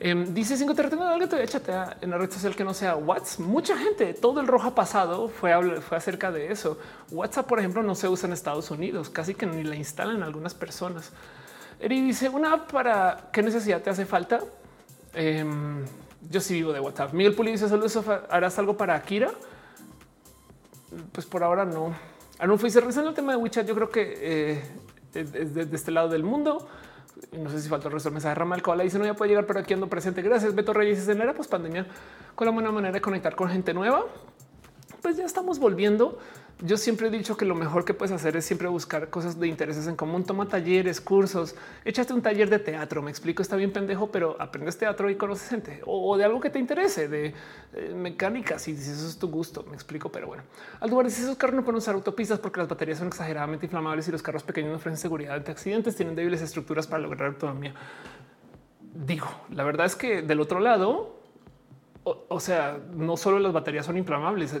Em, dice cinco tengo algo te chatea en la red social que no sea WhatsApp. Mucha gente, todo el rojo pasado fue, fue acerca de eso. WhatsApp, por ejemplo, no se usa en Estados Unidos, casi que ni la instalan algunas personas. Eri dice una app para qué necesidad te hace falta. Em, yo sí vivo de WhatsApp. Miguel Puli dice solo eso harás algo para Akira. Pues por ahora no. Arnulfo dice revisando el tema de WeChat. Yo creo que eh, es de este lado del mundo no sé si faltó el resto del mensaje. Ramal Cola dice no ya puede llegar, pero aquí ando presente. Gracias. Beto Reyes en era pues pandemia con la buena manera de conectar con gente nueva. Pues ya estamos volviendo yo siempre he dicho que lo mejor que puedes hacer es siempre buscar cosas de intereses en común. Toma talleres, cursos, échate un taller de teatro. Me explico, está bien pendejo, pero aprendes teatro y conoces gente o, de algo que te interese, de eh, mecánica. Si, eso es tu gusto, me explico. Pero bueno, al lugar si esos carros no pueden usar autopistas porque las baterías son exageradamente inflamables y los carros pequeños no ofrecen seguridad ante accidentes, tienen débiles estructuras para lograr autonomía. Digo, la verdad es que del otro lado, o, sea, no solo las baterías son inflamables,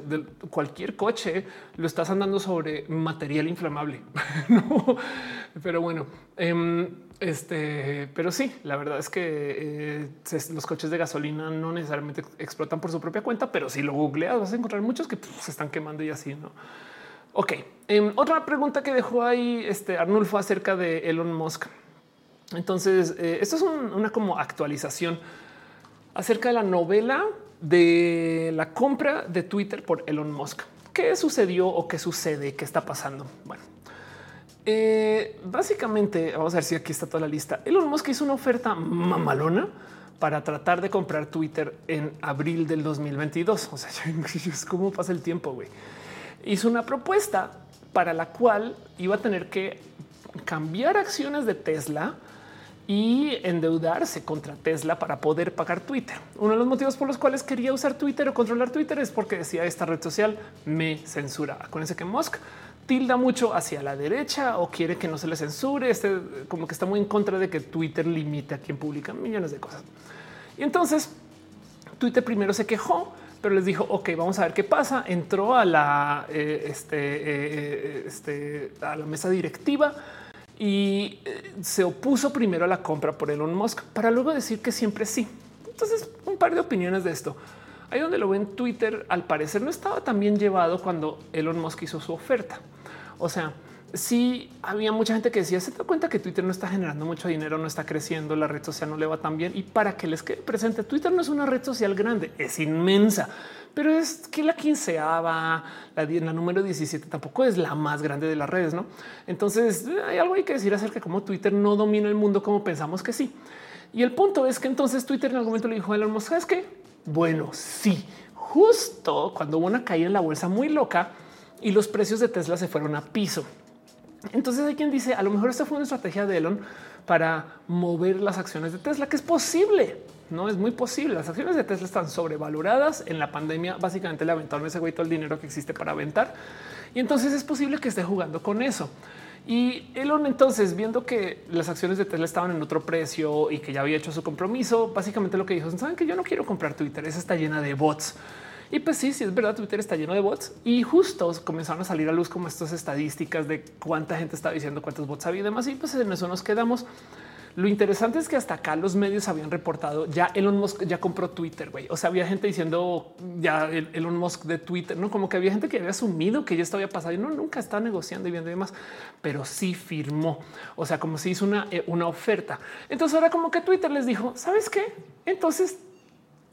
cualquier coche lo estás andando sobre material inflamable. pero bueno, em, este, pero sí, la verdad es que eh, los coches de gasolina no necesariamente explotan por su propia cuenta, pero si lo googleas vas a encontrar muchos que se están quemando y así, ¿no? Ok, em, otra pregunta que dejó ahí este Arnulfo acerca de Elon Musk. Entonces, eh, esto es una como actualización acerca de la novela de la compra de Twitter por Elon Musk. ¿Qué sucedió o qué sucede? ¿Qué está pasando? Bueno, eh, básicamente, vamos a ver si aquí está toda la lista. Elon Musk hizo una oferta mamalona para tratar de comprar Twitter en abril del 2022. O sea, es como pasa el tiempo, güey. Hizo una propuesta para la cual iba a tener que cambiar acciones de Tesla y endeudarse contra Tesla para poder pagar Twitter. Uno de los motivos por los cuales quería usar Twitter o controlar Twitter es porque decía esta red social me censura. Acuérdense que Musk tilda mucho hacia la derecha o quiere que no se le censure. Este como que está muy en contra de que Twitter limite a quien publica millones de cosas. Y entonces Twitter primero se quejó, pero les dijo, ok, vamos a ver qué pasa. Entró a la, eh, este, eh, eh, este, a la mesa directiva y eh, se opuso primero a la compra por Elon Musk para luego decir que siempre sí. Entonces, un par de opiniones de esto. Ahí donde lo ven Twitter, al parecer no estaba tan bien llevado cuando Elon Musk hizo su oferta. O sea, sí había mucha gente que decía, se da cuenta que Twitter no está generando mucho dinero, no está creciendo, la red social no le va tan bien. Y para que les quede presente, Twitter no es una red social grande, es inmensa pero es que la quinceava, la, número 17 tampoco es la más grande de las redes, ¿no? Entonces hay algo hay que decir acerca de cómo Twitter no domina el mundo como pensamos que sí. Y el punto es que entonces Twitter en algún momento le dijo a Elon Musk, ¿sabes qué? Bueno, sí, justo cuando hubo una caída en la bolsa muy loca y los precios de Tesla se fueron a piso. Entonces hay quien dice, a lo mejor esta fue una estrategia de Elon para mover las acciones de Tesla, que es posible. No es muy posible. Las acciones de Tesla están sobrevaloradas. En la pandemia, básicamente le aventaron ese güey todo el dinero que existe para aventar. Y entonces es posible que esté jugando con eso. Y Elon entonces, viendo que las acciones de Tesla estaban en otro precio y que ya había hecho su compromiso, básicamente lo que dijo, saben que yo no quiero comprar Twitter, esa está llena de bots. Y pues sí, sí es verdad, Twitter está lleno de bots y justo comenzaron a salir a luz como estas estadísticas de cuánta gente está diciendo cuántos bots había y demás. Y pues en eso nos quedamos. Lo interesante es que hasta acá los medios habían reportado ya Elon Musk ya compró Twitter. güey. O sea, había gente diciendo ya Elon Musk de Twitter, no como que había gente que había asumido que ya esto había pasado y no nunca está negociando y viendo y demás, pero sí firmó. O sea, como si hizo una, eh, una oferta. Entonces, ahora como que Twitter les dijo, sabes qué? Entonces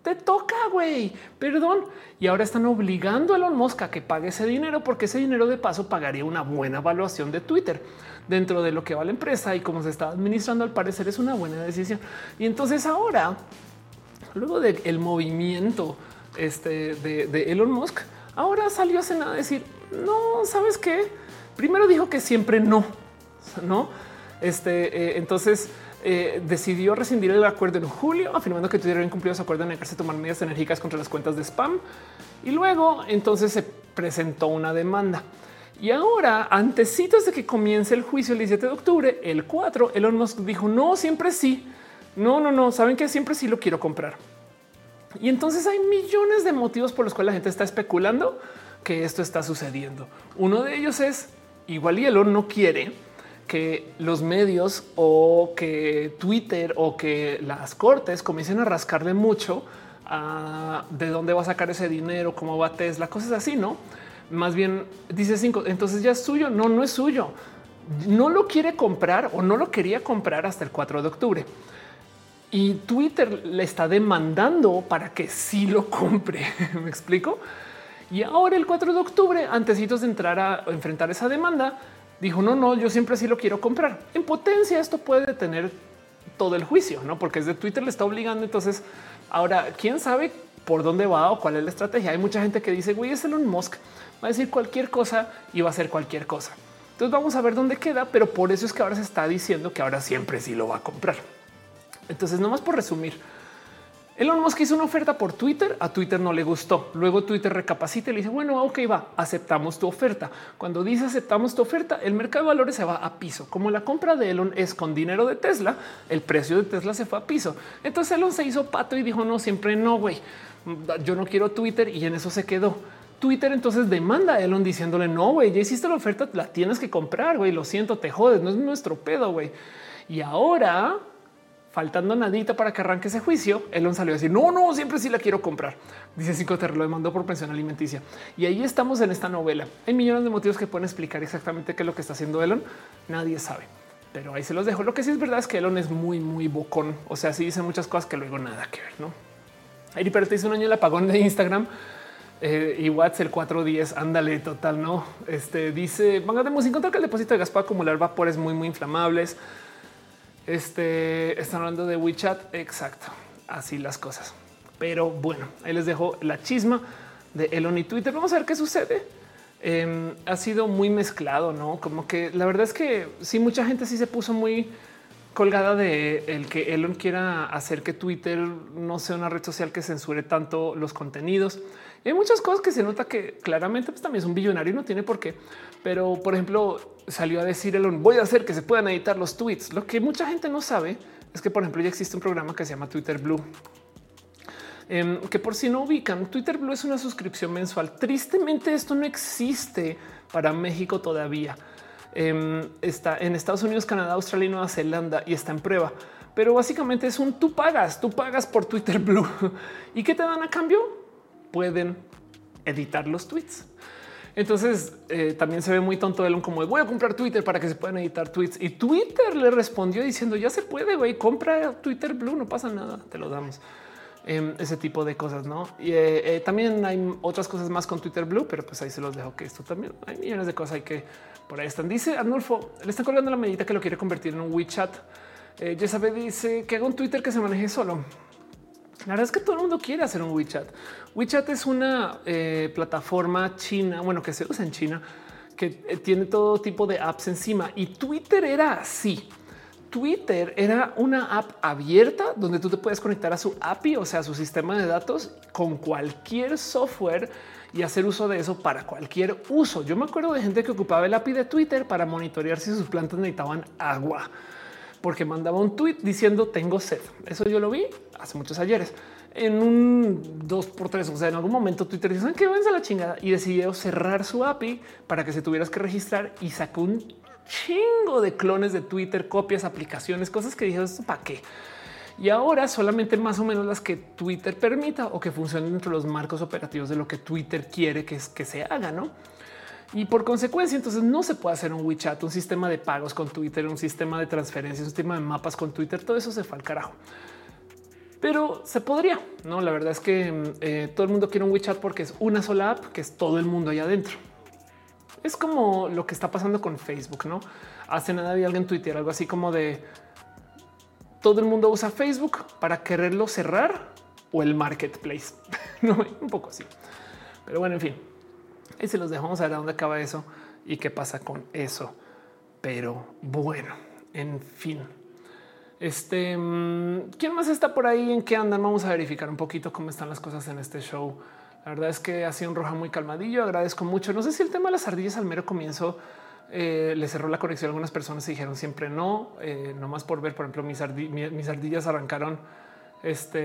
te toca, güey. Perdón. Y ahora están obligando a Elon Musk a que pague ese dinero porque ese dinero de paso pagaría una buena evaluación de Twitter dentro de lo que va la empresa y cómo se está administrando, al parecer es una buena decisión. Y entonces ahora, luego del movimiento este, de, Elon Musk, ahora salió hace nada a decir, no, ¿sabes qué? Primero dijo que siempre no, ¿no? Este, eh, entonces eh, decidió rescindir el acuerdo en julio, afirmando que tuvieron cumplido su acuerdo en negarse a tomar medidas enérgicas contra las cuentas de spam. Y luego entonces se presentó una demanda. Y ahora, antecitos de que comience el juicio el 17 de octubre, el 4, Elon Musk dijo, no, siempre sí. No, no, no, saben que siempre sí lo quiero comprar. Y entonces hay millones de motivos por los cuales la gente está especulando que esto está sucediendo. Uno de ellos es igual y Elon no quiere que los medios o que Twitter o que las cortes comiencen a rascarle mucho a de dónde va a sacar ese dinero, cómo va Tesla, cosas así, no? Más bien dice cinco, entonces ya es suyo. No, no es suyo. No lo quiere comprar o no lo quería comprar hasta el 4 de octubre. Y Twitter le está demandando para que sí lo compre. Me explico. Y ahora el 4 de octubre, antesitos de entrar a enfrentar esa demanda, dijo no, no, yo siempre sí lo quiero comprar. En potencia esto puede detener todo el juicio, no? Porque es de Twitter le está obligando. Entonces ahora quién sabe por dónde va o cuál es la estrategia. Hay mucha gente que dice güey, es Elon Musk va a decir cualquier cosa y va a hacer cualquier cosa. Entonces vamos a ver dónde queda, pero por eso es que ahora se está diciendo que ahora siempre sí lo va a comprar. Entonces, nomás por resumir, Elon Musk hizo una oferta por Twitter, a Twitter no le gustó. Luego Twitter recapacita y le dice, bueno, ok, va, aceptamos tu oferta. Cuando dice aceptamos tu oferta, el mercado de valores se va a piso. Como la compra de Elon es con dinero de Tesla, el precio de Tesla se fue a piso. Entonces Elon se hizo pato y dijo, no, siempre no, güey, yo no quiero Twitter y en eso se quedó. Twitter entonces demanda a Elon diciéndole no, güey, ya hiciste la oferta, la tienes que comprar, güey, lo siento, te jodes, no es nuestro pedo, güey. Y ahora, faltando nadita para que arranque ese juicio, Elon salió a decir no, no, siempre sí la quiero comprar. Dice Psicoter, lo demandó por pensión alimenticia. Y ahí estamos en esta novela. Hay millones de motivos que pueden explicar exactamente qué es lo que está haciendo Elon. Nadie sabe, pero ahí se los dejo. Lo que sí es verdad es que Elon es muy, muy bocón. O sea, sí dice muchas cosas que luego nada que ver, no? Eri, te hizo un año el apagón de Instagram eh, y Watts el 410, ándale, total, no. Este dice: Van a encontrar que el depósito de gas puede acumular vapores muy, muy inflamables. Este están hablando de WeChat. Exacto. Así las cosas. Pero bueno, ahí les dejo la chisma de Elon y Twitter. Vamos a ver qué sucede. Em, ha sido muy mezclado, no como que la verdad es que sí, mucha gente sí se puso muy colgada de el que Elon quiera hacer que Twitter no sea una red social que censure tanto los contenidos hay muchas cosas que se nota que claramente pues, también es un billonario y no tiene por qué. Pero, por ejemplo, salió a decir Elon, voy a hacer que se puedan editar los tweets. Lo que mucha gente no sabe es que, por ejemplo, ya existe un programa que se llama Twitter Blue. Em, que por si no ubican, Twitter Blue es una suscripción mensual. Tristemente esto no existe para México todavía. Em, está en Estados Unidos, Canadá, Australia y Nueva Zelanda y está en prueba. Pero básicamente es un tú pagas, tú pagas por Twitter Blue. ¿Y qué te dan a cambio? pueden editar los tweets. Entonces eh, también se ve muy tonto Elon como voy a comprar Twitter para que se puedan editar tweets y Twitter le respondió diciendo ya se puede, güey, compra Twitter Blue, no pasa nada, te lo damos. Em, ese tipo de cosas, no? Y eh, eh, también hay otras cosas más con Twitter Blue, pero pues ahí se los dejo que esto también hay millones de cosas hay que por ahí están. Dice Arnulfo, le están colgando la medida que lo quiere convertir en un WeChat. sabe, dice que haga un Twitter que se maneje solo. La verdad es que todo el mundo quiere hacer un WeChat. WeChat es una eh, plataforma china, bueno, que se usa en China, que eh, tiene todo tipo de apps encima y Twitter era así. Twitter era una app abierta donde tú te puedes conectar a su API, o sea, a su sistema de datos con cualquier software y hacer uso de eso para cualquier uso. Yo me acuerdo de gente que ocupaba el API de Twitter para monitorear si sus plantas necesitaban agua porque mandaba un tweet diciendo tengo sed. Eso yo lo vi hace muchos ayeres en un dos por tres. O sea, en algún momento Twitter dice que vence la chingada y decidió cerrar su API para que se tuvieras que registrar y sacó un chingo de clones de Twitter, copias, aplicaciones, cosas que dijeron para qué. Y ahora solamente más o menos las que Twitter permita o que funcionen dentro de los marcos operativos de lo que Twitter quiere que, que se haga, no? Y por consecuencia, entonces no se puede hacer un WeChat, un sistema de pagos con Twitter, un sistema de transferencias, un sistema de mapas con Twitter. Todo eso se fue al carajo. Pero se podría. No, la verdad es que mm, eh, todo el mundo quiere un WeChat porque es una sola app que es todo el mundo allá adentro. Es como lo que está pasando con Facebook. No hace nada había alguien tuitear algo así como de todo el mundo usa Facebook para quererlo cerrar o el marketplace. no, un poco así. Pero bueno, en fin, y se los dejamos a ver a dónde acaba eso y qué pasa con eso. Pero bueno, en fin. Este, mm, ¿quién más está por ahí? ¿En qué andan? Vamos a verificar un poquito cómo están las cosas en este show. La verdad es que ha sido un roja muy calmadillo. Agradezco mucho. No sé si el tema de las ardillas al mero comienzo eh, le cerró la conexión algunas personas dijeron siempre no, eh, no más por ver. Por ejemplo, mis, mis ardillas arrancaron este,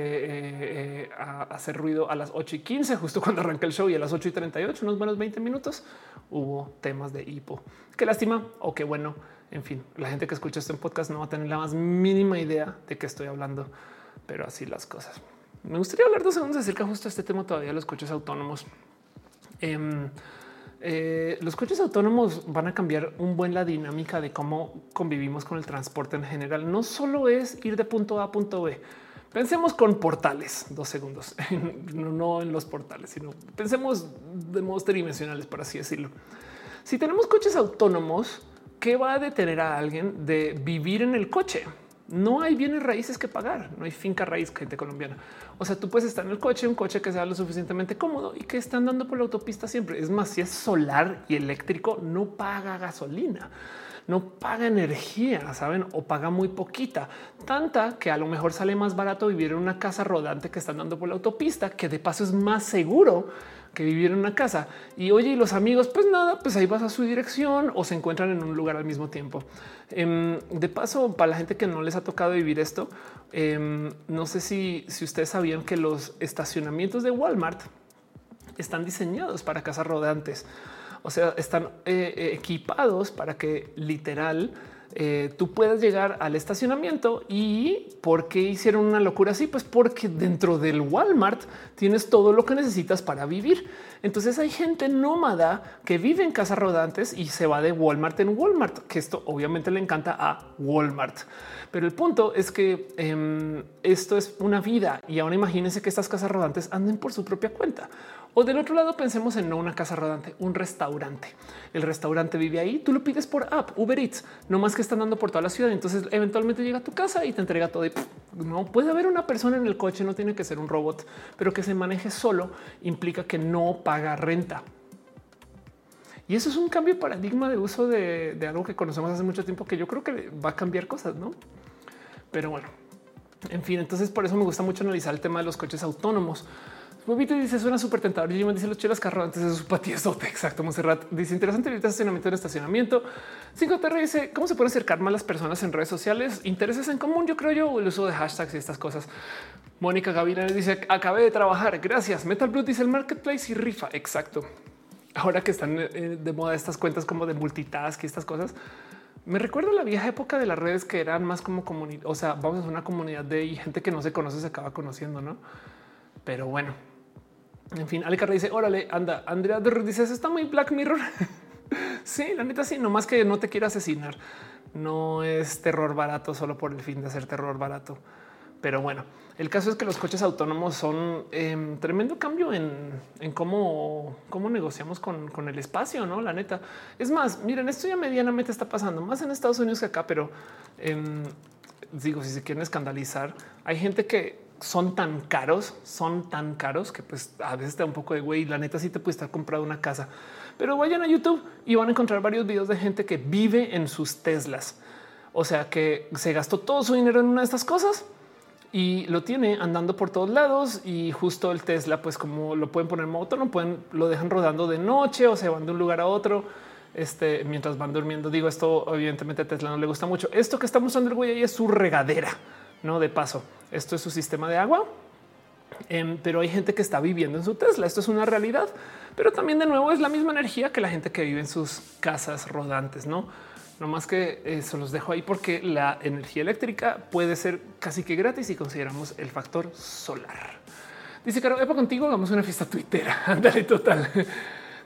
eh, a, hacer ruido a las 8 y 15, justo cuando arranca el show, y a las 8 y 38, unos buenos 20 minutos, hubo temas de hipo. Qué lástima o qué bueno. En fin, la gente que escucha este podcast no va a tener la más mínima idea de qué estoy hablando, pero así las cosas. Me gustaría hablar dos segundos acerca justo de este tema todavía los coches autónomos. Em, eh, los coches autónomos van a cambiar un buen la dinámica de cómo convivimos con el transporte en general. No solo es ir de punto A a punto B. Pensemos con portales, dos segundos, no, en los portales, sino pensemos de modos tridimensionales, por así decirlo. Si tenemos coches autónomos, ¿qué va a detener a alguien de vivir en el coche? no hay bienes raíces que pagar, no hay finca raíz gente colombiana. O sea, tú puedes estar en el coche, un coche que sea lo suficientemente cómodo y que está andando por la autopista siempre. Es más, si es solar y eléctrico, no paga gasolina, no paga energía, saben, o paga muy poquita, tanta que a lo mejor sale más barato vivir en una casa rodante que está andando por la autopista, que de paso es más seguro que vivir en una casa. Y oye, y los amigos, pues nada, pues ahí vas a su dirección o se encuentran en un lugar al mismo tiempo. Em, de paso, para la gente que no les ha tocado vivir esto, em, no sé si, si ustedes sabían que los estacionamientos de Walmart están diseñados para casas rodantes. O sea, están eh, eh, equipados para que literal eh, tú puedes llegar al estacionamiento y por qué hicieron una locura así? Pues porque dentro del Walmart tienes todo lo que necesitas para vivir. Entonces hay gente nómada que vive en casas rodantes y se va de Walmart en Walmart, que esto obviamente le encanta a Walmart. Pero el punto es que em, esto es una vida y ahora imagínense que estas casas rodantes anden por su propia cuenta. O del otro lado pensemos en no una casa rodante, un restaurante. El restaurante vive ahí, tú lo pides por app, Uber Eats, no más que están dando por toda la ciudad. Entonces eventualmente llega a tu casa y te entrega todo. No puede haber una persona en el coche, no tiene que ser un robot, pero que se maneje solo implica que no paga renta. Y eso es un cambio de paradigma de uso de, de algo que conocemos hace mucho tiempo que yo creo que va a cambiar cosas, no? Pero bueno, en fin, entonces por eso me gusta mucho analizar el tema de los coches autónomos Bobito dice suena súper tentador. Y dice los chelas carro antes de su patiezote. Exacto. Monserrat dice interesante el estacionamiento en estacionamiento. 5TR dice cómo se puede acercar más las personas en redes sociales. Intereses en común. Yo creo yo el uso de hashtags y estas cosas. Mónica Gavina dice acabé de trabajar. Gracias. Metal Blue dice el marketplace y rifa. Exacto. Ahora que están eh, de moda estas cuentas como de multitask y estas cosas, me recuerdo la vieja época de las redes que eran más como comunidad. O sea, vamos a una comunidad de gente que no se conoce, se acaba conociendo, no? Pero bueno, en fin, Alecarra dice, órale, anda. Andrea dice, está muy Black Mirror. sí, la neta sí, no más que no te quiera asesinar. No es terror barato solo por el fin de hacer terror barato. Pero bueno, el caso es que los coches autónomos son eh, tremendo cambio en, cómo, cómo negociamos con, el espacio, no? La neta. Es más, miren, esto ya medianamente está pasando más en Estados Unidos que acá, pero em, digo, si se quieren escandalizar, hay gente que son tan caros, son tan caros que pues a veces te da un poco de güey. La neta sí te puede estar comprando una casa, pero vayan a YouTube y van a encontrar varios videos de gente que vive en sus Teslas. O sea que se gastó todo su dinero en una de estas cosas y lo tiene andando por todos lados y justo el Tesla, pues como lo pueden poner en moto, no pueden, lo dejan rodando de noche o se van de un lugar a otro. Este, mientras van durmiendo, digo esto, evidentemente a Tesla no le gusta mucho. Esto que está mostrando el güey ahí es su regadera, no de paso. Esto es su sistema de agua, em, pero hay gente que está viviendo en su Tesla. Esto es una realidad, pero también de nuevo es la misma energía que la gente que vive en sus casas rodantes, no? No más que eso los dejo ahí porque la energía eléctrica puede ser casi que gratis si consideramos el factor solar. Dice Caro, Epa contigo, hagamos una fiesta tuitera. Ándale, total.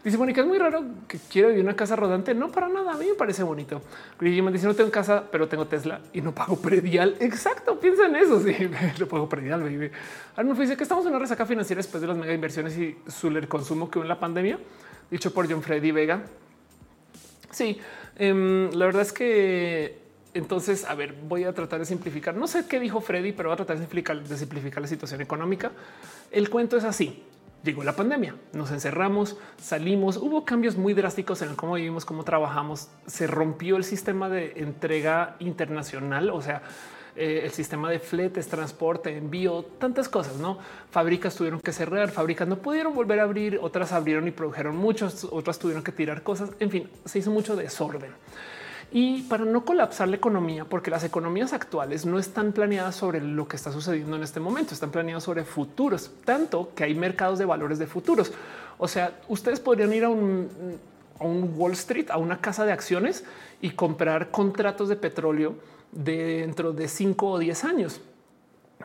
Dice Mónica, es muy raro que quiera vivir una casa rodante. No, para nada. A mí me parece bonito. me dice, no tengo casa, pero tengo Tesla y no pago predial. Exacto. Piensa en eso. Sí, lo pago predial, baby. Arnulfo dice que estamos en una resaca financiera después de las mega inversiones y su consumo que hubo en la pandemia. Dicho por John Freddy Vega. Sí, em, la verdad es que entonces, a ver, voy a tratar de simplificar. No sé qué dijo Freddy, pero voy a tratar de simplificar, de simplificar la situación económica. El cuento es así llegó la pandemia, nos encerramos, salimos, hubo cambios muy drásticos en cómo vivimos, cómo trabajamos, se rompió el sistema de entrega internacional, o sea, eh, el sistema de fletes, transporte, envío, tantas cosas, no fábricas tuvieron que cerrar, fábricas no pudieron volver a abrir, otras abrieron y produjeron muchos, otras tuvieron que tirar cosas. En fin, se hizo mucho desorden. Y para no colapsar la economía, porque las economías actuales no están planeadas sobre lo que está sucediendo en este momento, están planeadas sobre futuros, tanto que hay mercados de valores de futuros. O sea, ustedes podrían ir a un, Wall Street, a una casa de acciones y comprar contratos de petróleo dentro de 5 o 10 años.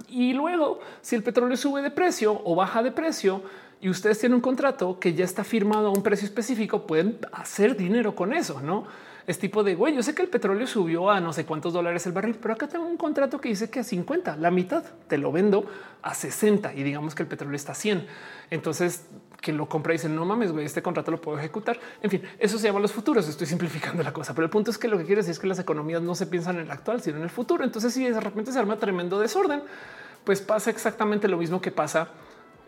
Y luego, si el petróleo sube de precio o baja de precio y ustedes tienen un contrato que ya está firmado a un precio específico, pueden hacer dinero con eso, ¿no? Es tipo de güey. Yo sé que el petróleo subió a no sé cuántos dólares el barril, pero acá tengo un contrato que dice que a 50, la mitad te lo vendo a 60 y digamos que el petróleo está a 100. Entonces, quien lo compra dice no mames, güey, este contrato lo puedo ejecutar. En fin, eso se llama los futuros. Estoy simplificando la cosa, pero el punto es que lo que quiere decir es que las economías no se piensan en el actual, sino en el futuro. Entonces, si de repente se arma tremendo desorden, pues pasa exactamente lo mismo que pasa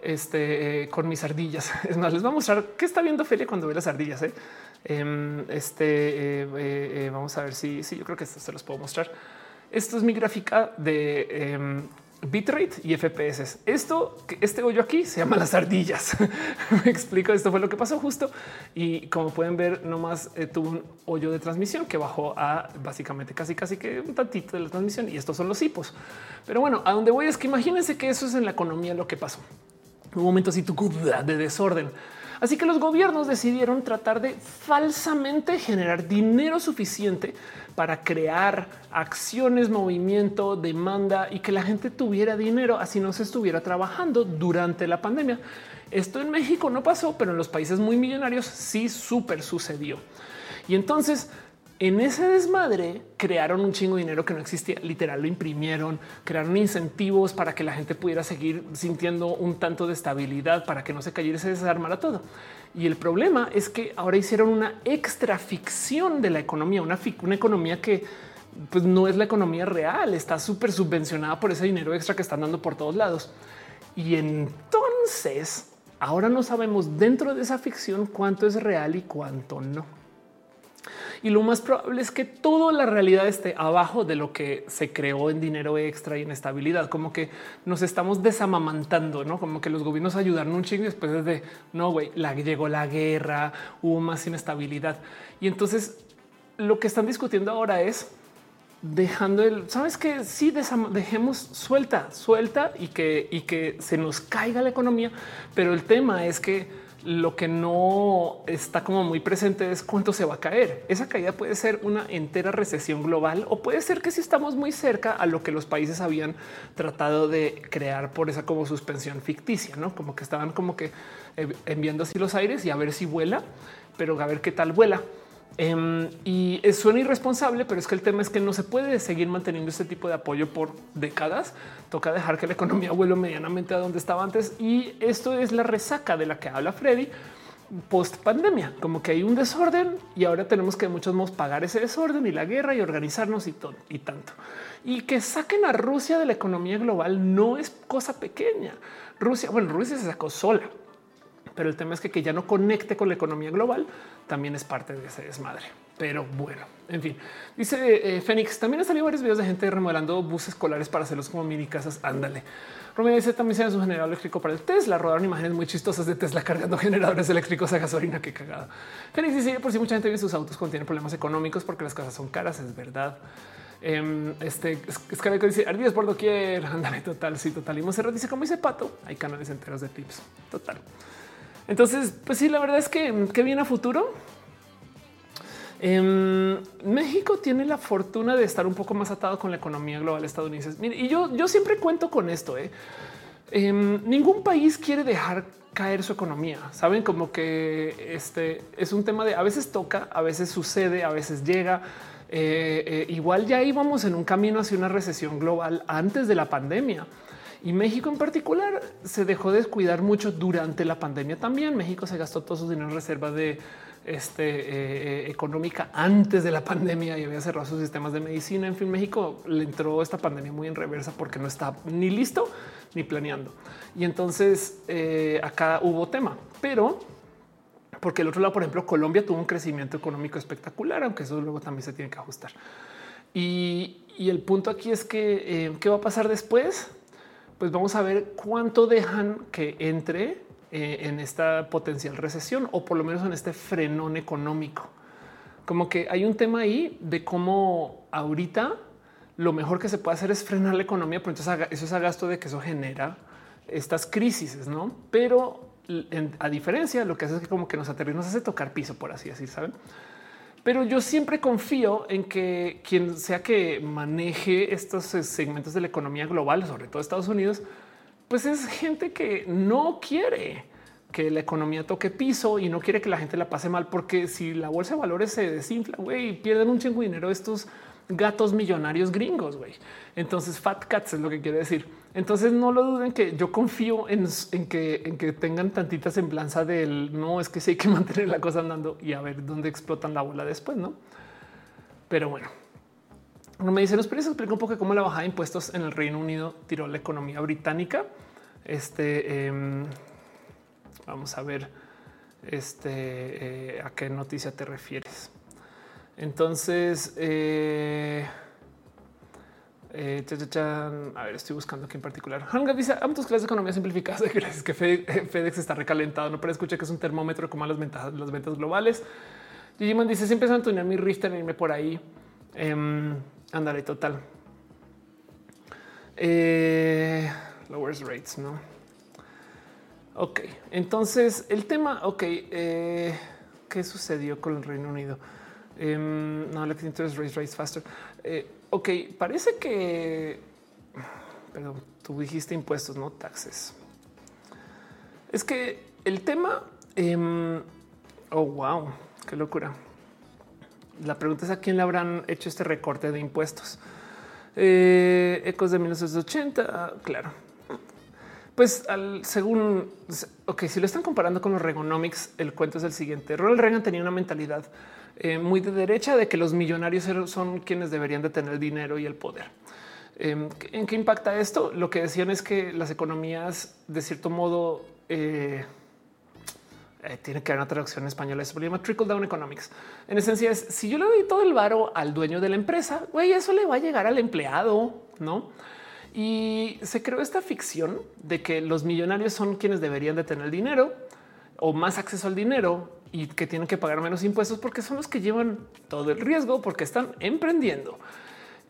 este, eh, con mis ardillas. Es más, les voy a mostrar qué está viendo Felia cuando ve las ardillas. ¿eh? Em, este eh, eh, eh, vamos a ver si, si yo creo que esto se los puedo mostrar. Esto es mi gráfica de em, bitrate y FPS. Esto, este hoyo aquí se llama las ardillas. Me explico. Esto fue lo que pasó justo. Y como pueden ver, nomás tuvo un hoyo de transmisión que bajó a básicamente casi, casi que un tantito de la transmisión. Y estos son los hipos. Pero bueno, a donde voy es que imagínense que eso es en la economía lo que pasó. Un momento así de desorden Así que los gobiernos decidieron tratar de falsamente generar dinero suficiente para crear acciones, movimiento, demanda y que la gente tuviera dinero, así no se estuviera trabajando durante la pandemia. Esto en México no pasó, pero en los países muy millonarios sí súper sucedió. Y entonces en ese desmadre crearon un chingo de dinero que no existía. Literal lo imprimieron, crearon incentivos para que la gente pudiera seguir sintiendo un tanto de estabilidad para que no se cayera y se desarmara todo. Y el problema es que ahora hicieron una extra ficción de la economía, una, una economía que pues no es la economía real, está súper subvencionada por ese dinero extra que están dando por todos lados. Y entonces ahora no sabemos dentro de esa ficción cuánto es real y cuánto no. Y lo más probable es que toda la realidad esté abajo de lo que se creó en dinero extra y en estabilidad, como que nos estamos desamamantando, no como que los gobiernos ayudaron un chingo después de no, güey, la, llegó la guerra, hubo más inestabilidad. Y entonces lo que están discutiendo ahora es dejando el, sabes que sí dejemos suelta, suelta y que, y que se nos caiga la economía. Pero el tema es que lo que no está como muy presente es cuánto se va a caer. Esa caída puede ser una entera recesión global o puede ser que si estamos muy cerca a lo que los países habían tratado de crear por esa como suspensión ficticia, no como que estaban como que eh, enviando así los aires y a ver si vuela, pero a ver qué tal vuela. Em, y suena irresponsable, pero es que el tema es que no se puede seguir manteniendo este tipo de apoyo por décadas. Toca dejar que la economía vuelva medianamente a donde estaba antes. Y esto es la resaca de la que habla Freddy post pandemia, como que hay un desorden y ahora tenemos que de muchos modos pagar ese desorden y la guerra y organizarnos y todo y tanto. Y que saquen a Rusia de la economía global no es cosa pequeña. Rusia, bueno, Rusia se sacó sola, pero el tema es que, que ya no conecte con la economía global también es parte de ese desmadre. Pero bueno, en fin, dice eh, Fénix. También han salido varios videos de gente remodelando buses escolares para hacerlos como mini casas. Ándale. Romeo dice también se su generador eléctrico para el Tesla. Rodaron imágenes muy chistosas de Tesla cargando generadores eléctricos a gasolina. Qué cagada. Fénix dice por si mucha gente ve sus autos contienen problemas económicos porque las casas son caras. Es verdad. Um, este es que dice ardillas por doquier. Ándale, total. Sí, total. Y Monserrat dice como dice Pato, hay canales enteros de tips. Total. Entonces, pues sí, la verdad es que qué viene a futuro. Em, México tiene la fortuna de estar un poco más atado con la economía global estadounidense. y yo, yo siempre cuento con esto. ¿eh? Em, ningún país quiere dejar caer su economía. Saben como que este es un tema de a veces toca, a veces sucede, a veces llega. Eh, eh, igual ya íbamos en un camino hacia una recesión global antes de la pandemia. Y México en particular se dejó descuidar mucho durante la pandemia también. México se gastó todo su dinero en reserva de este, eh, eh, económica antes de la pandemia y había cerrado sus sistemas de medicina. En fin, México le entró esta pandemia muy en reversa porque no está ni listo ni planeando. Y entonces eh, acá hubo tema, pero porque el otro lado, por ejemplo, Colombia tuvo un crecimiento económico espectacular, aunque eso luego también se tiene que ajustar. Y, el punto aquí es que qué va a pasar después. Pues vamos a ver cuánto dejan que entre eh, en esta potencial recesión o por lo menos en este frenón económico. Como que hay un tema ahí de cómo ahorita lo mejor que se puede hacer es frenar la economía, pero entonces eso es a gasto de que eso genera estas crisis, ¿no? Pero a diferencia, lo que hace es que como que nos aterriza, nos hace tocar piso, por así decir, ¿saben? Pero yo siempre confío en que quien sea que maneje estos segmentos de la economía global, sobre todo Estados Unidos, pues es gente que no quiere que la economía toque piso y no quiere que la gente la pase mal, porque si la bolsa de valores se desinfla, güey, pierden un chingo de dinero estos gatos millonarios gringos, güey. Entonces, fat cats es lo que quiere decir. Entonces, no lo duden que yo confío en, que, en que tengan tantita semblanza del no es que sí hay que mantener la cosa andando y a ver dónde explotan la bola después, no? Pero bueno, me dice, ¿nos puedes explicar un poco cómo la bajada de impuestos en el Reino Unido tiró la economía británica? Este em, vamos a ver este eh, a qué noticia te refieres. Entonces, eh, eh, a ver, estoy buscando aquí en particular. Hanga dice tus clases de economía simplificada. Gracias que FedEx está recalentado. No, pero escucha que es un termómetro como las ventas, las ventas globales. Digimon dice siempre se van a mi Richter irme por ahí. Eh, andaré total. Eh, lowers rates, no? Ok, entonces el tema, ok, eh, ¿qué sucedió con el Reino Unido? Em, no, la que interest raise faster. Ok, parece que, pero tú dijiste impuestos, no taxes. Es que el tema, em, oh wow, qué locura. La pregunta es a quién le habrán hecho este recorte de impuestos. Eh, ecos de 1980, claro. Pues al, según, ok, si lo están comparando con los Reaganomics, el cuento es el siguiente. Ronald Reagan tenía una mentalidad eh, muy de derecha de que los millonarios son quienes deberían de tener el dinero y el poder. Em, ¿En qué impacta esto? Lo que decían es que las economías, de cierto modo, eh, eh, tiene que haber una traducción en español. Eso se llama trickle down economics. En esencia es si yo le doy todo el varo al dueño de la empresa, güey, eso le va a llegar al empleado, no? Y se creó esta ficción de que los millonarios son quienes deberían de tener el dinero o más acceso al dinero y que tienen que pagar menos impuestos porque son los que llevan todo el riesgo porque están emprendiendo.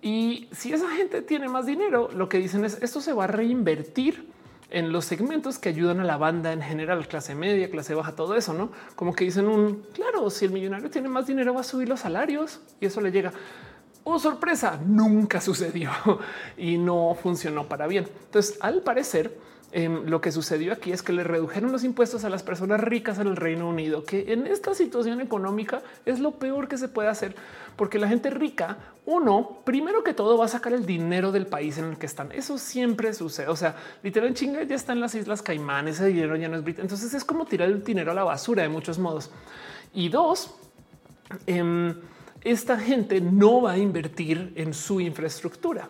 Y si esa gente tiene más dinero, lo que dicen es esto se va a reinvertir en los segmentos que ayudan a la banda en general, clase media, clase baja, todo eso, no como que dicen un claro, si el millonario tiene más dinero, va a subir los salarios y eso le llega. Oh, sorpresa, nunca sucedió y no funcionó para bien. Entonces, al parecer, Em, lo que sucedió aquí es que le redujeron los impuestos a las personas ricas en el Reino Unido, que en esta situación económica es lo peor que se puede hacer, porque la gente rica, uno, primero que todo va a sacar el dinero del país en el que están. Eso siempre sucede. O sea, literal chinga ya está en las Islas Caimán, ese dinero ya no es británico. Entonces es como tirar el dinero a la basura de muchos modos. Y dos, em, esta gente no va a invertir en su infraestructura.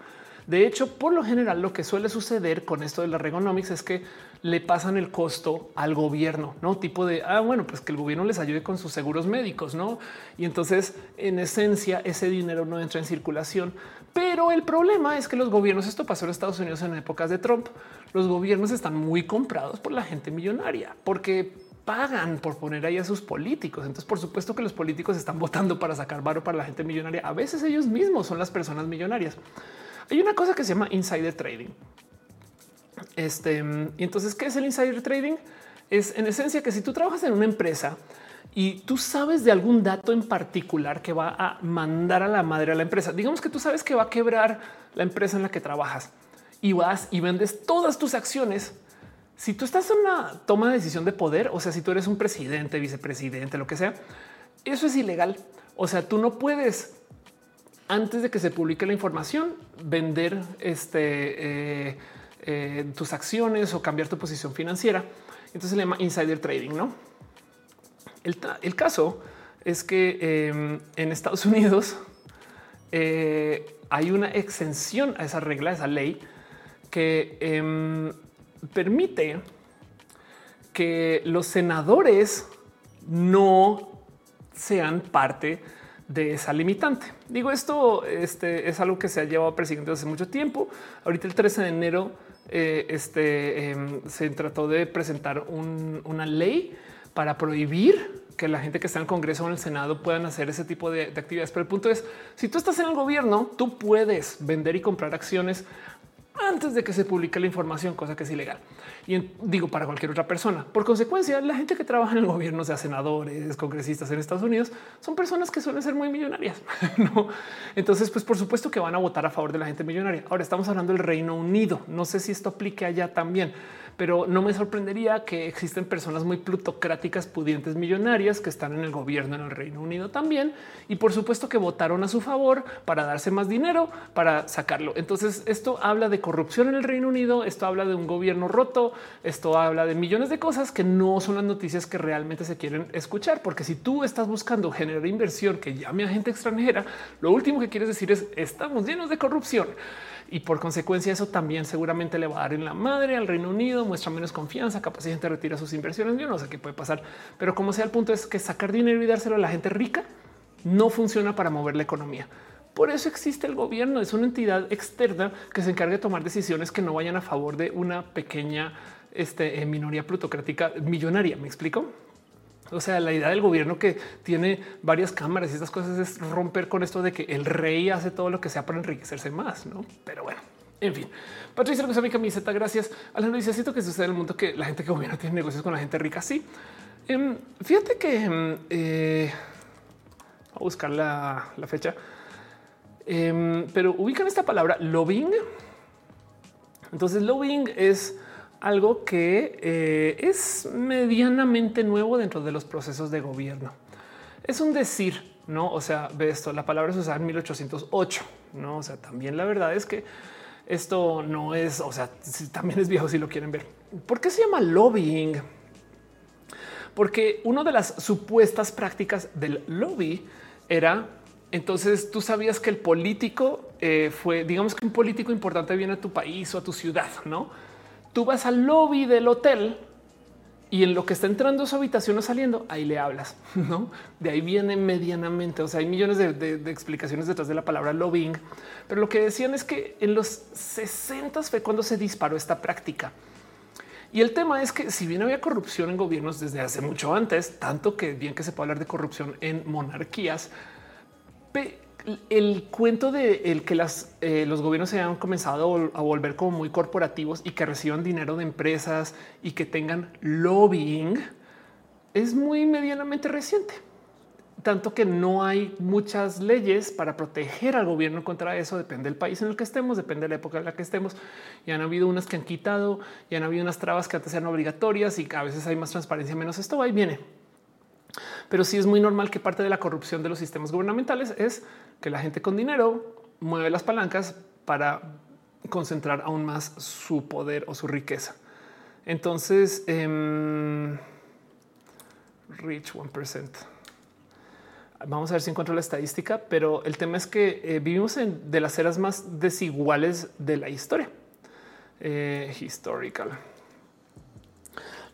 De hecho, por lo general, lo que suele suceder con esto de la Regonomics es que le pasan el costo al gobierno, no tipo de ah, bueno, pues que el gobierno les ayude con sus seguros médicos, no? Y entonces, en esencia, ese dinero no entra en circulación. Pero el problema es que los gobiernos, esto pasó en Estados Unidos en épocas de Trump, los gobiernos están muy comprados por la gente millonaria porque pagan por poner ahí a sus políticos. Entonces, por supuesto que los políticos están votando para sacar varo para la gente millonaria. A veces ellos mismos son las personas millonarias. Hay una cosa que se llama insider trading. Este, y entonces, ¿qué es el insider trading? Es en esencia que si tú trabajas en una empresa y tú sabes de algún dato en particular que va a mandar a la madre a la empresa, digamos que tú sabes que va a quebrar la empresa en la que trabajas y vas y vendes todas tus acciones. Si tú estás en una toma de decisión de poder, o sea, si tú eres un presidente, vicepresidente, lo que sea, eso es ilegal. O sea, tú no puedes antes de que se publique la información, vender este, eh, eh, tus acciones o cambiar tu posición financiera. Entonces se llama insider trading, ¿no? El, caso es que em, en Estados Unidos eh, hay una exención a esa regla, a esa ley, que em, permite que los senadores no sean parte esa limitante. Digo, esto este, es algo que se ha llevado persiguiendo hace mucho tiempo. Ahorita el 13 de enero eh, este, em, se trató de presentar una ley para prohibir que la gente que está en el Congreso o en el Senado puedan hacer ese tipo de, de actividades. Pero el punto es, si tú estás en el gobierno, tú puedes vender y comprar acciones antes de que se publique la información, cosa que es ilegal. Y digo para cualquier otra persona. Por consecuencia, la gente que trabaja en el gobierno, sea senadores, congresistas en Estados Unidos, son personas que suelen ser muy millonarias. Entonces, pues por supuesto que van a votar a favor de la gente millonaria. Ahora estamos hablando del Reino Unido. No sé si esto aplique allá también pero no me sorprendería que existen personas muy plutocráticas, pudientes, millonarias que están en el gobierno en el Reino Unido también. Y por supuesto que votaron a su favor para darse más dinero para sacarlo. Entonces esto habla de corrupción en el Reino Unido. Esto habla de un gobierno roto. Esto habla de millones de cosas que no son las noticias que realmente se quieren escuchar. Porque si tú estás buscando generar inversión que llame a gente extranjera, lo último que quieres decir es estamos llenos de corrupción y por consecuencia eso también seguramente le va a dar en la madre al Reino Unido, muestra menos confianza, capaz de gente retira sus inversiones. Yo no sé qué puede pasar, pero como sea, el punto es que sacar dinero y dárselo a la gente rica no funciona para mover la economía. Por eso existe el gobierno, es una entidad externa que se encarga de tomar decisiones que no vayan a favor de una pequeña este, eh, minoría plutocrática millonaria. ¿Me explico? O sea, la idea del gobierno que tiene varias cámaras y estas cosas es romper con esto de que el rey hace todo lo que sea para enriquecerse más, ¿no? Pero bueno, en fin. Patricia, que mi camiseta, gracias. Alejandro dice, siento que sucede en el mundo que la gente que gobierna tiene negocios con la gente rica, sí. Em, fíjate que... Eh, a buscar la, fecha. Em, pero ubican esta palabra lobbying. Entonces lobbying es algo que eh, es medianamente nuevo dentro de los procesos de gobierno. Es un decir, no? O sea, ve esto, la palabra se usaba en 1808, no? O sea, también la verdad es que esto no es, o sea, también es viejo si lo quieren ver. ¿Por qué se llama lobbying? Porque una de las supuestas prácticas del lobby era entonces tú sabías que el político eh, fue, digamos que un político importante viene a tu país o a tu ciudad, no? Tú vas al lobby del hotel y en lo que está entrando su habitación o saliendo, ahí le hablas, ¿no? De ahí viene medianamente, o sea, hay millones de, explicaciones detrás de la palabra lobbying, pero lo que decían es que en los 60 fue cuando se disparó esta práctica. Y el tema es que si bien había corrupción en gobiernos desde hace mucho antes, tanto que bien que se puede hablar de corrupción en monarquías, el cuento de el que eh, los gobiernos se han comenzado a volver como muy corporativos y que reciban dinero de empresas y que tengan lobbying es muy medianamente reciente. Tanto que no hay muchas leyes para proteger al gobierno contra eso. Depende del país en el que estemos, depende de la época en la que estemos. Y han habido unas que han quitado, y han habido unas trabas que antes eran obligatorias y a veces hay más transparencia, menos esto y viene. Pero sí es muy normal que parte de la corrupción de los sistemas gubernamentales es que la gente con dinero mueve las palancas para concentrar aún más su poder o su riqueza. Entonces, em, rich 1%. Vamos a ver si encuentro la estadística, pero el tema es que eh, vivimos en de las eras más desiguales de la historia. Eh, historical.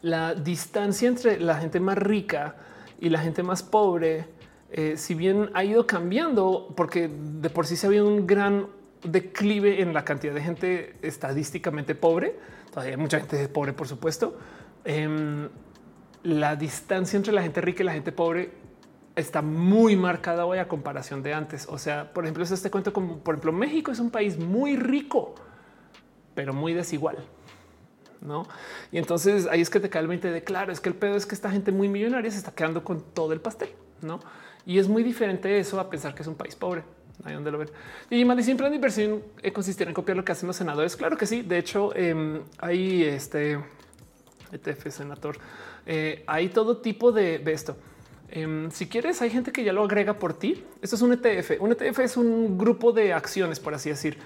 La distancia entre la gente más rica y la gente más pobre eh, si bien ha ido cambiando, porque de por sí se había un gran declive en la cantidad de gente estadísticamente pobre, todavía hay mucha gente pobre, por supuesto. Em, la distancia entre la gente rica y la gente pobre está muy marcada hoy a comparación de antes. O sea, por ejemplo, es este cuento como, por ejemplo, México es un país muy rico, pero muy desigual. No, y entonces ahí es que te cae el 20 de claro. Es que el pedo es que esta gente muy millonaria se está quedando con todo el pastel, no? Y es muy diferente eso a pensar que es un país pobre. Hay donde lo ven. Y más de siempre la inversión consistirá en copiar lo que hacen los senadores. Claro que sí. De hecho, eh, hay este ETF senador. Eh, hay todo tipo de, esto. Em, si quieres, hay gente que ya lo agrega por ti. Esto es un ETF. Un ETF es un grupo de acciones, por así decir.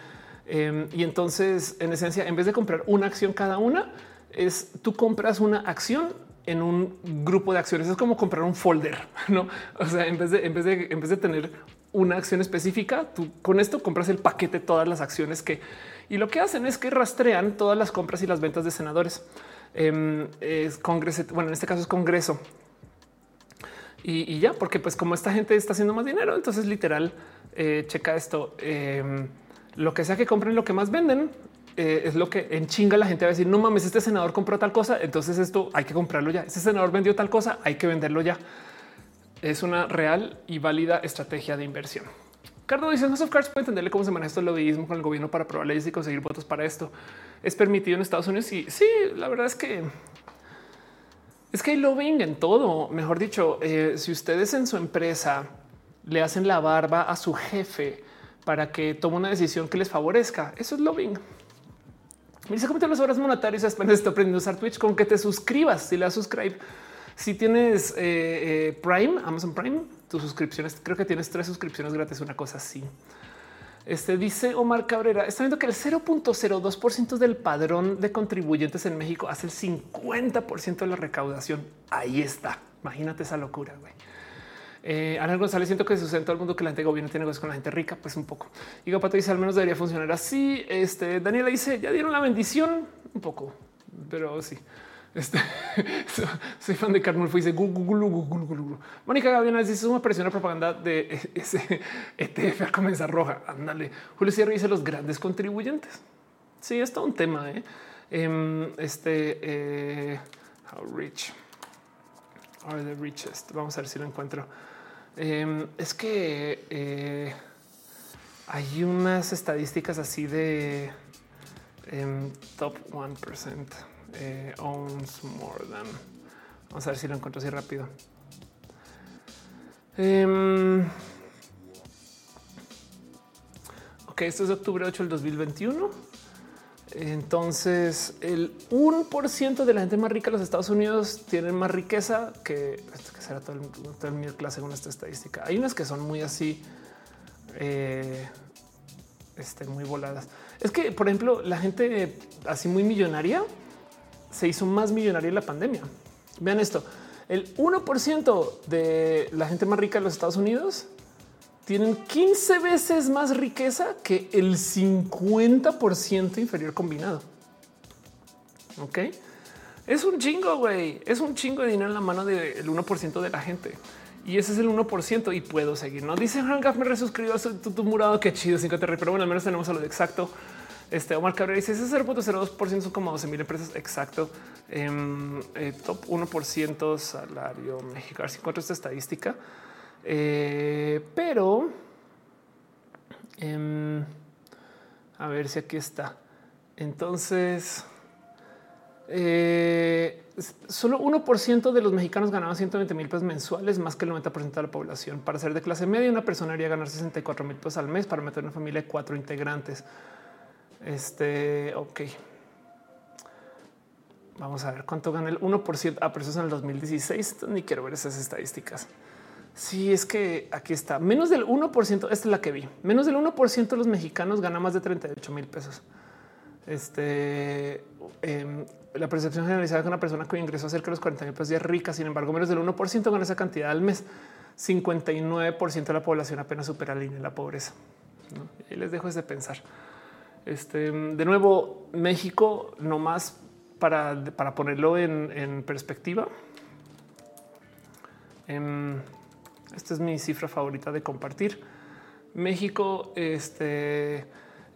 Em, y entonces, en esencia, en vez de comprar una acción cada una, es tú compras una acción en un grupo de acciones. Es como comprar un folder, no? O sea, en vez de, en vez de, en vez de tener una acción específica, tú con esto compras el paquete, todas las acciones que y lo que hacen es que rastrean todas las compras y las ventas de senadores. Em, es Congreso, bueno, en este caso es Congreso. y, ya, porque pues como esta gente está haciendo más dinero, entonces literal, eh, checa esto, em, lo que sea que compren, lo que más venden, eh, es lo que en chinga la gente va a decir, no mames, este senador compró tal cosa, entonces esto hay que comprarlo ya, este senador vendió tal cosa, hay que venderlo ya. Es una real y válida estrategia de inversión. Cardo dice, House of Cards puede entenderle cómo se maneja el lobbyismo con el gobierno para aprobar leyes y conseguir votos para esto. ¿Es permitido en Estados Unidos? Y sí, la verdad es que es que hay lobbying en todo. Mejor dicho, eh, si ustedes en su empresa le hacen la barba a su jefe para que tome una decisión que les favorezca, eso es lobbying. Me dice cómo te las horas monetarias apenas estoy aprendiendo a usar Twitch con que te suscribas. Si le das subscribe, si tienes eh, eh, Prime, Amazon Prime, tus suscripciones, creo que tienes tres suscripciones gratis, una cosa así. Este dice Omar Cabrera, está viendo que el 0.02% del padrón de contribuyentes en México hace el 50% de la recaudación. Ahí está. Imagínate esa locura. güey. Eh, Ana González, siento que sucede en todo el mundo que la gente gobierno tiene negocios con la gente rica, pues un poco. Y Pato dice al menos debería funcionar así. Este Daniela dice ya dieron la bendición un poco, pero sí. Este, soy fan de Carmen Fue dice Mónica Gaviana dice es una presión propaganda de ese ETF a comenzar roja. Ándale. Julio Sierra dice los grandes contribuyentes. Sí, es todo un tema. ¿eh? Em, este eh, how rich are the richest? Vamos a ver si lo encuentro. Em, es que eh, hay unas estadísticas así de em, top 1% eh, owns more than. Vamos a ver si lo encuentro así rápido. Em, ok, esto es de octubre 8 del 2021. Entonces, el 1% de la gente más rica de los Estados Unidos tienen más riqueza que, será todo el, todo el class según esta estadística. Hay unas que son muy así, eh, este, muy voladas. Es que, por ejemplo, la gente así muy millonaria se hizo más millonaria en la pandemia. Vean esto, el 1% de la gente más rica de los Estados Unidos tienen 15 veces más riqueza que el 50% inferior combinado. Ok, es un chingo, güey. Es un chingo de dinero en la mano del 1% de la gente. Y ese es el 1% y puedo seguir. No dice Hangaf me resuscribió a tu, murado. Qué chido, 50 pero bueno, al menos tenemos a lo de exacto. Este Omar Cabrera dice ese 0.02% son como 12 mil empresas. Exacto. Em, eh, top 1% salario ver si encuentro esta estadística. Eh, pero em, a ver si aquí está. Entonces, eh, solo 1% de los mexicanos ganaban 120 mil pesos mensuales, más que el 90% de la población. Para ser de clase media, una persona debería ganar 64 mil pesos al mes para meter una familia de cuatro integrantes. Este, ok. Vamos a ver cuánto gana el 1% a precios en el 2016. Ni quiero ver esas estadísticas. Sí, es que aquí está. Menos del 1%. Esta es la que vi. Menos del 1% de los mexicanos gana más de 38 mil pesos. Este, em, la percepción generalizada de una persona que ingresó cerca de los 40 mil pesos es rica. Sin embargo, menos del 1% gana esa cantidad al mes. 59% de la población apenas supera la línea de la pobreza. Y les dejo ese pensar. Este, de nuevo, México, no más para, para ponerlo en, perspectiva. Em, esta es mi cifra favorita de compartir. México este,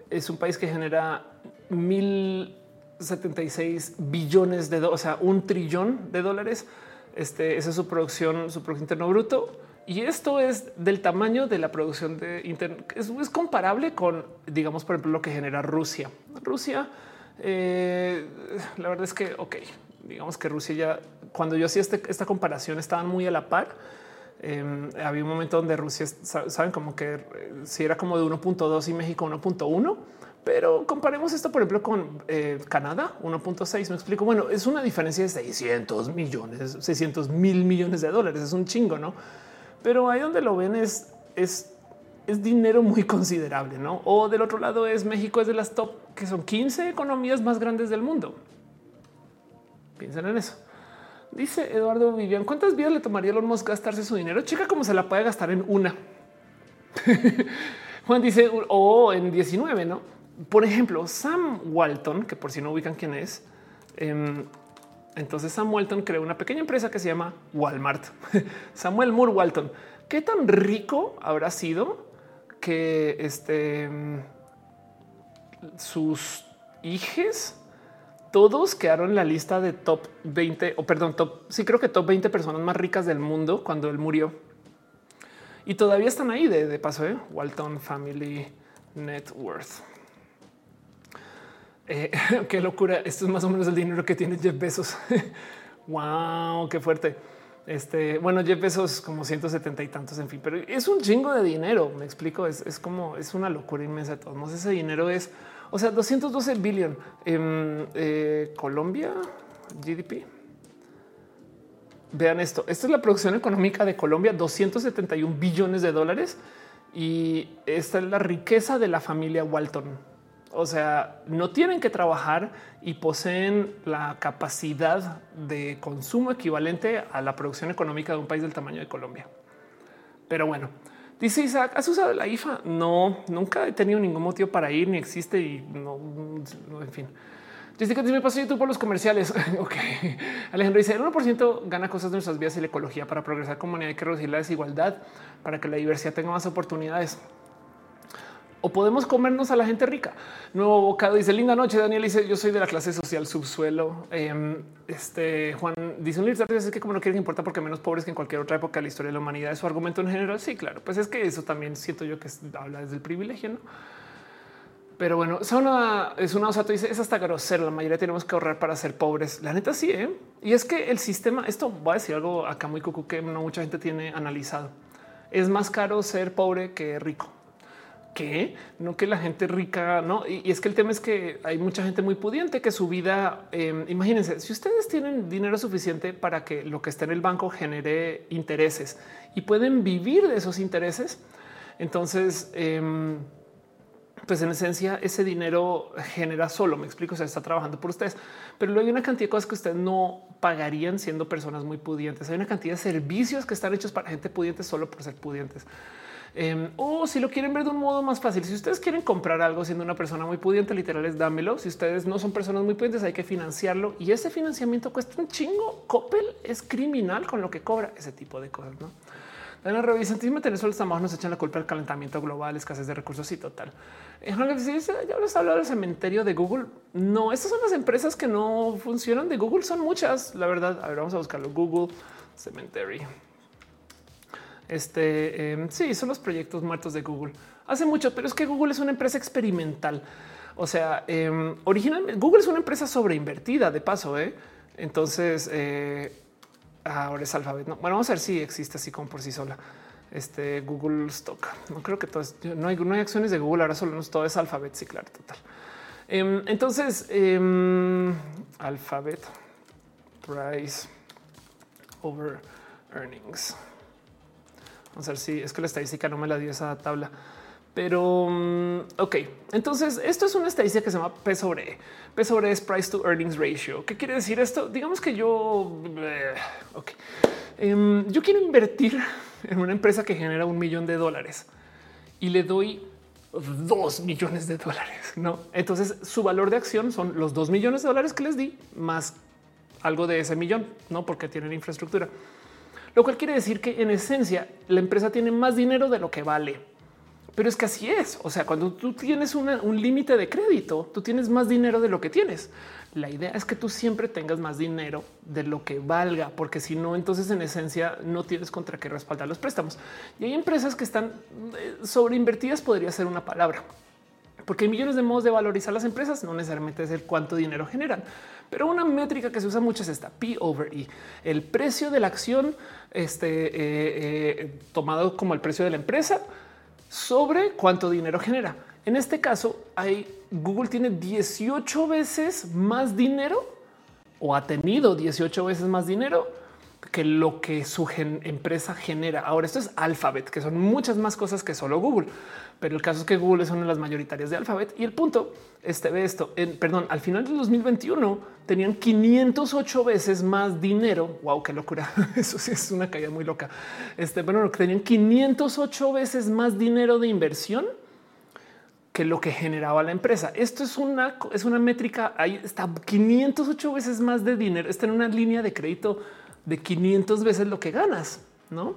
es un país que genera 1076 billones de, o sea, un trillón de dólares. Este, esa es su producción, su producto interno bruto y esto es del tamaño de la producción de Internet. Es, comparable con, digamos, por ejemplo, lo que genera Rusia. Rusia, eh, la verdad es que, ok, digamos que Rusia ya, cuando yo hacía este, esta comparación, estaban muy a la par. Em, había un momento donde Rusia, saben, como que eh, si era como de 1.2 y México 1.1, pero comparemos esto, por ejemplo, con eh, Canadá 1.6. Me explico. Bueno, es una diferencia de 600 millones, 600 mil millones de dólares. Es un chingo, no? pero ahí donde lo ven es, es, es dinero muy considerable, ¿no? O del otro lado es México es de las top, que son 15 economías más grandes del mundo. Piensen en eso. Dice Eduardo Vivian, ¿cuántas vidas le tomaría Elon Musk gastarse su dinero? Chica, cómo se la puede gastar en una. Juan dice, o en 19, ¿no? Por ejemplo, Sam Walton, que por si no ubican quién es, em, Entonces Sam Walton creó una pequeña empresa que se llama Walmart. Samuel Moore Walton. ¿Qué tan rico habrá sido que este, sus hijos todos quedaron en la lista de top 20 o perdón, top, sí creo que top 20 personas más ricas del mundo cuando él murió. Y todavía están ahí de, paso, ¿eh? Walton Family Net Worth. Eh, qué locura. Esto es más o menos el dinero que tiene Jeff Bezos. wow, qué fuerte. Este, bueno, Jeff Bezos como 170 y tantos, en fin, pero es un chingo de dinero. Me explico. Es, como es una locura inmensa. De todos ese dinero es, o sea, 212 billion en eh, Colombia GDP. Vean esto. Esta es la producción económica de Colombia, 271 billones de dólares. Y esta es la riqueza de la familia Walton. O sea, no tienen que trabajar y poseen la capacidad de consumo equivalente a la producción económica de un país del tamaño de Colombia. Pero bueno, dice Isaac, ¿has usado la IFA? No, nunca he tenido ningún motivo para ir, ni existe y no, en fin. Dice, me pasó YouTube por los comerciales. ok. Alejandro dice, el 1% gana cosas de nuestras vidas y la ecología para progresar como humanidad. Hay que reducir la desigualdad para que la diversidad tenga más oportunidades. O podemos comernos a la gente rica. Nuevo bocado dice linda noche. Daniel dice yo soy de la clase social subsuelo. Em, este Juan dice un es que como no quieren importa porque menos pobres que en cualquier otra época de la historia de la humanidad. Es su argumento en general. Sí, claro. Pues es que eso también siento yo que habla desde el privilegio. ¿no? Pero bueno, es una, es una osato dice es hasta grosero. La mayoría tenemos que ahorrar para ser pobres. La neta sí. ¿eh? Y es que el sistema, esto voy a decir algo acá muy cucu que no mucha gente tiene analizado. Es más caro ser pobre que rico. Que no que la gente rica, no. Y, es que el tema es que hay mucha gente muy pudiente que su vida, em, imagínense, si ustedes tienen dinero suficiente para que lo que esté en el banco genere intereses y pueden vivir de esos intereses, entonces em, pues en esencia ese dinero genera solo, me explico, o sea, está trabajando por ustedes, pero luego hay una cantidad de cosas que ustedes no pagarían siendo personas muy pudientes. Hay una cantidad de servicios que están hechos para gente pudiente solo por ser pudientes. Em, o si lo quieren ver de un modo más fácil, si ustedes quieren comprar algo siendo una persona muy pudiente, literal es dámelo. Si ustedes no son personas muy pudientes, hay que financiarlo y ese financiamiento cuesta un chingo. Coppel es criminal con lo que cobra ese tipo de cosas. ¿no? En la revisantismo tener solo estamos nos echan la culpa del calentamiento global, escasez de recursos y total. Eh, ya les hablado del cementerio de Google. No, estas son las empresas que no funcionan de Google. Son muchas, la verdad. A ver, vamos a buscarlo. Google Cemetery. Este em, sí, son los proyectos muertos de Google. Hace mucho, pero es que Google es una empresa experimental. O sea, eh, originalmente Google es una empresa sobreinvertida de paso. ¿eh? Entonces, eh, ahora es Alphabet. No, bueno, vamos a ver si existe así como por sí sola. Este Google Stock. No creo que todo es, no hay, acciones de Google. Ahora solo todo es Alphabet. Sí, claro, total. Em, entonces, Alphabet price over earnings. A ver si es que la estadística no me la dio esa tabla. Pero mm, ok, entonces esto es una estadística que se llama P sobre E. P sobre E es Price to Earnings Ratio. ¿Qué quiere decir esto? Digamos que yo, eh, ok, em, yo quiero invertir en una empresa que genera un millón de dólares y le doy dos millones de dólares. No, entonces su valor de acción son los dos millones de dólares que les di más algo de ese millón, no porque tienen infraestructura, lo cual quiere decir que en esencia la empresa tiene más dinero de lo que vale pero es que así es. O sea, cuando tú tienes un límite de crédito, tú tienes más dinero de lo que tienes. La idea es que tú siempre tengas más dinero de lo que valga, porque si no, entonces en esencia no tienes contra qué respaldar los préstamos. Y hay empresas que están eh, sobreinvertidas, podría ser una palabra, porque hay millones de modos de valorizar las empresas, no necesariamente es el cuánto dinero generan. Pero una métrica que se usa mucho es esta P over E, el precio de la acción este, eh, eh, tomado como el precio de la empresa sobre cuánto dinero genera. En este caso, hay Google tiene 18 veces más dinero o ha tenido 18 veces más dinero que lo que su empresa genera. Ahora, esto es Alphabet, que son muchas más cosas que solo Google pero el caso es que Google es una de las mayoritarias de Alphabet y el punto este ve esto. En, perdón, al final del 2021 tenían 508 veces más dinero. Wow, qué locura. Eso sí es una caída muy loca. Este, bueno, tenían 508 veces más dinero de inversión que lo que generaba la empresa. Esto es una, es una métrica, ahí está 508 veces más de dinero, está en una línea de crédito de 500 veces lo que ganas, ¿no?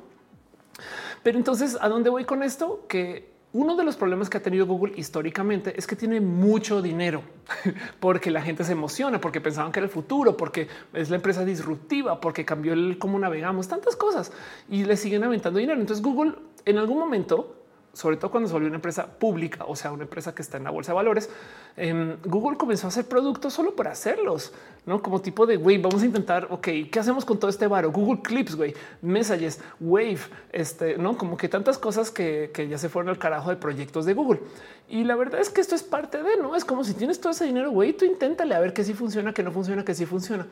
Pero entonces, ¿a dónde voy con esto? Que uno de los problemas que ha tenido Google históricamente es que tiene mucho dinero porque la gente se emociona, porque pensaban que era el futuro, porque es la empresa disruptiva, porque cambió el cómo navegamos, tantas cosas y le siguen aventando dinero. Entonces Google en algún momento sobre todo cuando se volvió una empresa pública, o sea, una empresa que está en la bolsa de valores, em, Google comenzó a hacer productos solo para hacerlos, no como tipo de güey, vamos a intentar. Ok, ¿qué hacemos con todo este varo? Google Clips, güey, Messages, Wave, este no como que tantas cosas que, que, ya se fueron al carajo de proyectos de Google. Y la verdad es que esto es parte de no es como si tienes todo ese dinero, güey, tú inténtale a ver qué sí funciona, que no funciona, que sí funciona.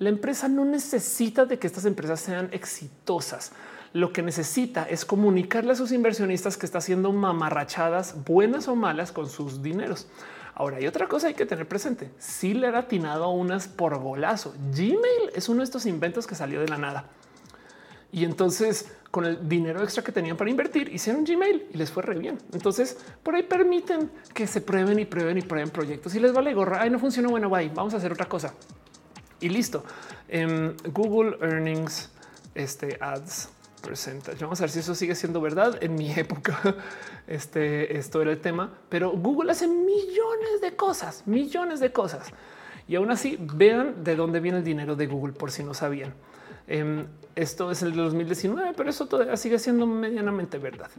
La empresa no necesita de que estas empresas sean exitosas lo que necesita es comunicarle a sus inversionistas que está haciendo mamarrachadas buenas o malas con sus dineros. Ahora hay otra cosa hay que tener presente. Si le ha atinado a unas por golazo. Gmail es uno de estos inventos que salió de la nada. Y entonces con el dinero extra que tenían para invertir, hicieron Gmail y les fue re bien. Entonces por ahí permiten que se prueben y prueben y prueben proyectos y les vale gorra. Ay, no funciona. Bueno, bye. Vamos a hacer otra cosa y listo. En Google Earnings, este ads Vamos a ver si eso sigue siendo verdad. En mi época, este, esto era el tema, pero Google hace millones de cosas, millones de cosas. Y aún así, vean de dónde viene el dinero de Google, por si no sabían. Em, esto es el de 2019, pero eso todavía sigue siendo medianamente verdad.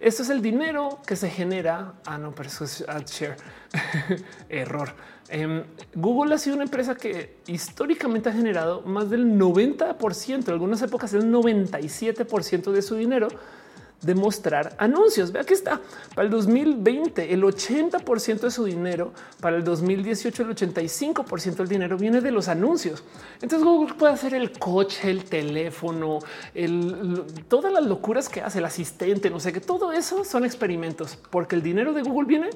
Esto es el dinero que se genera. Ah, no, pero eso es AdShare. Error. Em, Google ha sido una empresa que históricamente ha generado más del 90%, en algunas épocas el 97% de su dinero de mostrar anuncios. Vea que está para el 2020, el 80% de su dinero, para el 2018, el 85% del dinero viene de los anuncios. Entonces Google puede hacer el coche, el teléfono, todas las locuras que hace el asistente, no sé qué, todo eso son experimentos porque el dinero de Google viene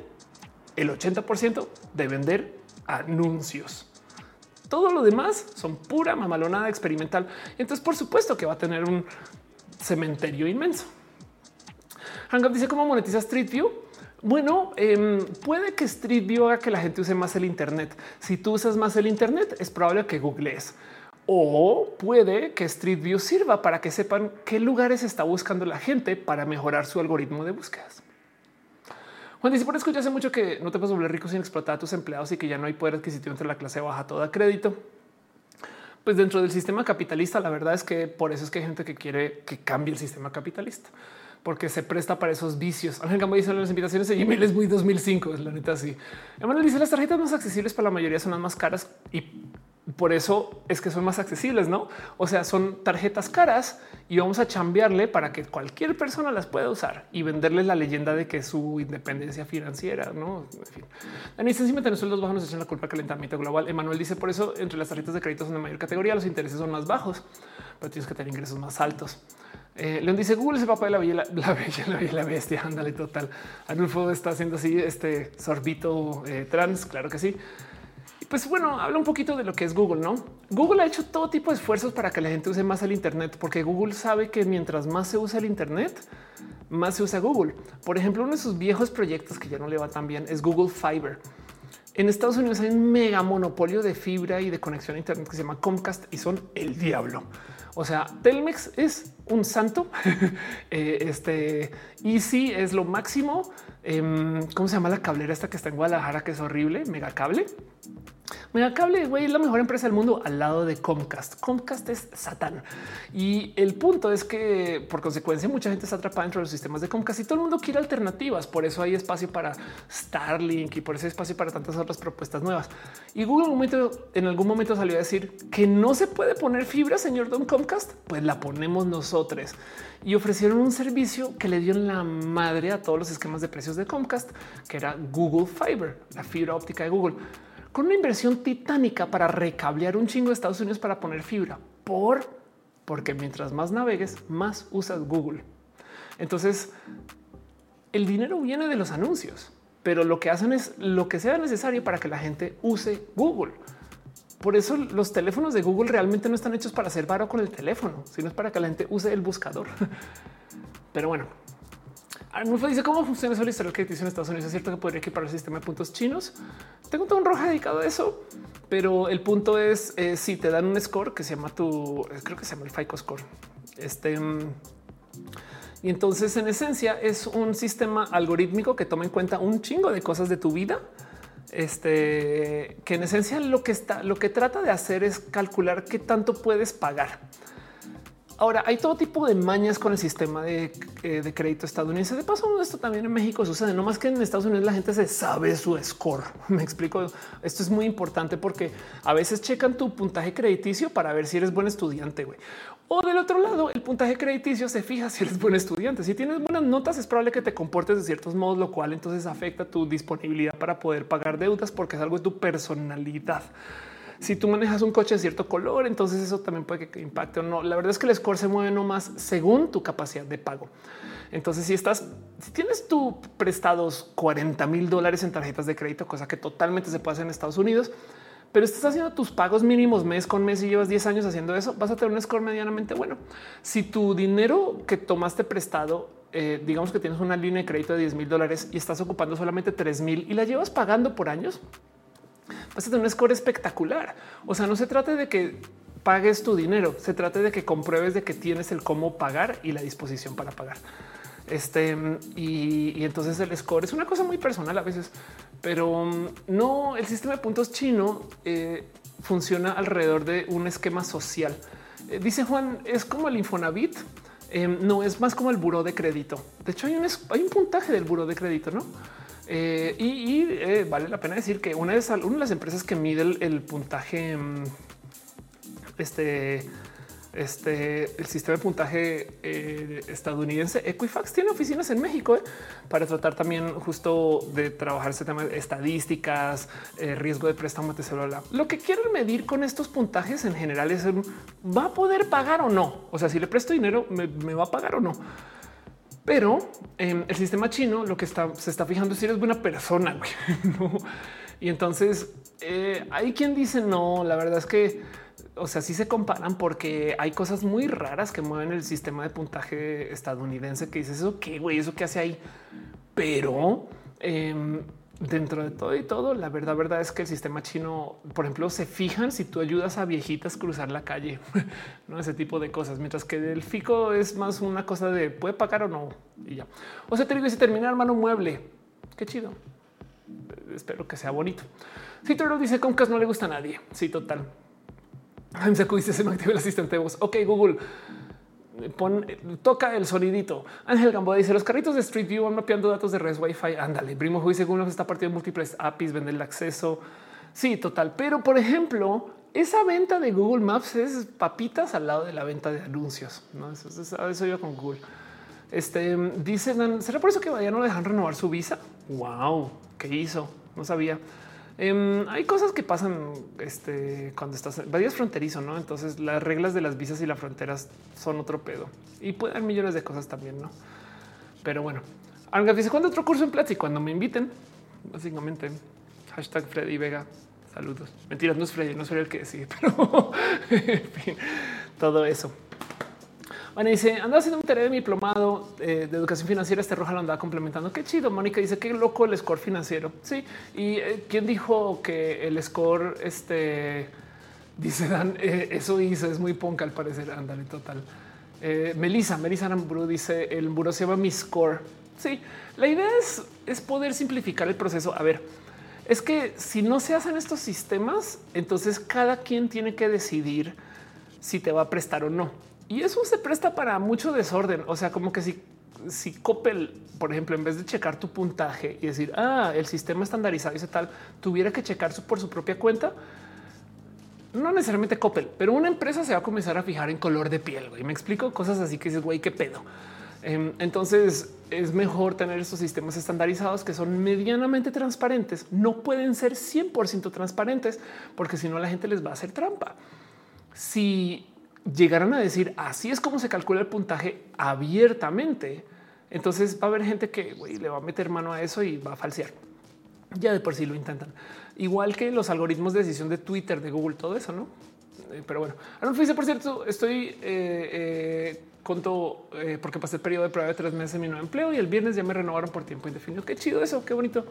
el 80% de vender anuncios. Todo lo demás son pura mamalonada experimental. Entonces, por supuesto que va a tener un cementerio inmenso. Hangout dice cómo monetiza Street View. Bueno, em, puede que Street View haga que la gente use más el Internet. Si tú usas más el Internet, es probable que googlees. O puede que Street View sirva para que sepan qué lugares está buscando la gente para mejorar su algoritmo de búsquedas. Juan dice por escuchar hace mucho que no te puedes volver rico sin explotar a tus empleados y que ya no hay poder adquisitivo entre la clase baja toda crédito. Pues dentro del sistema capitalista, la verdad es que por eso es que hay gente que quiere que cambie el sistema capitalista porque se presta para esos vicios. Ángel Gambo dice las invitaciones de Gmail es muy 2005, es la neta así. Emanuel dice las tarjetas más accesibles para la mayoría son las más caras y por eso es que son más accesibles, ¿no? O sea, son tarjetas caras y vamos a chambearle para que cualquier persona las pueda usar y venderles la leyenda de que su independencia financiera, ¿no? En fin. Dani, sencillamente los sueldos bajos nos echan la culpa al calentamiento global. Emanuel dice por eso entre las tarjetas de crédito son de mayor categoría, los intereses son más bajos, pero tienes que tener ingresos más altos. Eh, León dice Google es el papá de la bella, la, la bella, la bestia. Ándale, total. Anulfo está haciendo así este sorbito eh, trans. Claro que sí. Pues bueno, habla un poquito de lo que es Google, no? Google ha hecho todo tipo de esfuerzos para que la gente use más el Internet, porque Google sabe que mientras más se usa el Internet, más se usa Google. Por ejemplo, uno de sus viejos proyectos que ya no le va tan bien es Google Fiber. En Estados Unidos hay un mega monopolio de fibra y de conexión a Internet que se llama Comcast y son el diablo. O sea, Telmex es un santo. eh, este Easy es lo máximo. Eh, ¿Cómo se llama la cablera esta que está en Guadalajara? Que es horrible. Mega cable. Megacable, güey, es la mejor empresa del mundo al lado de Comcast. Comcast es Satán. Y el punto es que por consecuencia mucha gente está atrapada dentro de los sistemas de Comcast y todo el mundo quiere alternativas. Por eso hay espacio para Starlink y por eso hay espacio para tantas otras propuestas nuevas. Y Google en, un momento, en algún momento salió a decir que no se puede poner fibra, señor Don Comcast. Pues la ponemos nosotros y ofrecieron un servicio que le dio la madre a todos los esquemas de precios de Comcast, que era Google Fiber, la fibra óptica de Google con una inversión titánica para recablear un chingo de Estados Unidos para poner fibra por porque mientras más navegues, más usas Google. Entonces, el dinero viene de los anuncios, pero lo que hacen es lo que sea necesario para que la gente use Google. Por eso los teléfonos de Google realmente no están hechos para hacer varo con el teléfono, sino para que la gente use el buscador. Pero bueno, Arnulfo dice cómo funciona eso la historia crediticio en Estados Unidos. Es cierto que podría equipar el sistema de puntos chinos. Tengo todo un roja dedicado a eso, pero el punto es eh, si te dan un score que se llama tu, creo que se llama el FICO score. Este y entonces en esencia es un sistema algorítmico que toma en cuenta un chingo de cosas de tu vida. Este que en esencia lo que está, lo que trata de hacer es calcular qué tanto puedes pagar. Ahora hay todo tipo de mañas con el sistema de, eh, crédito estadounidense. De paso, esto también en México sucede, no más que en Estados Unidos la gente se sabe su score. Me explico. Esto es muy importante porque a veces checan tu puntaje crediticio para ver si eres buen estudiante. O del otro lado, el puntaje crediticio se fija si eres buen estudiante. Si tienes buenas notas, es probable que te comportes de ciertos modos, lo cual entonces afecta tu disponibilidad para poder pagar deudas porque es algo de tu personalidad. Si tú manejas un coche de cierto color, entonces eso también puede que impacte o no. La verdad es que el score se mueve no más según tu capacidad de pago. Entonces, si estás, si tienes tu prestados 40 mil dólares en tarjetas de crédito, cosa que totalmente se puede hacer en Estados Unidos, pero estás haciendo tus pagos mínimos mes con mes y llevas 10 años haciendo eso, vas a tener un score medianamente bueno. Si tu dinero que tomaste prestado, eh, digamos que tienes una línea de crédito de 10 mil dólares y estás ocupando solamente 3 mil y la llevas pagando por años, vas a tener un score espectacular. O sea, no se trata de que pagues tu dinero, se trata de que compruebes de que tienes el cómo pagar y la disposición para pagar. Este y, entonces el score es una cosa muy personal a veces, pero mm, no el sistema de puntos chino eh, funciona alrededor de un esquema social. Eh, dice Juan, es como el Infonavit. Em, no es más como el buro de crédito. De hecho, hay un, hay un puntaje del buro de crédito, no? Eh, y, eh, vale la pena decir que una de, una de las empresas que mide el, puntaje, mm, este, este, el sistema de puntaje eh, estadounidense, Equifax tiene oficinas en México para tratar también justo de trabajar ese tema de estadísticas, riesgo de préstamo, etc. Lo que quieren medir con estos puntajes en general es va a poder pagar o no. O sea, si le presto dinero, me va a pagar o no. Pero em, el sistema chino lo que está, se está fijando es si eres buena persona. Y entonces eh, hay quien dice no, la verdad es que, o sea, sí se comparan porque hay cosas muy raras que mueven el sistema de puntaje estadounidense que dices eso qué güey, eso que hace ahí. Pero em, dentro de todo y todo, la verdad, verdad es que el sistema chino, por ejemplo, se fijan si tú ayudas a viejitas cruzar la calle, no ese tipo de cosas, mientras que el fico es más una cosa de puede pagar o no y ya. O sea, te digo, si termina hermano mueble, qué chido. Espero que sea bonito. Si tú lo dice con que no le gusta a nadie. Sí, total. Dice se me activa el asistente de voz. Ok, Google toca el sonidito. Ángel Gamboa dice los carritos de Street View van mapeando datos de red Wi-Fi. Ándale, primo Juiz, según nos está partiendo múltiples APIs, vende el acceso. Sí, total. Pero por ejemplo, esa venta de Google Maps es papitas al lado de la venta de anuncios. No, eso, eso, eso yo con Google. Este dice, ¿será por eso que vaya no le dejan renovar su visa? Wow, ¿qué hizo? No sabía. Em, hay cosas que pasan este, cuando estás en es fronterizo, no? Entonces las reglas de las visas y las fronteras son otro pedo y pueden haber millones de cosas también, no? Pero bueno, Arga dice cuando otro curso en Platzi cuando me inviten, básicamente hashtag Freddy Vega. Saludos. Mentiras, no es Freddy, no Freddy el que sigue, pero en fin, todo eso. Bueno, dice, anda haciendo un tarea de mi diplomado eh, de educación financiera, este roja lo andaba complementando. Qué chido, Mónica dice, qué loco el score financiero. Sí, y eh, quién dijo que el score, este, dice Dan, eh, eso hizo, es muy ponca al parecer, ándale, total. Melissa, Melissa Aramburu dice, el muro se llama mi score. Sí, la idea es, es poder simplificar el proceso. A ver, es que si no se hacen estos sistemas, entonces cada quien tiene que decidir si te va a prestar o no. Y eso se presta para mucho desorden. O sea, como que si, si Coppel, por ejemplo, en vez de checar tu puntaje y decir, ah, el sistema estandarizado y tal, tuviera que checar por su propia cuenta, no necesariamente Coppel, pero una empresa se va a comenzar a fijar en color de piel. Y me explico cosas así que dices, güey, qué pedo. Em, entonces es mejor tener esos sistemas estandarizados que son medianamente transparentes. No pueden ser 100% transparentes porque si no la gente les va a hacer trampa. Si llegaran a decir así es como se calcula el puntaje abiertamente, entonces va a haber gente que le va a meter mano a eso y va a falsear. Ya de por sí lo intentan. Igual que los algoritmos de decisión de Twitter, de Google, todo eso, ¿no? Eh, pero bueno, Arnulfo dice, por cierto, estoy eh, eh, conto porque pasé el periodo de prueba de tres meses en mi nuevo empleo y el viernes ya me renovaron por tiempo indefinido. Qué chido eso, qué bonito.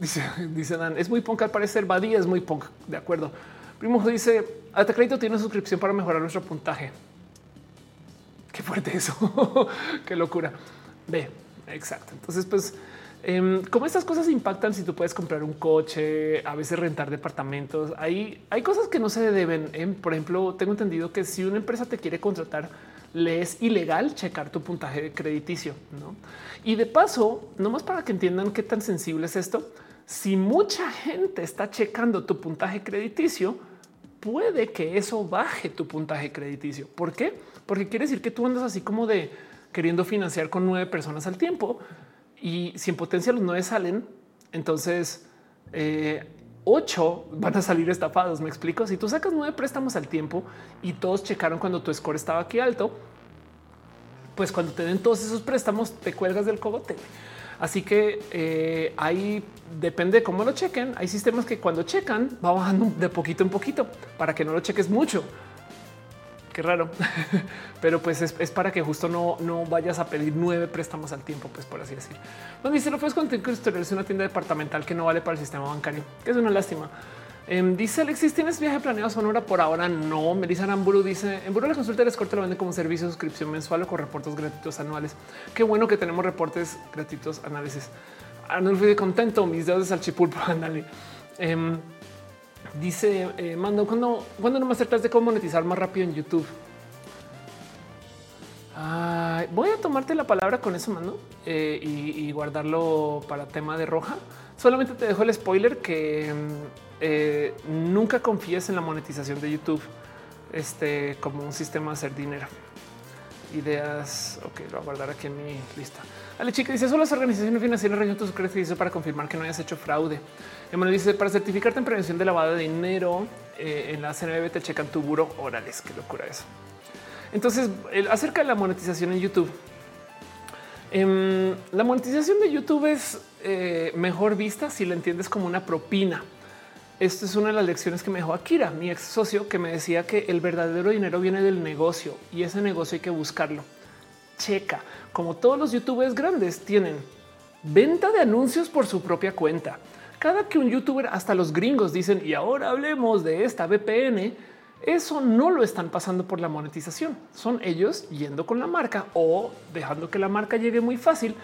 Dice, dice Dan, es muy punk al parecer, Badía es muy punk, de acuerdo. Primo dice, Ata Crédito tiene una suscripción para mejorar nuestro puntaje. Qué fuerte eso, qué locura. Ve, exacto. Entonces, pues Em, ¿Cómo estas cosas impactan si tú puedes comprar un coche, a veces rentar departamentos? Hay, hay cosas que no se deben. ¿eh? Por ejemplo, tengo entendido que si una empresa te quiere contratar, le es ilegal checar tu puntaje crediticio. ¿no? Y de paso, nomás para que entiendan qué tan sensible es esto, si mucha gente está checando tu puntaje crediticio, puede que eso baje tu puntaje crediticio. ¿Por qué? Porque quiere decir que tú andas así como de queriendo financiar con nueve personas al tiempo y si en potencia los nueve salen, entonces eh, ocho van a salir estafados. Me explico. Si tú sacas nueve préstamos al tiempo y todos checaron cuando tu score estaba aquí alto, pues cuando te den todos esos préstamos te cuelgas del cogote. Así que eh, ahí depende de cómo lo chequen. Hay sistemas que cuando checan va bajando de poquito en poquito para que no lo cheques mucho qué raro, pero pues es, para que justo no, no vayas a pedir nueve préstamos al tiempo, pues por así decir. Bueno, dice lo puedes contar que es una tienda departamental que no vale para el sistema bancario, que es una lástima. Em, dice Alexis, ¿tienes viaje planeado a Sonora? Por ahora no. Melissa Aramburu dice, en Buru la consulta de corte lo vende como servicio de suscripción mensual o con reportes gratuitos anuales. Qué bueno que tenemos reportes gratuitos análisis. Arnulfo contento, mis dedos de salchipulpo, ándale. Em, Dice eh, Mando, cuando, cuando no me acercas de cómo monetizar más rápido en YouTube. voy a tomarte la palabra con eso, Mando, eh, y, guardarlo para tema de roja. Solamente te dejo el spoiler que mm, eh, nunca confíes en la monetización de YouTube este, como un sistema de hacer dinero. Ideas. Ok, lo voy a guardar aquí en mi lista. Ale chica dice: Solo las organizaciones financieras reñen tu crédito para confirmar que no hayas hecho fraude. Emanuel dice para certificarte en prevención de lavado de dinero eh, en la CNBB te checan tu buro. Órales, qué locura eso. Entonces, acerca de la monetización en YouTube, em, la monetización de YouTube es eh, mejor vista si la entiendes como una propina. Esto es una de las lecciones que me dejó Akira, mi ex socio, que me decía que el verdadero dinero viene del negocio y ese negocio hay que buscarlo. Checa, como todos los youtubers grandes tienen venta de anuncios por su propia cuenta cada que un youtuber, hasta los gringos dicen y ahora hablemos de esta VPN, eso no lo están pasando por la monetización. Son ellos yendo con la marca o dejando que la marca llegue muy fácil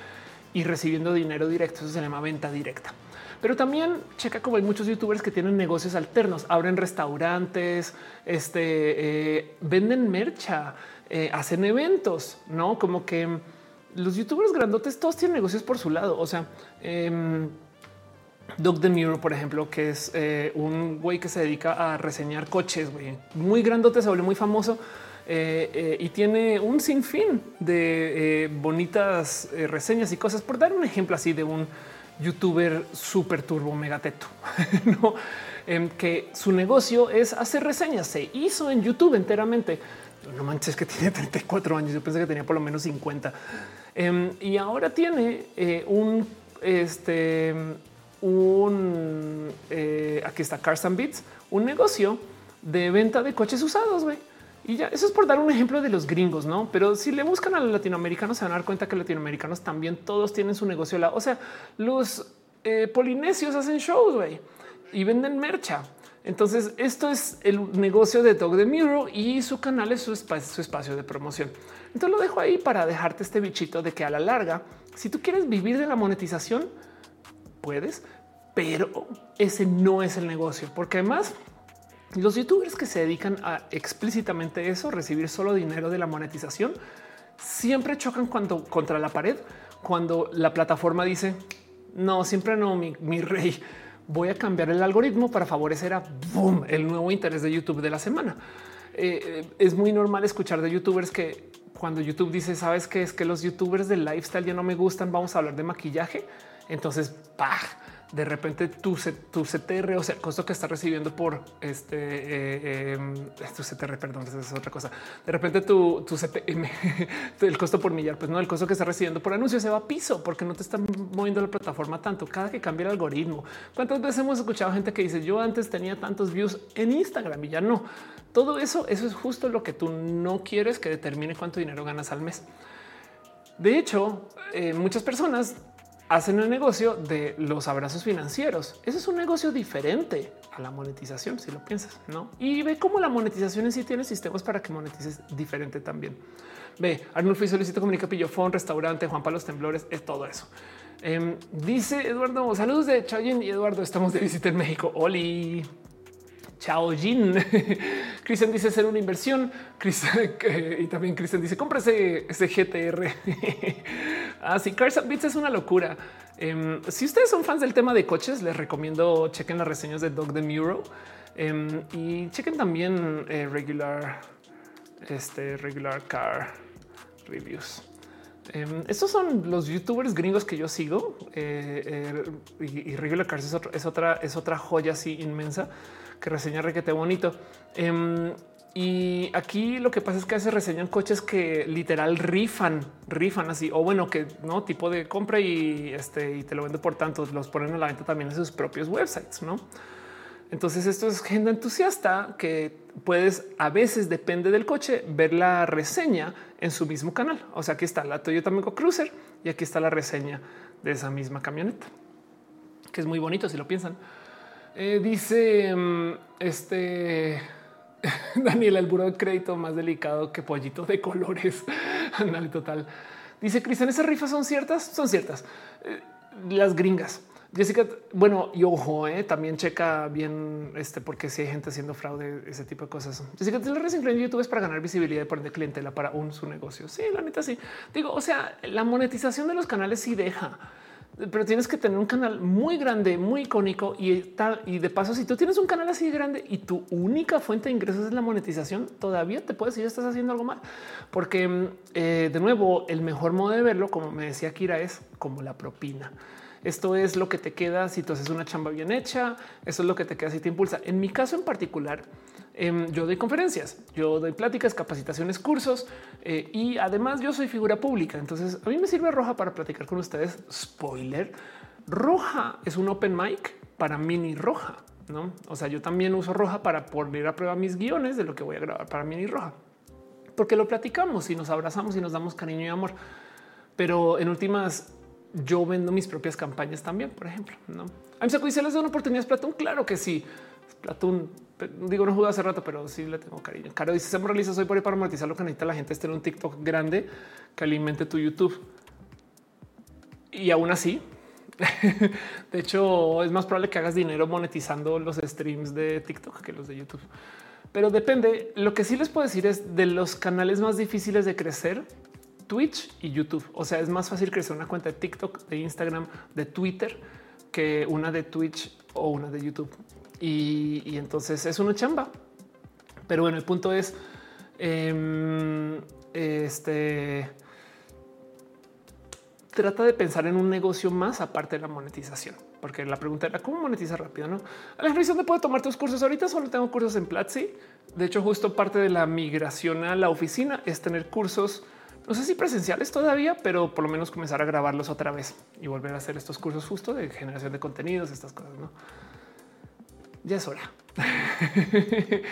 y recibiendo dinero directo. Eso se llama venta directa. Pero también checa como hay muchos youtubers que tienen negocios alternos, abren restaurantes, este, eh, venden mercha, eh, hacen eventos, no como que los youtubers grandotes todos tienen negocios por su lado. O sea, em, Doug Muro, por ejemplo, que es eh, un güey que se dedica a reseñar coches, güey, muy grandote, se volvió muy famoso eh, eh, y tiene un sinfín de bonitas reseñas y cosas. Por dar un ejemplo así de un youtuber súper turbo megateto, ¿no? Em, que su negocio es hacer reseñas. Se hizo en YouTube enteramente. No manches que tiene 34 años. Yo pensé que tenía por lo menos 50 em, y ahora tiene un este un eh, aquí está Carson Beats, un negocio de venta de coches usados. Y ya eso es por dar un ejemplo de los gringos, no? Pero si le buscan a los latinoamericanos, se van a dar cuenta que los latinoamericanos también todos tienen su negocio. O sea, los eh, polinesios hacen shows güey, y venden mercha. Entonces, esto es el negocio de Dog de Muro y su canal es su su espacio de promoción. Entonces lo dejo ahí para dejarte este bichito de que a la larga, si tú quieres vivir de la monetización, puedes, pero ese no es el negocio, porque además los youtubers que se dedican a explícitamente eso, recibir solo dinero de la monetización, siempre chocan cuando contra la pared, cuando la plataforma dice no, siempre no, mi, rey. Voy a cambiar el algoritmo para favorecer a boom, el nuevo interés de YouTube de la semana. Eh, eh, es muy normal escuchar de youtubers que cuando YouTube dice, sabes que es que los youtubers del lifestyle ya no me gustan, vamos a hablar de maquillaje entonces, de repente tu, tu CTR, o sea, el costo que está recibiendo por este, eh, em, tu CTR, perdón, esa es otra cosa. De repente tu, tu el costo por millar, pues no, el costo que está recibiendo por anuncio se va a piso porque no te están moviendo la plataforma tanto cada que cambia el algoritmo. ¿Cuántas veces hemos escuchado gente que dice yo antes tenía tantos views en Instagram y ya no? Todo eso, eso es justo lo que tú no quieres que determine cuánto dinero ganas al mes. De hecho, eh, muchas personas hacen el negocio de los abrazos financieros. Eso es un negocio diferente a la monetización, si lo piensas, ¿no? Y ve cómo la monetización en sí tiene sistemas para que monetices diferente también. Ve, Arnulfo Solicito Comunica Pillofón, restaurante, Juan Pablo Temblores, es todo eso. Em, dice Eduardo, saludos de Chayin y Eduardo, estamos de visita en México. Oli. Chao Jin. Cristian dice ser una inversión. y también Cristian dice compra ese, GTR. Así, ah, Cars Beats es una locura. Em, si ustedes son fans del tema de coches, les recomiendo chequen las reseñas de Dog the Muro em, y chequen también eh, regular, este regular car reviews. Em, estos son los youtubers gringos que yo sigo eh, eh, y, Regular Cars es, es, otra, es otra joya así inmensa que reseña requete bonito. Y aquí lo que pasa es que se reseñan coches que literal rifan, rifan así, o bueno, que no tipo de compra y este y te lo vende por tanto, los ponen a la venta también en sus propios websites, no? Entonces esto es gente entusiasta que puedes a veces depende del coche ver la reseña en su mismo canal. O sea, aquí está la Toyota Mego Cruiser y aquí está la reseña de esa misma camioneta, que es muy bonito si lo piensan. Eh, dice mm, este Daniel, el buro de crédito más delicado que pollito de colores. Dale, total. Dice Cristian, esas rifas son ciertas, son ciertas. Eh, las gringas. Jessica, bueno, y ojo, eh, también checa bien este, porque si hay gente haciendo fraude, ese tipo de cosas. Jessica, te lo en YouTube es para ganar visibilidad y poner clientela para un su negocio. Sí, la neta, sí. Digo, o sea, la monetización de los canales sí deja pero tienes que tener un canal muy grande, muy icónico y tal. Y de paso, si tú tienes un canal así de grande y tu única fuente de ingresos es la monetización, todavía te puedes decir estás haciendo algo mal, porque eh, de nuevo, el mejor modo de verlo, como me decía Kira, es como la propina. Esto es lo que te queda si tú haces una chamba bien hecha. Eso es lo que te queda si te impulsa. En mi caso en particular, Em, yo doy conferencias, yo doy pláticas, capacitaciones, cursos eh, y además yo soy figura pública. Entonces a mí me sirve Roja para platicar con ustedes. Spoiler, Roja es un open mic para mini Roja. No, o sea, yo también uso Roja para poner a prueba mis guiones de lo que voy a grabar para Mini Roja, porque lo platicamos y nos abrazamos y nos damos cariño y amor. Pero en últimas, yo vendo mis propias campañas también, por ejemplo. No, a mí se les da una oportunidad Platón. Claro que sí. Platón digo, no jugué hace rato, pero sí le tengo cariño. Caro dice: Se realiza soy por ahí para monetizar lo que necesita la gente es tener un TikTok grande que alimente tu YouTube. Y aún así, de hecho, es más probable que hagas dinero monetizando los streams de TikTok que los de YouTube. Pero depende. Lo que sí les puedo decir es de los canales más difíciles de crecer. Twitch y YouTube. O sea, es más fácil crecer una cuenta de TikTok, de Instagram, de Twitter que una de Twitch o una de YouTube y, entonces es una chamba. Pero bueno, el punto es em, este trata de pensar en un negocio más aparte de la monetización, porque la pregunta era cómo monetizar rápido. No, Alejandro, ¿dónde puedo tomar tus cursos? Ahorita solo tengo cursos en Platzi. De hecho, justo parte de la migración a la oficina es tener cursos, no sé si presenciales todavía, pero por lo menos comenzar a grabarlos otra vez y volver a hacer estos cursos justo de generación de contenidos, estas cosas. No, ya es hora.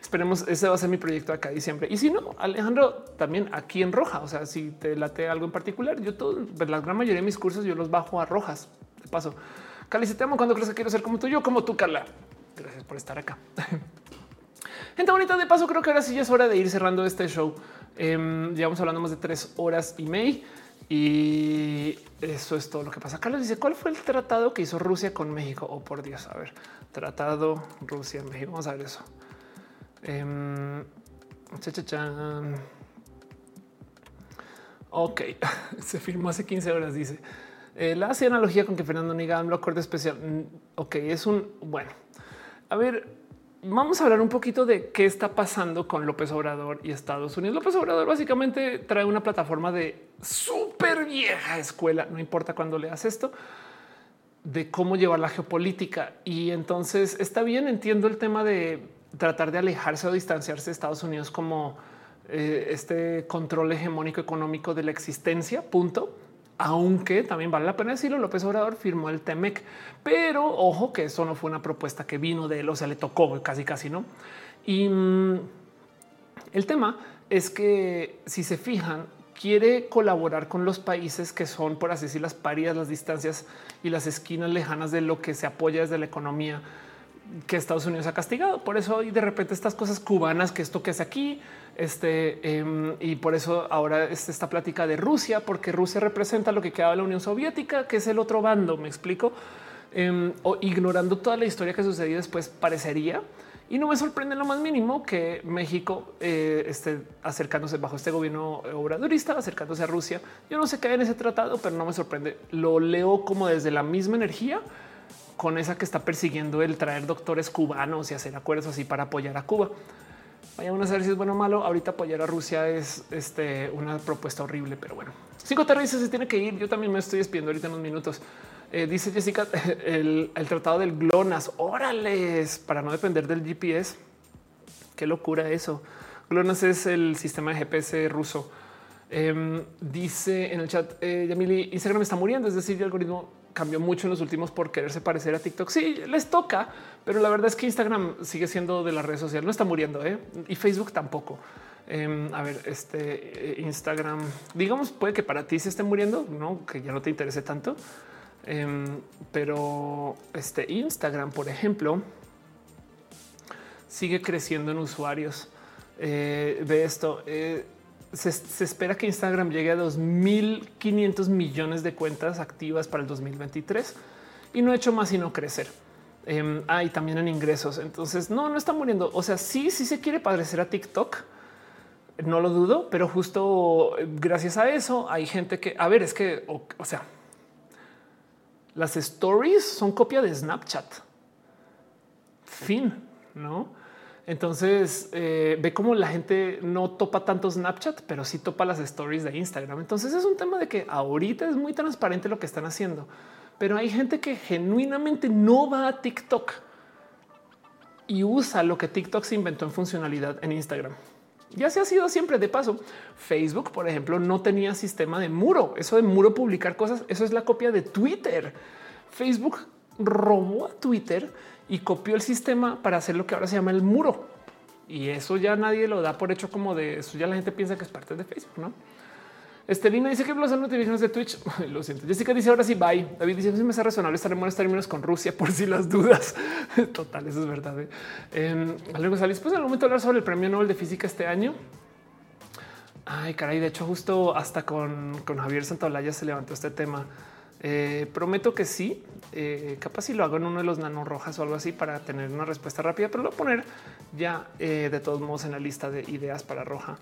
Esperemos, ese va a ser mi proyecto acá diciembre. Y si no, Alejandro, también aquí en roja. O sea, si te late algo en particular, yo todo, pues, la gran mayoría de mis cursos yo los bajo a rojas. De paso, Cali, si te amo cuando crees que quiero ser como tú, yo como tú, Carla. Gracias por estar acá. Gente bonita, de paso, creo que ahora sí ya es hora de ir cerrando este show. Eh, llevamos hablando más de tres horas y media. Y eso es todo lo que pasa. Carlos dice, ¿cuál fue el tratado que hizo Rusia con México? Oh, por Dios, a ver, tratado Rusia, México, vamos a ver eso. Eh, Ok, se firmó hace 15 horas, dice. Eh, la analogía con que Fernando Niga lo acuerdo especial. Mm, ok, es un, bueno, a ver, vamos a hablar un poquito de qué está pasando con López Obrador y Estados Unidos. López Obrador básicamente trae una plataforma de súper vieja escuela, no importa cuándo leas esto, de cómo llevar la geopolítica. Y entonces está bien, entiendo el tema de tratar de alejarse o distanciarse de Estados Unidos como eh, este control hegemónico económico de la existencia, punto. Aunque también vale la pena decirlo, López Obrador firmó el TEMEC, pero ojo que eso no fue una propuesta que vino de él, o sea, le tocó casi, casi no. Y mm, el tema es que si se fijan, quiere colaborar con los países que son, por así decir, las paridas, las distancias y las esquinas lejanas de lo que se apoya desde la economía que Estados Unidos ha castigado. Por eso y de repente estas cosas cubanas que esto que es aquí, este em, y por eso ahora es esta plática de Rusia, porque Rusia representa lo que quedaba la Unión Soviética, que es el otro bando. Me explico em, o ignorando toda la historia que sucedió después, parecería y no me sorprende lo más mínimo que México eh, esté acercándose bajo este gobierno obradorista, acercándose a Rusia. Yo no sé qué hay en ese tratado, pero no me sorprende. Lo leo como desde la misma energía con esa que está persiguiendo el traer doctores cubanos y hacer acuerdos así para apoyar a Cuba. Vaya a saber si es bueno o malo. Ahorita apoyar a Rusia es este, una propuesta horrible, pero bueno. Cinco terroristas se tiene que ir. Yo también me estoy despidiendo ahorita en unos minutos. Eh, dice Jessica, el, tratado del GLONASS. Órales, para no depender del GPS. Qué locura eso. GLONASS es el sistema de GPS ruso. Em, dice en el chat, eh, Instagram está muriendo, es decir, el algoritmo cambió mucho en los últimos por quererse parecer a TikTok. Sí, les toca, pero la verdad es que Instagram sigue siendo de las redes sociales, no está muriendo ¿eh? y Facebook tampoco. Em, a ver, este Instagram, digamos, puede que para ti se esté muriendo, no que ya no te interese tanto. Em, pero este Instagram, por ejemplo, sigue creciendo en usuarios. Eh, ve esto. Eh, se, espera que Instagram llegue a 2.500 millones de cuentas activas para el 2023 y no ha hecho más sino crecer. Eh, ah, y también en ingresos. Entonces, no, no está muriendo. O sea, sí, sí se quiere parecer a TikTok. No lo dudo, pero justo gracias a eso hay gente que, a ver, es que, o sea, las stories son copia de Snapchat. Fin, ¿no? Entonces eh, ve cómo la gente no topa tanto Snapchat, pero sí topa las stories de Instagram. Entonces es un tema de que ahorita es muy transparente lo que están haciendo, pero hay gente que genuinamente no va a TikTok y usa lo que TikTok se inventó en funcionalidad en Instagram. Ya se ha sido siempre de paso. Facebook, por ejemplo, no tenía sistema de muro. Eso de muro publicar cosas, eso es la copia de Twitter. Facebook robó a Twitter y copió el sistema para hacer lo que ahora se llama el muro. Y eso ya nadie lo da por hecho como de eso. Ya la gente piensa que es parte de Facebook, no? Estelina dice que las notificaciones de Twitch. Lo siento. Jessica dice ahora sí, bye. David dice si me hace razonable estar en buenos términos con Rusia por si las dudas. Total, eso es verdad. ¿eh? Eh, luego salís pues en el momento hablar sobre el premio Nobel de Física este año. Ay, caray, de hecho, justo hasta con, con Javier Santaolalla se levantó este tema. Eh, prometo que sí. Eh, capaz si lo hago en uno de los nano rojas o algo así para tener una respuesta rápida, pero lo voy a poner ya eh, de todos modos en la lista de ideas para roja.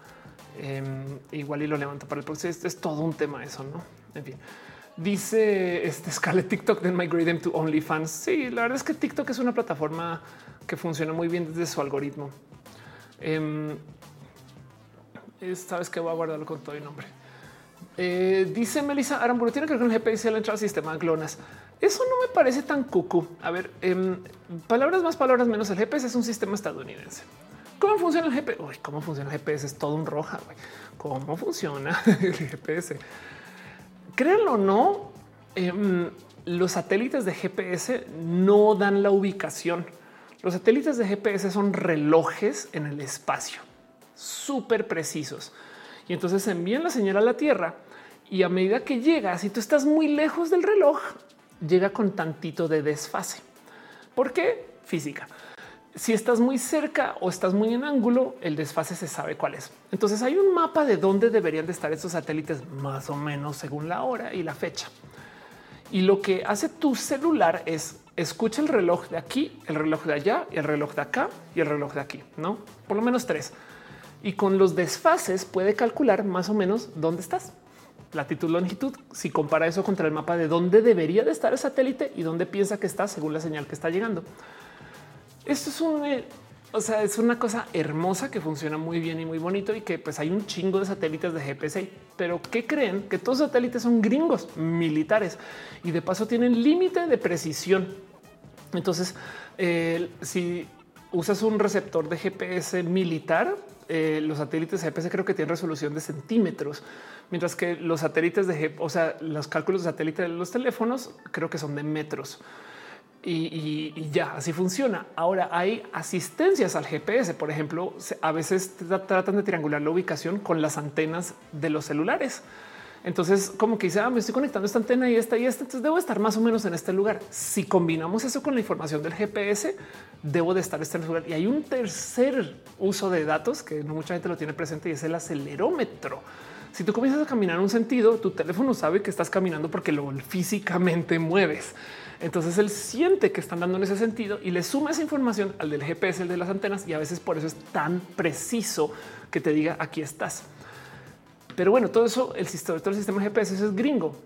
Em, igual y lo levanto para el próximo. Este es todo un tema eso, no? En fin. Dice este escala TikTok de migrate them to OnlyFans. Sí, la verdad es que TikTok es una plataforma que funciona muy bien desde su algoritmo. Eh, Sabes que voy a guardarlo con todo el nombre. Eh, dice Melissa Aramburu tiene que ver con el GPS al entrar al sistema de clonas. Eso no me parece tan cucu. A ver, em, palabras más, palabras menos. El GPS es un sistema estadounidense. ¿Cómo funciona el GPS? Uy, ¿Cómo funciona el GPS? Es todo un roja. ¿Cómo funciona el GPS? Créanlo o no, em, los satélites de GPS no dan la ubicación. Los satélites de GPS son relojes en el espacio, súper precisos. Y entonces envían la señal a la Tierra y a medida que llega, si tú estás muy lejos del reloj, llega con tantito de desfase. ¿Por qué? Física si estás muy cerca o estás muy en ángulo, el desfase se sabe cuál es. Entonces hay un mapa de dónde deberían de estar estos satélites más o menos según la hora y la fecha. Y lo que hace tu celular es escucha el reloj de aquí, el reloj de allá el reloj de acá y el reloj de aquí, no por lo menos tres. Y con los desfases puede calcular más o menos dónde estás. Latitud, longitud, si compara eso contra el mapa de dónde debería de estar el satélite y dónde piensa que está según la señal que está llegando. Esto es un, eh, O sea, es una cosa hermosa que funciona muy bien y muy bonito y que pues hay un chingo de satélites de GPS. Pero ¿qué creen? Que todos los satélites son gringos militares y de paso tienen límite de precisión. Entonces, eh, si usas un receptor de GPS militar, eh, los satélites GPS creo que tienen resolución de centímetros, mientras que los satélites de, o sea, los cálculos de satélite de los teléfonos creo que son de metros y, ya así funciona. Ahora hay asistencias al GPS. Por ejemplo, a veces tratan de triangular la ubicación con las antenas de los celulares. Entonces, como que dice, ah, me estoy conectando esta antena y esta y esta, entonces debo estar más o menos en este lugar. Si combinamos eso con la información del GPS, debo de estar en este lugar. Y hay un tercer uso de datos que no mucha gente lo tiene presente y es el acelerómetro. Si tú comienzas a caminar en un sentido, tu teléfono sabe que estás caminando porque lo físicamente mueves. Entonces él siente que están dando en ese sentido y le suma esa información al del GPS, el de las antenas, y a veces por eso es tan preciso que te diga aquí estás. Pero bueno, todo eso, el sistema, todo el sistema GPS es gringo.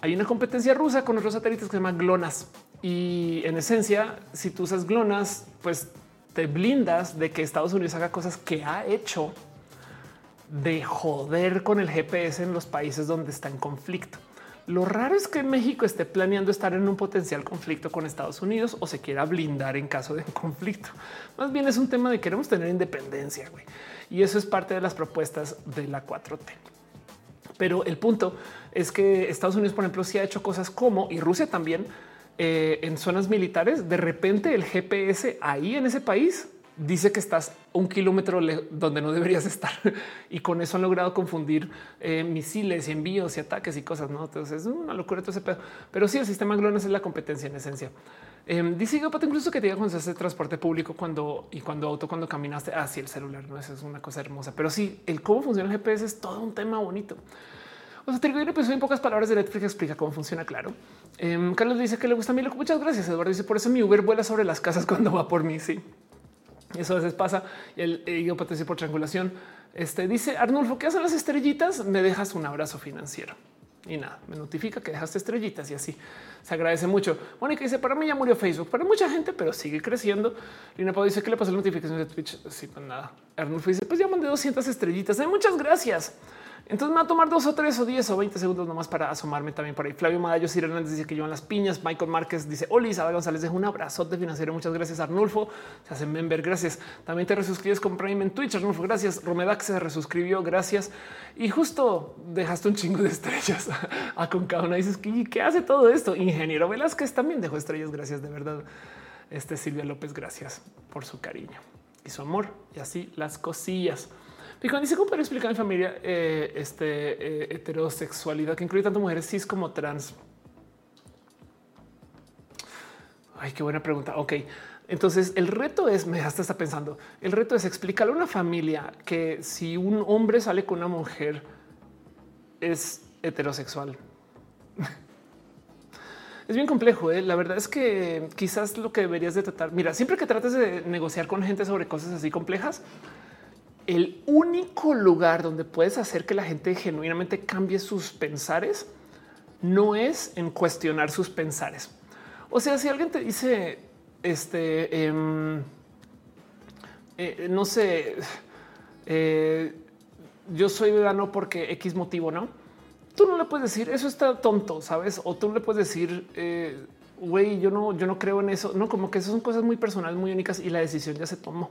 Hay una competencia rusa con otros satélites que se llama GLONASS. Y en esencia, si tú usas GLONASS, pues te blindas de que Estados Unidos haga cosas que ha hecho de joder con el GPS en los países donde está en conflicto. Lo raro es que México esté planeando estar en un potencial conflicto con Estados Unidos o se quiera blindar en caso de conflicto. Más bien es un tema de queremos tener independencia y eso es parte de las propuestas de la 4T. Pero el punto es que Estados Unidos, por ejemplo, sí ha hecho cosas como y Rusia también eh, en zonas militares. De repente el GPS ahí en ese país dice que estás un kilómetro donde no deberías estar y con eso han logrado confundir eh, misiles y envíos y ataques y cosas. No, entonces es una locura todo ese pedo. Pero sí, el sistema GLONASS es la competencia en esencia. Eh, dice incluso que te diga cuando se hace transporte público cuando y cuando auto, cuando caminaste hacia el celular. No, eso es una cosa hermosa, pero sí, el cómo funciona el GPS es todo un tema bonito. O sea, Trigo pues en pocas palabras de Netflix explica cómo funciona. Claro. Em, Carlos dice que le gusta a mí. Muchas gracias. Eduardo dice por eso mi Uber vuela sobre las casas cuando va por mí. Sí, eso a veces pasa. El ego por triangulación. Este dice Arnulfo, ¿qué hacen las estrellitas? Me dejas un abrazo financiero y nada, me notifica que dejaste estrellitas y así se agradece mucho. Mónica dice: Para mí ya murió Facebook, para mucha gente, pero sigue creciendo. Lina Pau dice: que le pasó la notificación de Twitch? Sí, pues nada. Arnulfo dice: Pues ya mandé 200 estrellitas. muchas gracias. Entonces me va a tomar dos o tres o diez o veinte segundos nomás para asomarme también por ahí. Flavio Madallo Ciro Hernández dice que llevan las piñas. Michael Márquez dice Oli González deja un abrazote financiero. Muchas gracias. Arnulfo se hace member. Gracias. También te resuscribes con Prime en Twitch. Arnulfo, gracias. Romedax se resuscribió. Gracias. Y justo dejaste un chingo de estrellas a con cada una. Dices que hace todo esto. Ingeniero Velázquez también dejó estrellas. Gracias de verdad. Este Silvia López, gracias por su cariño y su amor y así las cosillas. Y cuando dice cómo puedo explicar a mi familia eh, este eh, heterosexualidad que incluye tanto mujeres cis como trans. Ay, qué buena pregunta. Ok. Entonces el reto es, me hasta está pensando, el reto es explicarle a una familia que si un hombre sale con una mujer es heterosexual. Es bien complejo. ¿eh? La verdad es que quizás lo que deberías de tratar. Mira, siempre que trates de negociar con gente sobre cosas así complejas, el único lugar donde puedes hacer que la gente genuinamente cambie sus pensares no es en cuestionar sus pensares. O sea, si alguien te dice, este, em, eh, no sé, eh, yo soy vegano porque X motivo, no? Tú no le puedes decir eso está tonto, sabes? O tú le puedes decir, eh, güey, yo no, yo no creo en eso. No, como que esas son cosas muy personales, muy únicas y la decisión ya se tomó.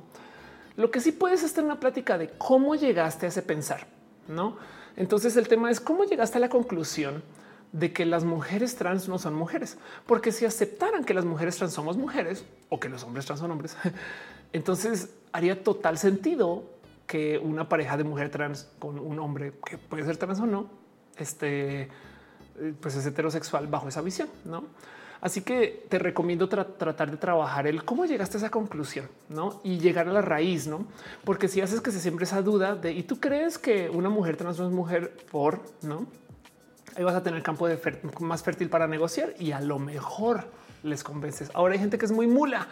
Lo que sí puedes es tener una plática de cómo llegaste a ese pensar, no? Entonces el tema es cómo llegaste a la conclusión de que las mujeres trans no son mujeres, porque si aceptaran que las mujeres trans somos mujeres o que los hombres trans son hombres, entonces haría total sentido que una pareja de mujer trans con un hombre que puede ser trans o no, este, eh, pues es heterosexual bajo esa visión, no? Así que te recomiendo tratar de trabajar el cómo llegaste a esa conclusión ¿no? y llegar a la raíz, no? Porque si haces que se siempre esa duda de y tú crees que una mujer trans no es mujer por no, ahí vas a tener campo de más fértil para negociar y a lo mejor les convences. Ahora hay gente que es muy mula,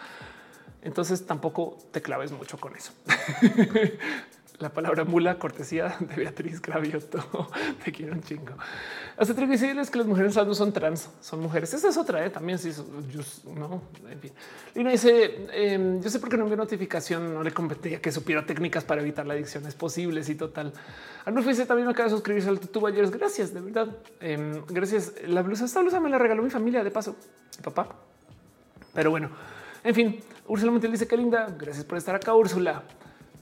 entonces tampoco te claves mucho con eso. La palabra mula, cortesía de Beatriz Gravioto. Te quiero un chingo. Tengo que decirles que las mujeres no son trans, son mujeres. Esa es otra, ¿eh? también sí, no, en fin. Lina dice, em, yo sé por qué no envió notificación, no le competía que supiera técnicas para evitar la adicción, es posible, sí, total. Arnulfo dice, también me acaba de suscribirse al YouTube ayer, gracias, de verdad. Em, gracias. La blusa, esta blusa me la regaló mi familia, de paso, mi papá. Pero bueno, en fin, Úrsula Montiel dice, qué linda, gracias por estar acá, Úrsula.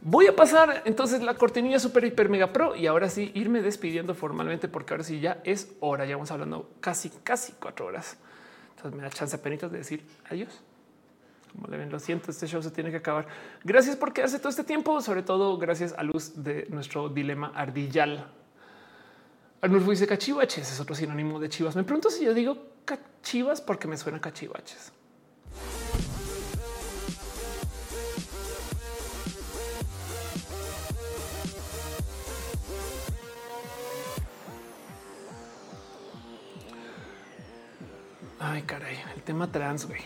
Voy a pasar entonces la cortinilla super hiper mega pro y ahora sí irme despidiendo formalmente porque ahora sí ya es hora. Ya vamos hablando casi, casi cuatro horas. Entonces me da chance penitas de decir adiós. Como le ven, lo siento, este show se tiene que acabar. Gracias por quedarse todo este tiempo, sobre todo gracias a luz de nuestro dilema ardillal. Arnulfo dice cachivaches, es otro sinónimo de chivas. Me pregunto si yo digo cachivas porque me suena cachivaches. Ay, caray, el tema trans, güey.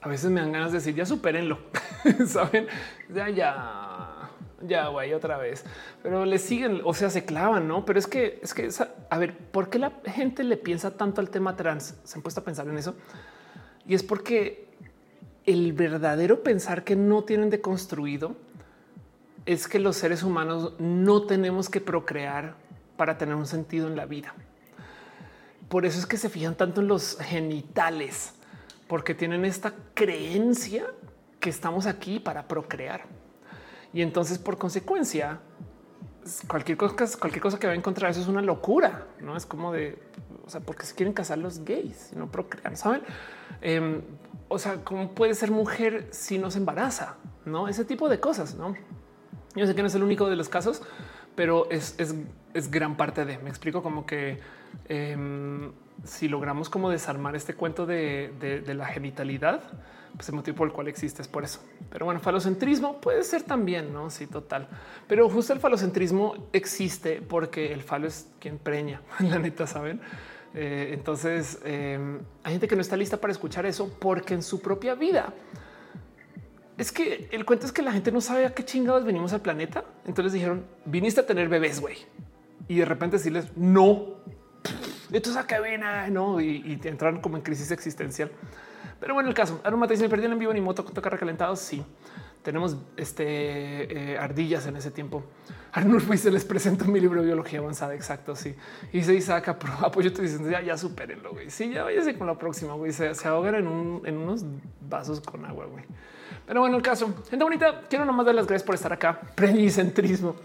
A veces me dan ganas de decir, ya supérenlo, saben, ya, ya, ya, güey, otra vez. Pero le siguen, o sea, se clavan, no? Pero es que, es que, a ver, ¿por qué la gente le piensa tanto al tema trans? Se han puesto a pensar en eso. Y es porque el verdadero pensar que no tienen deconstruido es que los seres humanos no tenemos que procrear para tener un sentido en la vida. Por eso es que se fijan tanto en los genitales, porque tienen esta creencia que estamos aquí para procrear. Y entonces, por consecuencia, cualquier cosa, cualquier cosa que va a encontrar eso es una locura. No es como de, o sea, porque se quieren casar los gays y no procrean, saben? Em, o sea, cómo puede ser mujer si no se embaraza, no ese tipo de cosas. No, yo sé que no es el único de los casos, pero es, es gran parte de me explico como que Em, si logramos como desarmar este cuento de, la genitalidad, pues el motivo por el cual existe es por eso. Pero bueno, falocentrismo puede ser también, no? Sí, total. Pero justo el falocentrismo existe porque el falo es quien preña, la neta, saben? Eh, entonces em, hay gente que no está lista para escuchar eso porque en su propia vida es que el cuento es que la gente no sabe a qué chingados venimos al planeta. Entonces dijeron viniste a tener bebés, güey, y de repente decirles no, esto es cabina, no? Y, y entraron como en crisis existencial. Pero bueno, el caso, Aroma te en vivo ni moto toca recalentado. Sí, tenemos este eh, ardillas en ese tiempo. Arnulfo se les presento mi libro de biología avanzada. Exacto. Sí. Y se dice pero apoyo te dicen ya, ya supérenlo. Güey. Sí, ya váyase con la próxima. Güey. Se, se ahogan en, un, en unos vasos con agua. Güey. Pero bueno, el caso, gente bonita, quiero nomás dar las gracias por estar acá. Prenicentrismo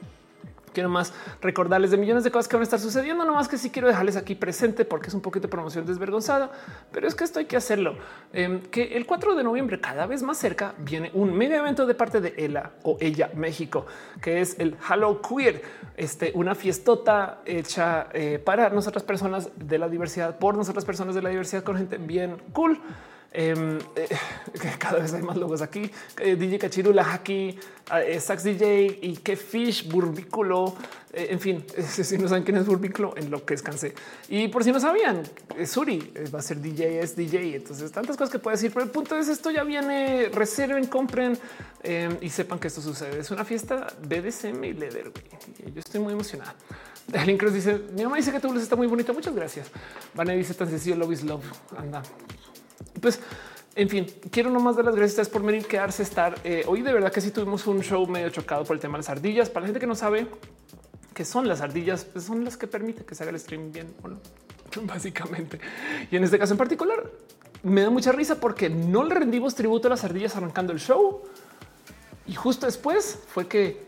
quiero más recordarles de millones de cosas que van a estar sucediendo. No más que sí quiero dejarles aquí presente porque es un poquito de promoción desvergonzada, pero es que esto hay que hacerlo. Em, que el 4 de noviembre, cada vez más cerca, viene un medio evento de parte de ELA o Ella México, que es el Hello Queer, este, una fiestota hecha eh, para nosotras personas de la diversidad, por nosotras personas de la diversidad, con gente bien cool. Em, eh, cada vez hay más logos aquí. Eh, DJ Cachirula, aquí, eh, Sax DJ y que Fish, Burbículo. en fin, si no saben quién es Burbículo, en lo que descansé. Y por si no sabían, Suri va a ser DJ, es DJ. Entonces, tantas cosas que puedo decir, pero el punto es esto ya viene. Reserven, compren em, y sepan que esto sucede. Es una fiesta BDSM y Leather. Yo estoy muy emocionada. El Cruz dice: Mi mamá dice que tu blusa está muy bonita. Muchas gracias. Vane dice tan sencillo: Love is love. Anda, pues, en fin, quiero nomás dar las gracias por venir, quedarse, estar. Eh, hoy de verdad que sí tuvimos un show medio chocado por el tema de las ardillas. Para la gente que no sabe qué son las ardillas, pues son las que permiten que se haga el stream bien o no, básicamente. Y en este caso en particular, me da mucha risa porque no le rendimos tributo a las ardillas arrancando el show. Y justo después fue que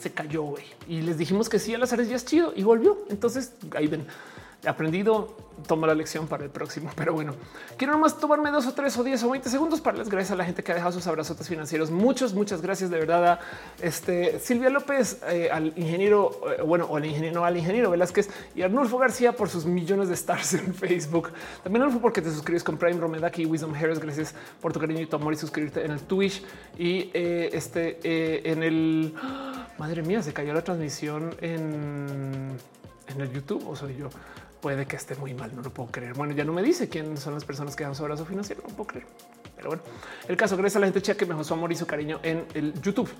se cayó y les dijimos que sí a las ardillas chido y volvió. Entonces ahí ven aprendido, tomo la lección para el próximo. Pero bueno, quiero nomás tomarme dos o tres o diez o veinte segundos para las gracias a la gente que ha dejado sus abrazotes financieros. Muchos, muchas gracias de verdad a este Silvia López, eh, al ingeniero, eh, bueno, o al ingeniero, al ingeniero Velázquez y Arnulfo García por sus millones de stars en Facebook. También Arnulfo porque te suscribes con Prime Romedaki y Wisdom Harris. Gracias por tu cariño y tu amor y suscribirte en el Twitch y eh, este en el madre mía, se cayó la transmisión en, en el YouTube o soy yo puede que esté muy mal, no lo puedo creer. Bueno, ya no me dice quién son las personas que dan su abrazo financiero, no puedo creer. Pero bueno, el caso, gracias a la gente chica que me dejó su amor y su cariño en el YouTube.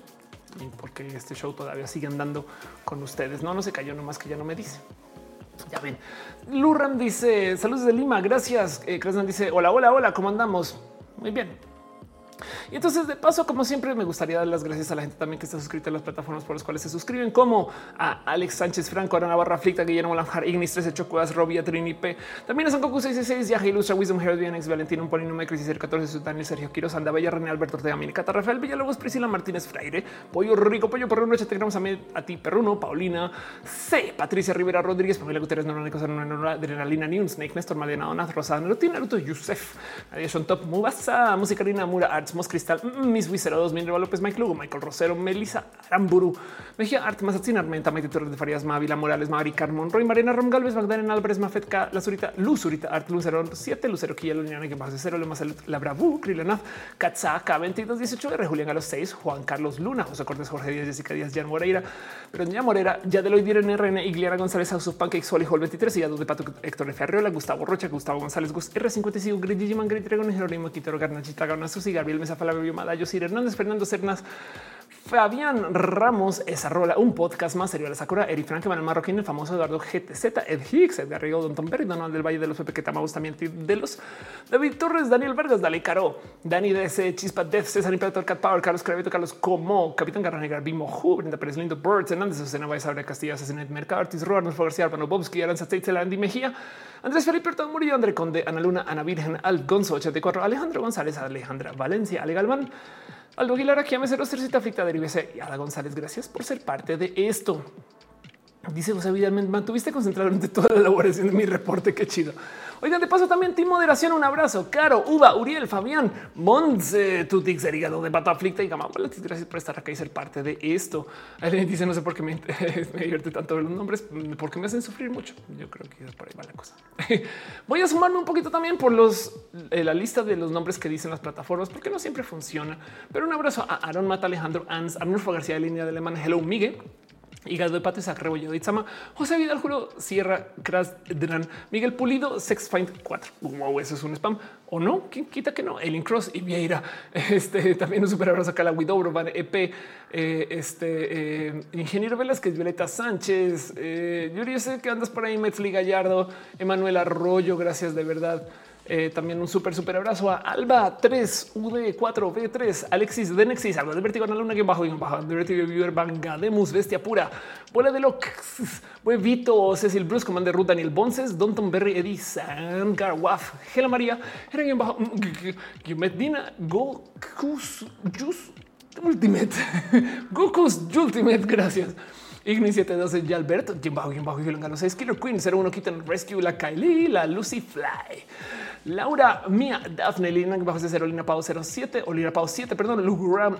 porque este show todavía sigue andando con ustedes. No, no se cayó nomás que ya no me dice. Ya ven. Lurram dice saludos de Lima. Gracias. Eh, dice hola, hola, hola. ¿Cómo andamos? Muy bien. Y entonces, de paso, como siempre, me gustaría dar las gracias a la gente también que está suscrita a las plataformas por las cuales se suscriben, como a Alex Sánchez Franco, Ana Navarra Flicta, Guillermo Lanjar, Ignis 13 Chocuas, Robia, Trini P. También a San Cocu 66, Yaja Ilustra, Wisdom Heroes, Vienex, Valentino, Polino, Crisis 14, Daniel, Sergio Quiroz, Anda Bella, René, Alberto Ortega, Minicata, Rafael Villalobos, Priscila Martínez Freire, Pollo Rico, Pollo Perruno, Chategramos a, a ti, Perruno, Paulina, C, Patricia Rivera Rodríguez, Pamela Guterres, Norona Cosa, Adrenalina News, Snake, Néstor, Malena Onaz, Rosada, Naruto, Yusef, Nadia Top, Mubasa, Música Rina, Mura, Arts, Mos Cristal, Miss Wicero 2000, López, Mike Lugo, Michael Rosero, Melissa Aramburu, Mejía Arte, Mazatzin, Armenta, Maite Torres de Farías, Mávila Morales, Mari Carmon, Roy Marina, Rom Galvez, Magdalena Álvarez, Mafetka, La Zurita, Luz Zurita, Art Lucero 7, Lucero Quilla, Luniana, que de cero, Lema Salud, La Bravu, Krilenaz, Katzaka, 22, 18, R. Julián a los 6, Juan Carlos Luna, José Cortés, Jorge Díaz, Jessica Díaz, Jan Moreira, Doña Morera, ya de lo Direne RN, Igliana González, of Pancake, Sol, Hall 23, y de Pato, Héctor de Ferriola, Gustavo Rocha, Gustavo González, Gus R55, Grid Digimon, Grid Dragon, Jerónimo Quintero, Garnachita, Garnazos Gabriel Mesa, Flavio Madayo, Sir Hernández, Fernando Cernas, Fabián Ramos, esa un podcast más serio de la Sakura, Eric Frank, el Marroquín, el famoso Eduardo GTZ, Ed Hicks, Edgar Rigo, Don Tom Perry, Donald del Valle de los Pepe que también de los David Torres, Daniel Vargas, Dale Caro, Dani DS, Chispa Death, César Imperator, Cat Power, Carlos Cravito, Carlos Como, Capitán Garra Bimo Hu, Brenda Pérez Lindo, Birds, Hernández, Susana Baez, Abre Castillo, Asesinet Mercado, Artis Roa, Arnulfo García, Arbano Bobsky, Aranza Tate, Andy Mejía, Andrés Felipe Ortón Murillo, André Conde, Ana Luna, Ana Virgen, Al Gonzo 84, Alejandro González, Alejandra Valencia, Ale Galván, Aldo Aguilar, aquí a Mesero, Tercita Frita, Derivese y Ada González. Gracias por ser parte de esto. Dice José Vidal, mantuviste concentrado durante toda la elaboración de mi reporte. Qué chido. Oigan, de paso también Team Moderación, un abrazo. Caro, Uva, Uriel, Fabián, Monse, Tutix, Erigado de Pato Aflicta y Gama. Gracias por estar acá y ser parte de esto. Dice, no sé por qué me, me divierte tanto ver los nombres, porque me hacen sufrir mucho. Yo creo que por ahí va la cosa. Voy a sumarme un poquito también por los eh, la lista de los nombres que dicen las plataformas, porque no siempre funciona. Pero un abrazo a Aaron Mata, Alejandro Ans, Arnulfo García de Línea de Alemán, Hello Miguel, Hígado de Pato, Rebollo de Itzama, José Vidal, Juro, Sierra, Cras, Dran, Miguel Pulido, Sex Find 4. Wow, eso es un spam. ¿O no? ¿Quién quita que no? Elin Cross y Vieira. Este, también un super abrazo acá la Widow, Van EP, eh, este, eh, Ingeniero Velázquez, Violeta Sánchez, eh, yo sé que andas por ahí, Metzli Gallardo, Emanuel Arroyo, gracias de verdad. Eh, también un súper, súper abrazo a Alba 3, UD4, B3, Alexis Denexis, algo de Vertigo, Luna, que bajo, bajo, de Vertigo, Viewer, Bangademus, Bestia Pura, Bola de Lox, Huevito, Cecil Bruce, Commander Ruth, Daniel Bonces, Donton Berry, Eddie Sangar, Waf, Gela María, Heren bajo, Medina, Gokus, Jus, Ultimate, Gokus Ultimate, gracias. Ignis 712, ya Alberto, quien bajo, quien bajo, los 6, Killer Queen, 01, Kitten Rescue, la Kylie, la Lucy Fly. Laura Mía, Daphne Lina, bajo de cero, Lina Pau 07, Olina Pau 7, perdón,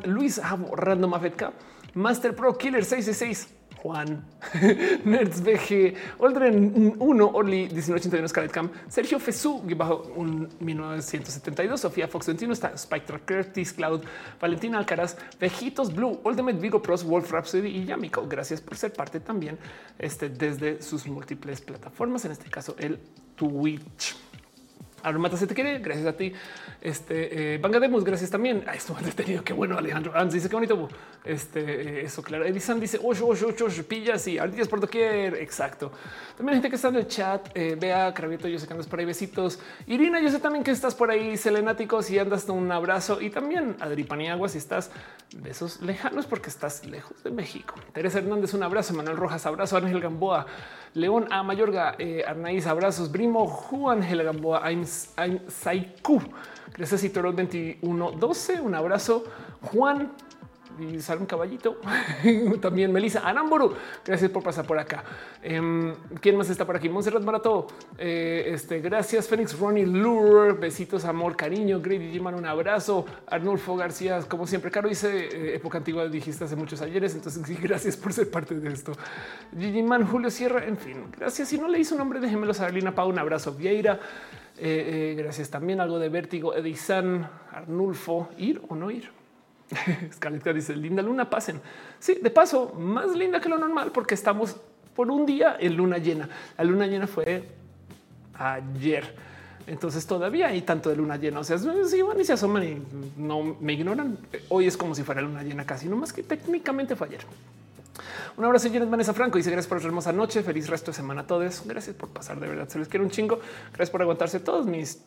Luis Javo, Random Afetka, Master Pro Killer 666, Juan, Nerds VG, Oldren 1, Orly 1981, Scarlet Cam, Sergio Fesú, bajo un 1972, Sofía Fox 21, está Spectre Curtis, Cloud, Valentina Alcaraz, Vejitos Blue, Ultimate Vigo Pros, Wolf Rhapsody y Yamiko. Gracias por ser parte también este, desde sus múltiples plataformas, en este caso el Twitch. Armata se te quiere. Gracias a ti. Este eh, Bangademos, gracias también. a esto entretenido. Qué bueno. Alejandro Ans dice qué bonito. Este eh, eso, claro. Edison dice ocho, ocho, ocho, pillas y ardillas por doquier. Exacto. También gente que está en el chat. Eh, vea, Cravito, yo sé que andas por ahí. Besitos. Irina, yo sé también que estás por ahí. Selenáticos y andas un abrazo. Y también Adri Paniagua, si estás besos lejanos porque estás lejos de México. Teresa Hernández, un abrazo. Manuel Rojas, abrazo. Ángel Gamboa. León A. Mayorga, eh, Arnaiz, abrazos. Primo Juan Ángel Gamboa, I'm, Saiku. Gracias, Toro 2112. Un abrazo. Juan y sale un caballito. También Melissa Anamburu. Gracias por pasar por acá. Em, ¿Quién más está por aquí? Monserrat Marato. Eh, este, gracias, Fénix Ronnie Lure. Besitos, amor, cariño. Grady Giman, un abrazo. Arnulfo García, como siempre, Caro dice eh, época antigua, dijiste hace muchos ayeres. Entonces, sí, gracias por ser parte de esto. Gigi Man, Julio Sierra, en fin, gracias. Si no le hizo nombre, déjenmelo saber. Lina Pau, un abrazo. Vieira. Eh, gracias también. Algo de vértigo. Edison, Arnulfo, ir o no ir. Scarlett dice linda luna, pasen. Sí, de paso, más linda que lo normal porque estamos por un día en luna llena. La luna llena fue ayer. Entonces todavía hay tanto de luna llena. O sea, si van y se asoman y no me ignoran. Hoy es como si fuera luna llena casi, no más que técnicamente fue ayer. Un abrazo, Janet Vanessa Franco. Dice gracias por la hermosa noche. Feliz resto de semana a todos. Gracias por pasar. De verdad, se les quiere un chingo. Gracias por aguantarse todos mis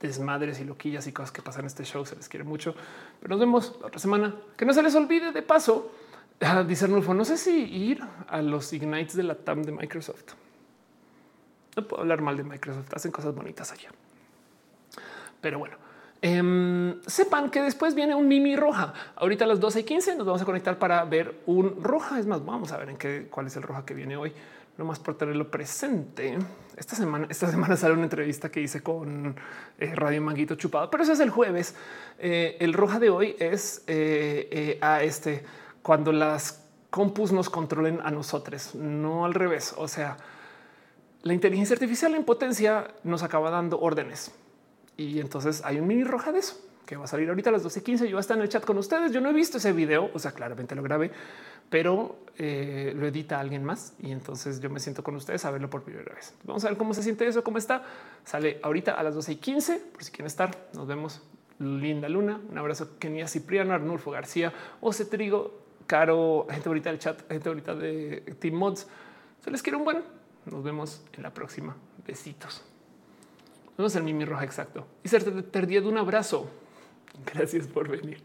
desmadres y loquillas y cosas que pasan en este show. Se les quiere mucho. Pero nos vemos la otra semana. Que no se les olvide de paso. Dice Arnulfo, no sé si ir a los Ignites de la TAM de Microsoft. No puedo hablar mal de Microsoft. Hacen cosas bonitas allá. Pero bueno, Em, sepan que después viene un Mimi roja. Ahorita a las 12 y 15 nos vamos a conectar para ver un roja. Es más, vamos a ver en qué cuál es el roja que viene hoy. No más por tenerlo presente. Esta semana, esta semana sale una entrevista que hice con eh, Radio Manguito Chupado, pero eso es el jueves. Eh, el roja de hoy es eh, a este cuando las compus nos controlen a nosotros, no al revés. O sea, la inteligencia artificial en potencia nos acaba dando órdenes y entonces hay un mini roja de eso que va a salir ahorita a las 12 y 15. Yo voy a estar en el chat con ustedes. Yo no he visto ese video, o sea, claramente lo grabé, pero eh, lo edita alguien más y entonces yo me siento con ustedes a verlo por primera vez. Vamos a ver cómo se siente eso, cómo está. Sale ahorita a las 12 y 15 por si quieren estar. Nos vemos. Linda Luna. Un abrazo. Kenia Cipriano, Arnulfo García, Ose Trigo, Caro, gente ahorita del chat, gente ahorita de Team Mods. Se les quiere un buen. Nos vemos en la próxima. Besitos. No es el Mimi Roja exacto. Y ser te un abrazo. Gracias por venir.